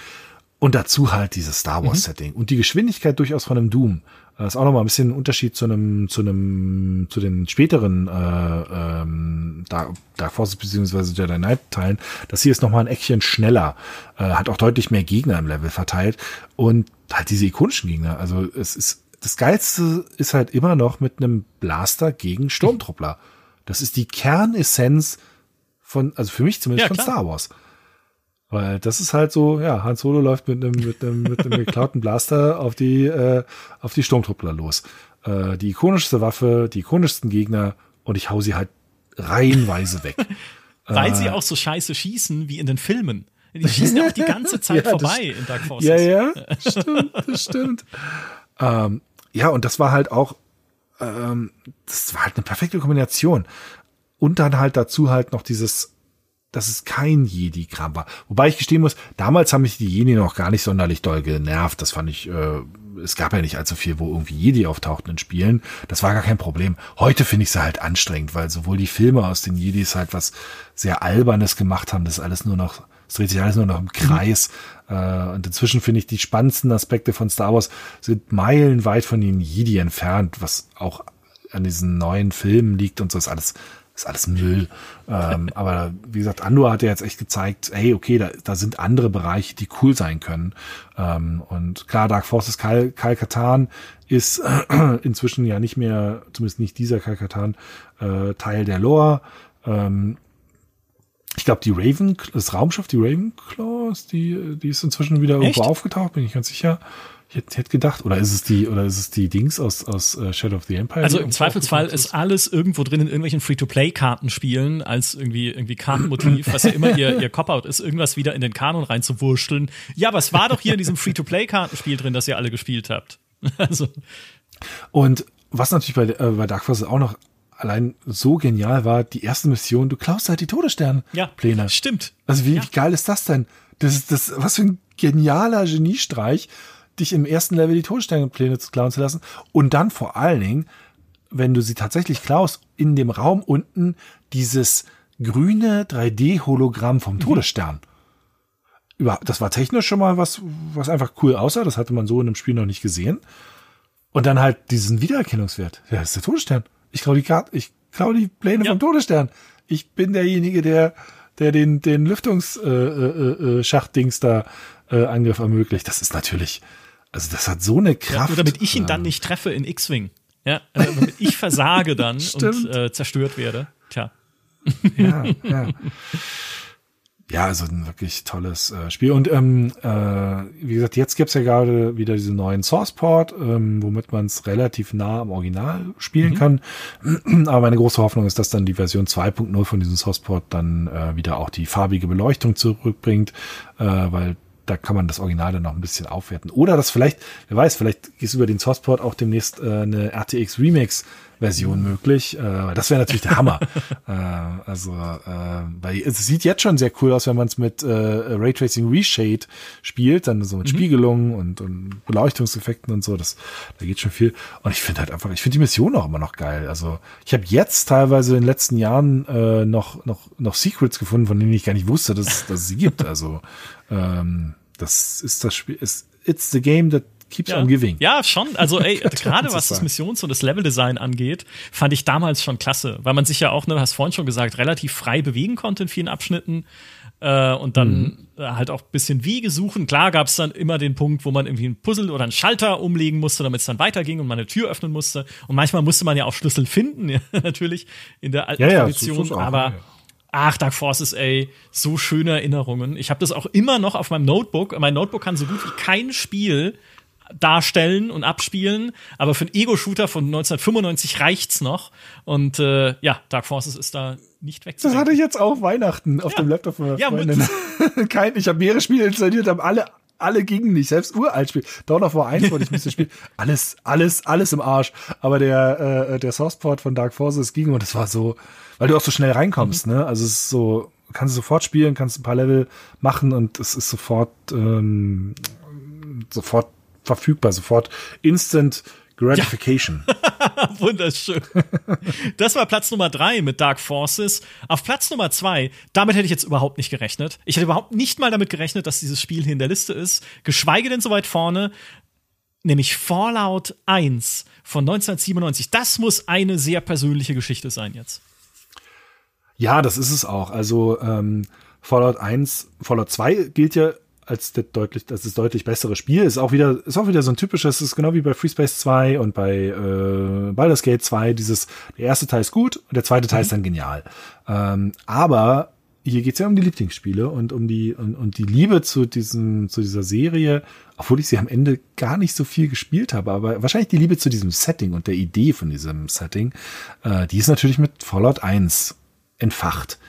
Und dazu halt dieses Star Wars-Setting. Mhm. Und die Geschwindigkeit durchaus von einem Doom. Das ist auch nochmal ein bisschen ein Unterschied zu einem, zu einem, zu den späteren äh, ähm, Dark, Dark Forces beziehungsweise Jedi Knight Teilen. Das hier ist nochmal ein Eckchen schneller, äh, hat auch deutlich mehr Gegner im Level verteilt und halt diese ikonischen Gegner. Also es ist das geilste ist halt immer noch mit einem Blaster gegen Sturmtruppler. Mhm. Das ist die Kernessenz von, also für mich zumindest ja, von Star Wars. Weil das ist halt so, ja, Han Solo läuft mit einem, mit einem, mit einem geklauten Blaster auf die, äh, auf die Sturmtruppler los. Äh, die ikonischste Waffe, die ikonischsten Gegner und ich hau sie halt reihenweise weg. Weil äh, sie auch so scheiße schießen wie in den Filmen. Die schießen ja auch die ganze Zeit ja, vorbei in Dark Forces. Ja, ja, stimmt, das stimmt. ähm, ja, und das war halt auch ähm, das war halt eine perfekte Kombination. Und dann halt dazu halt noch dieses, dass es kein Jedi-Kram war. Wobei ich gestehen muss, damals haben mich die Jedi noch gar nicht sonderlich doll genervt. Das fand ich, äh, es gab ja nicht allzu viel, wo irgendwie Jedi auftauchten in Spielen. Das war gar kein Problem. Heute finde ich sie halt anstrengend, weil sowohl die Filme aus den Jedis halt was sehr Albernes gemacht haben. Das alles nur noch es dreht sich alles nur noch im Kreis. Mhm. Äh, und inzwischen finde ich die spannendsten Aspekte von Star Wars sind meilenweit von den Jedi entfernt, was auch an diesen neuen Filmen liegt und so ist alles ist alles Müll. ähm, aber wie gesagt, Andor hat ja jetzt echt gezeigt, hey, okay, da, da sind andere Bereiche, die cool sein können. Ähm, und klar, Dark Forces Kal, Kal Katan ist äh, inzwischen ja nicht mehr, zumindest nicht dieser Kal Katan, äh, Teil der Lore. Ähm, ich glaube, die Raven, das Raumschiff, die Ravenclaw, ist die, die ist inzwischen wieder irgendwo Echt? aufgetaucht, bin ich ganz sicher. Ich hätte, hätte gedacht, oder ist es die, oder ist es die Dings aus, aus uh, Shadow of the Empire? Also im Zweifelsfall ist alles irgendwo drin in irgendwelchen Free-to-Play-Kartenspielen als irgendwie, irgendwie Kartenmotiv, was ja immer ihr, ihr Cop-Out ist, irgendwas wieder in den Kanon reinzuwurschteln. Ja, aber es war doch hier in diesem Free-to-Play-Kartenspiel drin, das ihr alle gespielt habt. also. Und was natürlich bei, äh, bei Dark Forces auch noch allein so genial war, die erste Mission, du klaust halt die Todesstern-Pläne. Ja, stimmt. Also wie, ja. wie geil ist das denn? Das ist das, was für ein genialer Geniestreich, dich im ersten Level die Todessternpläne zu klauen zu lassen. Und dann vor allen Dingen, wenn du sie tatsächlich klaust, in dem Raum unten dieses grüne 3D-Hologramm vom mhm. Todesstern. Über, das war technisch schon mal was, was einfach cool aussah. Das hatte man so in einem Spiel noch nicht gesehen. Und dann halt diesen Wiedererkennungswert. Ja, das ist der Todesstern. Ich klau die Karte, ich klau die Pläne ja. vom Todesstern. Ich bin derjenige, der, der den, den Lüftungsschachtdings äh, äh, äh, da äh, Angriff ermöglicht. Das ist natürlich Also das hat so eine Kraft. Ja, damit ich ihn dann nicht treffe in X-Wing. Ja, also damit ich versage dann und äh, zerstört werde. Tja. Ja, ja. Ja, also ein wirklich tolles äh, Spiel. Und ähm, äh, wie gesagt, jetzt gibt's ja gerade wieder diese neuen Sourceport, ähm, womit man es relativ nah am Original spielen mhm. kann. Aber meine große Hoffnung ist, dass dann die Version 2.0 von diesem Sourceport dann äh, wieder auch die farbige Beleuchtung zurückbringt, äh, weil da kann man das Original dann noch ein bisschen aufwerten. Oder das vielleicht, wer weiß, vielleicht ist über den Sourceport auch demnächst äh, eine RTX Remix Version möglich. Äh, das wäre natürlich der Hammer. äh, also, äh, weil es sieht jetzt schon sehr cool aus, wenn man es mit äh, Raytracing Reshade spielt, dann so mit mhm. Spiegelungen und, und Beleuchtungseffekten und so. Das, da geht schon viel. Und ich finde halt einfach, ich finde die Mission auch immer noch geil. Also ich habe jetzt teilweise in den letzten Jahren äh, noch noch noch Secrets gefunden, von denen ich gar nicht wusste, dass, dass es sie gibt. Also ähm, das ist das Spiel. Ist, it's the game that keeps ja. on giving. Ja, schon. Also ey, gerade was das Missions- und das Leveldesign angeht, fand ich damals schon klasse, weil man sich ja auch, ne, hast vorhin schon gesagt, relativ frei bewegen konnte in vielen Abschnitten äh, und dann mhm. halt auch bisschen Wege suchen. Klar gab es dann immer den Punkt, wo man irgendwie ein Puzzle oder einen Schalter umlegen musste, damit es dann weiterging und man eine Tür öffnen musste. Und manchmal musste man ja auch Schlüssel finden, natürlich in der alten ja, Tradition. Ja, aber. Ach, Dark Forces, ey, so schöne Erinnerungen. Ich habe das auch immer noch auf meinem Notebook. Mein Notebook kann so gut wie kein Spiel darstellen und abspielen, aber für einen Ego-Shooter von 1995 reicht's noch. Und äh, ja, Dark Forces ist da nicht weg. Das hatte ich jetzt auch Weihnachten auf ja. dem Laptop von meiner ja, Freundin. Kein, ich habe mehrere Spiele installiert, haben alle alle gingen nicht, selbst uralt Spiel. Dawn of War 1 wollte ich ein bisschen spielen. Alles, alles, alles im Arsch. Aber der, äh, der Sourceport von Dark Forces ging und es war so, weil du auch so schnell reinkommst, mhm. ne? Also es ist so, kannst du sofort spielen, kannst ein paar Level machen und es ist sofort, ähm, sofort verfügbar, sofort Instant Gratification. Ja. Wunderschön. Das war Platz Nummer drei mit Dark Forces. Auf Platz Nummer zwei, damit hätte ich jetzt überhaupt nicht gerechnet. Ich hätte überhaupt nicht mal damit gerechnet, dass dieses Spiel hier in der Liste ist. Geschweige denn so weit vorne. Nämlich Fallout 1 von 1997. Das muss eine sehr persönliche Geschichte sein jetzt. Ja, das ist es auch. Also ähm, Fallout 1, Fallout 2 gilt ja als das deutlich, das ist deutlich bessere Spiel. Ist auch wieder, ist auch wieder so ein typisches, ist genau wie bei FreeSpace 2 und bei äh, Baldur's Gate 2, dieses, der erste Teil ist gut und der zweite Teil mhm. ist dann genial. Ähm, aber hier geht's ja um die Lieblingsspiele und um die, und, und die Liebe zu diesem, zu dieser Serie, obwohl ich sie am Ende gar nicht so viel gespielt habe, aber wahrscheinlich die Liebe zu diesem Setting und der Idee von diesem Setting, äh, die ist natürlich mit Fallout 1 entfacht.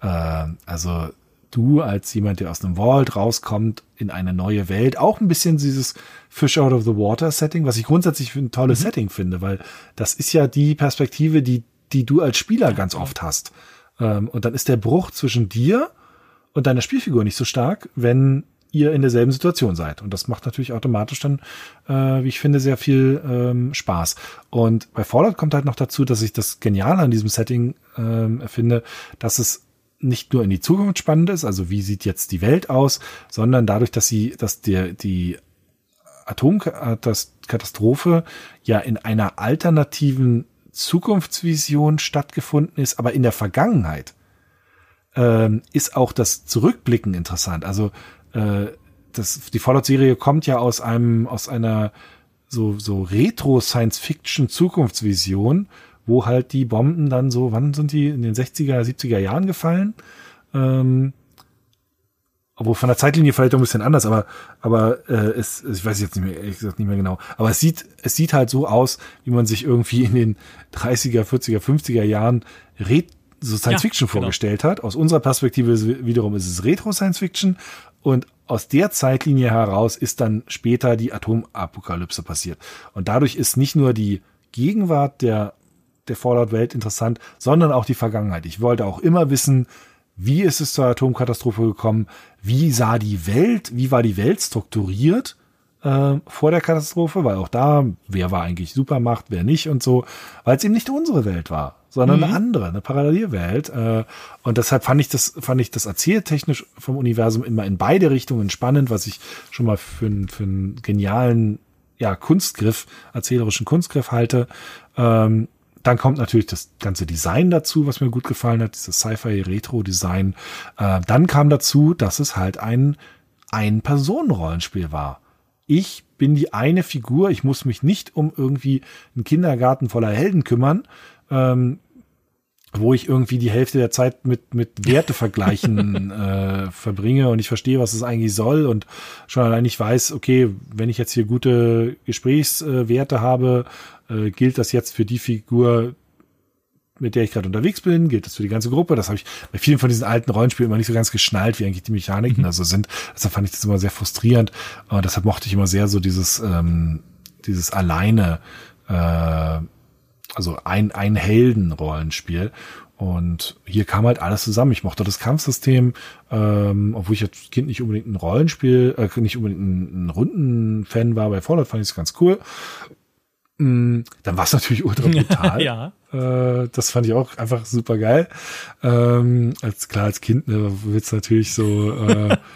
Äh, also du als jemand, der aus einem Vault rauskommt in eine neue Welt, auch ein bisschen dieses Fish out of the water Setting, was ich grundsätzlich für ein tolles mhm. Setting finde, weil das ist ja die Perspektive, die, die du als Spieler ganz oft hast. Ähm, und dann ist der Bruch zwischen dir und deiner Spielfigur nicht so stark, wenn ihr in derselben Situation seid. Und das macht natürlich automatisch dann, äh, wie ich finde, sehr viel ähm, Spaß. Und bei Fallout kommt halt noch dazu, dass ich das Geniale an diesem Setting ähm, finde, dass es nicht nur in die Zukunft spannend ist, also wie sieht jetzt die Welt aus, sondern dadurch, dass sie, dass der, die Atomkatastrophe ja in einer alternativen Zukunftsvision stattgefunden ist, aber in der Vergangenheit ähm, ist auch das Zurückblicken interessant. Also äh, das, die Fallout-Serie kommt ja aus einem, aus einer so, so Retro-Science-Fiction-Zukunftsvision, wo halt die Bomben dann so, wann sind die, in den 60er, 70er Jahren gefallen? Ähm, obwohl von der Zeitlinie vielleicht ein bisschen anders, aber aber äh, es, ich weiß jetzt nicht mehr, ehrlich gesagt nicht mehr genau. Aber es sieht es sieht halt so aus, wie man sich irgendwie in den 30er, 40er, 50er Jahren red so Science Fiction ja, genau. vorgestellt hat. Aus unserer Perspektive wiederum ist es Retro Science Fiction und aus der Zeitlinie heraus ist dann später die Atomapokalypse passiert. Und dadurch ist nicht nur die Gegenwart der der Fallout-Welt interessant, sondern auch die Vergangenheit. Ich wollte auch immer wissen, wie ist es zur Atomkatastrophe gekommen? Wie sah die Welt, wie war die Welt strukturiert äh, vor der Katastrophe? Weil auch da, wer war eigentlich Supermacht, wer nicht und so, weil es eben nicht unsere Welt war, sondern mhm. eine andere, eine Parallelwelt. Äh, und deshalb fand ich das, fand ich das erzähltechnisch vom Universum immer in beide Richtungen spannend, was ich schon mal für, für einen genialen ja, Kunstgriff, erzählerischen Kunstgriff halte. Ähm, dann kommt natürlich das ganze Design dazu, was mir gut gefallen hat, dieses Sci-Fi-Retro-Design. Äh, dann kam dazu, dass es halt ein Ein-Personen-Rollenspiel war. ich bin die eine Figur, ich muss mich nicht um irgendwie einen Kindergarten voller Helden kümmern, ähm, wo ich irgendwie die Hälfte der Zeit mit, mit Wertevergleichen äh, verbringe und ich verstehe, was es eigentlich soll und schon allein ich weiß, okay, wenn ich jetzt hier gute Gesprächswerte habe, äh, gilt das jetzt für die Figur, mit der ich gerade unterwegs bin, gilt das für die ganze Gruppe. Das habe ich bei vielen von diesen alten Rollenspielen immer nicht so ganz geschnallt, wie eigentlich die Mechaniken mhm. also sind. Deshalb fand ich das immer sehr frustrierend. Und deshalb mochte ich immer sehr so dieses, ähm, dieses alleine, äh, also ein, ein Helden-Rollenspiel. Und hier kam halt alles zusammen. Ich mochte das Kampfsystem, ähm, obwohl ich als Kind nicht unbedingt ein Rollenspiel, äh, nicht unbedingt ein, ein Runden-Fan war. Bei Fallout fand ich es ganz cool. Mm, dann war es natürlich ultra brutal. ja. Äh, das fand ich auch einfach super geil. Ähm, als klar als Kind ne, wird's natürlich so. Äh,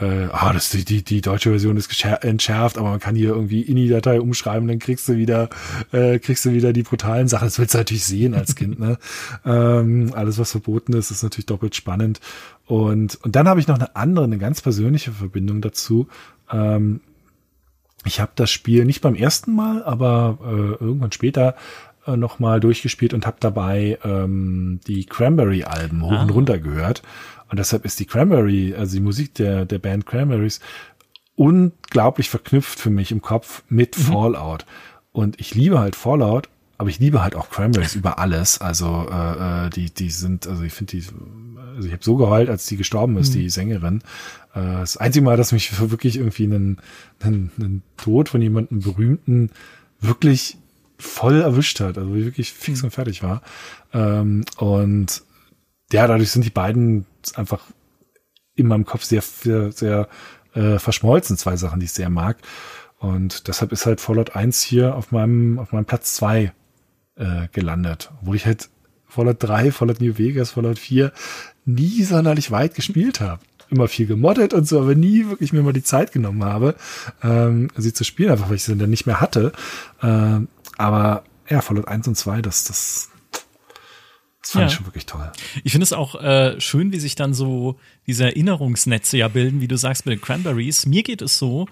äh, ah, das die, die deutsche Version ist entschärft, aber man kann hier irgendwie INI-Datei umschreiben, dann kriegst du wieder äh, kriegst du wieder die brutalen Sachen. Das willst du natürlich sehen als Kind. Ne? ähm, alles was verboten ist, ist natürlich doppelt spannend. Und und dann habe ich noch eine andere, eine ganz persönliche Verbindung dazu. Ähm, ich habe das Spiel nicht beim ersten Mal, aber äh, irgendwann später äh, nochmal durchgespielt und habe dabei ähm, die Cranberry-Alben hoch ah. und runter gehört. Und deshalb ist die Cranberry, also die Musik der, der Band Cranberries, unglaublich verknüpft für mich im Kopf mit mhm. Fallout. Und ich liebe halt Fallout, aber ich liebe halt auch Cranberries über alles. Also äh, äh die, die sind, also ich finde die, also ich habe so geheult, als die gestorben ist, mhm. die Sängerin. Äh, das einzige Mal, dass mich wirklich irgendwie einen, einen, einen Tod von jemandem berühmten wirklich voll erwischt hat, also wirklich fix und fertig war. Ähm, und ja, dadurch sind die beiden einfach in meinem Kopf sehr, sehr, sehr äh, verschmolzen, zwei Sachen, die ich sehr mag. Und deshalb ist halt Fallout 1 hier auf meinem, auf meinem Platz zwei äh, gelandet. Obwohl ich halt Fallout 3, Fallout New Vegas, Fallout 4 nie sonderlich weit gespielt habe. Immer viel gemoddet und so, aber nie wirklich mir mal die Zeit genommen habe, ähm, sie zu spielen, einfach weil ich sie dann nicht mehr hatte. Ähm, aber ja, Fallout 1 und 2, das, das, das fand ja. ich schon wirklich toll. Ich finde es auch äh, schön, wie sich dann so diese Erinnerungsnetze ja bilden, wie du sagst mit den Cranberries. Mir geht es so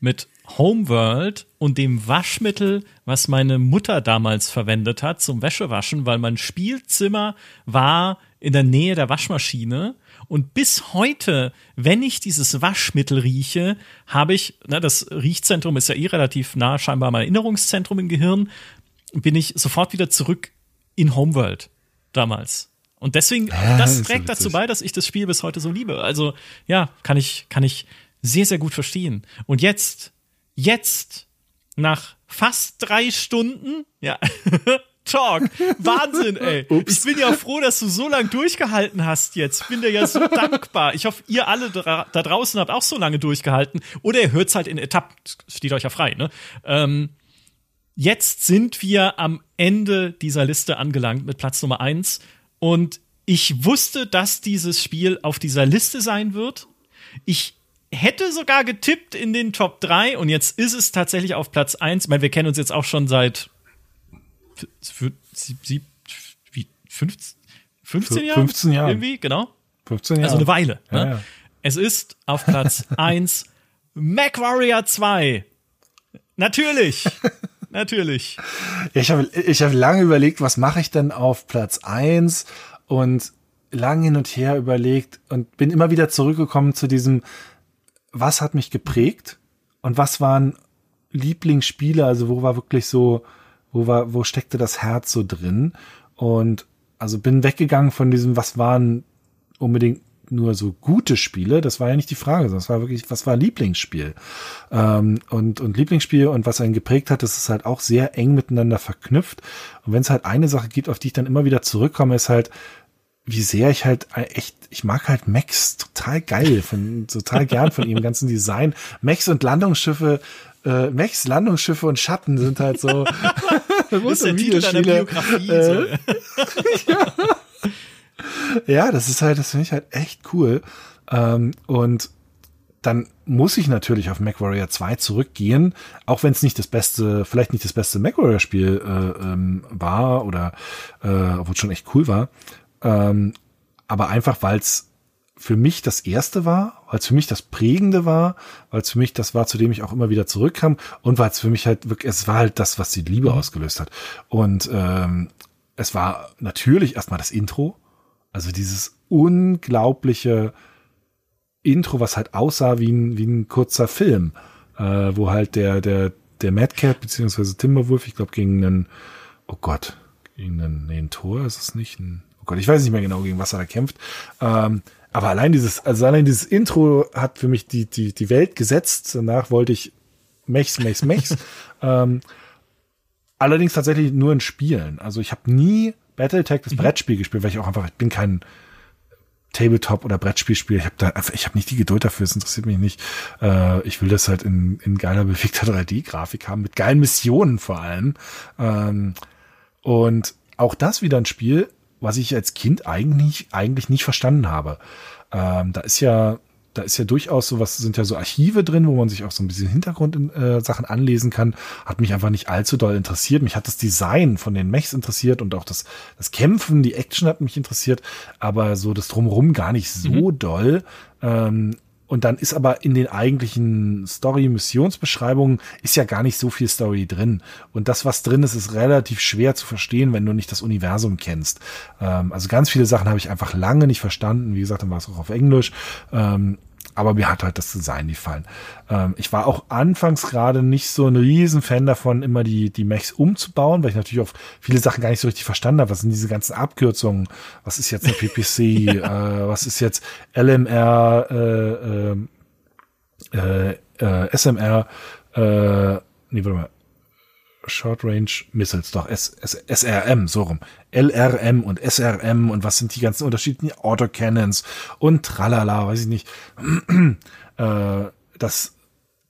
mit Homeworld und dem Waschmittel, was meine Mutter damals verwendet hat zum Wäschewaschen, weil mein Spielzimmer war in der Nähe der Waschmaschine. Und bis heute, wenn ich dieses Waschmittel rieche, habe ich, na, das Riechzentrum ist ja eh relativ nah, scheinbar mein Erinnerungszentrum im Gehirn, bin ich sofort wieder zurück in Homeworld damals. Und deswegen, ja, das trägt dazu bei, dass ich das Spiel bis heute so liebe. Also, ja, kann ich, kann ich sehr, sehr gut verstehen. Und jetzt, jetzt, nach fast drei Stunden, ja, Talk. Wahnsinn, ey. Ups. Ich bin ja froh, dass du so lange durchgehalten hast jetzt. Ich bin dir ja so dankbar. Ich hoffe, ihr alle da, da, draußen habt auch so lange durchgehalten. Oder ihr hört's halt in Etappen. Steht euch ja frei, ne? Ähm, jetzt sind wir am Ende dieser Liste angelangt mit Platz Nummer eins Und ich wusste, dass dieses Spiel auf dieser Liste sein wird. Ich hätte sogar getippt in den Top 3 und jetzt ist es tatsächlich auf Platz 1. Ich meine, wir kennen uns jetzt auch schon seit für, sie, wie, 15, 15 Jahre? 15 Jahre. Irgendwie, genau. 15 Jahre. Also eine Weile. Ne? Ja, ja. Es ist auf Platz 1 MacWarrior 2. Natürlich. Natürlich. Ich habe ich hab lange überlegt, was mache ich denn auf Platz 1 und lang hin und her überlegt und bin immer wieder zurückgekommen zu diesem, was hat mich geprägt und was waren Lieblingsspiele, also wo war wirklich so, wo war, wo steckte das Herz so drin? Und also bin weggegangen von diesem, was waren unbedingt nur so gute Spiele, das war ja nicht die Frage, sondern es war wirklich, was war Lieblingsspiel? Ähm, und, und Lieblingsspiel und was einen geprägt hat, das ist halt auch sehr eng miteinander verknüpft. Und wenn es halt eine Sache gibt, auf die ich dann immer wieder zurückkomme, ist halt, wie sehr ich halt echt, ich mag halt Max total geil, von, total gern von ihrem ganzen Design. Max und Landungsschiffe äh, Mechs, Landungsschiffe und Schatten sind halt so. das ist der Titel deiner Biografie. Äh, ja. Ja, das ist halt, das finde ich halt echt cool. Ähm, und dann muss ich natürlich auf MacWarrior 2 zurückgehen, auch wenn es nicht das beste, vielleicht nicht das beste MacWarrior-Spiel äh, ähm, war oder äh, obwohl es schon echt cool war. Ähm, aber einfach, weil es für mich das erste war, weil es für mich das prägende war, weil es für mich das war, zu dem ich auch immer wieder zurückkam und weil es für mich halt wirklich, es war halt das, was die Liebe mhm. ausgelöst hat. Und ähm, es war natürlich erstmal das Intro, also dieses unglaubliche Intro, was halt aussah wie ein, wie ein kurzer Film, äh, wo halt der, der, der Madcat, beziehungsweise Timberwolf, ich glaube, gegen einen, oh Gott, gegen einen, nee, ein Tor ist es nicht, ein, oh Gott, ich weiß nicht mehr genau, gegen was er da kämpft, ähm, aber allein dieses, also allein dieses Intro hat für mich die, die, die Welt gesetzt. Danach wollte ich Mechs, Mechs, Mechs. ähm, allerdings tatsächlich nur in Spielen. Also ich habe nie Battletech, das mhm. Brettspiel gespielt, weil ich auch einfach, ich bin kein Tabletop oder Brettspielspiel. Ich habe da einfach, ich habe nicht die Geduld dafür, es interessiert mich nicht. Äh, ich will das halt in, in geiler, bewegter 3D-Grafik haben, mit geilen Missionen vor allem. Ähm, und auch das wieder ein Spiel, was ich als Kind eigentlich, eigentlich nicht verstanden habe. Ähm, da ist ja, da ist ja durchaus so was, sind ja so Archive drin, wo man sich auch so ein bisschen Hintergrundsachen äh, anlesen kann. Hat mich einfach nicht allzu doll interessiert. Mich hat das Design von den Mechs interessiert und auch das, das Kämpfen, die Action hat mich interessiert, aber so das Drumherum gar nicht so mhm. doll. Ähm, und dann ist aber in den eigentlichen Story-Missionsbeschreibungen ist ja gar nicht so viel Story drin. Und das, was drin ist, ist relativ schwer zu verstehen, wenn du nicht das Universum kennst. Ähm, also ganz viele Sachen habe ich einfach lange nicht verstanden. Wie gesagt, dann war es auch auf Englisch. Ähm, aber mir hat halt das Design gefallen. Ähm, ich war auch anfangs gerade nicht so ein Riesenfan davon, immer die, die Mechs umzubauen, weil ich natürlich auch viele Sachen gar nicht so richtig verstanden habe. Was sind diese ganzen Abkürzungen? Was ist jetzt eine PPC? äh, was ist jetzt LMR, äh, äh, äh, SMR, äh, nee, warte mal. Short Range Missiles, doch S, S, SRM, so rum. LRM und SRM und was sind die ganzen unterschiedlichen Autocannons und tralala, weiß ich nicht. äh, das,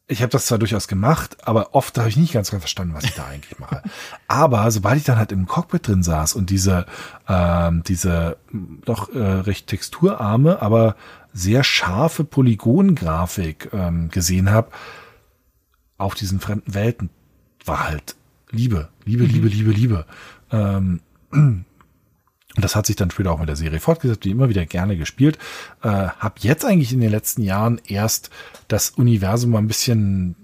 ich habe das zwar durchaus gemacht, aber oft habe ich nicht ganz, ganz verstanden, was ich da eigentlich mache. Aber sobald ich dann halt im Cockpit drin saß und diese, ähm, diese doch äh, recht texturarme, aber sehr scharfe Polygongrafik ähm, gesehen habe, auf diesen fremden Welten, war halt Liebe, Liebe, Liebe, mhm. Liebe, Liebe. Ähm, und das hat sich dann später auch mit der Serie fortgesetzt, die immer wieder gerne gespielt. Äh, hab jetzt eigentlich in den letzten Jahren erst das Universum mal ein bisschen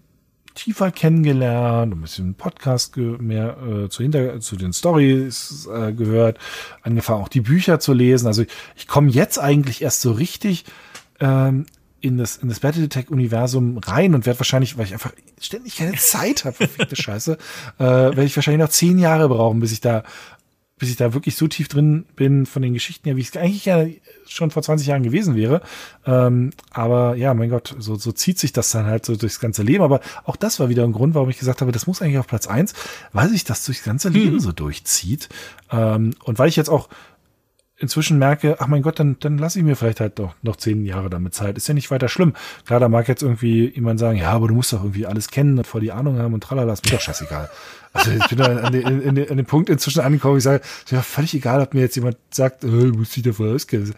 tiefer kennengelernt, ein bisschen Podcast mehr äh, zu, hinter, zu den Stories äh, gehört, angefangen auch die Bücher zu lesen. Also ich, ich komme jetzt eigentlich erst so richtig ähm, in das, in das Battletech-Universum rein und werde wahrscheinlich, weil ich einfach ständig keine Zeit habe, verfickte Scheiße, äh, werde ich wahrscheinlich noch zehn Jahre brauchen, bis ich da, bis ich da wirklich so tief drin bin von den Geschichten her, wie es eigentlich ja schon vor 20 Jahren gewesen wäre. Ähm, aber ja, mein Gott, so, so zieht sich das dann halt so durchs ganze Leben. Aber auch das war wieder ein Grund, warum ich gesagt habe, das muss eigentlich auf Platz eins, weil sich das durchs ganze Leben hm. so durchzieht. Ähm, und weil ich jetzt auch inzwischen merke, ach mein Gott, dann, dann lasse ich mir vielleicht halt doch noch zehn Jahre damit Zeit. Ist ja nicht weiter schlimm. Klar, da mag jetzt irgendwie jemand sagen, ja, aber du musst doch irgendwie alles kennen und voll die Ahnung haben und tralala, ist mir doch scheißegal. Also ich bin da an, den, in, in, an dem Punkt inzwischen angekommen, ich sage, ist ja völlig egal, ob mir jetzt jemand sagt, äh, muss ich davon auskennen.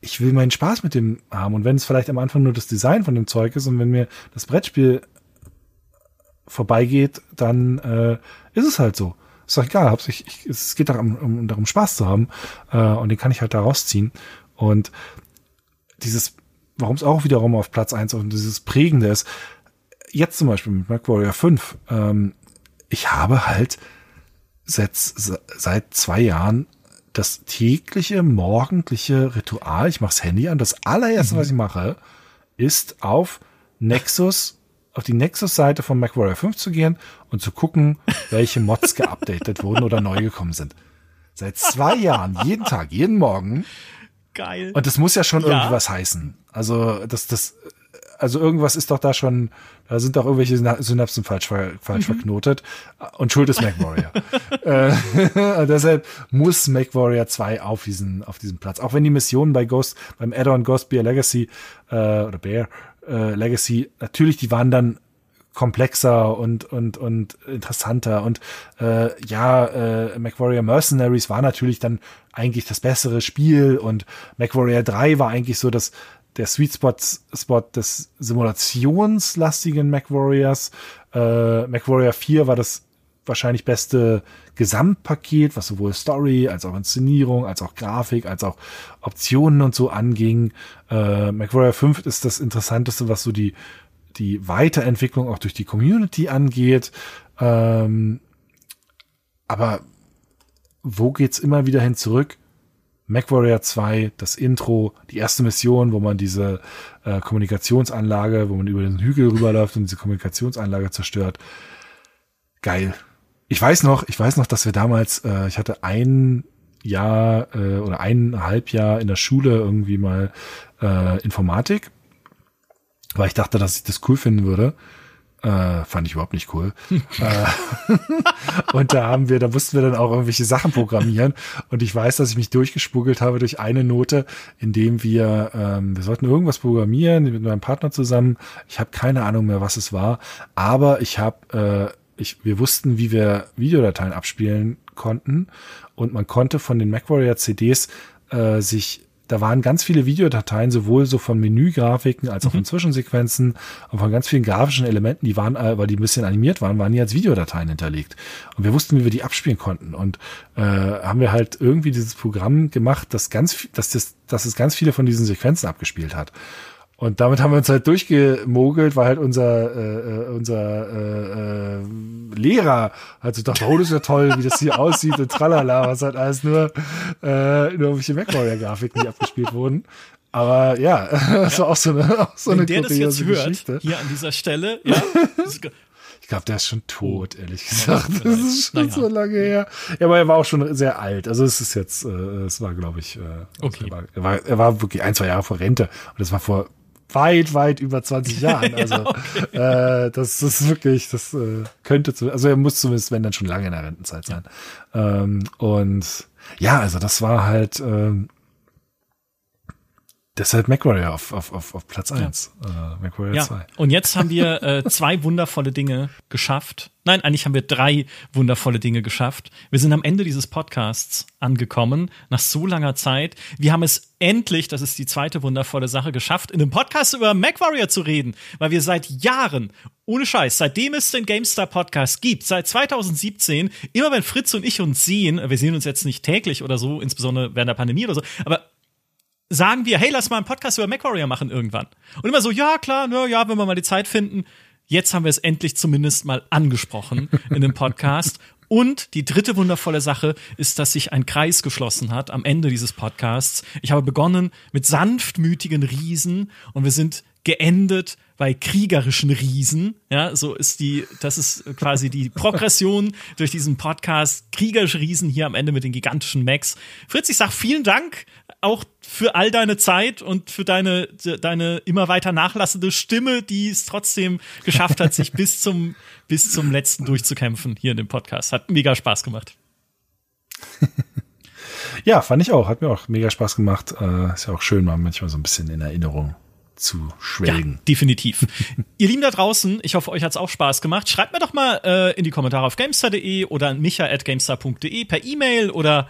Ich will meinen Spaß mit dem haben. Und wenn es vielleicht am Anfang nur das Design von dem Zeug ist und wenn mir das Brettspiel vorbeigeht, dann äh, ist es halt so. Ist doch egal, ich, ich, es geht darum, um, darum, Spaß zu haben äh, und den kann ich halt da rausziehen. Und dieses, warum es auch wiederum auf Platz eins und dieses Prägende ist, jetzt zum Beispiel mit MacWarrior 5, ähm, ich habe halt seit, seit zwei Jahren das tägliche, morgendliche Ritual, ich mache das Handy an, das allererste, mhm. was ich mache, ist auf Nexus auf die Nexus-Seite von MacWarrior 5 zu gehen und zu gucken, welche Mods geupdatet wurden oder neu gekommen sind. Seit zwei Jahren, jeden Tag, jeden Morgen. Geil. Und das muss ja schon ja. irgendwas heißen. Also, das, das, also irgendwas ist doch da schon, da sind doch irgendwelche Synapsen falsch, falsch mhm. verknotet. Und schuld ist MacWarrior. äh, deshalb muss MacWarrior 2 auf diesen, auf diesen Platz. Auch wenn die Missionen bei Ghost, beim Add-on Ghost Bear Legacy, äh, oder Bear, äh, Legacy, natürlich, die waren dann komplexer und und und interessanter. Und äh, ja äh, MacWarrior Mercenaries war natürlich dann eigentlich das bessere Spiel und MacWarrior 3 war eigentlich so das der Sweet Spot Spot des simulationslastigen MacWarriors. Äh, MacWarrior 4 war das wahrscheinlich beste Gesamtpaket, was sowohl Story als auch Inszenierung, als auch Grafik, als auch Optionen und so anging. Äh, MacWarrior 5 ist das Interessanteste, was so die, die Weiterentwicklung auch durch die Community angeht. Ähm, aber wo geht's immer wieder hin zurück? MacWarrior 2, das Intro, die erste Mission, wo man diese äh, Kommunikationsanlage, wo man über den Hügel rüberläuft und diese Kommunikationsanlage zerstört. Geil. Ich weiß noch, ich weiß noch, dass wir damals, äh, ich hatte ein Jahr äh, oder eineinhalb Jahr in der Schule irgendwie mal äh, Informatik, weil ich dachte, dass ich das cool finden würde. Äh, fand ich überhaupt nicht cool. äh, und da haben wir, da mussten wir dann auch irgendwelche Sachen programmieren. Und ich weiß, dass ich mich durchgespuggelt habe durch eine Note, indem wir, ähm, wir sollten irgendwas programmieren mit meinem Partner zusammen. Ich habe keine Ahnung mehr, was es war, aber ich habe, äh, ich, wir wussten, wie wir Videodateien abspielen konnten. Und man konnte von den MacWarrior CDs äh, sich da waren ganz viele Videodateien, sowohl so von Menügrafiken als auch von mhm. Zwischensequenzen und von ganz vielen grafischen Elementen, die waren, äh, weil die ein bisschen animiert waren, waren die als Videodateien hinterlegt. Und wir wussten, wie wir die abspielen konnten. Und äh, haben wir halt irgendwie dieses Programm gemacht, das ganz, dass das, dass es ganz viele von diesen Sequenzen abgespielt hat. Und damit haben wir uns halt durchgemogelt, weil halt unser, äh, äh unser äh, äh, Lehrer halt so dachte, oh, das ist ja toll, wie das hier aussieht und tralala, was halt alles nur, äh, nur irgendwelche MacWarrior-Grafiken, die abgespielt wurden. Aber ja, das war auch so eine, auch so Wenn eine der das jetzt Geschichte. hört, hier an dieser Stelle, ja. ich glaube, der ist schon tot, ehrlich gesagt. Das ist schon naja. so lange her. Ja, aber er war auch schon sehr alt. Also es ist jetzt, äh, es war, glaube ich, äh, okay. er, war, er, war, er war wirklich ein, zwei Jahre vor Rente. Und das war vor weit, weit über 20 Jahren. Also ja, okay. äh, das, ist wirklich, das äh, könnte zu, also er muss zumindest, wenn dann schon lange in der Rentenzeit sein. Ähm, und ja, also das war halt ähm, Deshalb MacWarrior auf, auf, auf, auf Platz eins. Ja. Äh, MacWarrior ja. 2. Und jetzt haben wir äh, zwei wundervolle Dinge geschafft. Nein, eigentlich haben wir drei wundervolle Dinge geschafft. Wir sind am Ende dieses Podcasts angekommen, nach so langer Zeit. Wir haben es endlich, das ist die zweite wundervolle Sache, geschafft, in einem Podcast über MacWarrior zu reden, weil wir seit Jahren, ohne Scheiß, seitdem es den GameStar Podcast gibt, seit 2017, immer wenn Fritz und ich uns sehen, wir sehen uns jetzt nicht täglich oder so, insbesondere während der Pandemie oder so, aber sagen wir, hey, lass mal einen Podcast über MacWarrior machen irgendwann. Und immer so, ja, klar, ne, ja, wenn wir mal die Zeit finden. Jetzt haben wir es endlich zumindest mal angesprochen in dem Podcast. Und die dritte wundervolle Sache ist, dass sich ein Kreis geschlossen hat am Ende dieses Podcasts. Ich habe begonnen mit sanftmütigen Riesen und wir sind geendet bei kriegerischen Riesen. Ja, so ist die, das ist quasi die Progression durch diesen Podcast. Kriegerische Riesen hier am Ende mit den gigantischen Macs. Fritz, ich sag vielen Dank auch für all deine Zeit und für deine, deine immer weiter nachlassende Stimme, die es trotzdem geschafft hat, sich bis zum, bis zum letzten durchzukämpfen hier in dem Podcast. Hat mega Spaß gemacht. ja, fand ich auch. Hat mir auch mega Spaß gemacht. Äh, ist ja auch schön, mal manchmal so ein bisschen in Erinnerung zu schwelgen. Ja, definitiv. Ihr Lieben da draußen, ich hoffe, euch hat's auch Spaß gemacht. Schreibt mir doch mal äh, in die Kommentare auf gamestar.de oder an micha.gamestar.de per E-Mail oder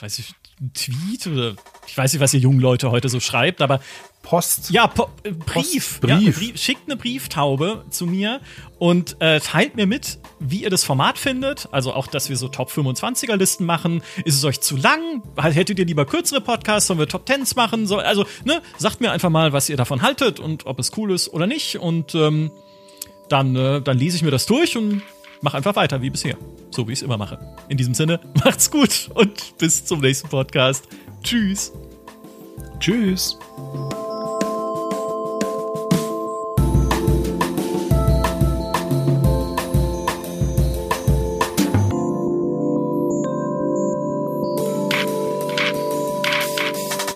weiß ich, ein Tweet oder ich weiß nicht, was ihr jungen Leute heute so schreibt, aber Post. Ja, po äh, Brief. Post, Brief. Ja, Brief. Schickt eine Brieftaube zu mir und äh, teilt mir mit, wie ihr das Format findet. Also auch, dass wir so Top 25er Listen machen. Ist es euch zu lang? Hättet ihr lieber kürzere Podcasts? Sollen wir Top 10s machen? So, also, ne, sagt mir einfach mal, was ihr davon haltet und ob es cool ist oder nicht. Und ähm, dann, äh, dann lese ich mir das durch und mach einfach weiter wie bisher. So wie ich es immer mache. In diesem Sinne, macht's gut und bis zum nächsten Podcast. Tschüss. Tschüss.